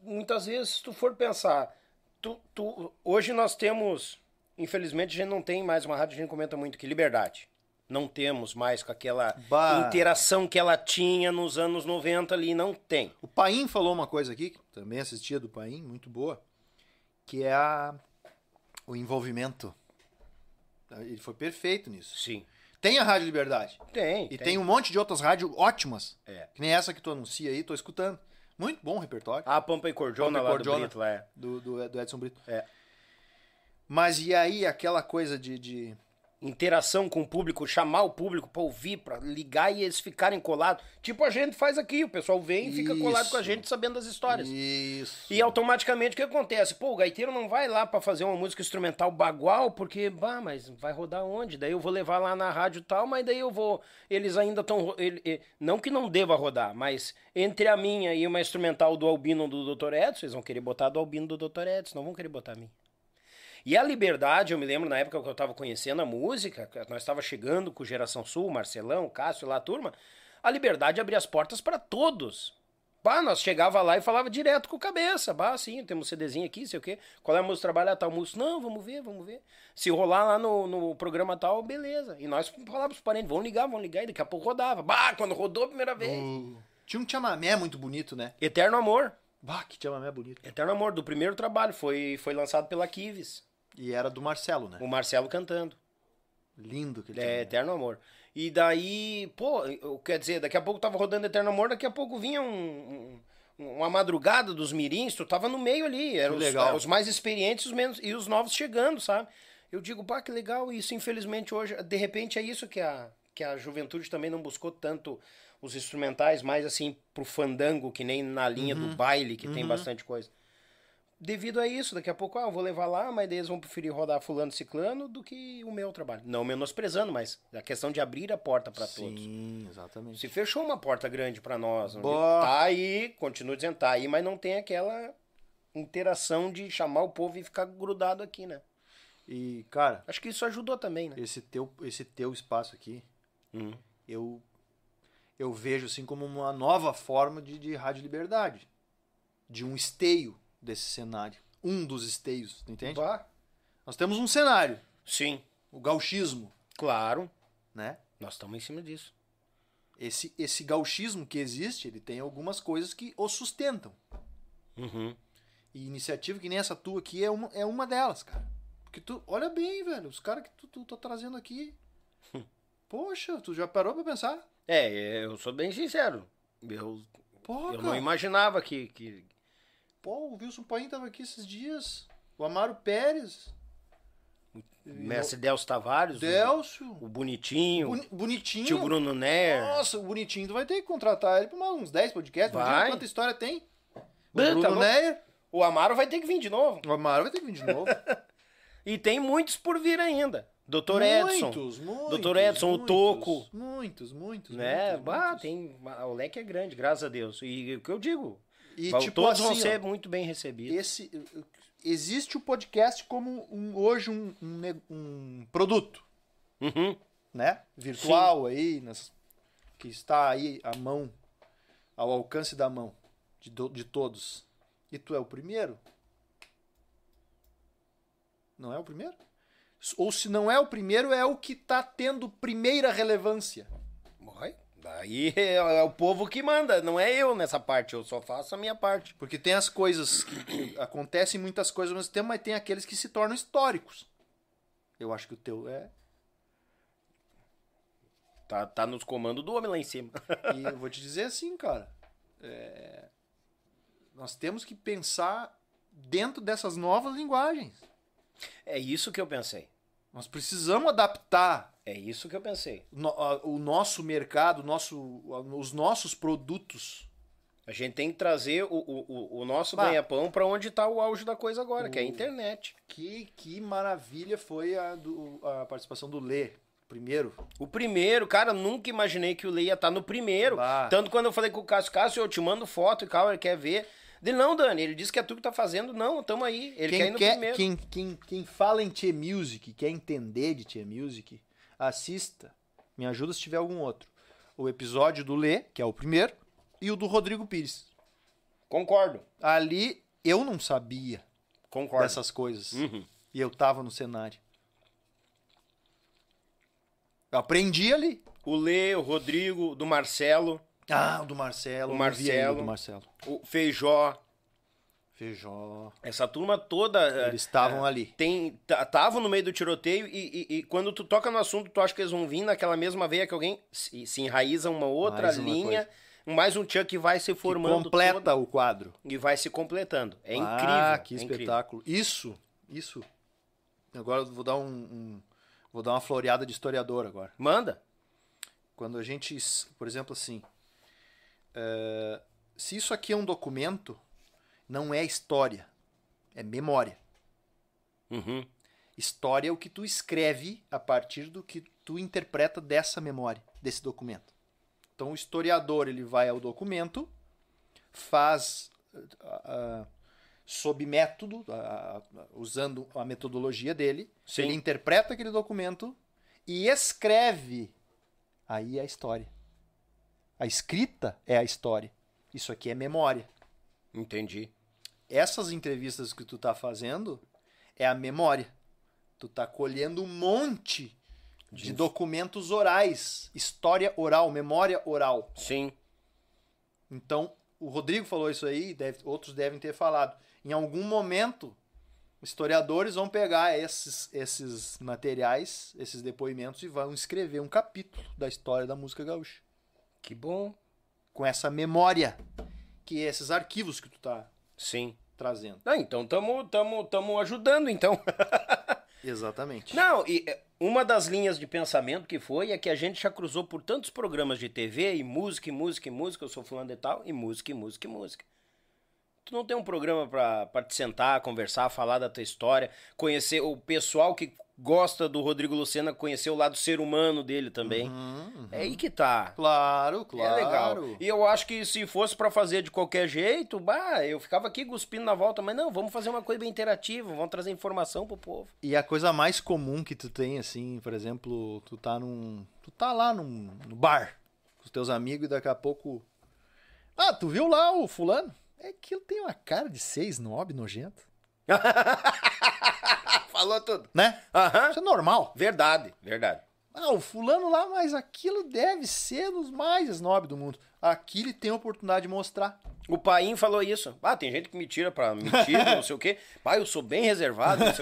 muitas vezes, se tu for pensar, tu, tu, hoje nós temos. Infelizmente, a gente não tem mais uma rádio, a gente comenta muito que liberdade. Não temos mais com aquela Bah. interação que ela tinha nos anos 90 ali, não tem. O Paim falou uma coisa aqui, que também assistia do Paim, muito boa, que é a, o envolvimento. Ele foi perfeito nisso. Sim. Tem a Rádio Liberdade. Tem. E tem um monte de outras rádios ótimas. É. Que nem essa que tu anuncia aí, tô escutando. Muito bom o repertório. A Pampa e Cordiona Pampa e lá do Brito, lá é. Do, do, do Edson Brito. É. Mas e aí, aquela coisa de. de... interação com o público, chamar o público pra ouvir, pra ligar e eles ficarem colados. Tipo a gente faz aqui, o pessoal vem e fica colado com a Isso. gente sabendo das histórias. Isso. E automaticamente o que acontece? Pô, o gaiteiro não vai lá pra fazer uma música instrumental bagual, porque, bah, mas vai rodar onde? Daí eu vou levar lá na rádio e tal, mas daí eu vou. Eles ainda estão. Não que não deva rodar, mas entre a minha e uma instrumental do Albino do Dr. Edson, eles vão querer botar do Albino do Dr. Edson, não vão querer botar a minha. E a Liberdade, eu me lembro na época que eu tava conhecendo a música, nós estava chegando com o Geração Sul, Marcelão, Cássio lá, a turma. A Liberdade abria as portas para todos. Bah, nós chegava lá e falava direto com o cabeça. Bah, sim, temos um CDzinho aqui, sei o quê. Qual é a música trabalhar tal música? Não, vamos ver, vamos ver. Se rolar lá no, no programa tal, beleza. E nós falávamos pros parentes, vão ligar, vão ligar, e daqui a pouco rodava. Bah, quando rodou a primeira vez. O- Tinha um chamamé muito bonito, né? Eterno Amor. Bah, que chamamé bonito. Eterno Amor, do primeiro trabalho. Foi, foi lançado pela Kives. E era do Marcelo, né? O Marcelo cantando. Lindo aquele É, chamamé. Eterno Amor. E daí, pô, quer dizer, daqui a pouco tava rodando Eterno Amor, daqui a pouco vinha um, um- uma madrugada dos mirins, tu tava no meio ali, Que os, legal. os mais experientes os menos, e os novos chegando, sabe? Eu digo, pá, que legal, isso infelizmente hoje, de repente é isso que a, que a juventude também não buscou tanto os instrumentais, mais assim pro fandango, que nem na linha Uhum. do baile, que tem bastante coisa. Devido a isso, daqui a pouco, ah, eu vou levar lá, mas daí eles vão preferir rodar fulano ciclano do que o meu trabalho. Não menosprezando, mas a questão de abrir a porta para todos. Sim, exatamente. Se fechou uma porta grande para nós, onde Boa. tá aí, continua dizendo, tá aí, mas não tem aquela interação de chamar o povo e ficar grudado aqui, né? E, cara, Acho que isso ajudou também, né? esse teu, esse teu espaço aqui, Hum. eu, eu vejo assim como uma nova forma de, de rádio liberdade. De um esteio desse cenário. Um dos esteios, tu entende? Bah, Nós temos um cenário, Sim, o gauchismo, claro. né? Nós estamos em cima disso. Esse, esse gauchismo que existe, ele tem algumas coisas que o sustentam. Uhum. E iniciativa que nem essa tua aqui é uma, é uma delas, cara. Porque tu, olha bem, velho, os caras que tu, tu tá trazendo aqui. Poxa, tu já parou pra pensar? É, eu sou bem sincero. Eu, Porra, eu não imaginava que, que. Pô, o Wilson Paim tava aqui esses dias. O Amaro Pérez. Mestre Delcio Tavares, o- Delcio. o Bonitinho, Boni- bonitinho. tio Bruno Ner. Nossa, o bonitinho. Tu vai ter que contratar ele pra uns 10 podcasts. Vai. Quanta história tem. O tá Bruno louco. Neyer. O Amaro vai ter que vir de novo. O Amaro vai ter que vir de novo. *laughs* E tem muitos por vir ainda. Doutor Edson. Muitos, muitos. Doutor Edson, o muitos, Toco. Muitos, muitos. Né? muitos, bah, muitos. tem. O leque é grande, graças a Deus. E o que eu digo. E tipo todos assim, vão ser ó, muito bem recebidos. esse existe o podcast como um- hoje um, um um produto, Uhum. né? Virtual aí, nas- que está aí à mão, ao alcance da mão de, de todos. E tu é o primeiro? Não é o primeiro? Ou se não é o primeiro, é o que está tendo primeira relevância. Daí é, é o povo que manda, não é eu nessa parte, eu só faço a minha parte. Porque tem as coisas que, que acontecem muitas coisas ao mesmo tempo, mas tem aqueles que se tornam históricos. Eu acho que o teu é. Tá, tá nos comandos do homem lá em cima. *laughs* E eu vou te dizer assim, cara. é, Nós temos que pensar dentro dessas novas linguagens. É isso que eu pensei. Nós precisamos adaptar É isso que eu pensei. no- a- o nosso mercado, o nosso, os nossos produtos. A gente tem que trazer o, o, o- o nosso ganha-pão pra onde tá o auge da coisa agora, que é a O- internet. Que, que maravilha foi a, do- a participação do Lê, primeiro. O primeiro, cara, nunca imaginei que o Lei ia estar no primeiro. Bah. Tanto quando eu falei com o Cássio, Cássio, eu te mando foto e ele quer ver. Ele, não, Dani, ele disse que é tu que tá fazendo. Não, tamo aí. Ele quer ir Quem, no quer, primeiro. quem, quem, quem fala em Tia Music, quer entender de Tia Music, assista. Me ajuda se tiver algum outro. O episódio do Lê, que é o primeiro, e o do Rodrigo Pires. Concordo, Ali eu não sabia concordo. dessas coisas. Uhum. E eu tava no cenário. Eu aprendi ali. O Lê, o Rodrigo, do Marcelo, Ah, o do Marcelo. O Marcelo. do Marcelo. o Feijó, Feijó. essa turma toda. é, Eles estavam ali. tem estavam no meio do tiroteio e, e- e quando tu toca no assunto, tu acha que eles vão vir naquela mesma veia que alguém se, se enraiza uma outra Mais uma linha, mais um tchan que vai se Que formando completa todo o quadro. e vai se completando. É incrível. Ah, que é incrível. espetáculo. Isso, isso. Agora eu vou dar um, um- vou dar uma floreada de historiador agora. Manda. Quando a gente, por exemplo, assim, é, se isso aqui é um documento, não é história, é memória. Uhum. História é o que tu escreve a partir do que tu interpreta dessa memória, desse documento. Então o historiador ele vai ao documento, faz ah, ah, sob método, ah, ah, usando a metodologia dele, Sim. ele interpreta aquele documento e escreve. Aí é a história. A escrita é a história. Isso aqui é memória Entendi. essas entrevistas que tu tá fazendo é a memória. Tu tá colhendo um monte de documentos orais, história oral, memória oral. Sim. Então, o Rodrigo falou isso aí, deve- outros devem ter falado. Em algum momento, historiadores vão pegar esses, esses materiais, esses depoimentos e vão escrever um capítulo da história da música gaúcha. Que bom. Com essa memória, que é esses arquivos que tu tá Sim. trazendo. Ah, então tamo, tamo, tamo ajudando, então. *laughs* Exatamente. Não, e é, uma das linhas de pensamento que foi é que a gente já cruzou por tantos programas de TV e música, e música, e música, eu sou fulano de tal, e música, e música, e música. Tu não tem um programa pra te sentar, conversar, falar da tua história, conhecer o pessoal que gosta do Rodrigo Lucena, conhecer o lado ser humano dele também. Uhum, É aí que tá. Claro, claro. É legal. E eu acho que se fosse pra fazer de qualquer jeito, bah, eu ficava aqui cuspindo na volta, mas não, vamos fazer uma coisa bem interativa, vamos trazer informação pro povo. E a coisa mais comum que tu tem, assim, por exemplo, tu tá num. Tu tá lá num, no bar com os teus amigos e daqui a pouco. Ah, tu viu lá o fulano? É que ele tem uma cara de ser snob nojento. *laughs* Falou tudo. Né? Aham. Isso é normal. Verdade, verdade. Ah, o fulano lá, mas aquilo deve ser dos mais snob do mundo. Aqui ele tem a oportunidade de mostrar. O Paim falou isso. Ah, tem gente que me tira pra mentira, não sei o quê. Pai, eu sou bem reservado. *laughs*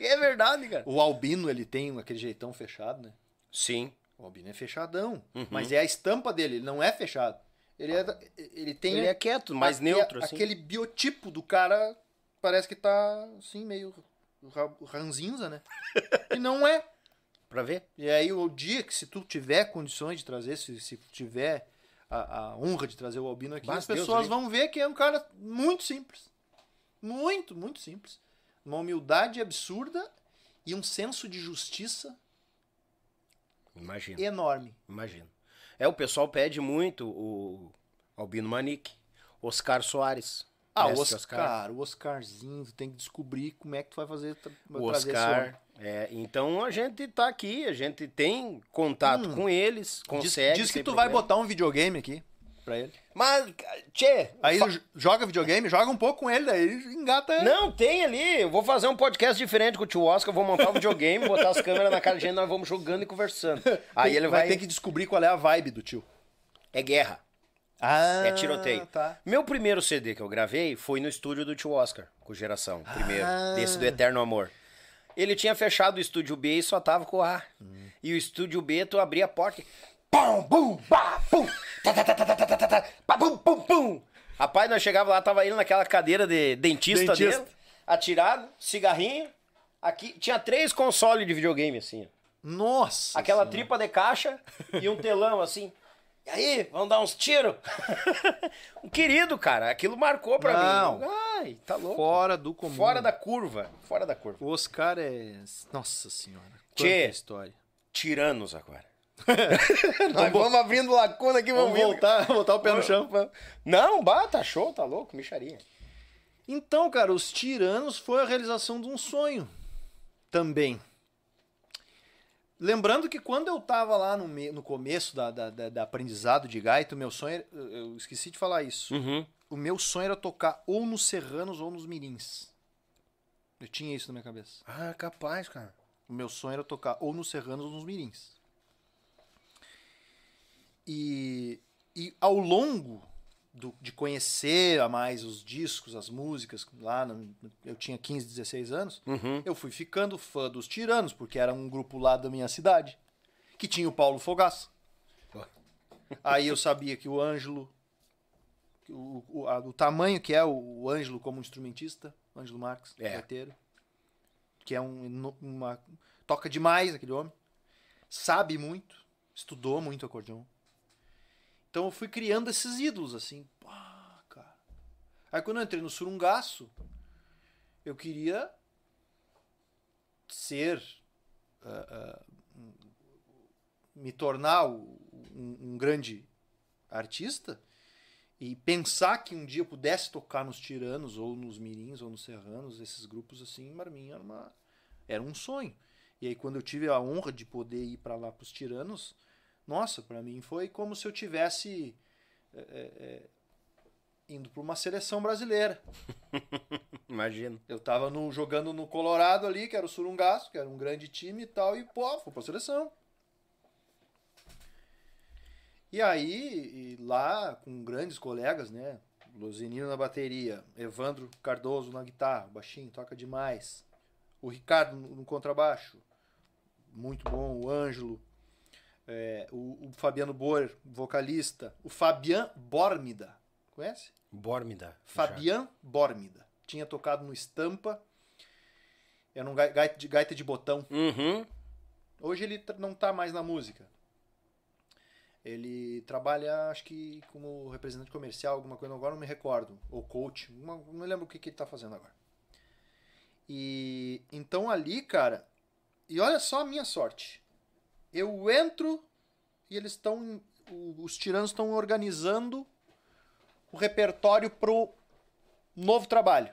É verdade, cara. O Albino, ele tem aquele jeitão fechado, né? Sim. O Albino é fechadão. Uhum. Mas é a estampa dele, ele não é fechado. Ele, é, ele tem. Ele é quieto, mais aque- neutro, assim. Aquele biotipo do cara parece que tá assim, meio ra- ranzinza, né? e não é. Pra ver? E aí o dia que se tu tiver condições de trazer, se, se tiver a, a honra de trazer o Albino aqui, Mas as Deus pessoas livre. vão ver que é um cara muito simples. Muito, muito simples. Uma humildade absurda e um senso de justiça Imagina, enorme. imagina. É, o pessoal pede muito o Albino Manique, Oscar Soares. Ah, o Mestre Oscar, o Oscarzinho, tu tem que descobrir como é que tu vai fazer O. Oscar. É, então a gente tá aqui, a gente tem contato com eles, Diz, consegue. diz que sem tu vai problema. botar um videogame aqui pra ele. Mas, tchê, Aí fa- joga videogame, joga um pouco com ele, daí ele engata ele. Não, tem ali. Eu vou fazer um podcast diferente com o tio Oscar. Vou montar um videogame, botar as câmeras na cara de gente, nós vamos jogando e conversando. *laughs* Aí ele vai. ter que descobrir qual é a vibe do tio. É guerra, é ah, é tiroteio. Tá. Meu primeiro CD que eu gravei foi no estúdio do tio Oscar, com geração, primeiro, ah. desse do Eterno Amor. Ele tinha fechado o estúdio B e só tava com o A. Hum. E o estúdio B, tu abria a porta. Pum, bum, ba, pum, tá, tá, tá, ba, bum, pum, pum. Rapaz, nós chegava lá, tava ele naquela cadeira de dentista, dentista. dele, atirado, cigarrinho. Aqui tinha três consoles de videogame, assim. Nossa! Aquela senhora. tripa de caixa e um telão, assim. E aí, vamos dar uns tiros? *laughs* um querido, cara. Aquilo marcou pra Não. mim. Ai, tá louco. Fora do comum. Fora da curva. Fora da curva. O Oscar é. Nossa senhora. Quanta Tchê. história. Tiranos agora. *laughs* Nós vamos abrindo lacuna aqui, vamos, Vamos voltar, voltar o pé no chão. Não, bata, show, tá louco, micharia. Então, cara, os tiranos foi a realização de um sonho também. Lembrando que quando eu tava lá no, me- no começo da, da, da- da aprendizado de gaita, o meu sonho era, eu esqueci de falar isso. Uhum. O meu sonho era tocar ou nos serranos ou nos mirins. Eu tinha isso na minha cabeça. Ah, capaz, cara. O meu sonho era tocar ou nos serranos ou nos mirins. E, e ao longo do- de conhecer a mais os discos, as músicas, lá no- eu tinha 15, 16 anos, Uhum. eu fui ficando fã dos Tiranos, porque era um grupo lá da minha cidade, que tinha o Paulo Fogaça. Aí eu sabia que o Ângelo, o, o, a- o tamanho que é o, o Ângelo como instrumentista, o Ângelo Marques, É. gaiteiro, que é um, uma. toca demais aquele homem, sabe muito, estudou muito acordeon. Então eu fui criando esses ídolos, assim, pá, cara. Aí quando eu entrei no surungaço, eu queria ser. ah, um- me tornar um, um grande artista e pensar que um dia eu pudesse tocar nos tiranos ou nos mirins ou nos serranos, esses grupos assim, para mim era era um sonho. E aí quando eu tive a honra de poder ir para lá para os tiranos, nossa, para mim foi como se eu tivesse é, é, é, indo para uma seleção brasileira. *laughs* Imagina. Eu tava no, jogando no Colorado ali, que era o Surungaço, que era um grande time e tal, e pô, fui pra seleção. E aí, e lá, com grandes colegas, né? Luzinino na bateria, Evandro Cardoso na guitarra, baixinho, toca demais. O Ricardo no, no contrabaixo, muito bom. O Ângelo, é, o, o Fabiano Boer, vocalista. O Fabian Bormida, conhece? Bórmida. Fabian Bormida. Tinha tocado no Estampa. Era um gai- gaita de, gaita de botão. Uhum. Hoje ele não tá mais na música. Ele trabalha, acho que como representante comercial, alguma coisa, agora não me recordo. Ou coach, uma- não me lembro o que, que ele tá fazendo agora. E então ali, cara, E olha só a minha sorte. Eu entro e eles estão. Os tiranos estão organizando o repertório pro novo trabalho.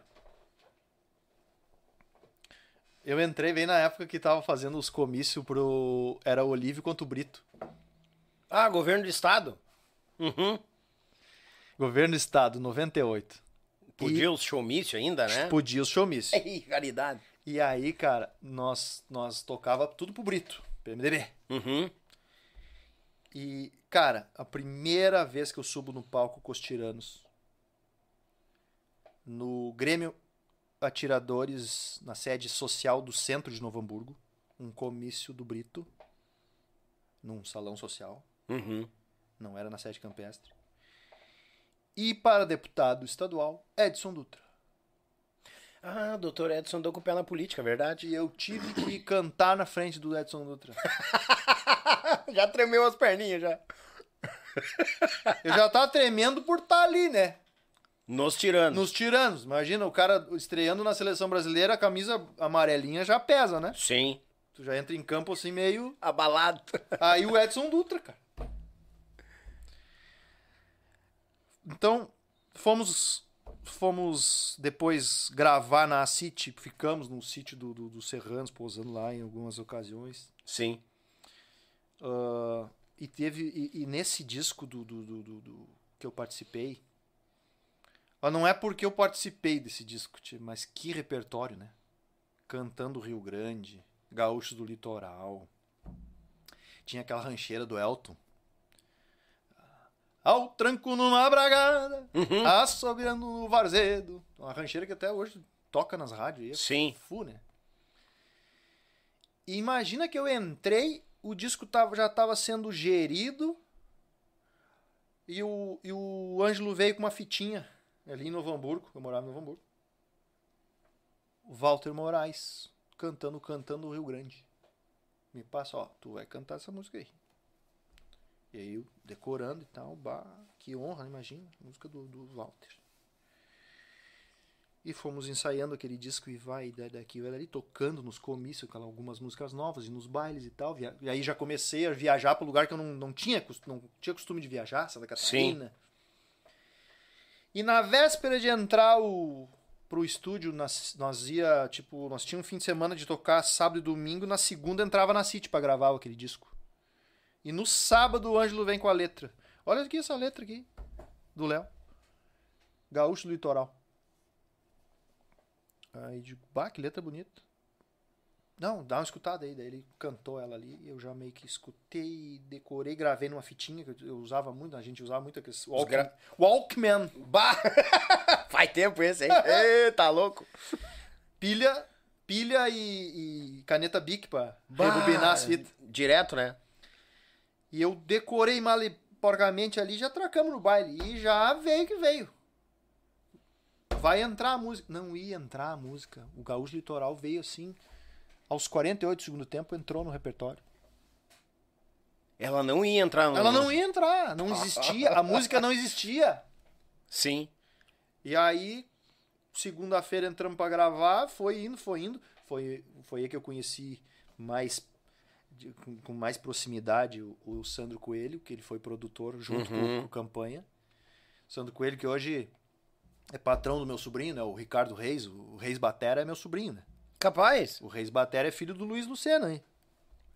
Eu entrei bem na época que tava fazendo os comícios pro. Era o Olívio contra o Brito. Ah, governo do estado? Uhum. Governo do Estado, 98. Podia e... os showmício ainda, né? Podia os showmício. *laughs* Ei, caridade. E aí, cara, nós, nós tocava tudo pro Brito, PMDB. Uhum. E, cara, a primeira vez que eu subo no palco com os tiranos, no Grêmio Atiradores, na sede social do centro de Novo Hamburgo, um comício do Brito, num salão social. Uhum. Não era na sede campestre. E para deputado estadual, Edson Dutra. Ah, o doutor Edson deu com o pé na política, é verdade? E eu tive que cantar na frente do Edson Dutra. *laughs* já tremeu as perninhas, já. *laughs* eu já tava tremendo por estar tá ali, né? Nos tiranos. Nos tiranos. Imagina, o cara estreando na seleção brasileira, a camisa amarelinha já pesa, né? Sim. Tu já entra em campo assim meio. Abalado. Aí o Edson Dutra, cara. Então, fomos fomos depois gravar na City, ficamos no sítio do, do, do Serranos, pousando lá em algumas ocasiões. Sim. Uh, e teve e, e, nesse disco do, do, que eu participei, não é porque eu participei desse disco, mas que repertório, né? Cantando Rio Grande, Gaúchos do Litoral. Tinha aquela rancheira do Elton. Ao tranco numa bragada, uhum. assobiando no varzedo. Uma rancheira que até hoje toca nas rádios. É Sim. Fu, né? E imagina que eu entrei, o disco tava, já estava sendo gerido e o, e o Ângelo veio com uma fitinha ali em Novo Hamburgo. Eu morava em Novo Hamburgo. O Walter Moraes cantando, cantando o Rio Grande. Me passa, ó, tu vai cantar essa música aí. E aí eu decorando e tal, bah, que honra, imagina, música do, do Walter. E fomos ensaiando aquele disco e vai e daqui vai ali, tocando nos comícios, algumas músicas novas e nos bailes e tal. E aí já comecei a viajar para lugar que eu não, não, tinha, não tinha costume de viajar, Santa Catarina. Sim. E na véspera de entrar o, pro estúdio, nós, nós ia, tipo, nós tínhamos um fim de semana de tocar sábado e domingo, na segunda entrava na City para gravar aquele disco. E no sábado o Ângelo vem com a letra. Olha aqui essa letra aqui. Do Léo. Gaúcho do Litoral. Aí digo, bah, que letra bonita. Não, dá uma escutada aí. Daí ele cantou ela ali. Eu já meio que escutei, decorei, gravei numa fitinha que eu usava muito. A gente usava muito aqueles. Walkman. Gra... Walkman. Bah! *laughs* Faz tempo esse, hein? *laughs* Ei, tá louco. Pilha, pilha e, e caneta Bic pra bah, rebobinar as fitas. Direto, né? E eu decorei mal porcamente ali, já tracamos no baile. E já veio que veio. Vai entrar a música. Não ia entrar a música. O Gaúcho Litoral veio assim. Aos 48 do segundo tempo entrou no repertório. Ela não ia entrar. No... Ela não ia entrar. Não existia. a música não existia. *laughs* Sim. E aí, segunda-feira entramos para gravar. Foi indo, foi indo. Foi, foi aí que eu conheci mais de, com, com, mais proximidade o, o, Sandro Coelho, que ele foi produtor junto uhum. com, com Campanha. Sandro Coelho, que hoje é patrão do meu sobrinho, né? O Ricardo Reis. O Reis Batera é meu sobrinho, né? Capaz. O Reis Batera é filho do Luiz Lucena, hein?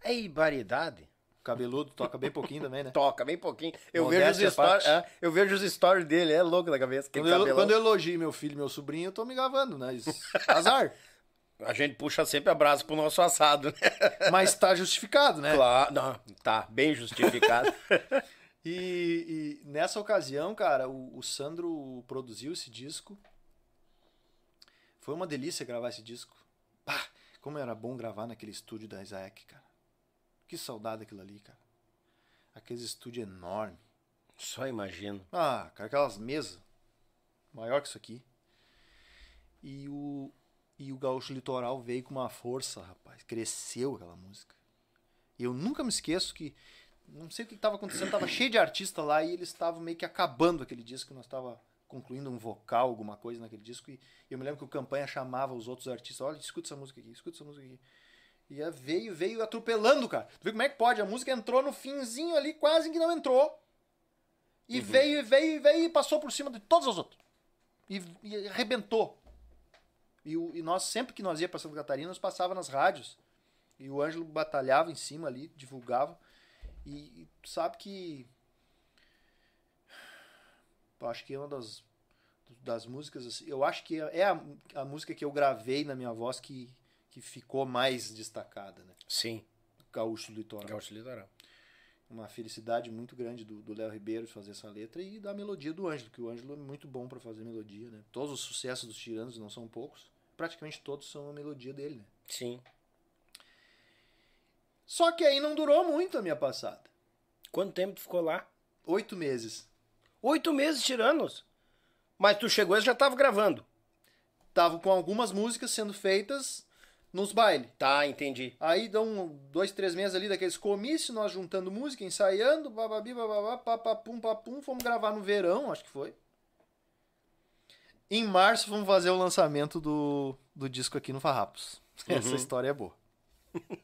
É variedade. Cabeludo, toca bem pouquinho também, né? *laughs* Toca bem pouquinho. Eu vejo, os stories, é, eu vejo os stories dele, é louco da cabeça. Quando eu, quando eu elogio meu filho e meu sobrinho, eu tô me gravando, né? Azar. *laughs* A gente puxa sempre a brasa pro nosso assado, né? *laughs* Mas tá justificado, né? Claro, não, tá bem justificado. *laughs* e, e, nessa ocasião, cara, o, o, Sandro produziu esse disco. Foi uma delícia gravar esse disco. Pá, como era bom gravar naquele estúdio da Isaac, cara. Que saudade aquilo ali, cara. Aquele estúdio enorme. Só imagino. Ah, cara, aquelas mesas. Maior que isso aqui. E o, e o Gaúcho Litoral veio com uma força, rapaz. Cresceu aquela música. E eu nunca me esqueço que. Não sei o que estava acontecendo, tava cheio de artista lá e eles estavam meio que acabando aquele disco. Nós estava concluindo um vocal, alguma coisa naquele disco. E eu me lembro que o Campanha chamava os outros artistas: olha, escuta essa música aqui, escuta essa música aqui. E veio, veio atropelando, cara. Tu vê como é que pode? A música entrou no finzinho ali, quase que não entrou. E veio, e veio, e veio e passou por cima de todos os outros. E, e arrebentou. E, o- e nós, sempre que nós ia pra Santa Catarina, nós passava nas rádios. E o Ângelo batalhava em cima ali, divulgava. E, e tu sabe que. Eu acho que é uma das, das músicas. assim, Eu acho que é a, a música que eu gravei na minha voz que, que ficou mais destacada, né? Sim. Gaúcho Litoral. Gaúcho Litoral. Uma felicidade muito grande do do Léo Ribeiro de fazer essa letra e da melodia do Ângelo, que o Ângelo é muito bom para fazer melodia, né? Todos os sucessos dos Tiranos não são poucos, praticamente todos são a melodia dele, né? Sim. Só que aí não durou muito a minha passada. Quanto tempo tu ficou lá? Oito meses. Oito meses tiranos. Mas tu chegou e já tava gravando. Tava com algumas músicas sendo feitas nos bailes. Tá, entendi. Aí dão dois, três meses ali daqueles comícios, nós juntando música, ensaiando, bababi, bababá, papapum, papum, fomos gravar no verão, acho que foi. Em março vamos fazer o lançamento do, do disco aqui no Farrapos. Essa história é boa. *laughs*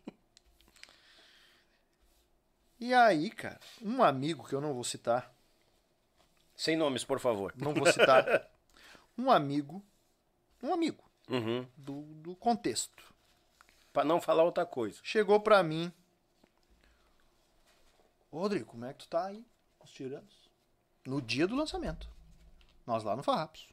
e aí, cara, um amigo que eu não vou citar, Sem nomes, por favor. não vou citar, *laughs* um amigo, um amigo Uhum. do, do contexto, Pra não falar outra coisa. chegou pra mim. Ô, Rodrigo, como é que tu tá aí? Os tiranos. No dia do lançamento. Nós lá no Farrapos.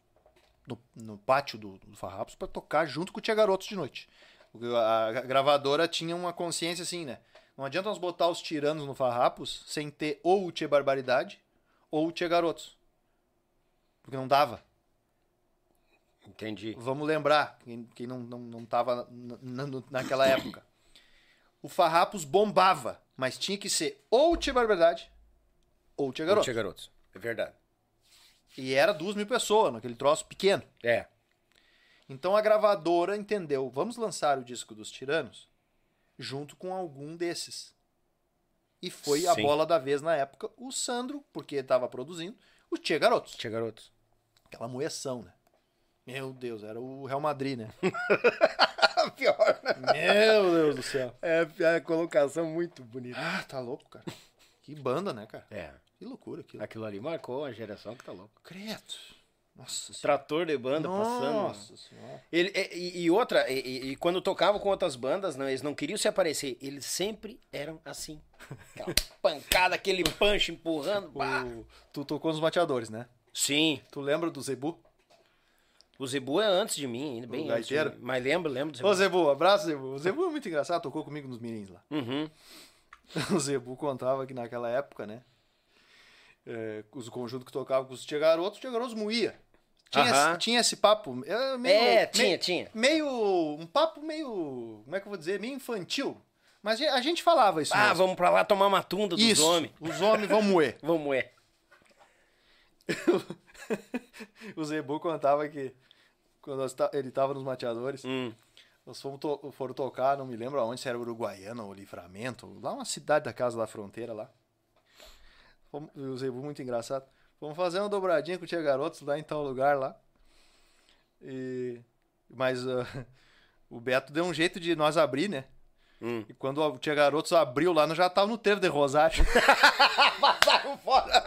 No, no pátio do, do Farrapos pra tocar junto com o Tia Garotos de noite. A, gravadora tinha uma consciência assim, né? Não adianta nós botar os tiranos no Farrapos sem ter ou o Tia Barbaridade ou o Tia Garotos. Porque não dava. Entendi. Vamos lembrar, quem, quem não, não, não tava na- na- naquela *coughs* época. O Farrapos bombava, mas tinha que ser ou o Tia Barbaridade ou o Tia Garoto. Tia Garotos. É verdade. E era duas mil pessoas, naquele troço pequeno. É. Então a gravadora entendeu, vamos lançar o disco dos Tiranos junto com algum desses. E foi a Sim. bola da vez na época o Sandro, porque estava produzindo, o Tia Garotos. Tia Garotos. Aquela moeção, né? Meu Deus, era o Real Madrid, né? *laughs* *laughs* Pior, né? Meu Deus do céu. É, é a colocação muito bonita. Ah, tá louco, cara. Que banda, né, cara? É. Que loucura aquilo. Aquilo ali marcou a geração que tá louca. Credo. Nossa senhora. Trator de banda passando. Nossa senhora. Ele, e, e outra, e, e- quando tocavam com outras bandas, não, eles não queriam se aparecer. Eles sempre eram assim. *laughs* Aquela pancada, aquele punch empurrando. O- Tu tocou nos mateadores, né? Sim. Tu lembra do Zebu? O Zebu é antes de mim, ainda bem O antes mim. Mas lembro, lembro do Zebu. Ô, Zebu, abraço, Zebu. O Zebu é muito engraçado, tocou comigo nos Mirins lá. Uhum. *laughs* O Zebu contava que naquela época, né? É, os conjuntos que tocavam com os Tia Garotos, os Tia Garotos moía. Tinha, tinha esse papo. É, meio, É, tinha, meio- tinha. Meio. Um papo meio. Como é que eu vou dizer? Meio infantil. Mas a gente falava isso. Ah, mesmo. vamos pra lá tomar uma tunda dos Isso. homens. Os homens vão moer. *laughs* Vamos, *laughs* é. o Zebu contava que quando ele tava nos mateadores, Hum. nós fomos to- foram tocar, não me lembro aonde, se era Uruguaiana ou Livramento, lá uma cidade da casa da fronteira lá. Fomos, e o Zebu muito engraçado. Vamos fazer uma dobradinha com o Tia Garotos lá em tal lugar lá. E, mas ah, *laughs* o Beto deu um jeito de nós abrir, né? Hum. E quando o Tia Garotos abriu lá, nós já tava no trevo de Rosário. *laughs* Passaram fora.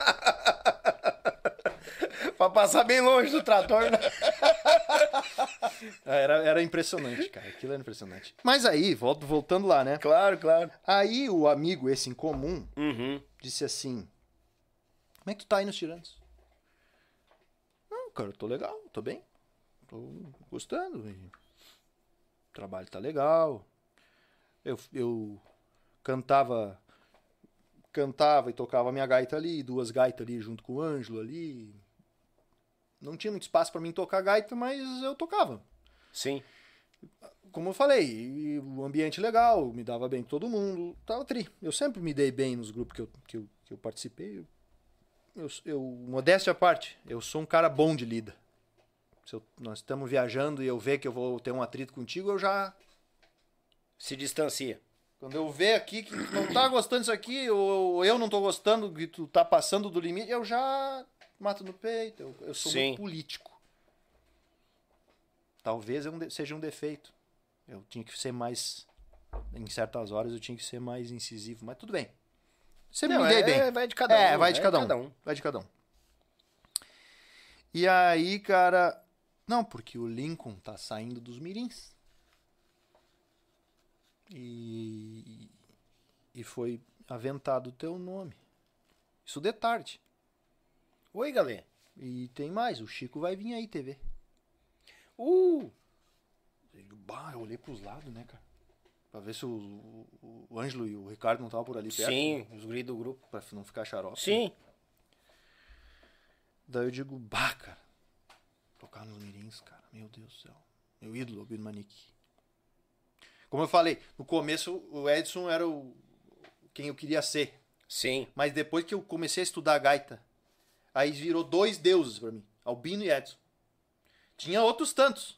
pra passar bem longe do trator, né? Ah, Era, era impressionante, cara. Aquilo era impressionante. Mas aí, voltando lá, né? Claro, claro. Aí o amigo, esse em comum, Uhum. disse assim: Como é que tu tá aí nos tiranos? Não, cara, eu tô legal, tô bem. Tô gostando. O trabalho tá legal. Eu, eu cantava. Cantava e tocava minha gaita ali, duas gaitas ali junto com o Ângelo ali. Não tinha muito espaço pra mim tocar gaita, mas eu tocava. Sim. Como eu falei, o ambiente legal, me dava bem com todo mundo, tava tri. Eu sempre me dei bem nos grupos que eu, que eu, que eu participei. Eu, eu, modéstia à parte, eu sou um cara bom de lida. Se eu- nós estamos viajando e eu ver que eu vou ter um atrito contigo, eu já. Se distancia. Quando eu ver aqui que tu não tá gostando disso aqui, ou eu não tô gostando que tu tá passando do limite, eu já mato no peito. Eu, eu sou Sim. muito político. Talvez eu um seja um defeito. Eu tinha que ser mais Em certas horas eu tinha que ser mais incisivo, mas tudo bem. Você Não, me é- bem. vai de cada um, É, vai de é cada um. um. Vai de cada um. E aí, cara. Não, porque o Lincoln tá saindo dos mirins. E. E foi aventado o teu nome. Isso de tarde. Oi, galera. E tem mais, o Chico vai vir aí, TV. Uh! Bah, eu olhei pros lados, né, cara? Pra ver se o, o, o Ângelo e o Ricardo não estavam por ali perto. Sim, os guris do grupo. Pra não ficar xarope. Sim. Daí eu digo, bah, cara. Tocar nos mirins, cara. Meu Deus do céu. Meu ídolo, Albino Manique. Como eu falei, no começo o Edson era o quem eu queria ser. Sim. Mas depois que eu comecei a estudar gaita, aí virou dois deuses pra mim. Albino e Edson. Tinha outros tantos.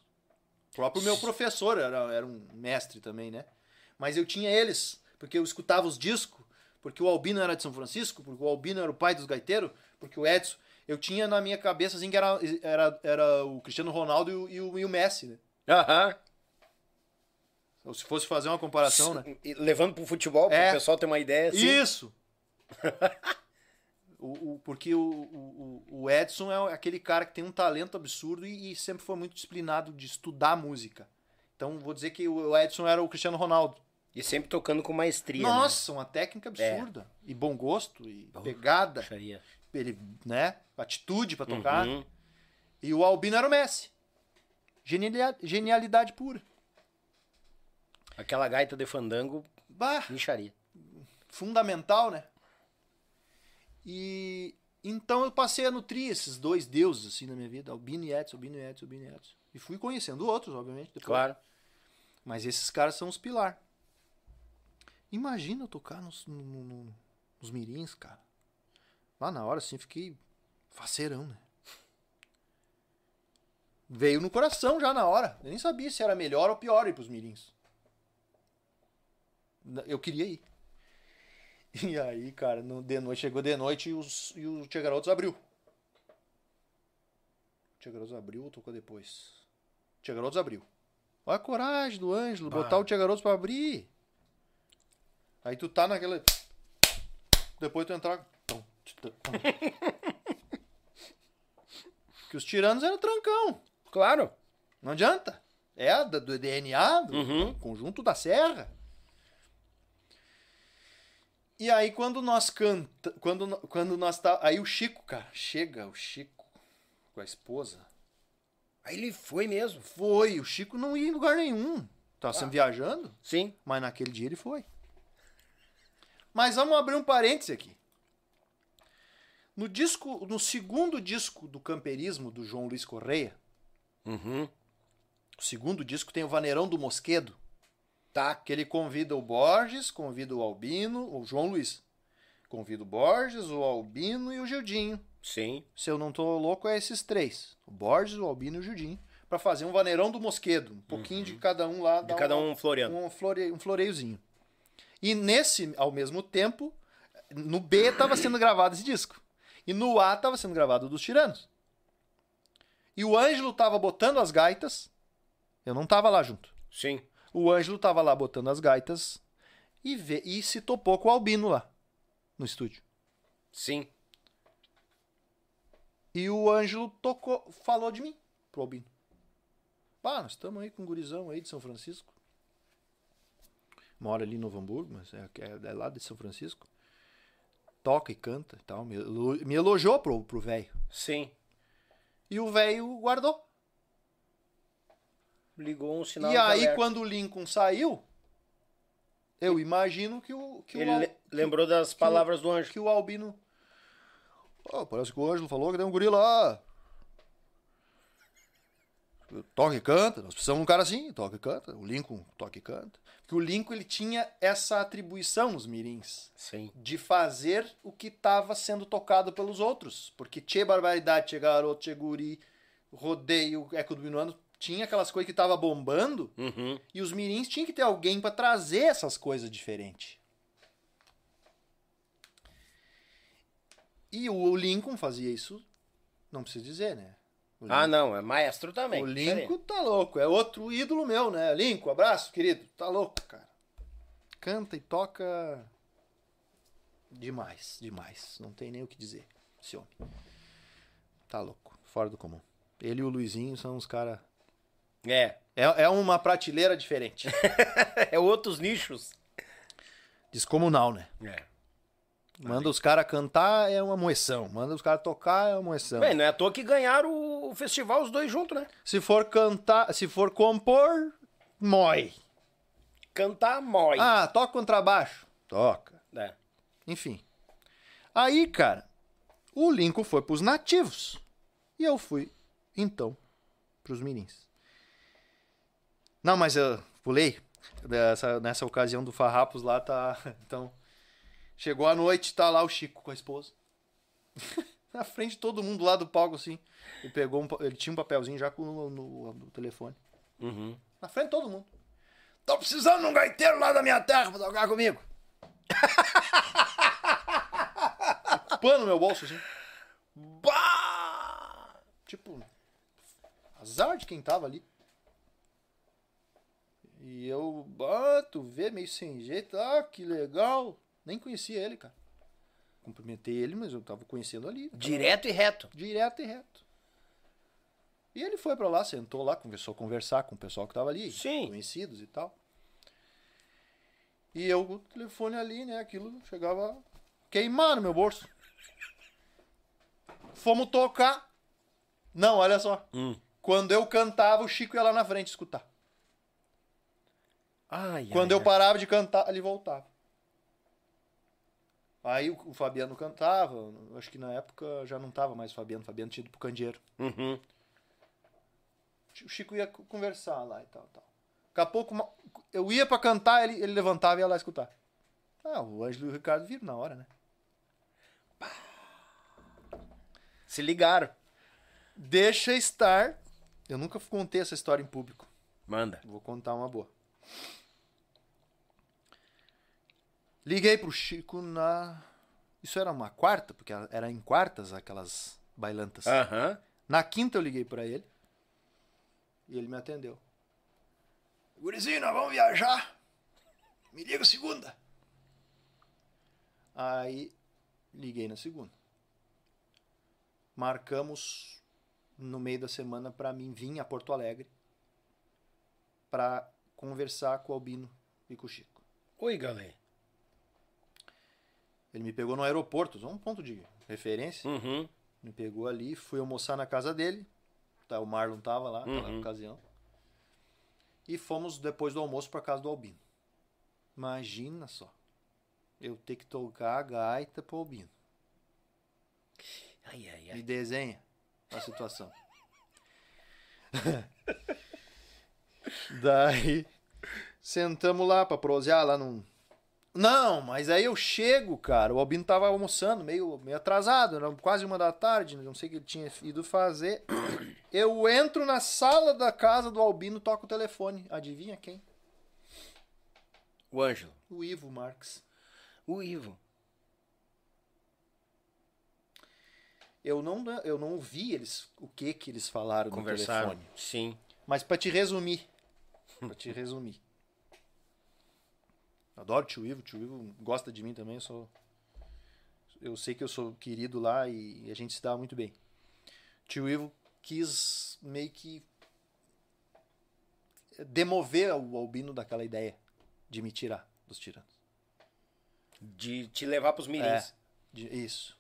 O próprio meu professor era, era um mestre também, né? Mas eu tinha eles, porque eu escutava os discos, porque o Albino era de São Francisco, porque o Albino era o pai dos gaiteiros, porque o Edson. Eu tinha na minha cabeça assim que era, era, era o Cristiano Ronaldo e o, e o, e o Messi, né? Aham. Ou se fosse fazer uma comparação, né? Levando pro futebol, para É. o pessoal ter uma ideia. Assim. Isso! *laughs* o, o- porque o, o, o Edson é aquele cara que tem um talento absurdo e, e sempre foi muito disciplinado de estudar música. Então vou dizer que o Edson era o Cristiano Ronaldo. E sempre tocando com maestria. Nossa, uma técnica absurda. E bom gosto, e pegada, Né? Baixaria. ele, né? Atitude pra tocar. Uhum. E o Albino era o Messi. Genialidade, genialidade pura. Aquela gaita de fandango, Bah, lixaria. fundamental, né? E então eu passei a nutrir esses dois deuses assim na minha vida, Albino e Edson, Albino e Edson, Albino e Edson. E fui conhecendo outros, obviamente, depois. Claro. Mas esses caras são os pilar. Imagina eu tocar nos, no- no- no- nos mirins, cara. Lá na hora, assim, fiquei faceirão, né? Veio no coração já na hora. Eu nem sabia se era melhor ou pior ir pros mirins. Eu queria ir. *laughs* E aí, cara, no, de noite, chegou de noite e, os, e o Tia Garotos abriu. O Tia Garotos abriu ou tocou depois? O Tia Garotos abriu. Olha a coragem do Ângelo, Bah. botar o Tia Garotos pra abrir. Aí tu tá naquela. Depois tu entrar. *laughs* Que os tiranos eram trancão. Claro. Não adianta. É do DNA, do Uhum. conjunto da serra. E aí quando nós canta, quando quando nós tá, aí o Chico, cara, chega o Chico com a esposa. Aí ele foi mesmo. Foi, o Chico não ia em lugar nenhum. Tava Ah. sempre viajando, Sim. mas naquele dia ele foi. Mas vamos abrir um parêntese aqui. No disco, no segundo disco do camperismo do João Luiz Correia, Uhum. o segundo disco tem o Vaneirão do Mosquedo. Tá. que ele convida o Borges, convida o Albino, o João Luiz. Convida o Borges, o Albino e o Gildinho. Sim. Se eu não tô louco, é esses três. O Borges, o Albino e o Gildinho. Pra fazer um vaneirão do Mosquedo. Um pouquinho de cada um lá. De cada uma- um floreando. Um, flore, um floreiozinho. E nesse, ao mesmo tempo, no B tava sendo gravado esse disco. E no A tava sendo gravado dos Tiranos. E o Ângelo tava botando as gaitas. Eu não tava lá junto. Sim. O Ângelo tava lá botando as gaitas e, vê, e se topou com o Albino lá no estúdio. Sim. E o Ângelo tocou, falou de mim pro Albino. Ah, nós estamos aí com um gurizão aí de São Francisco. Mora ali em Novo Hamburgo, mas é, é, é lá de São Francisco. Toca e canta e tal. Me, me elogiou pro pro velho. Sim. E o velho guardou. Ligou um sinal e aí, alerta. quando o Lincoln saiu, eu imagino que o. Que Ele o, que lembrou das palavras do anjo. que o Albino. "Ó, parece que o Ângelo falou que tem um guri lá. Toca e canta, nós precisamos de um cara assim, toca e canta. O Lincoln toca e canta. Porque o Lincoln ele tinha essa atribuição nos mirins Sim. de fazer o que estava sendo tocado pelos outros. Porque Tchê Barbaridade, Tchê Garoto, Tchê Guri, Rodeio, Eco do Minuano, tinha aquelas coisas que tava bombando Uhum. e os mirins tinham que ter alguém para trazer essas coisas diferentes. E o Lincoln fazia isso, não precisa dizer, né? Ah, não. É maestro também. o Lincoln tá louco, é outro ídolo meu, né? Lincoln, abraço, querido. Tá louco, cara. canta e toca demais, demais. Não tem nem o que dizer, esse homem. Tá louco, fora do comum. Ele e o Luizinho são uns caras. É. É, é uma prateleira diferente. *laughs* é outros nichos. Descomunal, né? É. Manda os caras cantar é uma moeção. Manda os caras tocar é uma moeção. Bem, não é à toa que ganharam o festival os dois juntos, né? Se for cantar, se for compor, mói. Cantar, mói. Ah, toca contrabaixo. Toca. É. Enfim. Aí, cara, o Lincoln foi pros nativos. E eu fui, então, pros mirins. Não, mas eu pulei. Nessa, nessa ocasião do Farrapos lá, tá. *laughs* Então. Chegou a noite, tá lá o Chico com a esposa. *laughs* Na frente de todo mundo lá do palco, assim. Ele pegou um, ele tinha um papelzinho já com no, no, no telefone. Uhum. Na frente de todo mundo. Tô precisando de um gaiteiro lá da minha terra pra tocar comigo. *laughs* Pano no meu bolso, assim. Bah! Tipo, azar de quem tava ali. E eu, ah, tu vê, meio sem jeito. Ah, que legal. Nem conhecia ele, cara. Cumprimentei ele, mas eu tava conhecendo ali. Direto e reto. Direto e reto. E ele foi pra lá, sentou lá, começou a conversar com o pessoal que tava ali. Sim. Conhecidos e tal. E eu o telefone ali, né? Aquilo chegava a queimar no meu bolso. Fomos tocar. Não, olha só. Hum. Quando eu cantava, o Chico ia lá na frente escutar. Ai, Quando ai, eu parava de cantar, ele voltava. Aí o, Fabiano cantava. Acho que na época já não tava mais o Fabiano. O Fabiano tinha ido pro Candeeiro. Uhum. O Chico ia co- conversar lá e tal, tal. Daqui a pouco eu ia pra cantar, ele, ele levantava e ia lá escutar. Ah, o Ângelo e o Ricardo viram na hora, né? Se ligaram. Deixa estar. Eu nunca contei essa história em público. Manda. Vou contar uma boa. Liguei pro Chico na. Isso era uma quarta, porque era em quartas aquelas bailantas. Aham. Na quinta eu liguei pra ele. E ele me atendeu. Gurizinho, nós vamos viajar. Me liga segunda. Aí liguei na segunda. Marcamos no meio da semana pra mim vir a Porto Alegre pra conversar com o Albino e com o Chico. Oi, galera. Ele me pegou no aeroporto, só um ponto de referência. Uhum. Me pegou ali, fui almoçar na casa dele. Tá, o Marlon tava lá naquela Uhum. ocasião. E fomos depois do almoço pra casa do Albino. Imagina só. Eu ter que tocar a gaita pro Albino. Ai, ai, Me ai. desenha a situação. *laughs* *laughs* Daí sentamos lá pra prosear lá num. Não, mas aí eu chego, cara. O Albino tava almoçando, meio, meio atrasado, era quase uma da tarde, não sei o que ele tinha ido fazer. Eu entro na sala da casa do Albino, toco o telefone. Adivinha quem? O Ângelo. O Ivo Marques. O Ivo. Eu não, eu não ouvi eles, o que que eles falaram no telefone. Sim. Mas pra te resumir. pra te resumir. Adoro o tio Ivo, o tio Ivo gosta de mim também, eu sou. Eu sei que eu sou querido lá e a gente se dá muito bem. Tio Ivo quis meio que demover o Albino daquela ideia de me tirar dos tiranos. De te levar pros mirins. É, de- isso.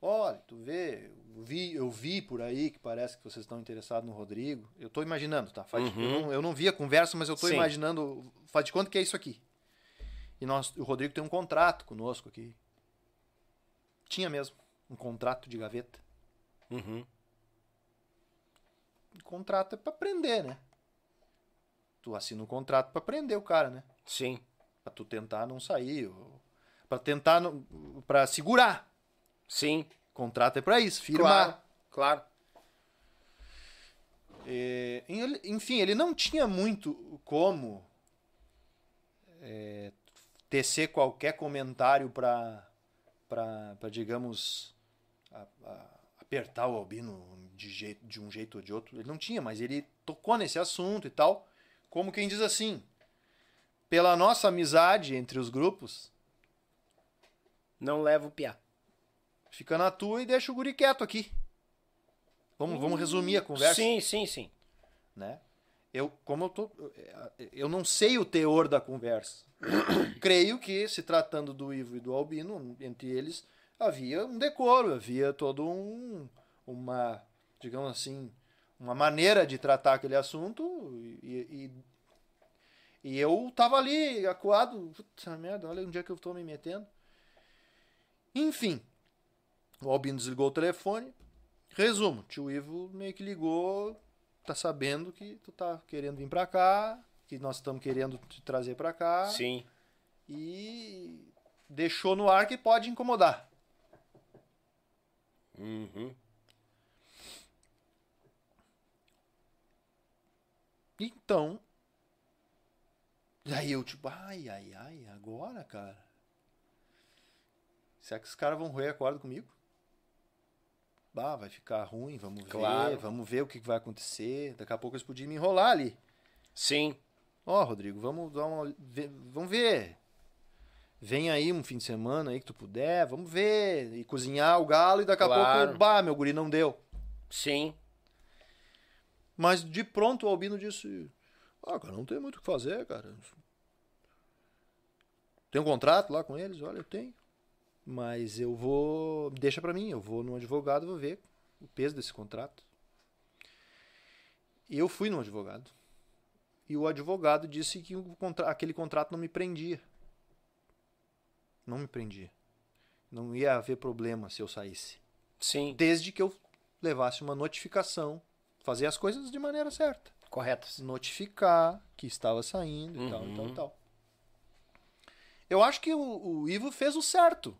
Olha, tu vê, eu vi, eu vi por aí que parece que vocês estão interessados no Rodrigo. Eu tô imaginando, tá? Faz, eu, não, eu não vi a conversa, mas eu tô Sim. imaginando. Faz de conta que é isso aqui. E nós, o Rodrigo tem um contrato conosco aqui. Tinha mesmo. Um contrato de gaveta. Uhum. O contrato é pra prender, né? Tu assina um contrato pra prender o cara, né? Sim. Pra tu tentar não sair. Ou... Pra tentar. Não... Pra segurar. Sim. Contrato é pra isso, firmar. Claro. Claro. É, ele- enfim, ele não tinha muito como é, tecer qualquer comentário para, para digamos, a- a- apertar o Albino de, jeito, de um jeito ou de outro. Ele não tinha, mas ele tocou nesse assunto e tal, como quem diz assim, pela nossa amizade entre os grupos, Não leva o piá. fica na tua e deixa o guri quieto aqui. Vamos, vamos resumir a conversa, Sim, sim, sim. né? Eu, como eu tô, eu não sei o teor da conversa. *coughs* Creio que se tratando do Ivo e do Albino, entre eles havia um decoro, havia todo um uma, digamos assim, uma maneira de tratar aquele assunto e, e, e eu tava ali acuado, puta merda, olha onde é que eu tô me metendo. Enfim, o Albino desligou o telefone. Resumo, tio Ivo meio que ligou, tá sabendo que tu tá querendo vir pra cá, que nós estamos querendo te trazer pra cá Sim. e deixou no ar que pode incomodar. Uhum. Então, aí eu tipo, ai, ai, ai, agora, cara? Será que os caras vão roer a corda comigo? Bah, vai ficar ruim, vamos ver, Claro. vamos ver o que vai acontecer. Daqui a pouco eles podiam me enrolar ali. Sim. Ó, Rodrigo, vamos dar uma. vamos ver. Vem aí um fim de semana aí que tu puder, vamos ver. E cozinhar o galo e daqui a Claro. pouco, bah, meu guri não deu. Sim. Mas de pronto o Albino disse: Ah, cara, não tem muito o que fazer, cara. Tem um contrato lá com eles? Olha, eu tenho. Mas eu vou. Deixa pra mim, eu vou no advogado, vou ver o peso desse contrato. Eu fui no advogado. E o advogado disse que o contra... aquele contrato não me prendia. Não me prendia. Não ia haver problema se eu saísse Sim. desde que eu levasse uma notificação, fazer as coisas de maneira certa, Corretas. notificar que estava saindo e tal, e tal, e tal. Eu acho que o, o Ivo fez o certo.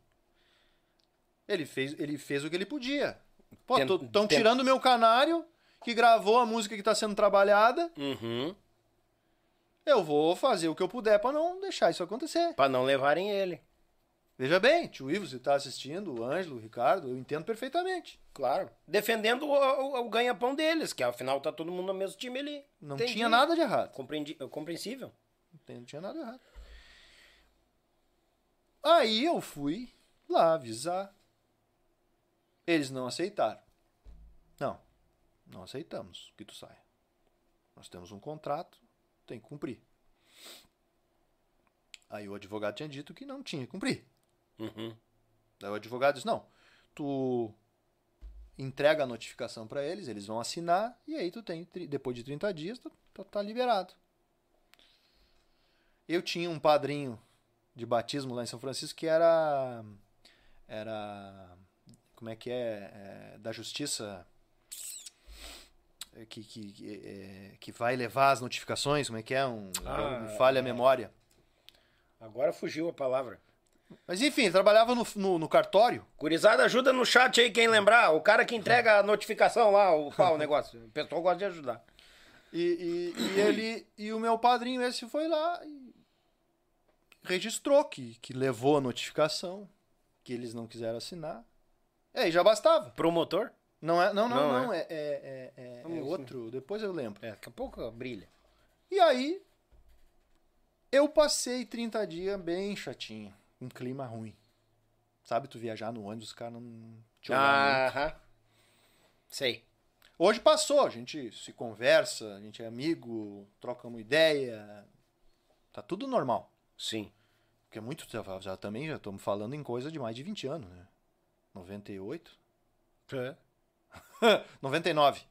Ele fez, ele fez o que ele podia. Pô, estão tirando meu canário que gravou a música que está sendo trabalhada. Uhum. Eu vou fazer o que eu puder para não deixar isso acontecer. Pra não levarem ele. Veja bem, tio Ivo, você está assistindo, o Ângelo, o Ricardo, eu entendo perfeitamente. Claro. Defendendo o, o- o ganha-pão deles, que afinal tá todo mundo no mesmo time ali. Não Entendi. tinha nada de errado. Compreendi- compreensível. Não tinha nada errado. Aí eu fui lá avisar. Eles não aceitaram. Não, não aceitamos que tu saia. Nós temos um contrato, tem que cumprir. Aí o advogado tinha dito que não tinha que cumprir. Uhum. Daí o advogado disse: não, tu entrega a notificação para eles, eles vão assinar, e aí tu tem, depois de 30 dias, tu, tu tá liberado. Eu tinha um padrinho de batismo lá em São Francisco que era. Era. Como é que é? É, da justiça. é, Que, que, que, é, que vai levar as notificações, como é que é? Um, Ah, me falha a é. memória. Agora fugiu a palavra. Mas enfim, trabalhava no, no, no cartório. Curizada, ajuda no chat aí quem lembrar. O cara que entrega a notificação lá, o pau, o negócio. O pessoal gosta de ajudar. E, e, e ele e o meu padrinho esse foi lá e registrou que, que levou a notificação, que eles não quiseram assinar. E aí já bastava. Promotor? Não é, não, não, Não, não, é, é, é, é- é outro, depois eu lembro. É, daqui a pouco brilha. E aí eu passei 30 dias bem chatinho, um clima ruim. Sabe, tu viajar no ônibus, os caras não te olham muito. Aham. Sei. Hoje passou, a gente se conversa, a gente é amigo, troca uma ideia, tá tudo normal. Sim. Porque é muito. Já, já também já estamos falando em coisa de mais de 20 anos, né? 98? É. 99.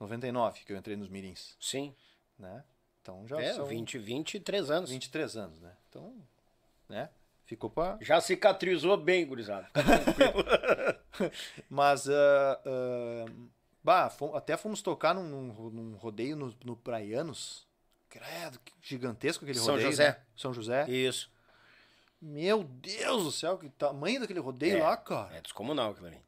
99 que eu entrei nos Mirins, Sim. né? Então já É, são 20, 23 anos. 23 anos, né? Então, né? Ficou pra. Já cicatrizou bem, gurizada. *laughs* Mas. ah, ah, bah, fom- até fomos tocar num, num- rodeio no, no Praianos. Credo, que gigantesco aquele São rodeio. José. né? São José. Isso. Meu Deus do céu, que tamanho daquele rodeio É. lá, cara. É descomunal aquilo ali.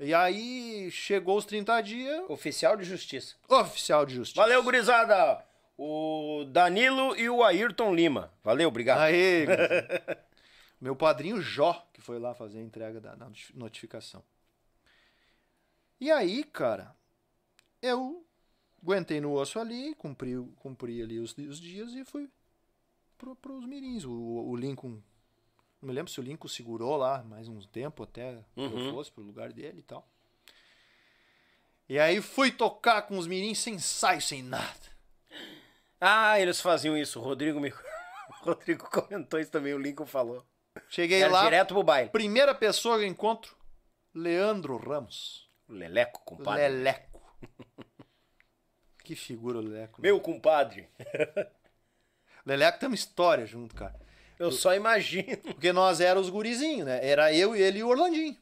E aí chegou os 30 dias, Oficial de justiça. oficial de justiça. Valeu, gurizada! O Danilo e o Ayrton Lima. Valeu, obrigado. Aê. *laughs* Meu padrinho Jó, que foi lá fazer a entrega da da notificação. E aí, cara, eu aguentei no osso ali, cumpri, cumpri ali os, os dias e fui. Pro, pros mirins. O, o Lincoln. Não me lembro se o Lincoln segurou lá mais um tempo até que eu Uhum. fosse pro lugar dele e tal. E aí fui tocar com os mirins sem ensaio, sem nada. Ah, eles faziam isso. O Rodrigo me. *laughs* O Rodrigo comentou isso também, o Lincoln falou. Cheguei Era lá, direto pro baile. primeira pessoa que eu encontro, Leandro Ramos. Leleco, compadre. Leleco. *laughs* que figura o Leleco. né? Meu compadre. *laughs* Leleco tem uma história junto, cara. Eu só imagino. *laughs* Porque nós éramos os gurizinhos, né? Era eu e ele e o Orlandinho.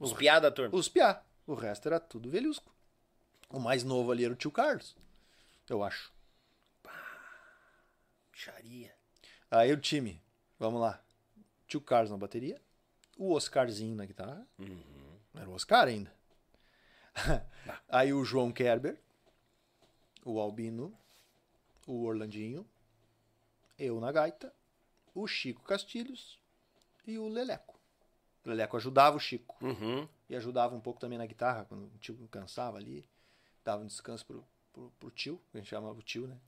Os piada, turma. Os piá. O resto era tudo velhusco. O mais novo ali era o tio Carlos. Eu acho. Xaria. Aí o time. Vamos lá. Tio Carlos na bateria. O Oscarzinho na guitarra. Não era o Oscar ainda. *laughs* Aí o João Kerber. O Albino. O Orlandinho. Eu na gaita. O Chico Castilhos. E o Leleco. O Leleco ajudava o Chico. Uhum. E ajudava um pouco também na guitarra, quando o tio cansava ali. Dava um descanso pro, pro, pro tio, que a gente chamava o tio, né?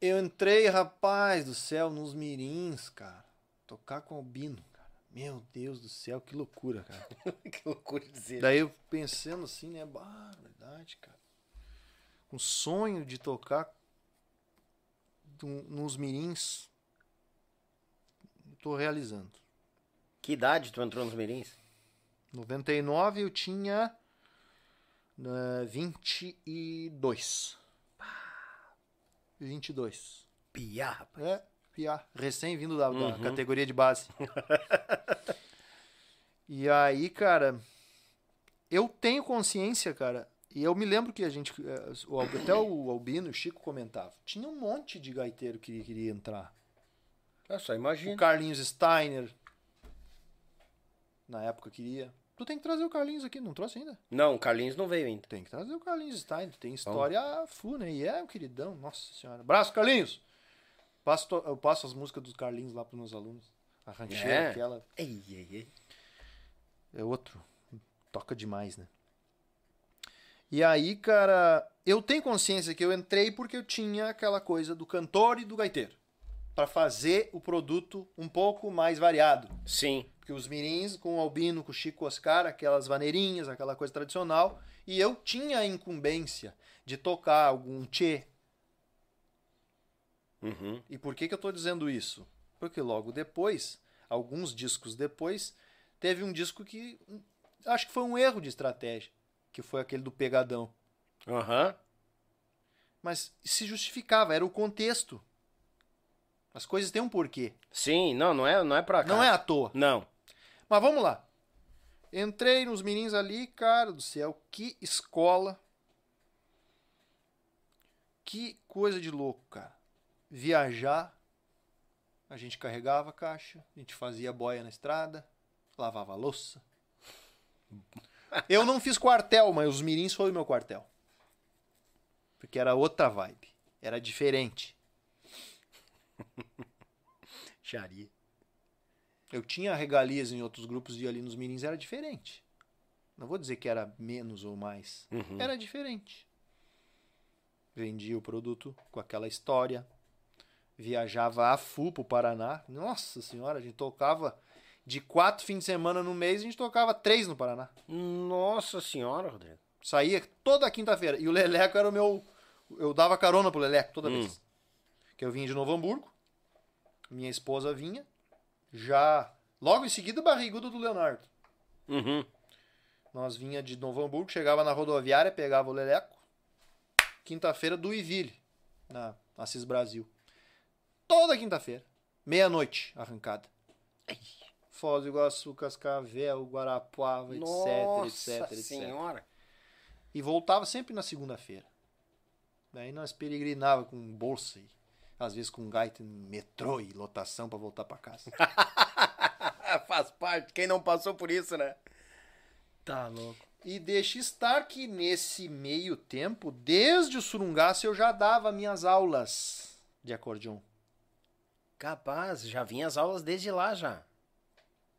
Eu entrei, rapaz do céu, nos mirins, cara. Tocar com albino, cara. Meu Deus do céu, que loucura, cara. *laughs* que loucura dizer. Daí eu pensando assim, né? Bah, verdade, cara. Um sonho de tocar nos mirins. Tô realizando. Que idade tu entrou nos mirins? 99 eu tinha né, 22. 22. Piá, rapaz. É, piá. Recém-vindo da, da categoria de base. *laughs* e aí, cara, eu tenho consciência, cara. E eu me lembro que a gente. eh, o Até o Albino o Chico comentavam. Tinha um monte de gaiteiro que queria entrar. Eu só O imagino. Carlinhos Steiner. Na época queria. Tu tem que trazer o Carlinhos aqui, não trouxe ainda? Não, o Carlinhos não veio ainda. Tem que trazer o Carlinhos Stein, tem história full, né? E é o queridão, nossa senhora. Abraço, Carlinhos! Passo eu passo as músicas dos Carlinhos lá pros meus alunos. A rancheira, É? aquela. Ei, ei, ei. É outro. Toca demais, né? E aí, cara, eu tenho consciência que eu entrei porque eu tinha aquela coisa do cantor e do gaiteiro. Pra fazer o produto um pouco mais variado. Sim. Porque os mirins com o Albino, com o Chico Oscar, aquelas vaneirinhas, aquela coisa tradicional. E eu tinha a incumbência de tocar algum tchê. Uhum. E por que, que eu tô dizendo isso? Porque logo depois, alguns discos depois, teve um disco que hum, acho que foi um erro de estratégia, que foi aquele do Pegadão. Aham. Mas se justificava, era o contexto. As coisas têm um porquê. Sim, não, não é, não é pra cá. Não é à toa. Não. Mas vamos lá. Entrei nos mirins ali, cara do céu, que escola. Que coisa de louco, cara. Viajar, a gente carregava a caixa, a gente fazia boia na estrada, lavava a louça. Eu não fiz quartel, mas os mirins foi o meu quartel. Porque era outra vibe, era diferente. Xaria. Eu tinha regalias em outros grupos e ali nos mirins era diferente. Não vou dizer que era menos ou mais. Uhum. Era diferente. Vendia o produto com aquela história. Viajava a full pro Paraná. Nossa senhora, a gente tocava de quatro fins de semana no mês, a gente tocava três no Paraná. Nossa senhora, Rodrigo. Saía toda quinta-feira. E o Leleco era o meu. Eu dava carona pro Leleco toda Hum. vez. Que eu vinha de Novo Hamburgo. Minha esposa vinha. Já. Logo em seguida, barrigudo do Leonardo. Uhum. Nós vinha de Novo Hamburgo, chegava na rodoviária, pegava o Leleco. Quinta-feira do Iville, na Assis Brasil. Toda quinta-feira. Meia-noite, arrancada. Foz do Iguaçu, Cascavel, Guarapuava, etc, Nossa etc, etc. senhora. E voltava sempre na segunda-feira. Daí nós peregrinava com bolsa e às vezes com gaita em metrô e lotação pra voltar pra casa. *laughs* Faz parte. Quem não passou por isso, né? Tá louco. E deixa estar que nesse meio tempo, desde o surungaço, eu já dava minhas aulas de acordeon. Capaz, já vinha as aulas desde lá já.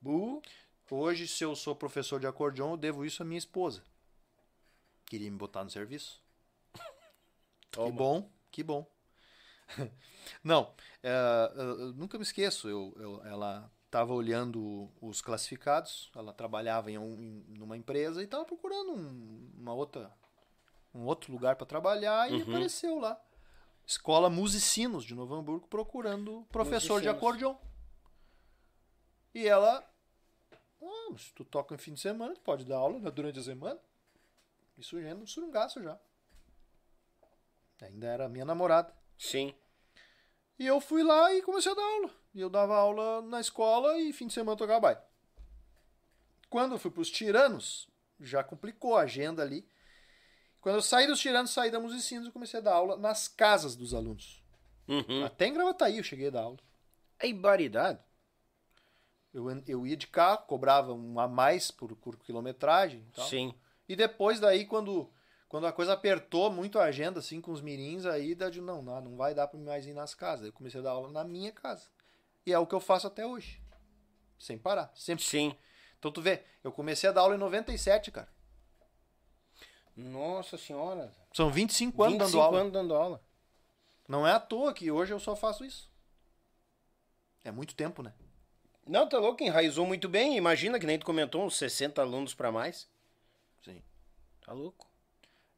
Bu. Hoje, se eu sou professor de acordeon, eu devo isso à minha esposa. Queria me botar no serviço. *laughs* Que Toma. bom, que bom. *laughs* Não, é, eu nunca me esqueço. Eu, eu ela estava olhando os classificados. Ela trabalhava em, um, em numa empresa e estava procurando um, uma outra, um outro lugar para trabalhar e Uhum. apareceu lá. Escola Musicinos de Novo Hamburgo procurando professor de Musicinos. acordeon. E ela, ah, mas tu toca em fim de semana, tu pode dar aula né, durante a semana. Isso já é um surungaço já. Ainda era minha namorada. Sim. E eu fui lá e comecei a dar aula. E eu dava aula na escola e fim de semana eu tocava baile. Quando eu fui pros tiranos, já complicou a agenda ali. Quando eu saí dos tiranos, saí da Musicinos e comecei a dar aula nas casas dos alunos. Uhum. Até em Gravataí eu cheguei a dar aula. É ibaridade. Eu, eu ia de carro, cobrava um a mais por, por quilometragem e tal. Sim. E depois daí, quando, quando a coisa apertou muito a agenda, assim, com os mirins, aí da de não, não, não vai dar pra mim mais ir nas casas. Eu comecei a dar aula na minha casa. E é o que eu faço até hoje. Sem parar. Sempre. Sim. Então tu vê, eu comecei a dar aula em 97, cara. Nossa senhora. São 25 anos 25 dando aula. anos dando aula. Não é à toa que hoje eu só faço isso. É muito tempo, né? Não, tá louco, enraizou muito bem. Imagina que nem tu comentou, uns 60 alunos pra mais. Sim. Tá louco.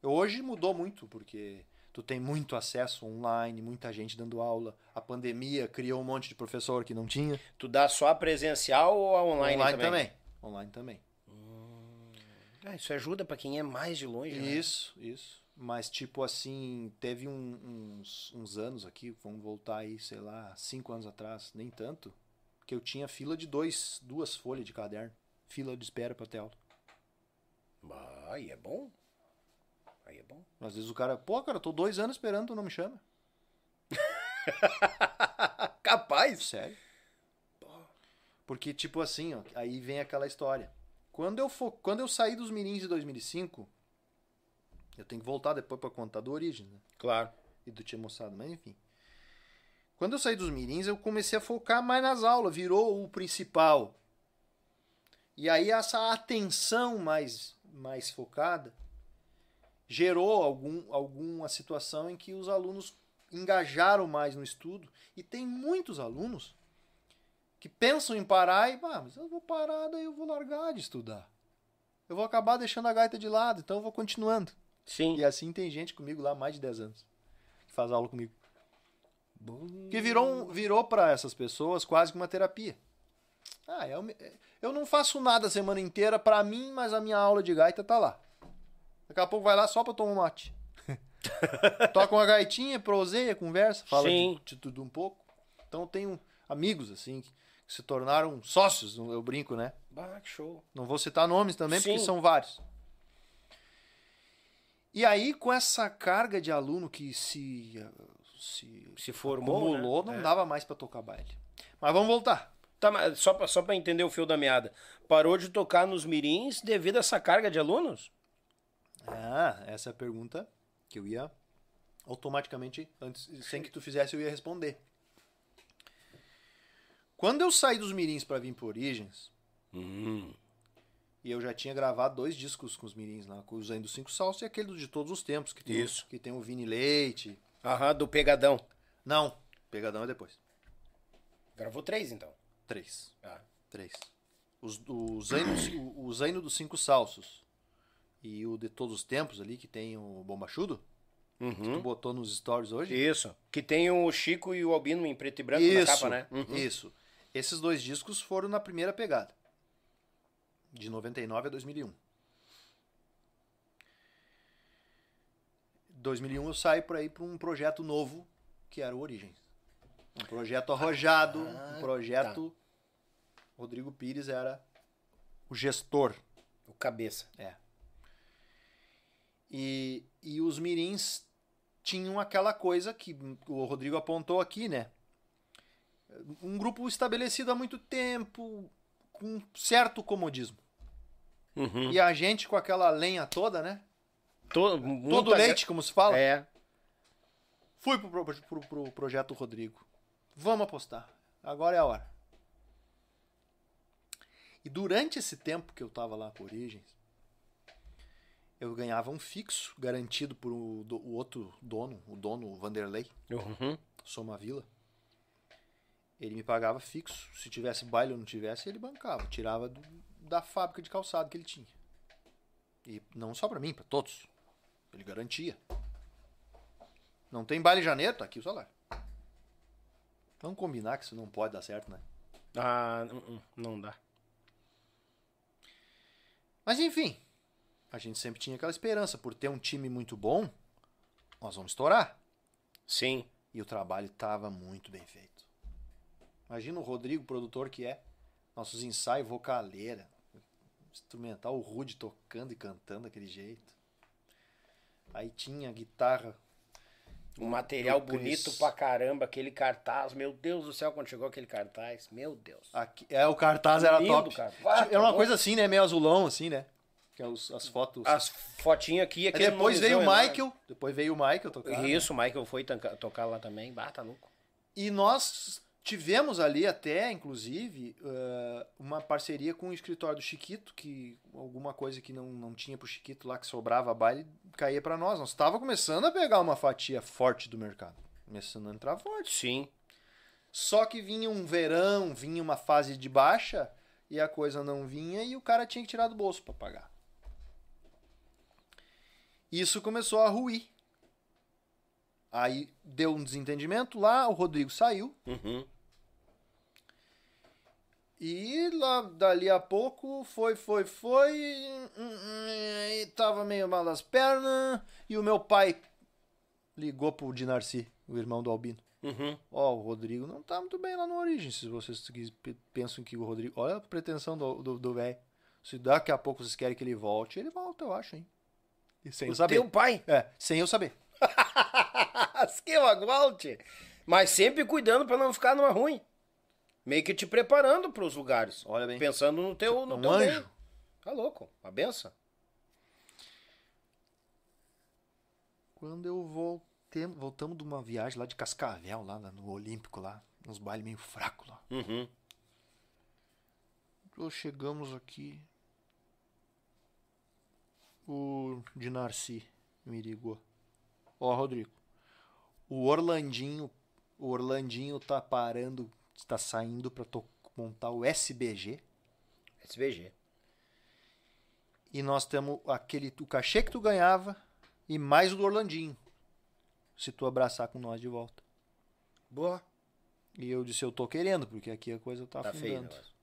Hoje mudou muito, porque tu tem muito acesso online, muita gente dando aula. A pandemia criou um monte de professor que não tinha. Tu dá só a presencial ou a online, também? Online também. Ah, isso ajuda pra quem é mais de longe, né? Isso, isso. Mas, tipo assim, teve um- uns, uns anos aqui, vamos voltar aí, sei lá, cinco anos atrás, nem tanto, que eu tinha fila de dois, duas folhas de caderno. Fila de espera pra ter aula. Ah, aí é bom. Aí é bom. Às vezes o cara, pô, cara, tô dois anos esperando, tu não me chama. *laughs* Capaz. Sério. Porque, tipo assim, ó, aí vem aquela história. Quando eu, for, quando eu saí dos mirins de 2005, eu tenho que voltar depois pra contar do origem, né? Claro. e do Tia Moçada, mas enfim. Quando eu saí dos mirins, eu comecei a focar mais nas aulas, virou o principal. E aí essa atenção mais, mais focada gerou algum, alguma situação em que os alunos engajaram mais no estudo. E tem muitos alunos que pensam em parar e, ah, mas eu vou parar, daí eu vou largar de estudar. Eu vou acabar deixando a gaita de lado, então eu vou continuando. Sim. E assim tem gente comigo lá há mais de 10 anos que faz aula comigo. Que virou, um, virou para essas pessoas quase que uma terapia. Ah, eu, me- eu não faço nada a semana inteira pra mim, mas a minha aula de gaita tá lá. Daqui a pouco vai lá só pra tomar um mate. *laughs* Toca uma gaitinha, proseia, conversa, fala de, de tudo um pouco. Então eu tenho amigos assim que, que se tornaram sócios, eu brinco, né? Bah, que show. Não vou citar nomes também, porque Sim. são vários. E aí, com essa carga de aluno que se, se Se formou, acumulou, né? não É. dava mais pra tocar baile. Mas vamos voltar. Tá, só pra, só pra entender o fio da meada. Parou de tocar nos mirins devido a essa carga de alunos? Ah, essa é a pergunta que eu ia automaticamente, antes, sem que tu fizesse, eu ia responder. Quando eu saí dos mirins pra vir pro Origens, Hum. e eu já tinha gravado dois discos com os mirins lá, com o Zen dos Cinco Salsos e aquele de todos os tempos, que tem, Isso. que tem o Vini Leite. Aham, do pegadão. Não, Pegadão é depois. Gravou três, então. Três. Ah. Três. Os, o, Zaino, o, Zaino dos Cinco Salsos e o de todos os tempos ali, que tem o Bombachudo, que tu Uhum. botou nos stories hoje. Isso. Que tem o Chico e o Albino em preto e branco isso, na capa, né? Uhum. Isso. Esses dois discos foram na primeira pegada. De 99 a 2001. 2001 eu saio por aí para um projeto novo, que era o Origens. Um projeto arrojado, Ah, um projeto... Rodrigo Pires era o gestor. O cabeça. É. E, e os mirins tinham aquela coisa que o Rodrigo apontou aqui, né? Um grupo estabelecido há muito tempo, com certo comodismo. Uhum. E a gente com aquela lenha toda, né? Todo, Todo leite, como se fala. É. Fui pro, pro, pro, pro projeto Rodrigo. Vamos apostar. Agora é a hora. E durante esse tempo que eu tava lá com Origens, eu ganhava um fixo garantido por o, do- o outro dono, o dono Vanderlei. Uhum. Soma Vila, ele me pagava fixo. Se tivesse baile ou não tivesse, ele bancava. Tirava do, da fábrica de calçado que ele tinha. E não só pra mim, pra todos. Ele garantia. Não tem baile em janeiro, tá aqui o salário. Vamos combinar que isso não pode dar certo, né? Ah, não, não dá. Mas enfim, a gente sempre tinha aquela esperança. Por ter um time muito bom, nós vamos estourar. Sim. E o trabalho estava muito bem feito. Imagina o Rodrigo, produtor que é. Nossos ensaios, vocaleira, instrumental, o Rude tocando e cantando daquele jeito. Aí tinha guitarra. Um material bonito pra caramba, aquele cartaz. Meu Deus do céu, quando chegou aquele cartaz. Meu Deus. Aqui, é, o cartaz era Lindo, top. cara. Era uma coisa assim, né? Meio azulão, assim, né? Que é os- as fotos. As fotinhas aqui, Aí aquele depois veio o Michael. Depois veio o Michael tocar. né? Isso, o Michael foi tocar lá também. Bah, tá louco. E nós tivemos ali até, inclusive, eh, uma parceria com o escritório do Chiquito, que alguma coisa que não, não tinha pro Chiquito lá, que sobrava baile, caía para nós. Nós estava começando a pegar uma fatia forte do mercado. Começando a entrar forte. Sim. Só que vinha um verão, vinha uma fase de baixa, e a coisa não vinha, e o cara tinha que tirar do bolso para pagar. Isso começou a ruir. Aí deu um desentendimento lá, o Rodrigo saiu, Uhum. E lá, dali a pouco, foi, foi, foi. E tava meio mal das pernas. E o meu pai ligou pro Dinarci, o irmão do Albino. Uhum. Ó, o Rodrigo não tá muito bem lá no Origem. Se vocês pensam que o Rodrigo. Olha a pretensão do velho. Se daqui a pouco vocês querem que ele volte, ele volta, eu acho, hein? E sem eu O saber. teu pai. É, sem eu saber. Que agualte. Mas sempre cuidando pra não ficar numa ruim. Meio que te preparando pros lugares. Olha bem. Pensando no teu, no Um teu anjo. bem. Tá louco. A benção. Quando eu voltei, voltamos de uma viagem lá de Cascavel, lá no Olímpico, lá, nos bailes meio fracos lá. Uhum. Chegamos aqui. O Dinarci me ligou. Ó, Rodrigo. O Orlandinho. O Orlandinho tá parando. Está saindo pra to- montar o SBG. SBG. E nós temos aquele. O cachê que tu ganhava. E mais o do Orlandinho. Se tu abraçar com nós de volta. Boa. E eu disse, eu tô querendo, porque aqui a coisa tá, Tá feio afundando. negócio.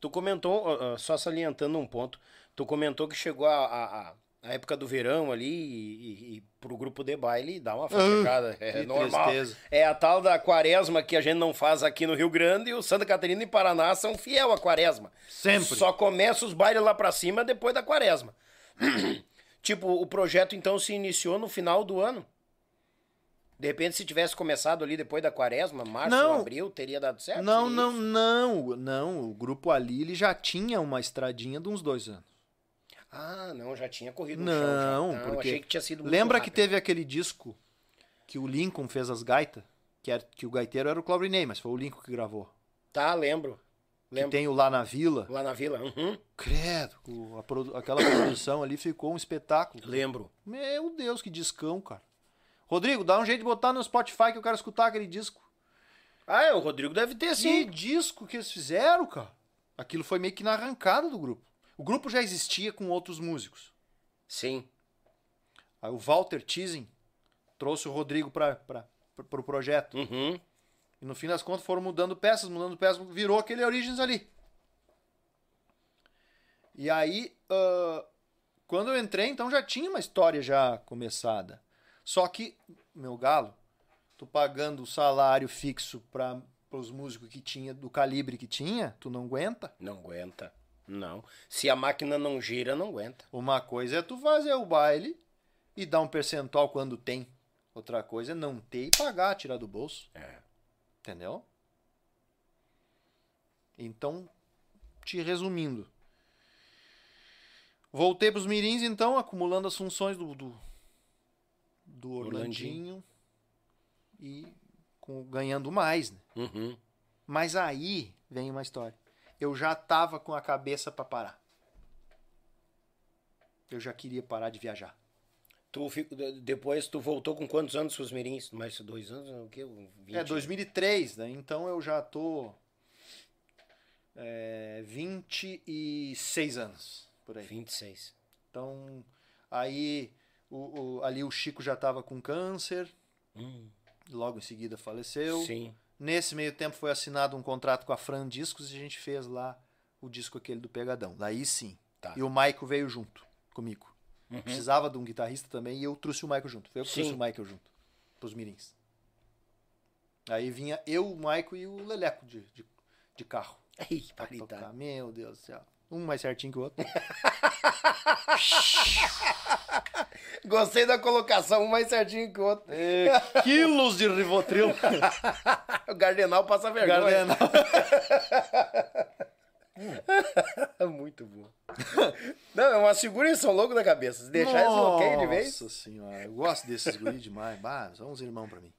Tu comentou, só salientando um ponto, tu comentou que chegou a, a, a- a época do verão ali e, e, e pro grupo de baile dá uma fachada. é normal. tristeza. É a tal da quaresma que a gente não faz aqui no Rio Grande e o Santa Catarina e Paraná são fiel à quaresma. Sempre. Só começa os bailes lá pra cima depois da quaresma. *clears throat* tipo, o projeto então se iniciou no final do ano. De repente, se tivesse começado ali depois da quaresma, março, Não. abril, teria dado certo? Não, não, não, não. O grupo ali ele já tinha uma estradinha de uns dois anos. Ah, não, já tinha corrido no chão. já. Não, Não, porque achei que tinha sido muito lembra que rápido. teve aquele disco que o Lincoln fez as gaitas, que, era, que o gaiteiro era o Cláudio Ney, mas foi o Lincoln que gravou. Tá, lembro. Que Lembro. tem o lá na Vila. Lá na vila. Uhum. Credo, produ- aquela produção ali ficou um espetáculo. Lembro. Meu Deus, que discão, cara. Rodrigo, dá um jeito de botar no Spotify que eu quero escutar aquele disco. Ah, é, o Rodrigo deve ter Que sim. disco que eles fizeram, cara? Aquilo foi meio que na arrancada do grupo. O grupo já existia com outros músicos. Sim. Aí o Walter Tizing trouxe o Rodrigo para o pro projeto. Uhum. E no fim das contas foram mudando peças, mudando peças, virou aquele Origins ali. E aí, ah, quando eu entrei, então já tinha uma história já começada. Só que, meu galo, tu pagando o salário fixo para os músicos que tinha, do calibre que tinha, tu não aguenta. Não aguenta. Não. Se a máquina não gira, não aguenta. Uma coisa é tu fazer o baile e dar um percentual quando tem. Outra coisa é não ter e pagar, tirar do bolso. É. Entendeu? Então, te resumindo. Voltei pros mirins, então, acumulando as funções do, do, do Orlandinho, e com- ganhando mais, né? Uhum. Mas aí vem uma história. Eu já tava com a cabeça para parar. Eu já queria parar de viajar. Tu, depois tu voltou com quantos anos pros Mirins? Mais dois anos? O quê? 20? É, 2003, né? Então eu já tô. É, 26 anos, por aí. 26. Então, aí o, o- ali o Chico já tava com câncer, Hum, logo em seguida faleceu. sim. Nesse meio tempo foi assinado um contrato com a Fran Discos e a gente fez lá o disco aquele do Pegadão. Daí sim. Tá. E o Maico veio junto comigo. Precisava de um guitarrista também e eu trouxe o Maico junto. Foi eu que Sim. trouxe o Maico junto pros mirins. Aí vinha eu, o Maico e o Leleco de, de, de carro. Ei, parita. tocar. Meu Deus do céu. Um mais certinho que o outro. *laughs* Gostei da colocação, um mais certinho que o outro. Quilos de Rivotril. *laughs* O Gardenal passa vergonha. Gardenal. *laughs* Muito bom. Não, é uma figuração louco da cabeça. Se deixar eles bloqueiam de vez, Nossa senhora, eu gosto desses guri demais. Bah, são uns irmãos pra mim.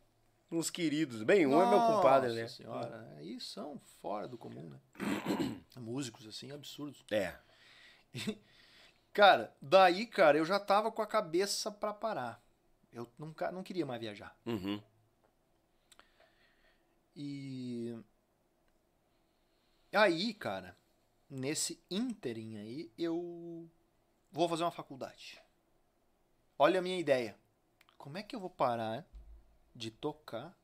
Uns queridos. Bem, um é meu compadre, né? Nossa senhora, aí são fora do comum, né? *clears throat* Músicos, assim, absurdos. É. Cara, daí, cara, eu já tava com a cabeça pra parar. Eu não, ca- não queria mais viajar. Uhum. E aí, cara, nesse ínterim aí, eu vou fazer uma faculdade. Olha a minha ideia. Como é que eu vou parar de tocar?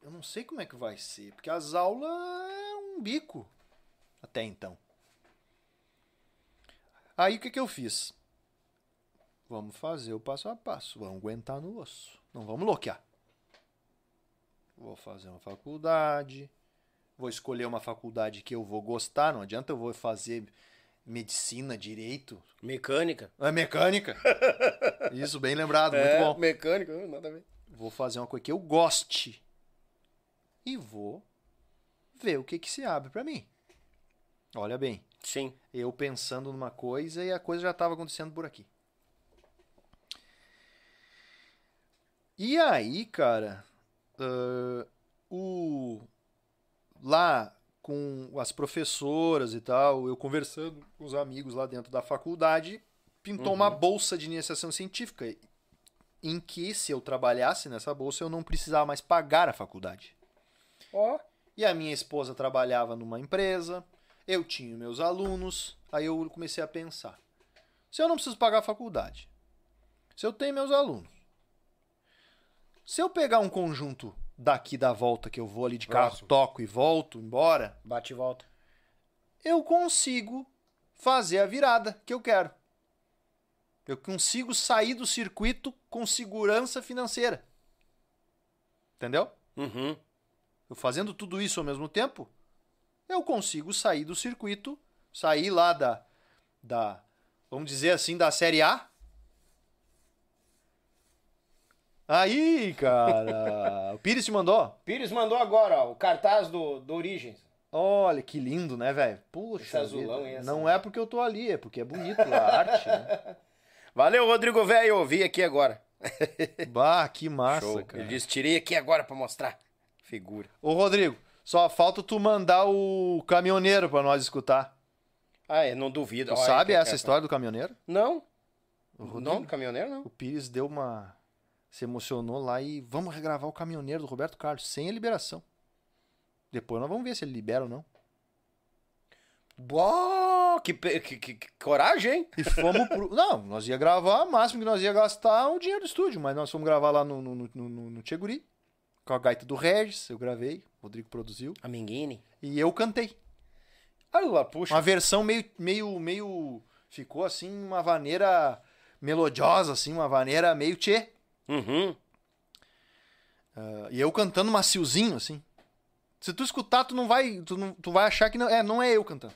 Eu não sei como é que vai ser, porque as aulas é um bico até então. Aí o que, que eu fiz? Vamos fazer o passo a passo, vamos aguentar no osso, não vamos bloquear. Vou fazer uma faculdade. Vou escolher uma faculdade que eu vou gostar. Não adianta eu vou fazer medicina, direito. Mecânica. É mecânica. *laughs* Isso, bem lembrado, é, muito bom. mecânica, uh, nada a ver. Vou fazer uma coisa que eu goste. E vou ver o que, que se abre pra mim. Olha bem, Sim. eu pensando numa coisa e a coisa já estava acontecendo por aqui. E aí, cara, ah, o lá com as professoras e tal, eu conversando com os amigos lá dentro da faculdade, pintou uma bolsa de iniciação científica em que se eu trabalhasse nessa bolsa eu não precisava mais pagar a faculdade. Ó. E a minha esposa trabalhava numa empresa, eu tinha meus alunos, aí eu comecei a pensar: se eu não preciso pagar a faculdade, se eu tenho meus alunos, se eu pegar um conjunto daqui da volta que eu vou ali de carro, Próximo. toco e volto embora, Bate e volta. eu consigo fazer a virada que eu quero. Eu consigo sair do circuito com segurança financeira. Entendeu? Uhum. Eu fazendo tudo isso ao mesmo tempo, eu consigo sair do circuito, sair lá da, da vamos dizer assim, da Série A. Aí, cara, *laughs* o Pires te mandou? Pires mandou agora, ó, o cartaz do, do Origens. Olha, que lindo, né, velho? Puxa Esse azulão vida. essa- Não é porque eu tô ali, é porque é bonito a arte, né? *laughs* Valeu, Rodrigo Velho, eu ouvi aqui agora. *laughs* Bah, que massa, Show. cara. Ele disse, tirei aqui agora pra mostrar. Figura. Ô, Rodrigo, só falta tu mandar o caminhoneiro pra nós escutar. Ah, é, não duvido. Tu Olha sabe essa história do caminhoneiro? Não. O Não, Rodrigo? do caminhoneiro não. O Pires deu uma. Se emocionou lá e vamos regravar o caminhoneiro do Roberto Carlos, sem a liberação. Depois nós vamos ver se ele libera ou não. Boa, que, que, que- que coragem, hein? E fomos pro. *laughs* Não, nós ia gravar, o máximo que nós ia gastar é o dinheiro do estúdio, mas nós fomos gravar lá no, no, no, no, no Tcheguri, com a gaita do Regis, eu gravei, o Rodrigo produziu, A Minguini. e eu cantei. Olha lá, puxa. Uma versão meio, meio, meio. Ficou assim, uma vaneira melodiosa, assim, uma vaneira meio tchê. Uhum. Ah, e eu cantando maciozinho, assim. Se tu escutar, tu não vai. Tu, não, tu vai achar que não é, não é eu cantando.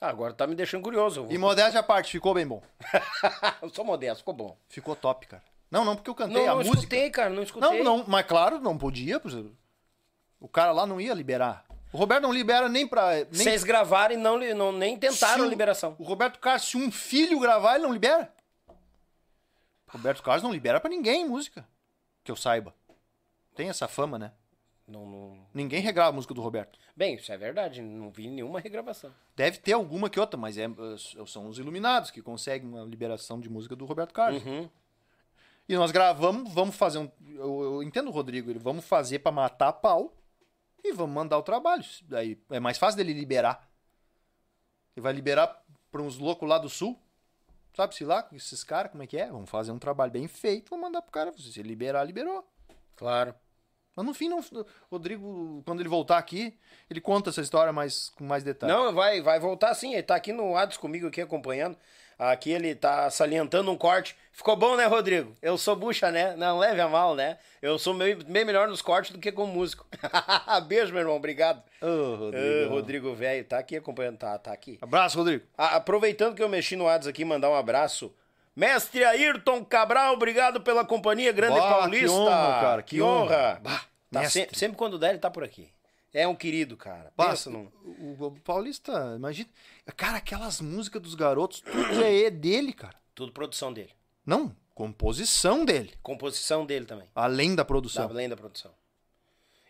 Ah, agora tá me deixando curioso. Vou- E modéstia à parte, ficou bem bom. *laughs* eu sou modesto, ficou bom. Ficou top, cara. Não, não, porque eu cantei Não, a não música. escutei, cara, não escutei. Não, não, mas claro, não podia. O cara lá não ia liberar. O Roberto não libera nem pra. Nem, Vocês gravaram e não, não, nem tentaram a liberação. O Roberto Carlos, se um filho gravar, ele não libera. Roberto Carlos não libera pra ninguém música. Que eu saiba. Tem essa fama, né? Não, não... Ninguém regrava a música do Roberto. Bem, isso é verdade. Não vi nenhuma regravação. Deve ter alguma que outra, mas é, são os iluminados que conseguem uma liberação de música do Roberto Carlos. Uhum. E nós gravamos, vamos fazer um. Eu, eu entendo o Rodrigo, ele vamos fazer pra matar a pau e vamos mandar o trabalho. Daí é mais fácil dele liberar. Ele vai liberar pra uns loucos lá do sul. Sabe-se lá, esses caras, como é que é? Vamos fazer um trabalho bem feito, vamos mandar pro cara. Se ele liberar, liberou. Claro. Mas no fim, não, Rodrigo, quando ele voltar aqui, ele conta essa história mais, com mais detalhes. Não, vai, vai voltar sim. Ele tá aqui no Ados comigo aqui acompanhando. Aqui ele tá salientando um corte. Ficou bom, né, Rodrigo? Eu sou bucha, né? Não leve a mal, né? Eu sou meio, meio melhor nos cortes do que como músico. *laughs* Beijo, meu irmão. Obrigado. Ô, Rodrigo. Ô, Rodrigo, velho. Tá aqui acompanhando. Tá, tá aqui. Abraço, Rodrigo. A- aproveitando que eu mexi no Ads aqui, mandar um abraço. Mestre Ayrton Cabral, obrigado pela companhia, grande Bah, paulista. que honra, cara, que honra. Bah, Tá sempre, sempre quando der, ele tá por aqui. É um querido, cara. Pensa num... o, o Paulista, imagina. Cara, aquelas músicas dos garotos, tudo é dele, cara. Tudo produção dele. Não, composição dele. Composição dele também. Além da Da, produção. além da produção.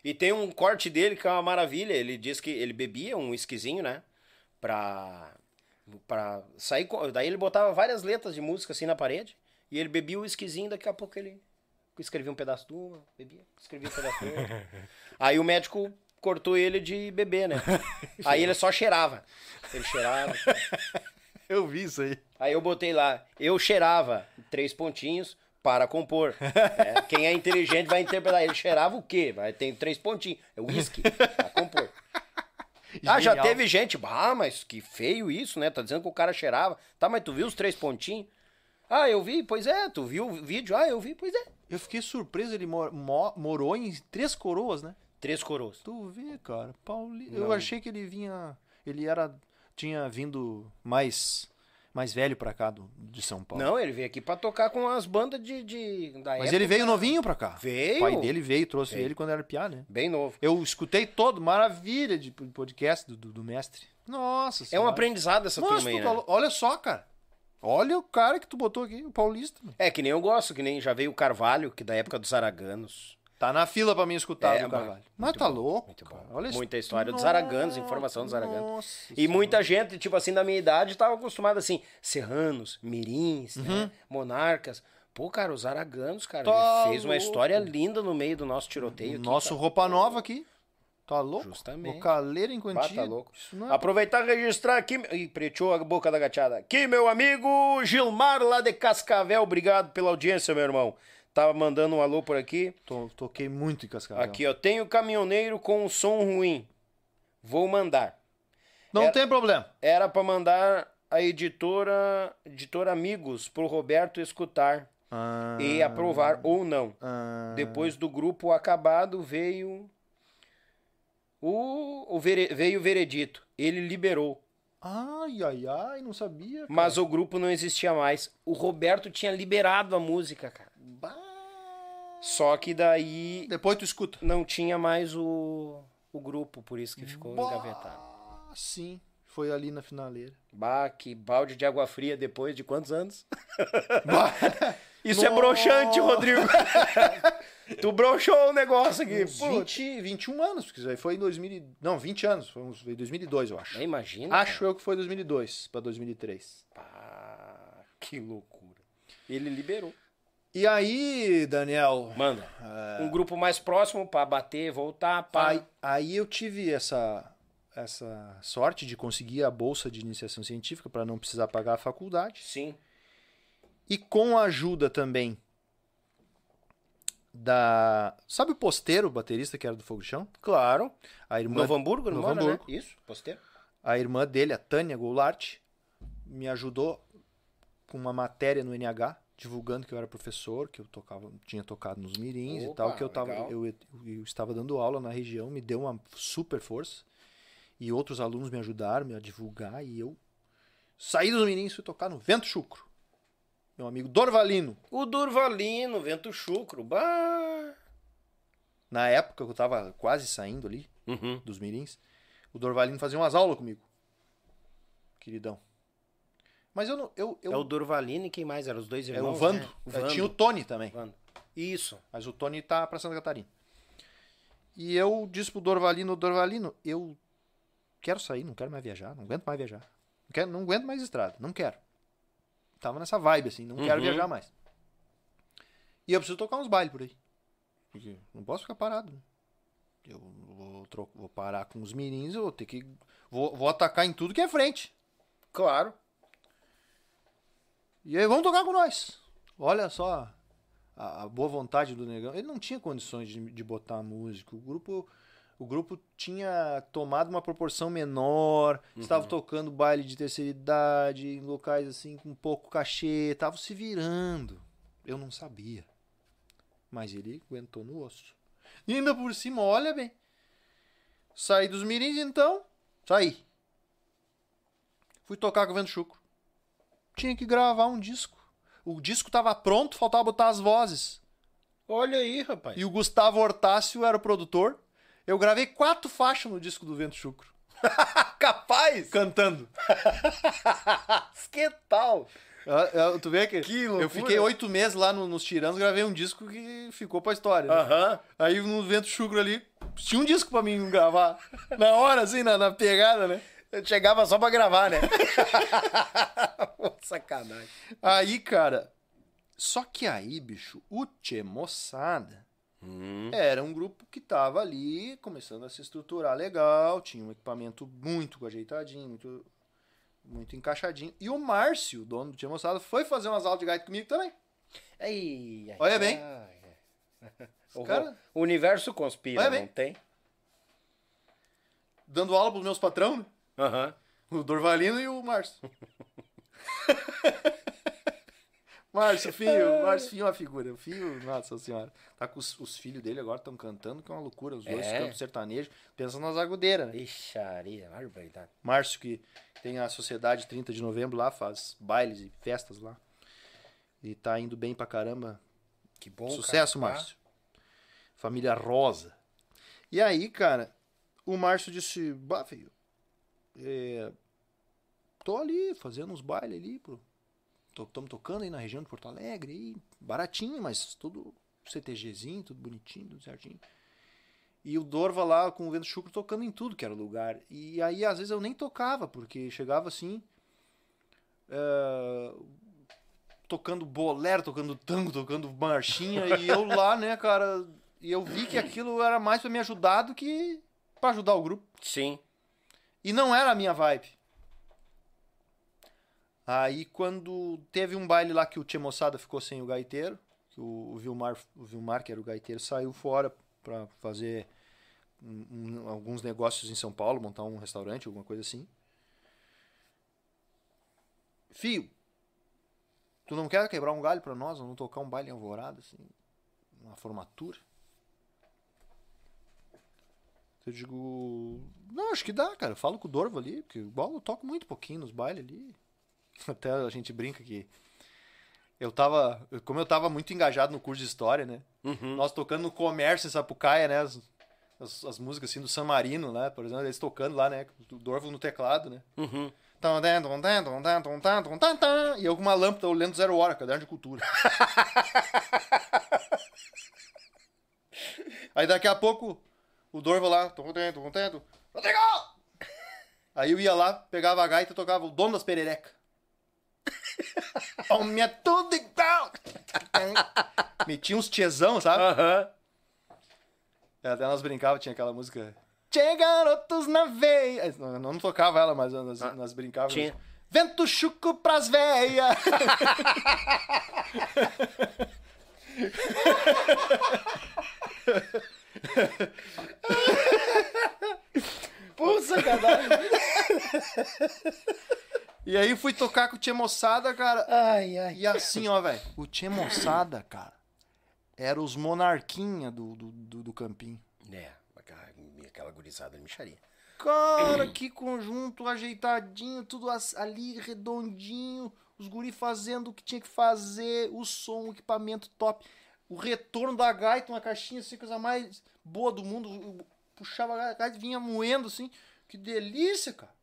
E tem um corte dele que é uma maravilha. Ele diz que ele bebia um esquisinho, né? Pra, pra sair. Daí ele botava várias letras de música assim na parede. E ele bebia o esquisinho, daqui a pouco ele escrevia um pedaço de uma, bebia, escrevia um pedaço de outra. *laughs* Aí o médico cortou ele de beber, né? *laughs* Aí ele só cheirava. Ele cheirava. *laughs* Eu vi isso aí. Aí eu botei lá, eu cheirava, três pontinhos, para compor. É, quem é inteligente vai interpretar. Ele cheirava o quê? Vai ter três pontinhos. É uísque, para compor. Ah, já Genial. teve gente, ah, mas que feio isso, né? Tá dizendo que o cara cheirava. Tá, mas tu viu os três pontinhos? Ah, eu vi, pois é. Tu viu o vídeo? Ah, eu vi, pois é. Eu fiquei surpreso, ele mor- mo- morou em Três Coroas, né? Três coroas. Tu vê, cara. Pauli... Eu achei que ele vinha. Ele era. Tinha vindo mais. Mais velho pra cá do, de São Paulo. Não, ele veio aqui pra tocar com as bandas de, de da Mas época. ele veio novinho pra cá. Veio? O pai dele veio, trouxe Veio. ele quando era piá, né? Bem novo. Eu escutei todo, maravilha de podcast do, do, do mestre. Nossa É um aprendizado essa Nossa, turma aí, né? falou- Olha só, cara. Olha o cara que tu botou aqui, o Paulista. meu. É, que nem eu gosto, que nem já veio o Carvalho, que da época dos Araganos. Tá na fila pra mim escutar É, do bah, Carvalho. Mas tá bom, louco, muito bom. Olha isso. Muita história dos Araganos, informação dos Araganos. Nossa E muita gente, tipo assim, da minha idade, tava acostumada assim, serranos, mirins, Uhum. né? monarcas. Pô, cara, os araganos, cara, Tá ele fez uma louco. história linda no meio do nosso tiroteio. aqui, Nosso cara. roupa nova aqui. Tá louco? Justamente. Vocaleira em Bah, quantia. tá louco. É- Aproveitar e registrar aqui. Ih, preteou a boca da gachada. Aqui, meu amigo Gilmar, lá de Cascavel. Obrigado pela audiência, meu irmão. Tava mandando um alô por aqui. To- toquei muito em Cascavel. Aqui, ó. Tenho caminhoneiro com um som ruim. Vou mandar. Não Era- tem problema. Era pra mandar a editora, editora Amigos pro Roberto escutar Ah, e aprovar ou não. ah, Depois do grupo acabado veio o, o vere- veio o veredito. Ele liberou, Ai, ai, ai, não sabia. cara. mas o grupo não existia mais. O Roberto tinha liberado a música, cara. Bah. Só que daí Depois tu escuta. não tinha mais o, o grupo, por isso que ficou engavetado. Ah, sim. Foi ali na finaleira. Bah, que balde de água fria depois de quantos anos? *laughs* Bah. *laughs* Isso é broxante, Rodrigo. *laughs* tu broxou o negócio aqui. Uns Putz. 20, 21 anos, porque foi em 2000. e- Não, 20 anos. Foi em 2002, eu acho. Imagina. Acho eu que foi 2002 pra 2003. Ah, que loucura. Ele liberou. E aí, Daniel, Manda. Um grupo mais próximo pra bater, voltar, pá. aí, aí eu tive essa essa sorte de conseguir a bolsa de iniciação científica para não precisar pagar a faculdade Sim. e com a ajuda também da sabe o Posteiro, o baterista que era do Fogo de Chão? Claro. A irmã Novo Hamburgo, não Novo mora, Hamburgo. né? Isso, posteiro. a irmã dele, a Tânia Goulart, me ajudou com uma matéria no NH, divulgando que eu era professor, que eu tocava, tinha tocado nos mirins e Opa, tal, que eu, tava, legal. eu, eu estava dando aula na região, me deu uma super força. E outros alunos me ajudaram a divulgar e eu saí dos mirins e fui tocar no Vento Chucro. Meu amigo Dorvalino. O Durvalino, Vento Chucro. Bah. Na época que eu tava quase saindo ali Uhum. dos mirins, o Dorvalino fazia umas aulas comigo. Queridão. Mas eu não. Eu, eu, É o Durvalino e quem mais? Eram os dois é irmãos, o Vando. né? Eu Tinha o Tony também. Vando. Isso. Mas o Tony tá pra Santa Catarina. E eu disse pro Dorvalino, Dorvalino, eu quero sair, não quero mais viajar, não aguento mais viajar. Não, quero, não aguento mais estrada, não quero. Tava nessa vibe, assim, não quero Uhum. viajar mais. E eu preciso tocar uns bailes por aí. Porque não posso ficar parado. né? Eu vou, vou parar com os mirins, eu vou ter que. Vou, vou atacar em tudo que é frente. Claro. E aí, vamos tocar com nós. Olha só a, a boa vontade do negão. Ele não tinha condições de, de botar música. O grupo, o grupo tinha tomado uma proporção menor. Estava tocando baile de terceira idade, em locais assim com pouco cachê. Estavam se virando. Eu não sabia. Mas ele aguentou no osso. E ainda por cima, olha bem. Saí dos mirins então. Saí. Fui tocar com o Vento Chucro tinha que gravar um disco. O disco tava pronto, faltava botar as vozes. Olha aí, rapaz. E o Gustavo Hortácio era o produtor. Eu gravei quatro faixas no disco do Vento Chucro. *laughs* Capaz? Cantando. *laughs* que tal? Ah, ah, Tu vê que, Que eu fiquei oito meses lá no- nos Tiranos, gravei um disco que ficou pra história. né? Aham. Aí no Vento Chucro ali, tinha um disco pra mim gravar. Na hora, assim, na, na pegada, né? Eu chegava só pra gravar, né? *laughs* Sacanagem. Aí, cara. Só que aí, bicho, o Tchê Moçada era um grupo que tava ali começando a se estruturar legal, tinha um equipamento muito ajeitadinho, muito, muito encaixadinho. E o Márcio, dono do Tchê Moçada, foi fazer umas aulas de gaita comigo também. Ai, ai, Olha bem. ai. O, cara- o universo conspira, Olha não bem. tem? Dando aula pros meus patrão, né? Aham. O Dorvalino e o Márcio. Márcio, filho, Márcio, filho é uma figura. O filho, nossa senhora. Tá com os, os filhos dele agora, estão cantando, que é uma loucura. Os dois É? cantam sertanejo, pensam nas agudeiras, né? Ixaria, barbaridade. Márcio, que tem a Sociedade 30 de Novembro lá, faz bailes e festas lá. E tá indo bem pra caramba. Que bom, Sucesso, cara. Márcio. Família Rosa. E aí, cara, o Márcio disse, bah, filho, é, tô ali fazendo uns bailes ali, pro, estamos tocando aí na região de Porto Alegre, aí, baratinho, mas tudo CTGzinho, tudo bonitinho, tudo certinho. E o Dorva lá com o Vento Chucro tocando em tudo que era lugar. E aí, às vezes, eu nem tocava, porque chegava assim. é, tocando bolero, tocando tango, tocando marchinha, e eu lá, né, cara. E eu vi que aquilo era mais pra me ajudar do que pra ajudar o grupo. Sim. E não era a minha vibe. Aí quando teve um baile lá que o Tia Moçada ficou sem o gaiteiro, que o, o Vilmar, o Vilmar, que era o gaiteiro, saiu fora pra fazer um- um- alguns negócios em São Paulo, montar um restaurante, alguma coisa assim. Fio, tu não quer quebrar um galho pra nós? Vamos tocar um baile em alvorada, assim, uma formatura? Eu digo, não, acho que dá, cara. Eu falo com o Dorvo ali, porque igual eu toco muito pouquinho nos bailes ali. *laughs* Até a gente brinca que eu tava, como eu tava muito engajado no curso de história, né? Nós tocando no comércio em Sapucaia, né? As, as, as músicas assim do San Marino, né? Por exemplo, eles tocando lá, né? O Dorvo no teclado, né? Uhum. E eu com uma lâmpada olhando zero hora, caderno de cultura. *laughs* Aí daqui a pouco o Dorvo lá, tô contento, tô contento. Rodrigo! Aí eu ia lá, pegava a gaita e tocava o dono das pererecas. Homem é tudo igual! Metia uns tiezão, sabe? Aham. Até nós brincava, tinha aquela música. Tchê, garotos na veia. Não, não tocava ela, mas nós, nós brincávamos. Tinha. Vento chuco pras veias. *laughs* *laughs* Pô, sacanagem. E aí fui tocar com o Tchê Moçada, cara. ai, ai. E assim, ó, velho. O Tchê Moçada, cara, era os monarquinha do, do, do, do campinho. É, aquela, aquela gurizada de micharia. Cara, que conjunto ajeitadinho, tudo ali redondinho, os guri fazendo o que tinha que fazer, o som, o equipamento top, o retorno da gaita, uma caixinha assim, coisa mais boa do mundo, eu puxava a gaita e vinha moendo assim, que delícia, cara.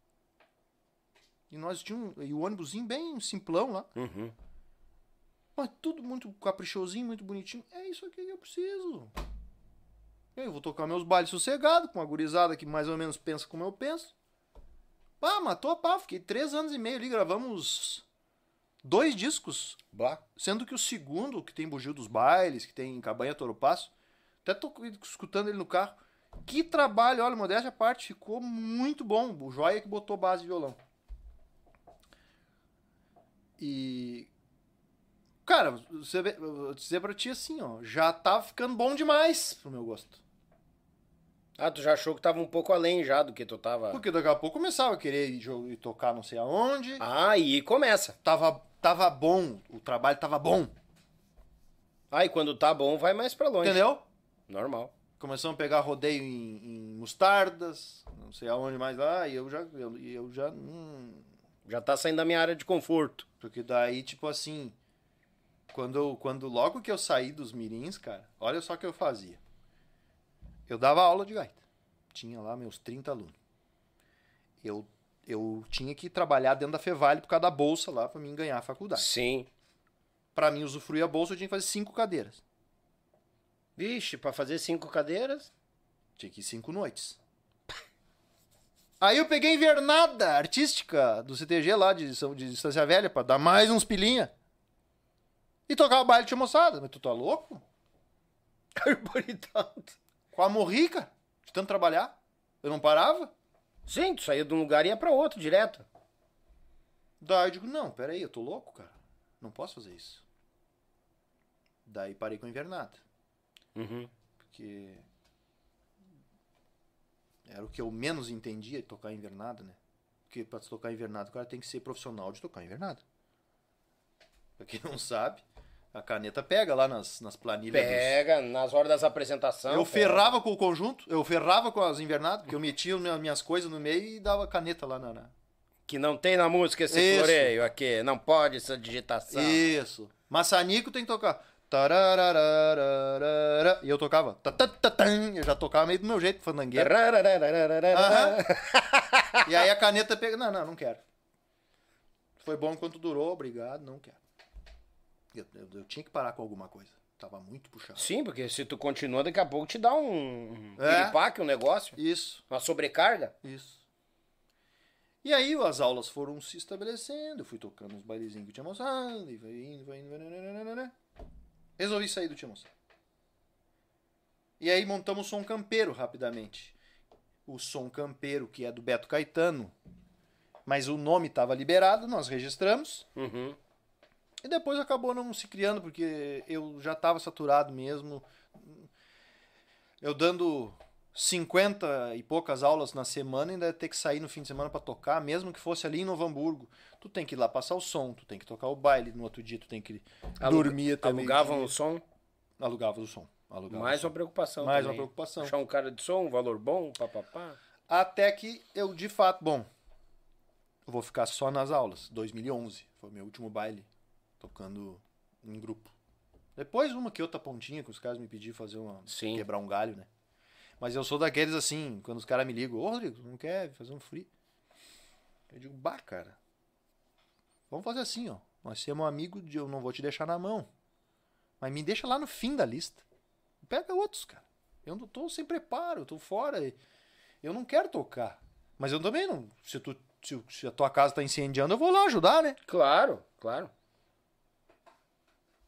E nós tínhamos, e o ônibusinho bem simplão lá, Uhum. mas tudo muito caprichosinho, muito bonitinho, é isso aqui que eu preciso. Eu vou tocar meus bailes sossegados, com uma gurizada que mais ou menos pensa como eu penso. Pá, matou pau. Fiquei três anos e meio ali, gravamos dois discos. Bah. Sendo que o segundo, que tem Bugio dos Bailes, que tem Cabanha Toro Passo, até tô escutando ele no carro. Que trabalho, olha, modéstia à parte, ficou muito bom. O Joia que botou base de violão. E. Cara, você vê, vou dizer pra ti assim, ó, já tá ficando bom demais pro meu gosto. Ah, tu já achou que tava um pouco além já do que tu tava. Porque daqui a pouco começava a querer ir tocar não sei aonde. Ah, e começa. Tava, tava bom, o trabalho tava bom. Ah, e quando tá bom, vai mais pra longe. Entendeu? Normal. Começamos a pegar rodeio em, em mostardas, não sei aonde mais lá, e eu já. Eu, eu já. hum, Já tá saindo da minha área de conforto. porque daí, tipo assim. Quando, quando logo que eu saí dos mirins, cara, olha só o que eu fazia. Eu dava aula de gaita. Tinha lá meus 30 alunos. Eu, eu tinha que trabalhar dentro da Fevale por causa da bolsa lá pra mim ganhar a faculdade. Sim. Pra mim usufruir a bolsa, eu tinha que fazer cinco cadeiras. Vixe, pra fazer cinco cadeiras. Tinha que ir cinco noites. Aí eu peguei a invernada artística do CTG lá de, de Distância Velha pra dar mais uns pilinha. E tocava baile de moçada. Mas tu tá louco? *laughs* Arborizado. Quase morri, cara. De tanto trabalhar. Eu não parava. Sim, tu saía de um lugar e ia pra outro direto. Daí eu digo, não, peraí, eu tô louco, cara. Não posso fazer isso. Daí parei com a invernada. Uhum. Porque era o que eu menos entendia de tocar invernada, né? Porque pra tocar invernada, o cara tem que ser profissional de tocar invernada. Pra quem não sabe, a caneta pega lá nas, nas planilhas. dos- Pega nas horas das apresentações. Eu ferrava com o conjunto, eu ferrava com as invernadas, porque eu metia minha- minhas coisas no meio e dava caneta lá na. na- Que não tem na música esse Isso. floreio aqui. Não pode essa digitação. Isso. Maçanico tem que tocar. E eu tocava. Eu já tocava meio do meu jeito, fandangueiro. Aham. E aí a caneta pega. Não, não, não quero. Foi bom enquanto durou, obrigado, não quero. Eu, eu- eu tinha que parar com alguma coisa. Tava muito puxado. Sim, porque se tu continua, daqui a pouco te dá um É. um negócio. Isso, Uma sobrecarga. isso. E aí as aulas foram se estabelecendo, eu fui tocando uns bailezinhos que eu tinha moçada, e indo, indo, vai indo, vai indo, vai indo, vai indo. Resolvi sair do Moçada. E aí montamos o som campeiro rapidamente. O som campeiro, que é do Beto Caetano, mas o nome estava liberado, nós registramos. Uhum. E depois acabou não se criando, porque eu já estava saturado mesmo. Eu dando 50 e poucas aulas na semana, ainda ia ter que sair no fim de semana para tocar, mesmo que fosse ali em Novo Hamburgo. Tu tem que ir lá passar o som, tu tem que tocar o baile, no outro dia tu tem que dormir até Alugavam o som. Alugava o som. Mais o uma som. preocupação Mais também. uma preocupação. Achar um cara de som, um valor bom, papapá. Até que eu, de fato, bom, eu vou ficar só nas aulas. 2011 foi meu último baile, tocando em grupo. Depois uma que outra pontinha que os caras me pediram fazer uma Sim. quebrar um galho, né? Mas eu sou daqueles assim, quando os caras me ligam, ô Rodrigo, não quer fazer um free? Eu digo, bah, cara, vamos fazer assim, ó. Nós somos amigo de eu não vou te deixar na mão. Mas me deixa lá no fim da lista. Pega outros, cara. Eu não tô sem preparo, eu tô fora. Eu não quero tocar. Mas eu também não. Se, tu, se, se a tua casa tá incendiando, eu vou lá ajudar, né? Claro, claro.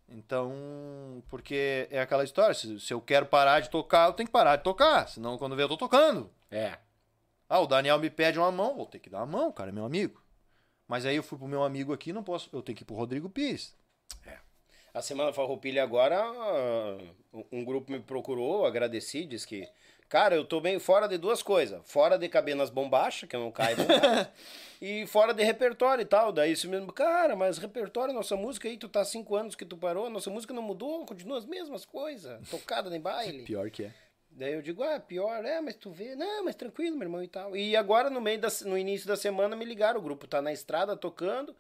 Então, porque é aquela história, se, se eu quero parar de tocar, eu tenho que parar de tocar, senão quando vê eu tô tocando. É. Ah, o Daniel me pede uma mão, vou ter que dar uma mão, cara, é meu amigo. Mas aí eu fui pro meu amigo aqui, não posso, eu tenho que ir pro Rodrigo Pires. A Semana Farroupilha agora, ah, um grupo me procurou, agradeci, disse que, cara, eu tô bem fora de duas coisas. Fora de caber nas bombachas, que eu não caio bombacha, *laughs* e fora de repertório e tal. Daí isso mesmo, cara, mas repertório, nossa música aí, tu tá há cinco anos que tu parou, nossa música não mudou, continua as mesmas coisas, tocada em baile. *laughs* Pior que é. Daí eu digo, ah, pior, é, mas tu vê, não, mas tranquilo, meu irmão e tal. E agora, no meio da, no início da semana, me ligaram, o grupo tá na estrada tocando,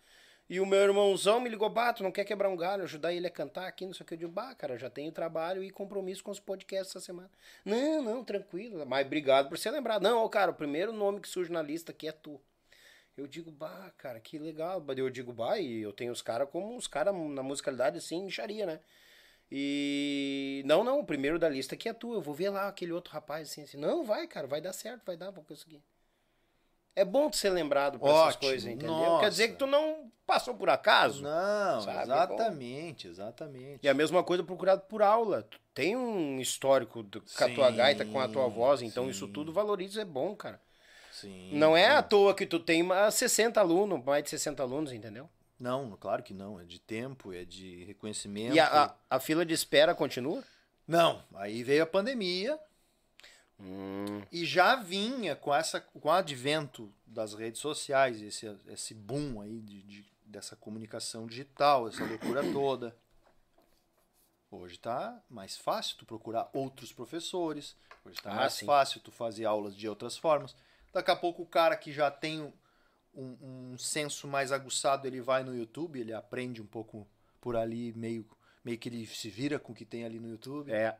e o meu irmãozão me ligou, bah, tu não quer quebrar um galho, ajudar ele a cantar aqui, não sei o que. Eu digo, bah, cara, já tenho trabalho e compromisso com os podcasts essa semana. Não, não, tranquilo, mas obrigado por ser lembrado. Não, cara, o primeiro nome que surge na lista aqui é tu. Eu digo, bah, cara, que legal. Eu digo, bah, e eu tenho os caras como os caras na musicalidade, assim, micharia, né? E não, não, o primeiro da lista aqui é tu. Eu vou ver lá aquele outro rapaz assim, assim. Não, vai, cara, vai dar certo, vai dar, vou conseguir. É bom tu ser lembrado por essas Ótimo, coisas, entendeu? nossa. Quer dizer que tu não passou por acaso. Não, Sabe, exatamente, exatamente. E a mesma coisa procurado por aula. Tu tem um histórico do- com a tua Sim, gaita, com a tua voz, então sim. isso tudo valoriza, é bom, cara. Sim. Não é à toa que tu tem mais 60 alunos, mais de 60 alunos, entendeu? Não, claro que não. É de tempo, é de reconhecimento. E a, a, a fila de espera continua? Não, aí veio a pandemia Hum, e já vinha com essa com o advento das redes sociais, esse, esse boom aí de, de- dessa comunicação digital, essa loucura *coughs* toda. Hoje tá mais fácil tu procurar outros professores, hoje tá Ah, mais sim. fácil tu fazer aulas de outras formas. Daqui a pouco o cara que já tem um, um senso mais aguçado, ele vai no YouTube, ele aprende um pouco por ali, meio, meio que ele se vira com o que tem ali no YouTube. é.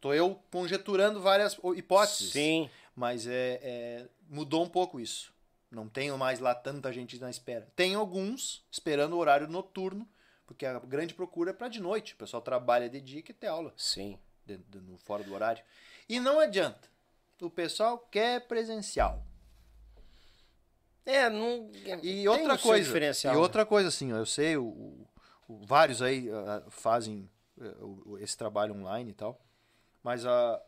Tô eu conjeturando várias hipóteses. Sim. Mas é, é- mudou um pouco isso. Não tenho mais lá tanta gente na espera. Tem alguns esperando o horário noturno, porque a grande procura é para de noite. O pessoal trabalha de dia e quer ter aula Sim. de- de- no, fora do horário. E não adianta. O pessoal quer presencial. É, não. E tem outra coisa, e né? outra coisa assim, eu sei, o, o- vários aí ah, fazem o- esse trabalho online e tal, mas a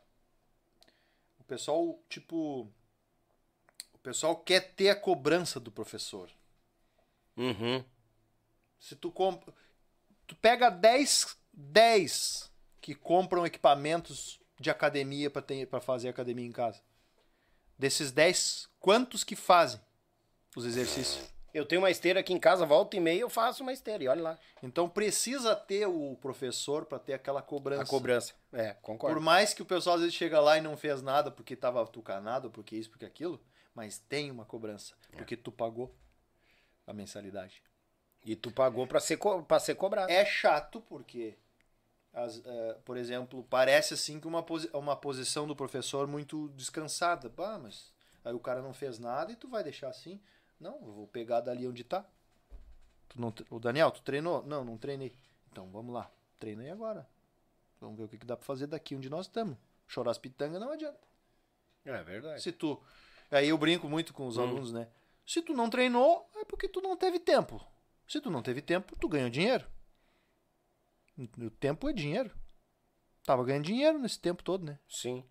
o pessoal tipo o pessoal quer ter a cobrança do professor. Uhum. Se tu compra, tu pega 10 10 que compram equipamentos de academia para para fazer academia em casa. Desses 10, quantos que fazem os exercícios? Eu tenho uma esteira aqui em casa, volta e meia eu faço uma esteira, e olha lá. Então precisa ter o professor para ter aquela cobrança. A cobrança. É, concordo. Por mais que o pessoal às vezes chega lá e não fez nada porque estava tucanado, porque isso, porque aquilo, mas tem uma cobrança, porque tu pagou a mensalidade. E tu pagou pra ser, co... ser cobrado. É chato porque, as, eh, por exemplo, parece assim que uma, posi uma posição do professor muito descansada. Bah, mas aí o cara não fez nada e tu vai deixar assim? Não, eu vou pegar dali onde tá. Tu não, o Daniel, tu treinou? Não, não treinei. Então vamos lá, treinei agora. Vamos ver o que, que dá pra fazer daqui onde nós estamos. Chorar as pitangas não adianta. É verdade. Se tu. Aí eu brinco muito com os alunos, né? Se tu não treinou, é porque tu não teve tempo. Se tu não teve tempo, tu ganha dinheiro. O tempo é dinheiro. Tava ganhando dinheiro nesse tempo todo, né? Sim.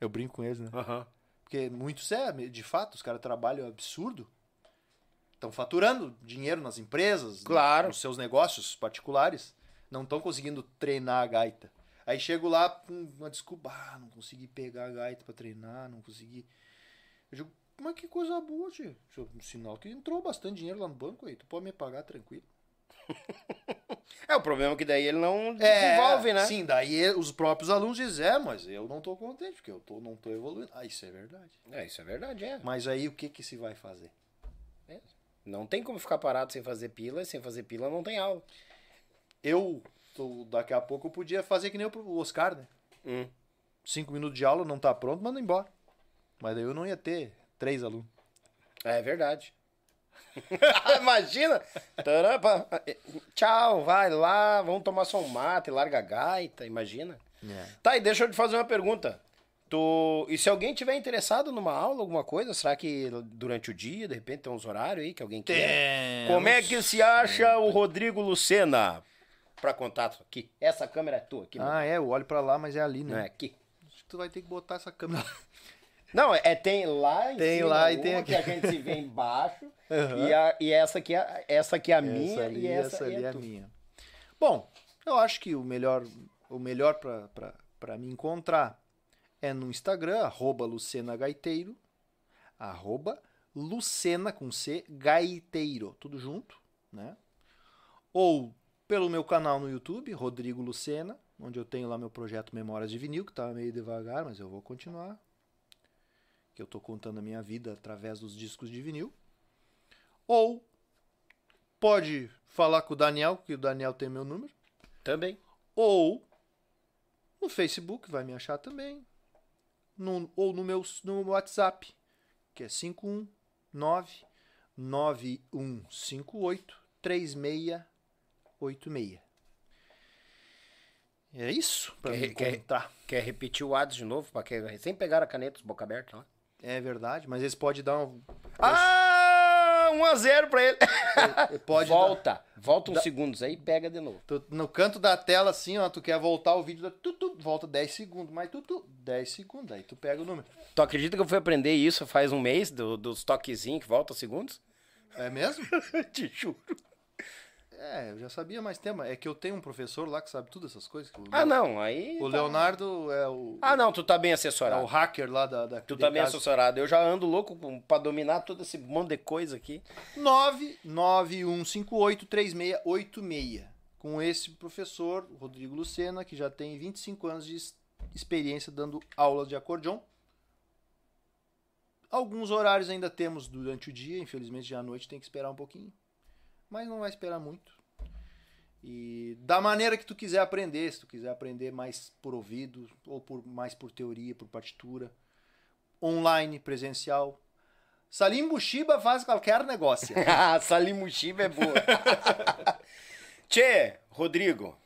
Eu brinco com eles, né? Aham. Porque muitos é, de fato, os caras trabalham absurdo. Estão faturando dinheiro nas empresas, Claro. nos seus negócios particulares. Não estão conseguindo treinar a gaita. Aí chego lá com uma desculpa, ah, não consegui pegar a gaita pra treinar, não consegui. Eu digo, mas que coisa boa, tio. É um sinal que entrou bastante dinheiro lá no banco aí. Tu pode me pagar tranquilo. *laughs* É, o problema é que daí ele não desenvolve, né? Sim, daí os próprios alunos dizem, é, mas eu não tô contente, porque eu tô, não tô evoluindo. Ah, isso é verdade. É, isso é verdade, é. Mas aí o que que se vai fazer? Não tem como ficar parado sem fazer pila, e sem fazer pila não tem aula. Eu, tô- daqui a pouco, eu podia fazer que nem o Oscar, né? Hum. Cinco minutos de aula, não tá pronto, manda embora. Mas daí eu não ia ter três alunos. É verdade. *laughs* Imagina! Tarapa. Tchau, vai lá, vamos tomar só um mate, larga a gaita, imagina. É. Tá, e deixa eu te fazer uma pergunta. Tu... E se alguém tiver interessado numa aula, alguma coisa, será que durante o dia, de repente, tem uns horários aí que alguém quer? Como é que se acha o Rodrigo Lucena? Pra contato aqui. Essa câmera é tua aqui, Ah, é, eu olho pra lá, mas é ali, não é né? aqui. Acho que tu vai ter que botar essa câmera. Não, é tem lá em Tem cima lá e uma tem aqui. que a gente se vê embaixo. *laughs* Aham. e, a- e essa aqui é, essa aqui é a minha essa ali, e essa, essa ali é, é a minha. Bom, eu acho que o melhor, o melhor pra, pra, pra me encontrar é no Instagram, arroba Lucena Gaiteiro, arroba Lucena com C, Gaiteiro, tudo junto, né? Ou pelo meu canal no YouTube, Rodrigo Lucena, onde eu tenho lá meu projeto Memórias de Vinil, que tá meio devagar, mas eu vou continuar. Que eu tô contando a minha vida através dos discos de vinil. Ou pode falar com o Daniel, que o Daniel tem meu número. Também. Ou no Facebook, vai me achar também. No- ou no meu, no meu WhatsApp, que é 519 9158 3686. É isso Quer- me contar. Quer repetir o Ads de novo? Pra que recém pegaram a caneta, boca aberta lá. É verdade, mas eles podem dar um. Ah, 1x0 pra ele. Pode volta, volta uns segundos aí e pega de novo. Tu- no canto da tela, assim, ó, tu quer voltar o vídeo, tu, tu, volta 10 segundos, mas tu, tu, 10 segundos, aí tu pega o número. Tu acredita que eu fui aprender isso faz um mês, do, dos toquezinhos que volta segundos? É mesmo? *laughs* Te juro. É, eu já sabia mais tempo. É que eu tenho um professor lá que sabe tudo essas coisas. O, Ah, não, aí... o Leonardo é o, Ah, não, tu tá bem é o assessorado. hacker lá da. da Tu tá bem casa. assessorado. Eu já ando louco pra dominar todo esse monte de coisa aqui. 991583686. Com esse professor, Rodrigo Lucena, que já tem 25 anos de experiência dando aulas de acordeon. Alguns horários ainda temos durante o dia, infelizmente já à noite tem que esperar um pouquinho. Mas não vai esperar muito. E da maneira que tu quiser aprender, se tu quiser aprender mais por ouvido, ou por mais por teoria, por partitura, online, presencial. Salim Bushiba faz qualquer negócio. *laughs* Ah, Salimushiba é boa. *laughs* Tchê, Rodrigo,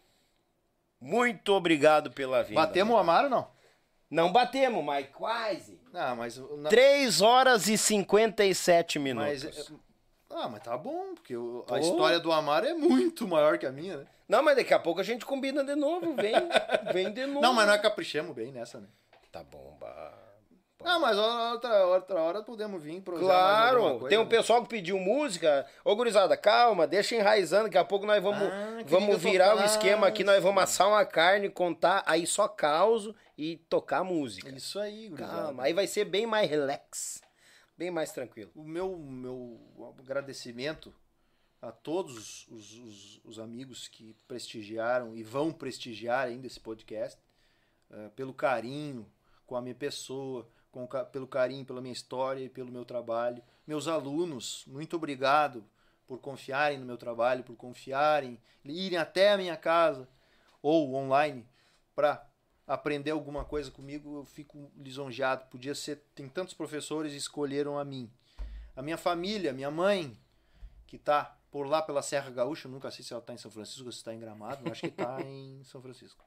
muito obrigado pela vinda. Batemos o Amaro não? Não batemos, mas quase. Não, mas. na- 3 horas e 57 mas minutos. Ah, mas tá bom, porque Pô. a história do Amaro é muito maior que a minha, né? Não, mas daqui a pouco a gente combina de novo, vem, *laughs* vem de novo. Não, mas nós caprichamos bem nessa, né? Tá bom, bah. Não, mas outra, outra hora podemos vir pro Claro, tem um pessoal que pediu música. Ô, gurizada, calma, deixa enraizando. Daqui a pouco nós vamos, Ah, vamos eu virar o esquema aqui. Nós vamos assar uma carne, contar, aí só causo e tocar música. Isso aí, gurizada. Calma, aí vai ser bem mais relax, bem mais tranquilo. O meu, meu agradecimento a todos os, os- os amigos que prestigiaram e vão prestigiar ainda esse podcast, eh, pelo carinho com a minha pessoa, com, pelo carinho pela minha história e pelo meu trabalho. Meus alunos, muito obrigado por confiarem no meu trabalho, por confiarem, irem até a minha casa ou online para aprender alguma coisa comigo, eu fico lisonjeado. Podia ser, tem tantos professores escolheram a mim. A minha família, minha mãe, que tá por lá pela Serra Gaúcha, eu nunca sei se ela tá em São Francisco ou se tá em Gramado, eu acho que tá *laughs* em São Francisco.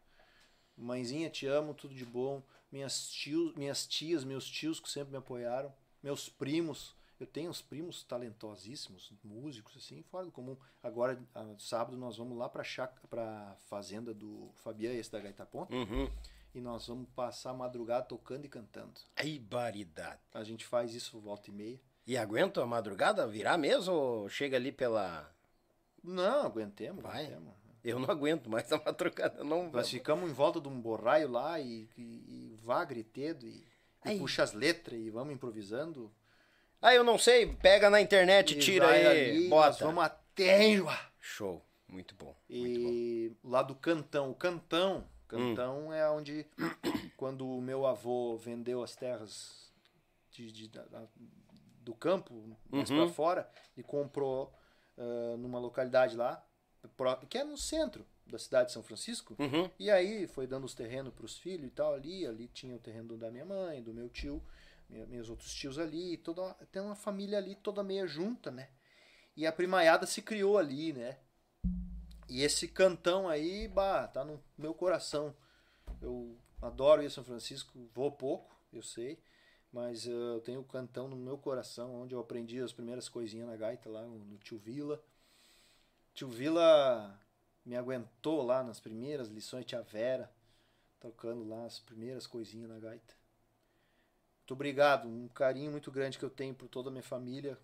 Mãezinha, te amo, tudo de bom. Minhas, tios, minhas tias, meus tios que sempre me apoiaram. Meus primos, eu tenho uns primos talentosíssimos, músicos, assim, fora do comum. Agora, sábado, nós vamos lá pra, chácara- pra fazenda do Fabian, esse da Gaita Ponta, Uhum. E nós vamos passar a madrugada tocando e cantando. Ai, baridade. A gente faz isso volta e meia. E aguenta a madrugada virar mesmo ou chega ali pela. Não, aguentemos, Vai. aguentemos. Eu não aguento mais a *laughs* madrugada, não. Nós ficamos em volta de um borraio lá e, e, e vá gritedo e, e puxa as letras e vamos improvisando. Ah, eu não sei, pega na internet, E tira aí, ali, bota. Nós vamos até lá. Show, muito bom. E lá do Cantão. O Cantão, Cantão é onde, *coughs* quando o meu avô vendeu as terras de, de- da- do campo, mais Uhum. pra fora, e comprou ah, numa localidade lá, que é no centro da cidade de São Francisco. Uhum. E aí foi dando os terrenos para os filhos e tal ali. Ali tinha o terreno da minha mãe, do meu tio, minha- meus outros tios ali. Toda tem uma família ali toda meia junta, né? E a primaiada se criou ali, né? E esse cantão aí, bah, tá no meu coração. Eu adoro ir a São Francisco, vou pouco, eu sei. Mas eh, eu tenho o cantão no meu coração, onde eu aprendi as primeiras coisinhas na gaita lá no, no Tio Vila. Tio Vila me aguentou lá nas primeiras lições, tia Vera, tocando lá as primeiras coisinhas na gaita. Muito obrigado, um carinho muito grande que eu tenho por toda a minha família,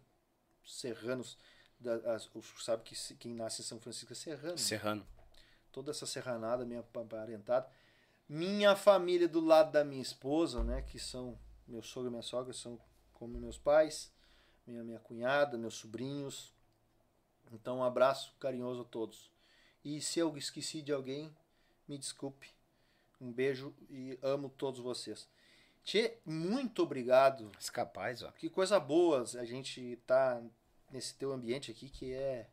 serranos. Da, as, sabe que se- quem nasce em São Francisco é serrano. né? Serrano. toda essa serranada minha pa- parentada. Minha família do lado da minha esposa, né, que são meu sogro e minha sogra, são como meus pais, minha minha cunhada, meus sobrinhos. Então, um abraço carinhoso a todos. E se eu esqueci de alguém, me desculpe. Um beijo e amo todos vocês. Tchê, muito obrigado. Mas capaz, ó. Que coisa boa a gente tá nesse teu ambiente aqui que é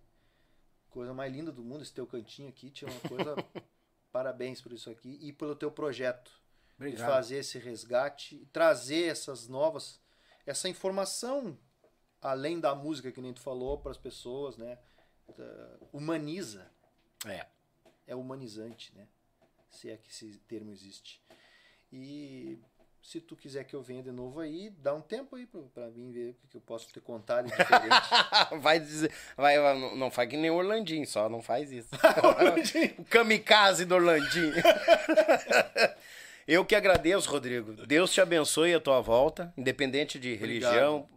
coisa mais linda do mundo, esse teu cantinho aqui, tinha uma coisa. *laughs* Parabéns por isso aqui e pelo teu projeto de fazer esse resgate, trazer essas novas, essa informação além da música que nem tu falou para as pessoas, né? Humaniza, É. é humanizante, né? se é que esse termo existe. E se tu quiser que eu venha de novo aí, dá um tempo aí para mim ver o que eu posso te contar de diferente. *laughs* vai dizer, vai, não, não faz que nem o Orlandinho, só não faz isso. *laughs* *laughs* o kamikaze do Orlandinho. eu que agradeço, Rodrigo. Deus te abençoe a tua volta, independente de Obrigado. religião.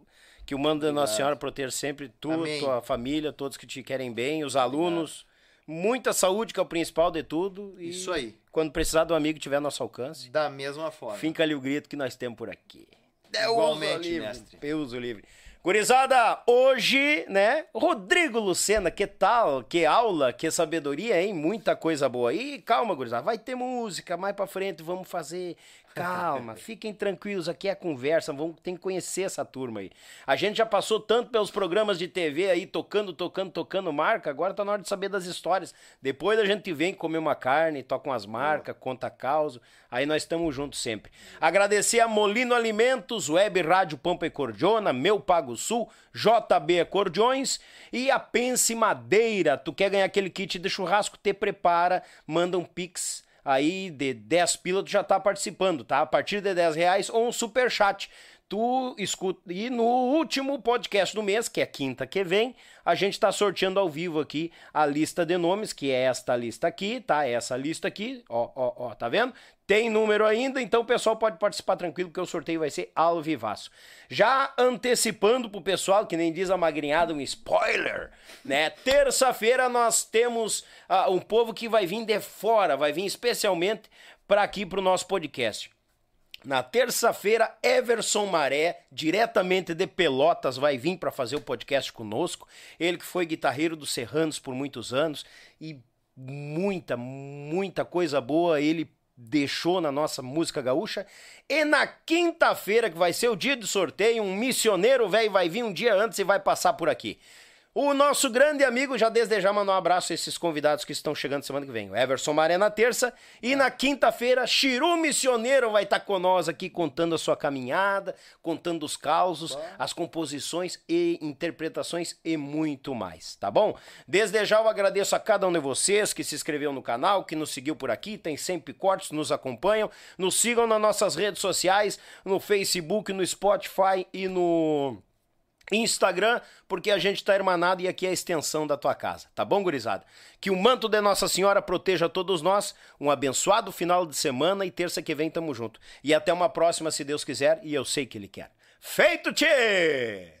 Que o mando da Nossa Senhora proteja sempre tu, Amém. tua família, todos que te querem bem, os alunos. Muita saúde, que é o principal de tudo. Isso aí. Quando precisar do amigo tiver nosso alcance. Da mesma forma. Finca ali o grito que nós temos por aqui. Igualmente, livre, mestre. Deus o livre. Gurizada, hoje, né? Rodrigo Lucena, que tal? Que aula, que sabedoria, hein? Muita coisa boa. E calma, gurizada, vai ter música mais pra frente, vamos fazer Calma, fiquem tranquilos, aqui é conversa, vamos, tem que conhecer essa turma aí. A gente já passou tanto pelos programas de TV aí, tocando, tocando, tocando marca, agora tá na hora de saber das histórias. Depois a gente vem comer uma carne, toca umas marcas, conta causa, aí nós estamos juntos sempre. Agradecer a Molino Alimentos, Web Rádio Pampa e Cordiona, Meu Pago Sul, JB Acordeões e a Pense Madeira. Tu quer ganhar aquele kit de churrasco, te prepara, manda um pix aí de 10 pila tu já tá participando, tá? A partir de 10 reais ou um super chat. Tu escuta. E no último podcast do mês, que é quinta que vem, a gente está sorteando ao vivo aqui a lista de nomes, que é esta lista aqui, tá? Essa lista aqui, ó, ó, ó, tá vendo? Tem número ainda, então o pessoal pode participar tranquilo, porque o sorteio vai ser ao vivaço. Já antecipando pro pessoal, que nem diz a magrinhada, um spoiler, né? Terça-feira nós temos uh, um povo que vai vir de fora, vai vir especialmente para aqui pro nosso podcast. Na terça-feira, Everson Maré, diretamente de Pelotas, vai vir para fazer o podcast conosco. Ele que foi guitarreiro dos Serranos por muitos anos e muita, muita coisa boa ele deixou na nossa música gaúcha. E na quinta-feira, que vai ser o dia do sorteio, um missioneiro velho vai vir um dia antes e vai passar por aqui. O nosso grande amigo, já desde já mandou um abraço a esses convidados que estão chegando semana que vem. O Everson Maré na terça e na quinta-feira, Chiru Missioneiro vai estar com nós aqui contando a sua caminhada, contando os causos, as composições e interpretações e muito mais, tá bom? Desde já eu agradeço a cada um de vocês que se inscreveu no canal, que nos seguiu por aqui, tem sempre cortes, nos acompanham, nos sigam nas nossas redes sociais, no Facebook, no Spotify e no Instagram, porque a gente está hermanado e aqui é a extensão da tua casa, tá bom, gurizada? Que o manto de Nossa Senhora proteja todos nós, um abençoado final de semana e terça que vem tamo junto. E até uma próxima, se Deus quiser, e eu sei que Ele quer. Feito, tchê!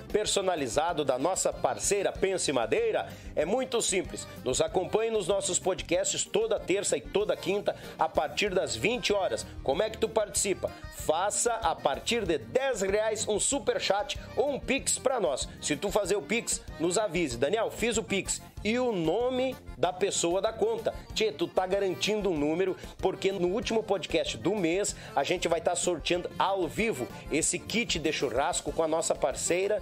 personalizado da nossa parceira Pense Madeira é muito simples. Nos acompanhe nos nossos podcasts toda terça e toda quinta a partir das 20 horas. Como é que tu participa? Faça a partir de 10 reais um super chat ou um pix para nós. Se tu fazer o pix, nos avise. Daniel, fiz o pix e o nome da pessoa da conta. Tchê, tu tá garantindo um número, porque no último podcast do mês a gente vai estar tá ao vivo esse kit de churrasco com a nossa parceira